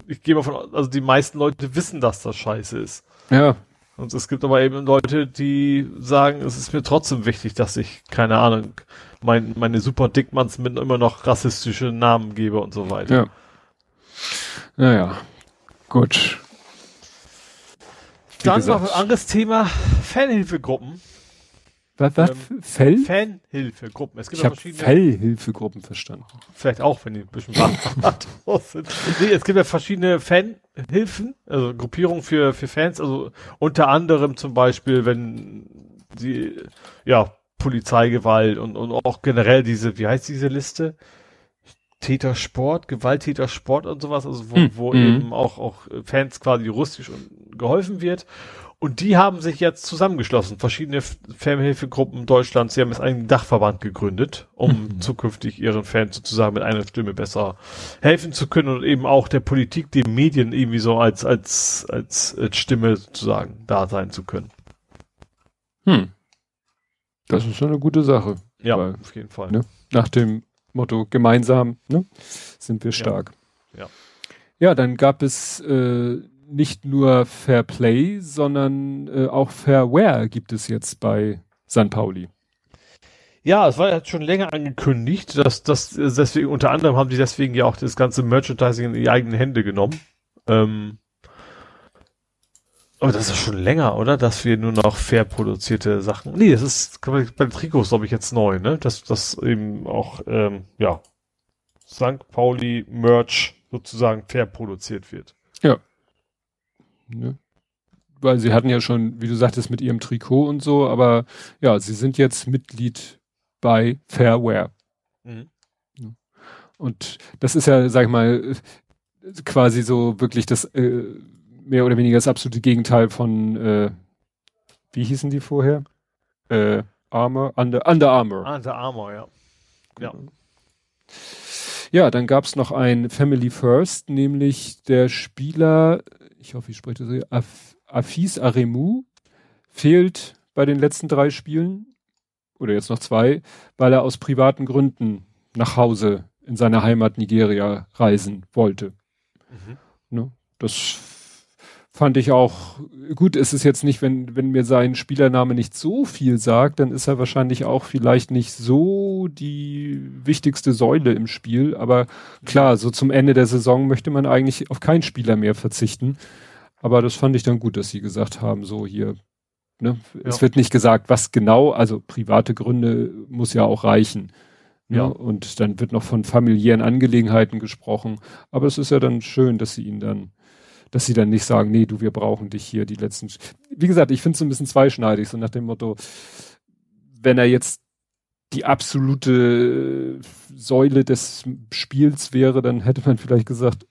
ich gehe mal von, also die meisten Leute wissen, dass das scheiße ist. Ja. Und es gibt aber eben Leute, die sagen, es ist mir trotzdem wichtig, dass ich, keine Ahnung, mein, meine super Dickmanns mit immer noch rassistische Namen gebe und so weiter. Ja. Naja. Gut. Dann noch ein anderes Thema, Fanhilfegruppen. Was, was? Ähm, Fell? Fanhilfegruppen. Es gibt ich habe Fellhilfegruppen verstanden. Vielleicht auch, wenn die ein bisschen aus sind. Nee, es gibt ja verschiedene Fanhilfen, also Gruppierungen für, für Fans, also unter anderem zum Beispiel, wenn die, ja, Polizeigewalt und, und auch generell diese, wie heißt diese Liste? Tätersport, Gewalttätersport und sowas, also wo, hm. wo mhm. eben auch, auch Fans quasi juristisch geholfen wird. Und die haben sich jetzt zusammengeschlossen, verschiedene Fanhilfegruppen Deutschlands, sie haben jetzt einen Dachverband gegründet, um mhm. zukünftig ihren Fans sozusagen mit einer Stimme besser helfen zu können und eben auch der Politik, den Medien irgendwie so als, als, als, als Stimme sozusagen da sein zu können. Hm. Das ist schon eine gute Sache. Ja, weil, auf jeden Fall. Ne, nach dem Motto gemeinsam ne, sind wir stark. Ja. ja. Ja, dann gab es äh, nicht nur Fair Play, sondern äh, auch Fairware gibt es jetzt bei San Pauli. Ja, es war jetzt schon länger angekündigt, dass das deswegen unter anderem haben die deswegen ja auch das ganze Merchandising in die eigenen Hände genommen. Ähm, aber das ist schon länger, oder? Dass wir nur noch fair produzierte Sachen. Nee, das ist bei den Trikots, glaube ich, jetzt neu, ne? Dass das eben auch, ähm, ja, St. Pauli Merch sozusagen fair produziert wird. Ja. Ne? Weil sie hatten ja schon, wie du sagtest, mit ihrem Trikot und so, aber ja, sie sind jetzt Mitglied bei Fairware. Mhm. Und das ist ja, sag ich mal, quasi so wirklich das äh, mehr oder weniger das absolute Gegenteil von, äh, wie hießen die vorher? Äh, Armor, Under, Under Armour. Under Armour, ja. Genau. Ja, dann gab's noch ein Family First, nämlich der Spieler, ich hoffe, ich spreche das so, Af Afis Aremu, fehlt bei den letzten drei Spielen, oder jetzt noch zwei, weil er aus privaten Gründen nach Hause in seine Heimat Nigeria reisen wollte. Mhm. Ne? Das fand ich auch gut. Es ist jetzt nicht, wenn, wenn mir sein Spielername nicht so viel sagt, dann ist er wahrscheinlich auch vielleicht nicht so die wichtigste Säule im Spiel. Aber klar, so zum Ende der Saison möchte man eigentlich auf keinen Spieler mehr verzichten. Aber das fand ich dann gut, dass sie gesagt haben, so hier, ne, ja. es wird nicht gesagt, was genau, also private Gründe muss ja auch reichen. Ne? Ja. Und dann wird noch von familiären Angelegenheiten gesprochen. Aber es ist ja dann schön, dass sie ihn dann dass sie dann nicht sagen, nee, du, wir brauchen dich hier die letzten. Wie gesagt, ich finde es so ein bisschen zweischneidig, so nach dem Motto, wenn er jetzt die absolute Säule des Spiels wäre, dann hätte man vielleicht gesagt,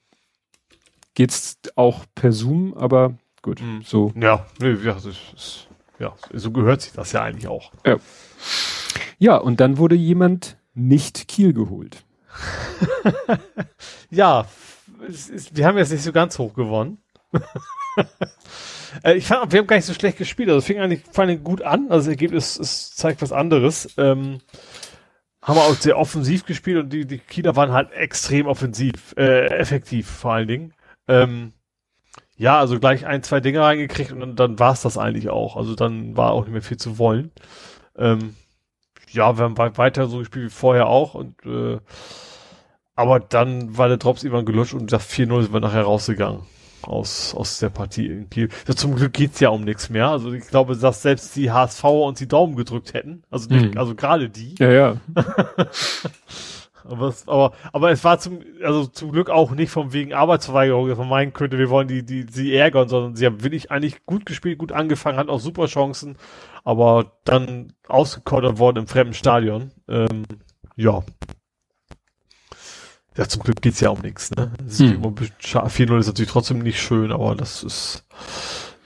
geht's auch per Zoom, aber gut, mhm. so. Ja, nee, ja, ist, ja, so gehört sich das ja eigentlich auch. Ja. ja, und dann wurde jemand nicht Kiel geholt. ja, ist, wir haben jetzt nicht so ganz hoch gewonnen. äh, ich fand, wir haben gar nicht so schlecht gespielt. Also fing eigentlich vor allem gut an. Also das Ergebnis es zeigt was anderes. Ähm, haben wir auch sehr offensiv gespielt und die, die Kieler waren halt extrem offensiv, äh, effektiv vor allen Dingen. Ähm, ja, also gleich ein, zwei Dinge reingekriegt und dann, dann war es das eigentlich auch. Also dann war auch nicht mehr viel zu wollen. Ähm, ja, wir haben weiter so gespielt wie vorher auch und äh, aber dann war der Drops irgendwann gelutscht und das 4-0 sind wir nachher rausgegangen aus, aus der Partie in Kiel. Ja, zum Glück geht's ja um nichts mehr. Also ich glaube, dass selbst die HSV uns die Daumen gedrückt hätten. Also, mhm. also gerade die. Ja, ja. aber, es, aber, aber es war zum, also zum Glück auch nicht vom wegen Arbeitsverweigerung, dass man meinen könnte, wir wollen die, die, sie ärgern, sondern sie haben wirklich eigentlich gut gespielt, gut angefangen, hatten auch super Chancen, aber dann ausgekottert worden im fremden Stadion. Ähm, ja, ja, zum Glück geht's ja um nichts, ne? Hm. 4-0 ist natürlich trotzdem nicht schön, aber das ist,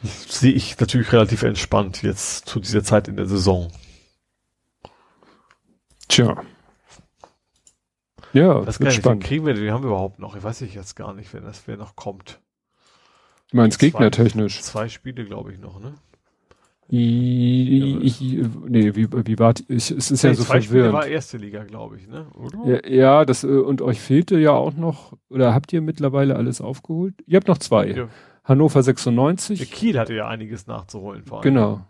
sehe ich natürlich relativ entspannt jetzt zu dieser Zeit in der Saison. Tja. Ja, das wird spannend. kriegen wir, den haben wir überhaupt noch. Ich weiß ich jetzt gar nicht, wenn das wer noch kommt. Du meinst gegnertechnisch? Zwei Spiele, glaube ich, noch, ne? Ich, ich, nee, wie, wie war, ich, es ist nee, ja so verwirrend. Spiele war erste Liga, glaube ich, ne? Oder? Ja, ja, das, äh, und euch fehlte ja auch noch, oder habt ihr mittlerweile alles aufgeholt? Ihr habt noch zwei. Ja. Hannover 96. Der Kiel hatte ja einiges nachzuholen, vor allem. Genau.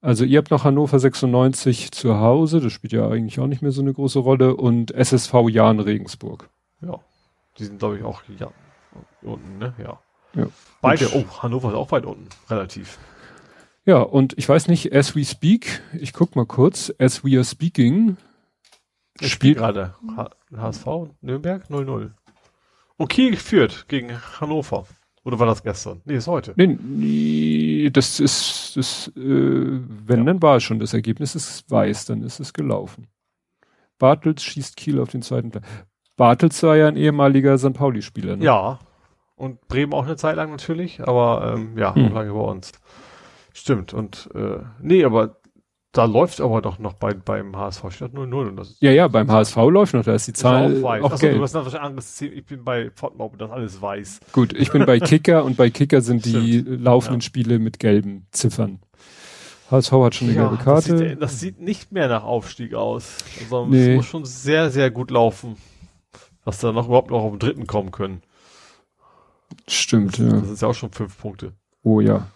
Also ihr habt noch Hannover 96 zu Hause, das spielt ja eigentlich auch nicht mehr so eine große Rolle, und SSV Jahn Regensburg. Ja. Die sind, glaube ich, auch ja, unten, ne? Ja. Ja. Beide, oh, Hannover ist auch weit unten, relativ. Ja, und ich weiß nicht, as we speak, ich guck mal kurz, as we are speaking, ich spielt gerade HSV Nürnberg 0-0. Okay, führt gegen Hannover. Oder war das gestern? Nee, ist heute. Nee, nee das ist, das, äh, wenn, ja. dann war es schon. Das Ergebnis ist weiß, dann ist es gelaufen. Bartels schießt Kiel auf den zweiten Platz. Bartels war ja ein ehemaliger St. Pauli-Spieler, ne? Ja. Und Bremen auch eine Zeit lang natürlich, aber ähm, ja, hm. lange bei uns. Stimmt. Und äh, nee, aber da läuft aber doch noch bei, beim HSV statt 0-0. Ja, ja, beim HSV läuft noch, da ist die Zahl ist auch, weiß. auch Achso. Du hast noch anderes Ich bin bei Fortnite, das alles weiß. Gut, ich bin bei Kicker und bei Kicker sind die laufenden ja. Spiele mit gelben Ziffern. HSV hat schon eine ja, gelbe Karte. Das sieht, das sieht, nicht mehr nach Aufstieg aus. Also nee. es muss schon sehr, sehr gut laufen, dass da noch überhaupt noch auf den dritten kommen können. Stimmt, das, ja. Das ist ja auch schon fünf Punkte. Oh ja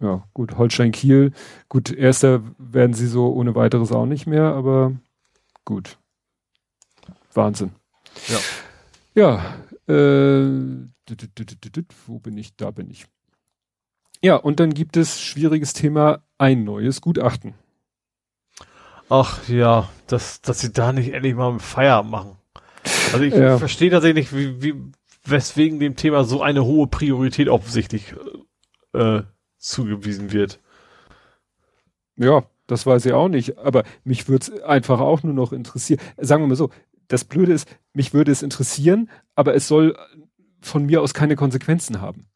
ja, gut, Holstein Kiel, gut, erster werden sie so ohne weiteres auch nicht mehr, aber gut. Wahnsinn. Ja. Ja, äh, wo bin ich? Da bin ich. Ja, und dann gibt es schwieriges Thema, ein neues Gutachten. Ach ja, dass, dass sie da nicht endlich mal Feierabend machen. Also ich ja. verstehe tatsächlich nicht, wie, wie, weswegen dem Thema so eine hohe Priorität offensichtlich äh, zugewiesen wird. Ja, das weiß ich auch nicht, aber mich würde es einfach auch nur noch interessieren. Sagen wir mal so, das Blöde ist, mich würde es interessieren, aber es soll von mir aus keine Konsequenzen haben.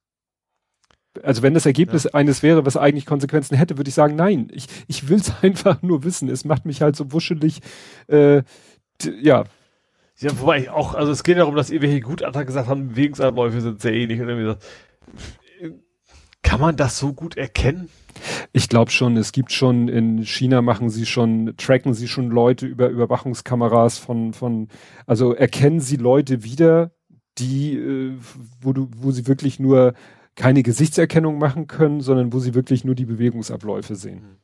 Also wenn das Ergebnis ja. eines wäre, was eigentlich Konsequenzen hätte, würde ich sagen, nein, ich, ich will es einfach nur wissen. Es macht mich halt so wuschelig, äh, ja. Ja, wobei ich auch, also es geht darum, dass irgendwelche Gutachter gesagt haben, Bewegungsabläufe sind sehr ähnlich. Und irgendwie gesagt, kann man das so gut erkennen? Ich glaube schon, es gibt schon in China machen sie schon, tracken sie schon Leute über Überwachungskameras von, von, also erkennen sie Leute wieder, die, äh, wo du, wo sie wirklich nur keine Gesichtserkennung machen können, sondern wo sie wirklich nur die Bewegungsabläufe sehen. Mhm.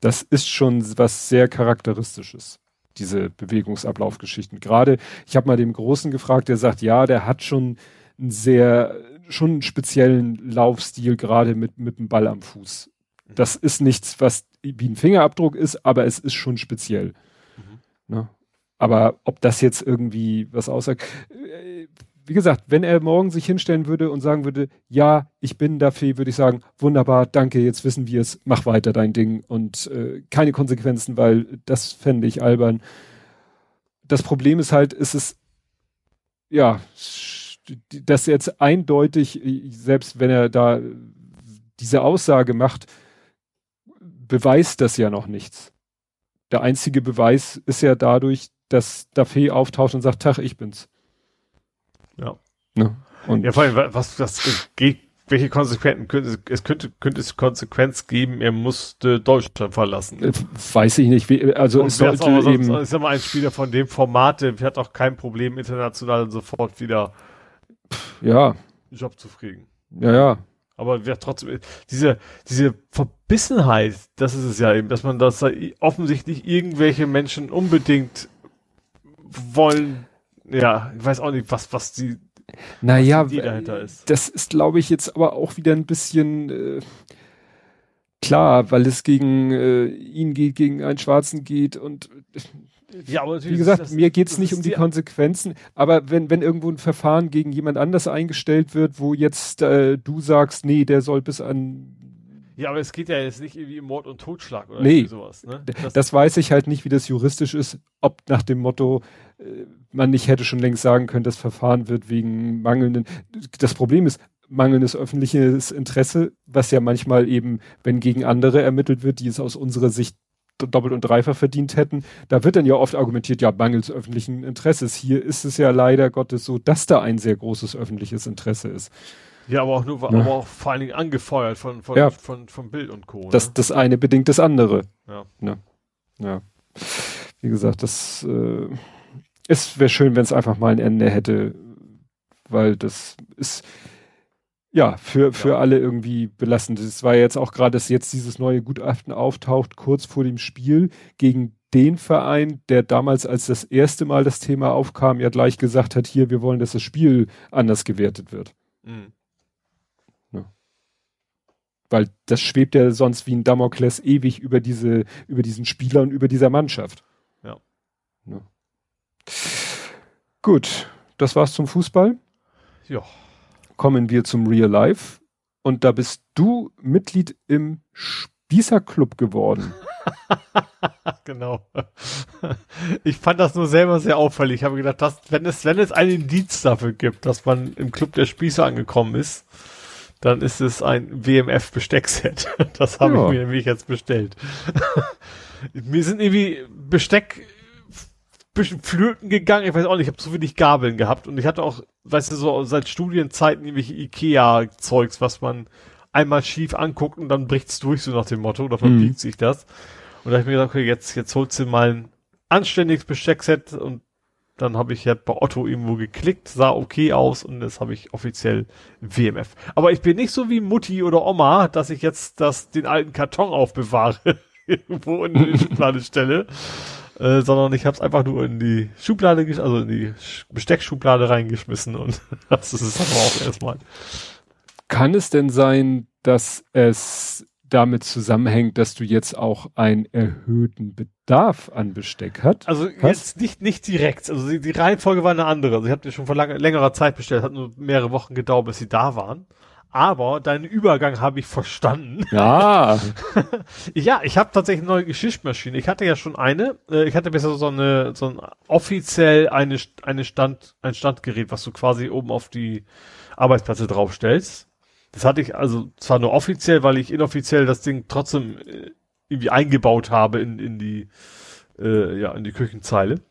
Das ist schon was sehr charakteristisches, diese Bewegungsablaufgeschichten. Gerade, ich habe mal dem Großen gefragt, der sagt, ja, der hat schon ein sehr schon einen speziellen Laufstil, gerade mit, mit dem Ball am Fuß. Das ist nichts, was wie ein Fingerabdruck ist, aber es ist schon speziell. Mhm. Ne? Aber ob das jetzt irgendwie was aussagt, äh, wie gesagt, wenn er morgen sich hinstellen würde und sagen würde, ja, ich bin dafür, würde ich sagen, wunderbar, danke, jetzt wissen wir es, mach weiter dein Ding und äh, keine Konsequenzen, weil das fände ich albern. Das Problem ist halt, ist es, ja, das jetzt eindeutig, selbst wenn er da diese Aussage macht, beweist das ja noch nichts. Der einzige Beweis ist ja dadurch, dass Daffé auftaucht und sagt, Tag, ich bin's. Ja. Ne? Und ja, vor allem, was, was geht, welche Konsequenzen könnte, es könnte, könnte es Konsequenz geben, er musste Deutschland verlassen. Äh, weiß ich nicht, wie, also und es sollte auch, eben. Ist mal ein Spieler von dem Format, der hat auch kein Problem, international sofort wieder ja. Job zu kriegen. Ja, ja. Aber wer trotzdem, diese, diese Verbissenheit, das ist es ja eben, dass man das offensichtlich irgendwelche Menschen unbedingt wollen, ja, ich weiß auch nicht, was, was die, naja, was die dahinter ist. Das ist, glaube ich, jetzt aber auch wieder ein bisschen, äh, klar, weil es gegen äh, ihn geht, gegen einen Schwarzen geht und ja, aber wie gesagt, das, mir geht's nicht um die, die Konsequenzen, aber wenn, wenn irgendwo ein Verfahren gegen jemand anders eingestellt wird, wo jetzt äh, du sagst, nee, der soll bis an ja, aber es geht ja jetzt nicht irgendwie um Mord und Totschlag oder nee, sowas. Ne? Das, das, weiß ich halt nicht, wie das juristisch ist, ob nach dem Motto, äh, man nicht hätte schon längst sagen können, das Verfahren wird wegen mangelnden. Das Problem ist, mangelndes öffentliches Interesse, was ja manchmal eben, wenn gegen andere ermittelt wird, die es aus unserer Sicht doppelt und dreifach verdient hätten. Da wird dann ja oft argumentiert, ja, mangels öffentlichen Interesses. Hier ist es ja leider Gottes so, dass da ein sehr großes öffentliches Interesse ist. Ja, aber auch nur, ja. aber auch vor allen Dingen angefeuert von, von, ja. von, von Bild und Co. Das, ne? das eine bedingt das andere. Ja. Ne? Ja. Wie gesagt, das, äh, es wäre schön, wenn es einfach mal ein Ende hätte, weil das ist, ja, für, für ja. alle irgendwie belastend. Es war jetzt auch gerade, dass jetzt dieses neue Gutachten auftaucht, kurz vor dem Spiel gegen den Verein, der damals, als das erste Mal das Thema aufkam, ja gleich gesagt hat, hier, wir wollen, dass das Spiel anders gewertet wird. Mhm. Ja. Weil das schwebt ja sonst wie ein Damokles ewig über diese, über diesen Spieler und über dieser Mannschaft. Ja. ja. Gut, das war's zum Fußball. Ja. Kommen wir zum Real Life. Und da bist du Mitglied im Spießer Club geworden. genau. Ich fand das nur selber sehr auffällig. Ich habe gedacht, dass, wenn es, wenn es einen Indiz dafür gibt, dass man im Club der Spießer angekommen ist, dann ist es ein WMF Besteckset. Das habe ja. ich mir nämlich jetzt bestellt. mir sind irgendwie Besteck bisschen flöten gegangen, ich weiß auch nicht, ich habe zu wenig Gabeln gehabt und ich hatte auch, weißt du, so seit Studienzeiten irgendwelche Ikea-Zeugs, was man einmal schief anguckt und dann bricht's durch, so nach dem Motto, oder verbiegt mhm. sich das. Und da habe ich mir gedacht, okay, jetzt, jetzt holst du mal ein anständiges Besteckset und dann habe ich ja bei Otto irgendwo geklickt, sah okay aus und jetzt habe ich offiziell WMF. Aber ich bin nicht so wie Mutti oder Oma, dass ich jetzt das, den alten Karton aufbewahre, irgendwo in die Schublade stelle, äh, sondern ich habe es einfach nur in die Schublade, also in die Besteckschublade reingeschmissen und das ist es aber auch erstmal. Kann es denn sein, dass es damit zusammenhängt, dass du jetzt auch einen erhöhten Bedarf an Besteck hast? Also hast? jetzt nicht, nicht direkt. Also die, die Reihenfolge war eine andere. Also ich habe die schon vor lange, längerer Zeit bestellt, hat nur mehrere Wochen gedauert, bis sie da waren. Aber deinen Übergang habe ich verstanden. Ja. ja, ich habe tatsächlich eine neue Geschirrmaschine. Ich hatte ja schon eine. Äh, ich hatte bisher so eine, so ein offiziell eine, eine Stand, ein Standgerät, was du quasi oben auf die Arbeitsplätze draufstellst. Das hatte ich also zwar nur offiziell, weil ich inoffiziell das Ding trotzdem äh, irgendwie eingebaut habe in, in die, äh, ja, in die Küchenzeile.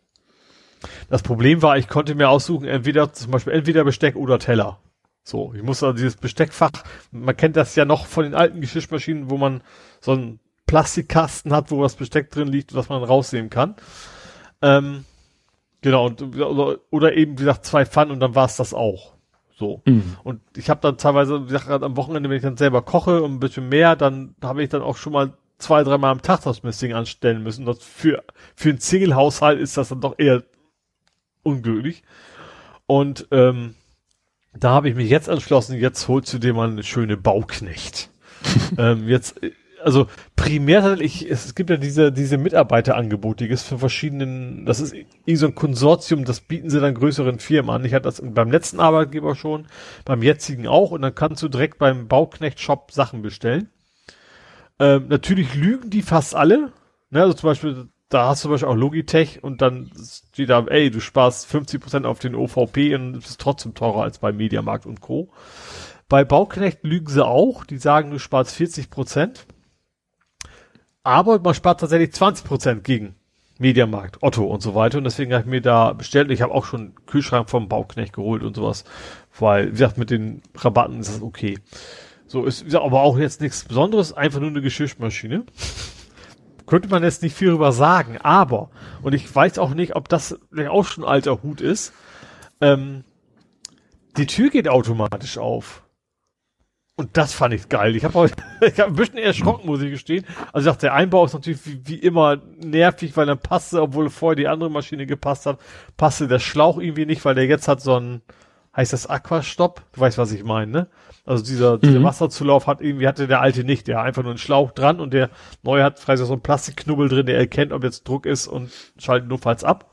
Das Problem war, ich konnte mir aussuchen, entweder zum Beispiel entweder Besteck oder Teller. So, ich muss also dieses Besteckfach, man kennt das ja noch von den alten Geschirrmaschinen, wo man so einen Plastikkasten hat, wo das Besteck drin liegt, was man rausnehmen kann. Ähm, genau, und, oder, oder eben, wie gesagt, zwei Pfannen und dann war es das auch. So. Mhm. Und ich habe dann teilweise, wie gesagt, am Wochenende, wenn ich dann selber koche und ein bisschen mehr, dann habe ich dann auch schon mal zwei, dreimal am Tag das Messing anstellen müssen. Das für, für einen Single-Haushalt ist das dann doch eher unglücklich. Und ähm, da habe ich mich jetzt entschlossen, jetzt holst du dir mal eine schöne Bauknecht. ähm, jetzt also primär tatsächlich, es gibt ja diese, diese Mitarbeiterangebote, die ist für verschiedenen, das ist irgendwie so ein Konsortium, das bieten sie dann größeren Firmen an. Ich hatte das beim letzten Arbeitgeber schon, beim jetzigen auch und dann kannst du direkt beim Bauknecht-Shop Sachen bestellen. Ähm, natürlich lügen die fast alle. Ne, also zum Beispiel, da hast du zum Beispiel auch Logitech und dann steht da, ey, du sparst 50% auf den OVP und es ist trotzdem teurer als bei Mediamarkt und Co. Bei Bauknecht lügen sie auch, die sagen, du sparst 40% aber man spart tatsächlich 20% gegen Mediamarkt, Otto und so weiter. Und deswegen habe ich mir da bestellt. Ich habe auch schon einen Kühlschrank vom Bauknecht geholt und sowas. Weil, wie gesagt, mit den Rabatten ist das okay. So ist, aber auch jetzt nichts Besonderes, einfach nur eine Geschirrmaschine. Könnte man jetzt nicht viel drüber sagen, aber, und ich weiß auch nicht, ob das auch schon alter Hut ist, ähm, die Tür geht automatisch auf. Und das fand ich geil. Ich habe ich hab ein bisschen erschrocken, muss ich gestehen. Also ich dachte, der Einbau ist natürlich wie, wie immer nervig, weil dann passte, obwohl vorher die andere Maschine gepasst hat, passte der Schlauch irgendwie nicht, weil der jetzt hat so ein, heißt das Aquastop? Du weißt, was ich meine, ne? Also dieser, mhm. dieser Wasserzulauf hat irgendwie, hatte der alte nicht. Der hat einfach nur einen Schlauch dran und der neue hat vielleicht so ein Plastikknubbel drin, der erkennt, ob jetzt Druck ist und schaltet notfalls ab.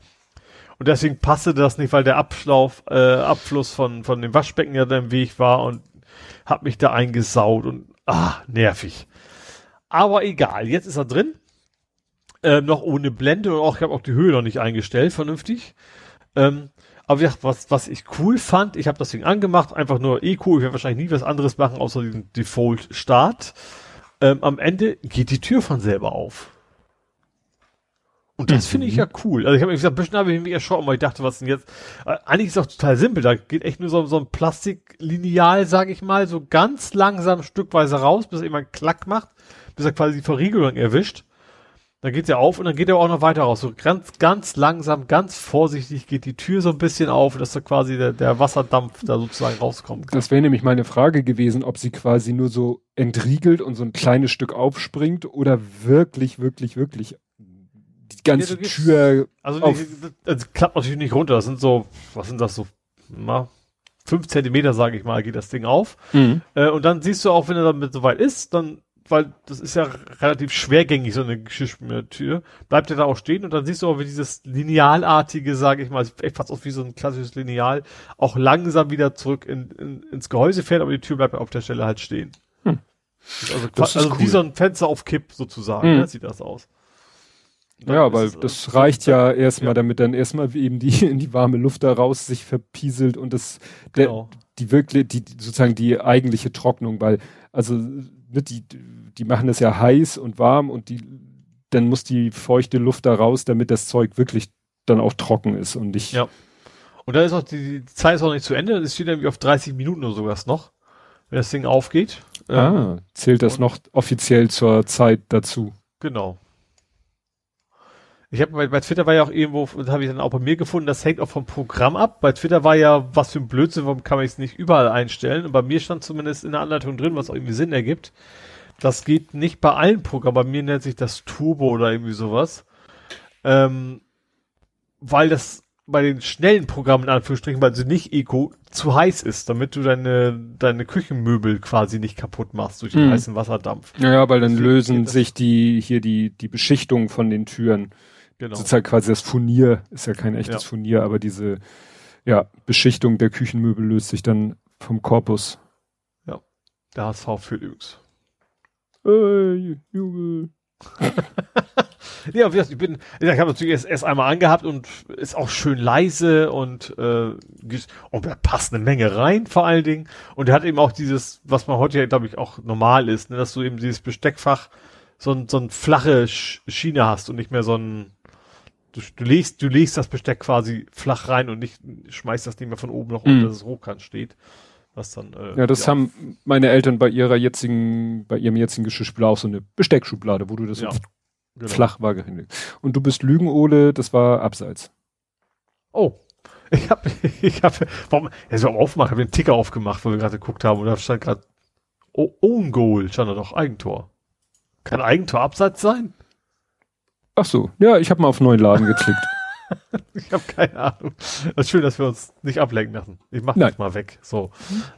Und deswegen passte das nicht, weil der Abschlauf, äh, Abfluss von, von dem Waschbecken ja da im Weg war und hab mich da eingesaut und ah, nervig. Aber egal, jetzt ist er drin. Ähm, noch ohne Blende und auch, ich habe auch die Höhe noch nicht eingestellt, vernünftig. Ähm, aber ja, was, was ich cool fand, ich habe das Ding angemacht, einfach nur eh cool, ich werde wahrscheinlich nie was anderes machen, außer den Default-Start. Ähm, am Ende geht die Tür von selber auf. Und das mhm. finde ich ja cool. Also ich habe mir gesagt, ein bisschen habe ich mich erschrocken, weil ich dachte, was denn jetzt? Äh, eigentlich ist es auch total simpel. Da geht echt nur so, so ein Plastiklineal, sage ich mal, so ganz langsam stückweise raus, bis er immer einen Klack macht, bis er quasi die Verriegelung erwischt. Dann geht's ja auf und dann geht er auch noch weiter raus. So ganz, ganz langsam, ganz vorsichtig geht die Tür so ein bisschen auf, dass da quasi der, der Wasserdampf da sozusagen rauskommt. Das wäre nämlich meine Frage gewesen, ob sie quasi nur so entriegelt und so ein kleines Stück aufspringt oder wirklich, wirklich, wirklich die ganze ja, Tür. Also, auf, das klappt natürlich nicht runter. Das sind so, was sind das so, na, fünf Zentimeter, sage ich mal, geht das Ding auf. Mhm. Äh, und dann siehst du auch, wenn er damit soweit ist, dann, weil das ist ja relativ schwergängig, so eine Geschirrspültür, bleibt er da auch stehen und dann siehst du auch, wie dieses Linealartige, sage ich mal, fast aus wie so ein klassisches Lineal, auch langsam wieder zurück in, in, ins Gehäuse fährt, aber die Tür bleibt auf der Stelle halt stehen. Hm. Also, Das also wie cool. so ein Fenster auf Kipp sozusagen, Mhm. ne, sieht das aus. Ja, weil das äh, reicht ja erstmal, ja. damit dann erstmal eben die in die warme Luft da raus sich verpieselt und das der, Genau. die wirklich die- sozusagen die eigentliche Trocknung, weil also ne, die die machen das ja heiß und warm und die dann muss die feuchte Luft da raus, damit das Zeug wirklich dann auch trocken ist und nicht Ja. Und dann ist auch die, die Zeit ist auch nicht zu Ende, es steht irgendwie auf 30 Minuten oder sowas noch, wenn das Ding aufgeht. Ähm, ah, zählt das noch offiziell zur Zeit dazu. Genau. Ich habe bei, bei Twitter war ja auch irgendwo, das habe ich dann auch bei mir gefunden, das hängt auch vom Programm ab. Bei Twitter war ja, was für ein Blödsinn, warum kann man es nicht überall einstellen? Und bei mir stand zumindest in der Anleitung drin, was auch irgendwie Sinn ergibt. Das geht nicht bei allen Programmen. Bei mir nennt sich das Turbo oder irgendwie sowas. Ähm, weil das bei den schnellen Programmen, in Anführungsstrichen, weil sie nicht Eco, zu heiß ist, damit du deine, deine Küchenmöbel quasi nicht kaputt machst durch den Mhm. heißen Wasserdampf. Ja, ja, weil dann Deswegen lösen sich die hier die die Beschichtung von den Türen Genau. sozusagen quasi das Furnier, ist ja kein echtes Ja. Furnier, aber diese ja, Beschichtung der Küchenmöbel löst sich dann vom Korpus. Der HSV führt übrigens. Äh, Jubel. Ja, ich bin, ich habe natürlich erst, erst einmal angehabt und ist auch schön leise und, äh, und da passt eine Menge rein, vor allen Dingen. Und er hat eben auch dieses, was man heute ja, glaube ich, auch normal ist, ne, dass du eben dieses Besteckfach so ein, so ein flache Sch Schiene hast und nicht mehr so ein, du, du legst, du legst das Besteck quasi flach rein und nicht, schmeißt das nicht mehr von oben nach unten, Mhm. dass es hochkant steht. Was dann, äh, Ja, das haben meine Eltern bei ihrer jetzigen, bei ihrem jetzigen Geschirrspüler auch so eine Besteckschublade, wo du das Ja, genau. flach war. Und du bist Lügen, Ole, das war abseits. Oh. Ich habe, ich habe, warum, ja, so am Aufmachen, habe den Ticker aufgemacht, wo wir gerade geguckt haben, und da stand gerade oh, Own Goal, stand da doch, Eigentor. Kann Eigentor Abseits sein? Ach so, ja, ich habe mal auf neuen Laden geklickt. Ich habe keine Ahnung. Das ist schön, dass wir uns nicht ablenken lassen. Ich mach Nein. das mal weg. So.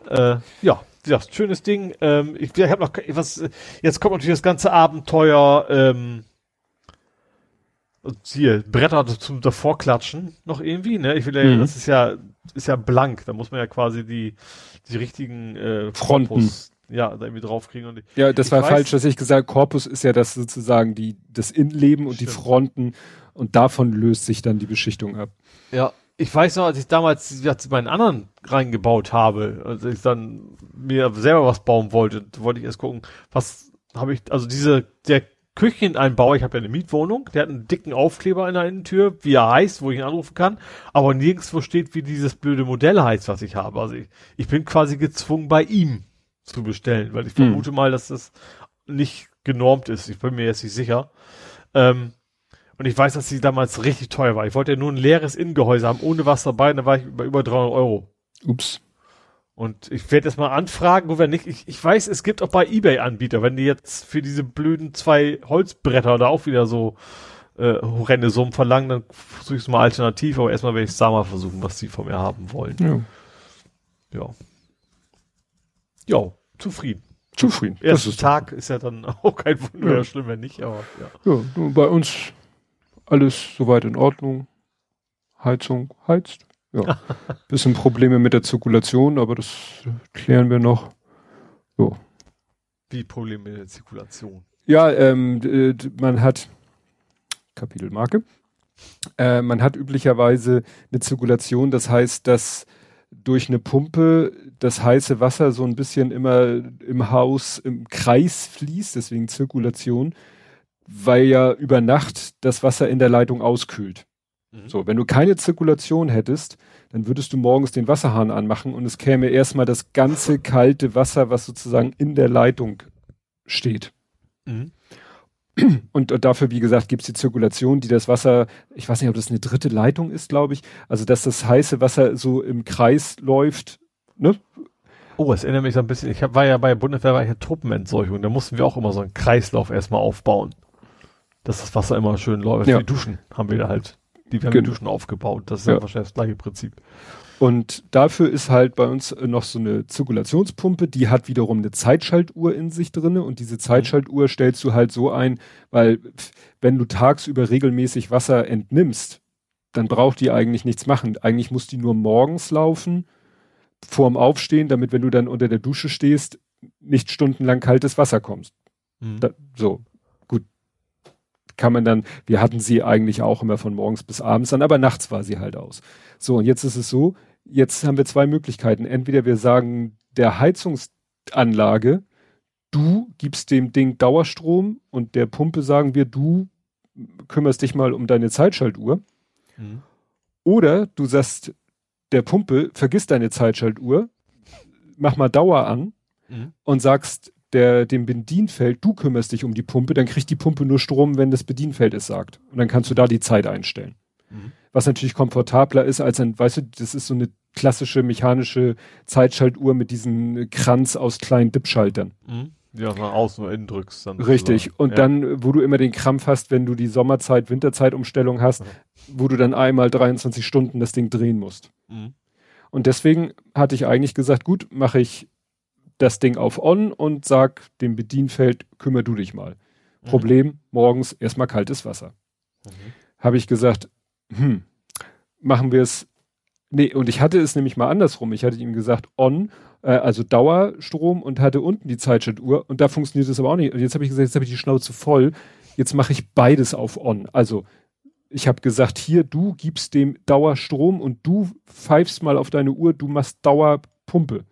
Äh, ja, ja, schönes Ding. Ähm, ich ich habe noch was. Jetzt kommt natürlich das ganze Abenteuer. Ähm, hier Bretter zum davor klatschen noch irgendwie. Ne, ich will ja, Mhm. das ist ja ist ja blank. Da muss man ja quasi die die richtigen äh, Fronten. Korpus, ja, da irgendwie draufkriegen und Ja, das Ich war weiß- falsch, dass ich gesagt Korpus ist ja das sozusagen die, das Innenleben und die Stimmt. Fronten und davon löst sich dann die Beschichtung ab. Ja, ich weiß noch, als ich damals meinen anderen reingebaut habe, als ich dann mir selber was bauen wollte, wollte ich erst gucken, was habe ich, also diese, der Kücheneinbauer, ich habe ja eine Mietwohnung, der hat einen dicken Aufkleber in der Innentür, wie er heißt, wo ich ihn anrufen kann, aber nirgendwo steht, wie dieses blöde Modell heißt, was ich habe. Also ich, ich bin quasi gezwungen, bei ihm zu bestellen, weil ich Hm. vermute mal, dass das nicht genormt ist. Ich bin mir jetzt nicht sicher. Ähm, und ich weiß, dass sie damals richtig teuer war. Ich wollte ja nur ein leeres Innengehäuse haben, ohne was dabei, und da war ich bei über 300 Euro. Ups. Und ich werde jetzt mal anfragen, oder nicht. Ich, ich weiß, es gibt auch bei Ebay Anbieter, wenn die jetzt für diese blöden zwei Holzbretter da auch wieder so äh, horrende Summen verlangen, dann versuche ich es mal alternativ, aber erstmal werde ich es da mal versuchen, was sie von mir haben wollen. Ja. Ja. Ja, zufrieden. Zufrieden. Erster ist Tag ist ja dann auch kein Wunder, Ja. schlimm, wenn nicht, aber ja. ja, bei uns alles soweit in Ordnung. Heizung heizt. Ja. Bisschen Probleme mit der Zirkulation, aber das klären wir noch. So. Wie Probleme mit der Zirkulation. Ja, ähm, d- man hat Kapitelmarke. Äh, man hat üblicherweise eine Zirkulation, das heißt, dass durch eine Pumpe das heiße Wasser so ein bisschen immer im Haus im Kreis fließt, deswegen Zirkulation, weil ja über Nacht das Wasser in der Leitung auskühlt. Mhm. So, wenn du keine Zirkulation hättest, dann würdest du morgens den Wasserhahn anmachen und es käme erstmal das ganze kalte Wasser, was sozusagen in der Leitung steht. Mhm. Und, und dafür, wie gesagt, gibt's die Zirkulation, die das Wasser, ich weiß nicht, ob das eine dritte Leitung ist, glaube ich, also dass das heiße Wasser so im Kreis läuft. Ne? Oh, es erinnert mich so ein bisschen, ich hab, war ja bei der Bundeswehr, war ich ja Truppenentseuchung, da mussten wir auch immer so einen Kreislauf erstmal aufbauen. Dass das Wasser immer schön läuft. Ja. Die Duschen haben wir da halt, die wir haben Genau. die Duschen aufgebaut. Das ist Ja. ja wahrscheinlich das gleiche Prinzip. Und dafür ist halt bei uns noch so eine Zirkulationspumpe, die hat wiederum eine Zeitschaltuhr in sich drinne und diese Zeitschaltuhr stellst du halt so ein, weil wenn du tagsüber regelmäßig Wasser entnimmst, dann braucht die eigentlich nichts machen. Eigentlich muss die nur morgens laufen, vorm Aufstehen, damit wenn du dann unter der Dusche stehst, nicht stundenlang kaltes Wasser kommst. Mhm. Da, so, gut. Kann man dann, wir hatten sie eigentlich auch immer von morgens bis abends dann, aber nachts war sie halt aus. So, und jetzt ist es so, jetzt haben wir zwei Möglichkeiten. Entweder wir sagen der Heizungsanlage, du gibst dem Ding Dauerstrom und der Pumpe sagen wir, du kümmerst dich mal um deine Zeitschaltuhr. Mhm. Oder du sagst der Pumpe, vergiss deine Zeitschaltuhr, mach mal Dauer an mhm. und sagst der, dem Bedienfeld, du kümmerst dich um die Pumpe, dann kriegt die Pumpe nur Strom, wenn das Bedienfeld es sagt. Und dann kannst du da die Zeit einstellen. Mhm. Was natürlich komfortabler ist als ein, weißt du, das ist so eine klassische mechanische Zeitschaltuhr mit diesem Kranz aus kleinen Dipschaltern. Mhm. Ja, nach außen und innen drückst dann. Richtig. Und ja. dann, wo du immer den Krampf hast, wenn du die Sommerzeit, Winterzeitumstellung hast, ja. wo du dann einmal 23 Stunden das Ding drehen musst. Mhm. Und deswegen hatte ich eigentlich gesagt, gut, mache ich das Ding auf On und sag dem Bedienfeld, kümmer du dich mal. Mhm. Problem, morgens erstmal kaltes Wasser. Mhm. Habe ich gesagt, hm, machen wir es. Nee, und ich hatte es nämlich mal andersrum. Ich hatte ihm gesagt, On äh, also Dauerstrom und hatte unten die Zeitschaltuhr und da funktioniert es aber auch nicht. Und jetzt habe ich gesagt, jetzt habe ich die Schnauze voll. Jetzt mache ich beides auf On. Also ich habe gesagt, hier, du gibst dem Dauerstrom und du pfeifst mal auf deine Uhr, du machst Dauerpumpe.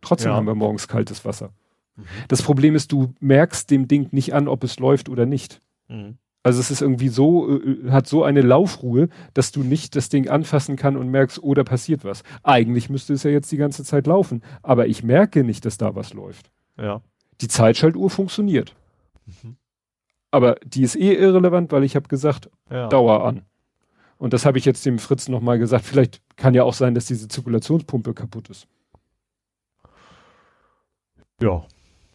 Trotzdem ja. haben wir morgens kaltes Wasser. Mhm. Das Problem ist, du merkst dem Ding nicht an, ob es läuft oder nicht. Mhm. Also es ist irgendwie so, äh, hat so eine Laufruhe, dass du nicht das Ding anfassen kann und merkst, oh, da passiert was. Eigentlich müsste es ja jetzt die ganze Zeit laufen, aber ich merke nicht, dass da was läuft. Ja. Die Zeitschaltuhr funktioniert. Mhm. Aber die ist eh irrelevant, weil ich habe gesagt, ja. Dauer an. Und das habe ich jetzt dem Fritz nochmal gesagt. Vielleicht kann ja auch sein, dass diese Zirkulationspumpe kaputt ist. Ja,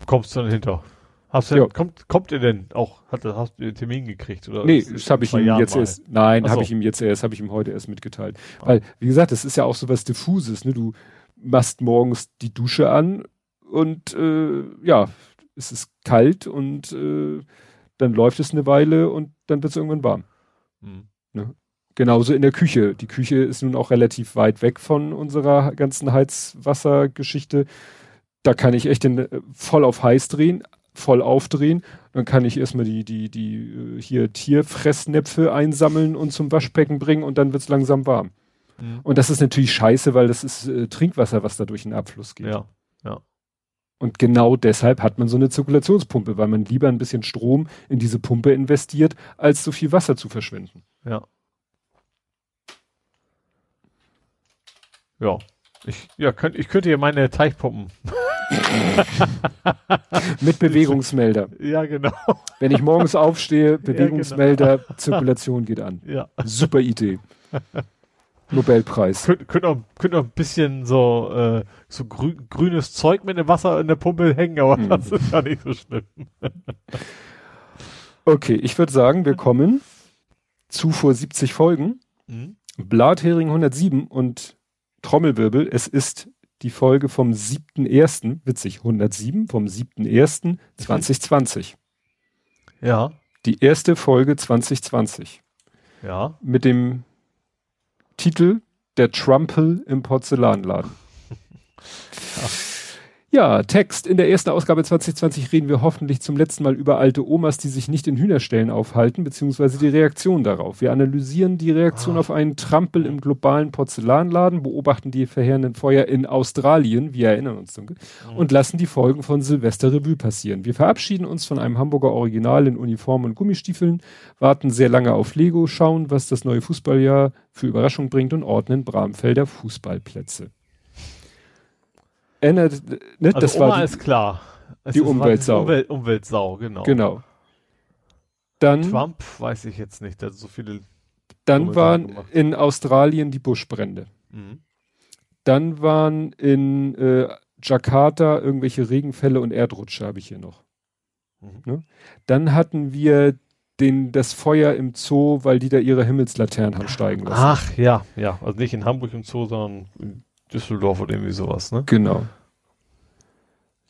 kommst du dann hinter. Hast du, ja. kommt, kommt er denn auch, hat, hast du den Termin gekriegt? Oder nee, das habe ich ihm Jahren jetzt mal. erst, nein, habe ich ihm jetzt erst, habe ich ihm heute erst mitgeteilt. Ah. Weil, wie gesagt, das ist ja auch so was Diffuses, ne? Du machst morgens die Dusche an und äh, ja, es ist kalt und äh, dann läuft es eine Weile und dann wird es irgendwann warm. Mhm. Ne? Genauso in der Küche. Die Küche ist nun auch relativ weit weg von unserer ganzen Heizwassergeschichte. Da kann ich echt den, äh, voll auf heiß drehen, voll aufdrehen. Dann kann ich erstmal die, die, die äh, hier Tierfressnäpfe einsammeln und zum Waschbecken bringen und dann wird es langsam warm. Mhm. Und das ist natürlich scheiße, weil das ist äh, Trinkwasser, was da durch den Abfluss geht. Ja, ja. Und genau deshalb hat man so eine Zirkulationspumpe, weil man lieber ein bisschen Strom in diese Pumpe investiert, als so viel Wasser zu verschwenden. Ja. Ja. Ich, ja, könnt, ich könnte hier meine Teichpumpen Mit Bewegungsmelder. Ja, genau. Wenn ich morgens aufstehe, Bewegungsmelder, ja, genau. Zirkulation geht an. Ja. Super Idee. Nobelpreis. Könnt, könnt, auch, könnt auch ein bisschen so, äh, so grü grünes Zeug mit dem Wasser in der Pumpe hängen, aber hm. das ist ja nicht so schlimm. okay, ich würde sagen, wir kommen zu vor 70 Folgen. Mhm. Blathering 107 und Trommelwirbel. Es ist die Folge vom 7.1., witzig, 107 vom 7.1.2020. Ja. Die erste Folge 2020. Ja. Mit dem Titel Der Trumpel im Porzellanladen. ja. Ja, Text. In der ersten Ausgabe 2020 reden wir hoffentlich zum letzten Mal über alte Omas, die sich nicht in Hühnerstellen aufhalten, beziehungsweise die Reaktion darauf. Wir analysieren die Reaktion ah. auf einen Trampel im globalen Porzellanladen, beobachten die verheerenden Feuer in Australien, wir erinnern uns dunkel, mhm. und lassen die Folgen von Silvester Revue passieren. Wir verabschieden uns von einem Hamburger Original in Uniform und Gummistiefeln, warten sehr lange auf Lego, schauen, was das neue Fußballjahr für Überraschung bringt und ordnen Bramfelder Fußballplätze erinnert, ne, also das Oma war die, ist klar. Es die Umweltsau. Umwelt, Umweltsau, genau. Genau. Dann, Trump weiß ich jetzt nicht, hat so viele. Dann waren in Australien die Buschbrände. Mhm. Dann waren in äh, Jakarta irgendwelche Regenfälle und Erdrutsche, habe ich hier noch. Mhm. Ne? Dann hatten wir den, das Feuer im Zoo, weil die da ihre Himmelslaternen haben steigen lassen. Ach ja, ja. Also nicht in Hamburg im Zoo, sondern in Düsseldorf oder irgendwie sowas, ne? Genau.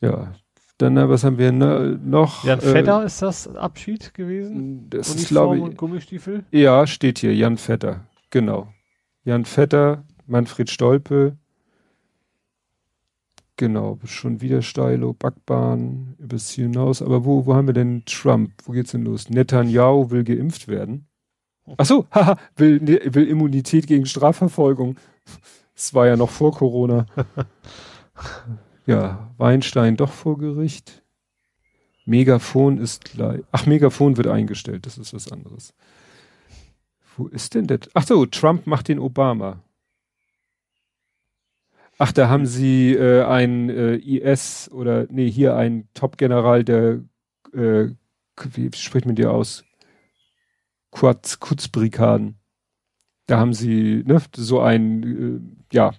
Ja. Dann, äh, was haben wir ne, noch? Jan Vetter äh, ist das Abschied gewesen? Das Uniform ist, glaube ich. Und Gummistiefel? Ja, steht hier, Jan Vetter. Genau. Jan Vetter, Manfred Stolpe, Genau, schon wieder Steilo, Backbahn, übers Ziel hinaus. Aber wo, wo haben wir denn Trump? Wo geht's denn los? Netanyahu will geimpft werden. Ach so, haha, will, ne, will Immunität gegen Strafverfolgung. Das war ja noch vor Corona. ja, Weinstein doch vor Gericht. Megafon ist gleich. Ach, Megafon wird eingestellt, das ist was anderes. Wo ist denn das? Ach so, Trump macht den Obama. Ach, da haben sie äh, ein äh, IS oder nee, hier ein Top-General der äh, wie spricht man dir aus? Quatz, Kutzbrikaden. Da haben sie ne, so ein, äh, ja,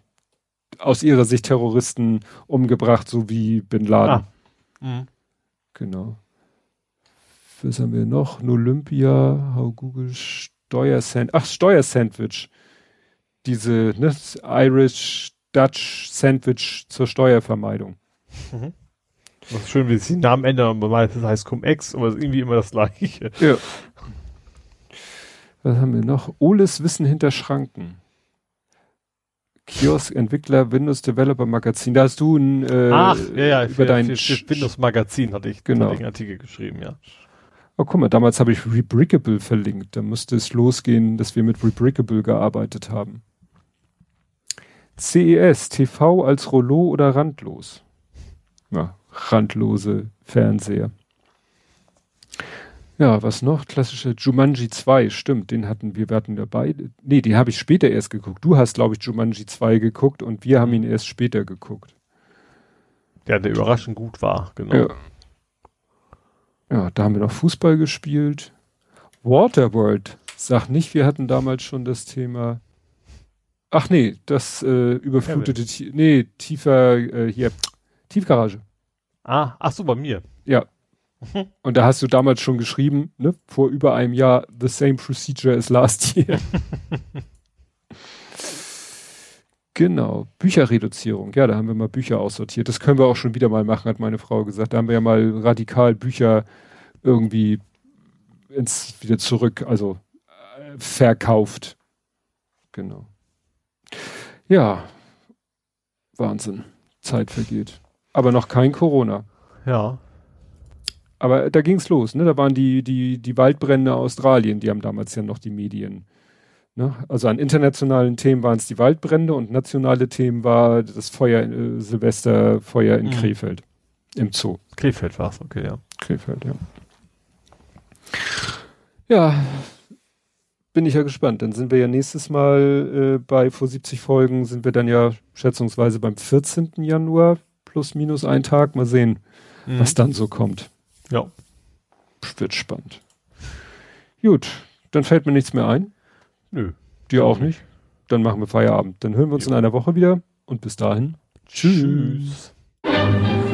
aus ihrer Sicht Terroristen umgebracht, so wie Bin Laden. Ah. Mhm. Genau. Was haben wir noch? Olympia, How Google Steuersandwich. Ach, Steuersandwich. Diese, ne, Irish Dutch Sandwich zur Steuervermeidung. Mhm. Das ist schön, wie sie den Namen ändern, aber das heißt Cum-Ex, aber irgendwie immer das gleiche. Ja. Was haben wir noch? Oles Wissen hinter Schranken. Kiosk Entwickler Windows Developer Magazin. Da hast du ein äh, Ach, ja, ja, über dein Windows Magazin hatte ich, genau. hatte ich einen Artikel geschrieben, ja. Oh, guck mal, damals habe ich Rebrickable verlinkt. Da musste es losgehen, dass wir mit Rebrickable gearbeitet haben. CES, TV als Rollo oder randlos? Ja, randlose Fernseher. Ja, was noch? Klassische Jumanji 2, stimmt, den hatten wir, wir hatten dabei. Nee, den habe ich später erst geguckt. Du hast, glaube ich, Jumanji 2 geguckt und wir haben ihn erst später geguckt. Ja, der überraschend gut war, genau. Ja. ja, da haben wir noch Fußball gespielt. Waterworld, sag nicht, wir hatten damals schon das Thema Ach nee, das äh, überflutete, nee, tiefer, äh, hier, Tiefgarage. Ah, ach so, bei mir. Ja. Und da hast du damals schon geschrieben, ne, vor über einem Jahr, the same procedure as last year. genau, Bücherreduzierung. Ja, da haben wir mal Bücher aussortiert. Das können wir auch schon wieder mal machen, hat meine Frau gesagt. Da haben wir ja mal radikal Bücher irgendwie ins, wieder zurück, also äh, verkauft. Genau. Ja, Wahnsinn. Zeit vergeht. Aber noch kein Corona. Ja. Aber da ging's los, ne? Da waren die, die, die Waldbrände Australien, die haben damals ja noch die Medien. Ne? Also an internationalen Themen waren es die Waldbrände und nationale Themen war das Feuer, äh, Silvesterfeuer in mhm. Krefeld. Im Zoo. Krefeld war's, okay, ja. Krefeld, ja. Ja, bin ich ja gespannt. Dann sind wir ja nächstes Mal äh, bei vor 70 Folgen, sind wir dann ja schätzungsweise beim 14. Januar plus minus ein Tag. Mal sehen, mhm. was dann so kommt. Ja. Wird spannend. Gut, dann fällt mir nichts mehr ein. Nö. Dir auch nicht? Dann machen wir Feierabend. Dann hören wir uns ja. in einer Woche wieder und bis dahin. Tschüss. Tschüss.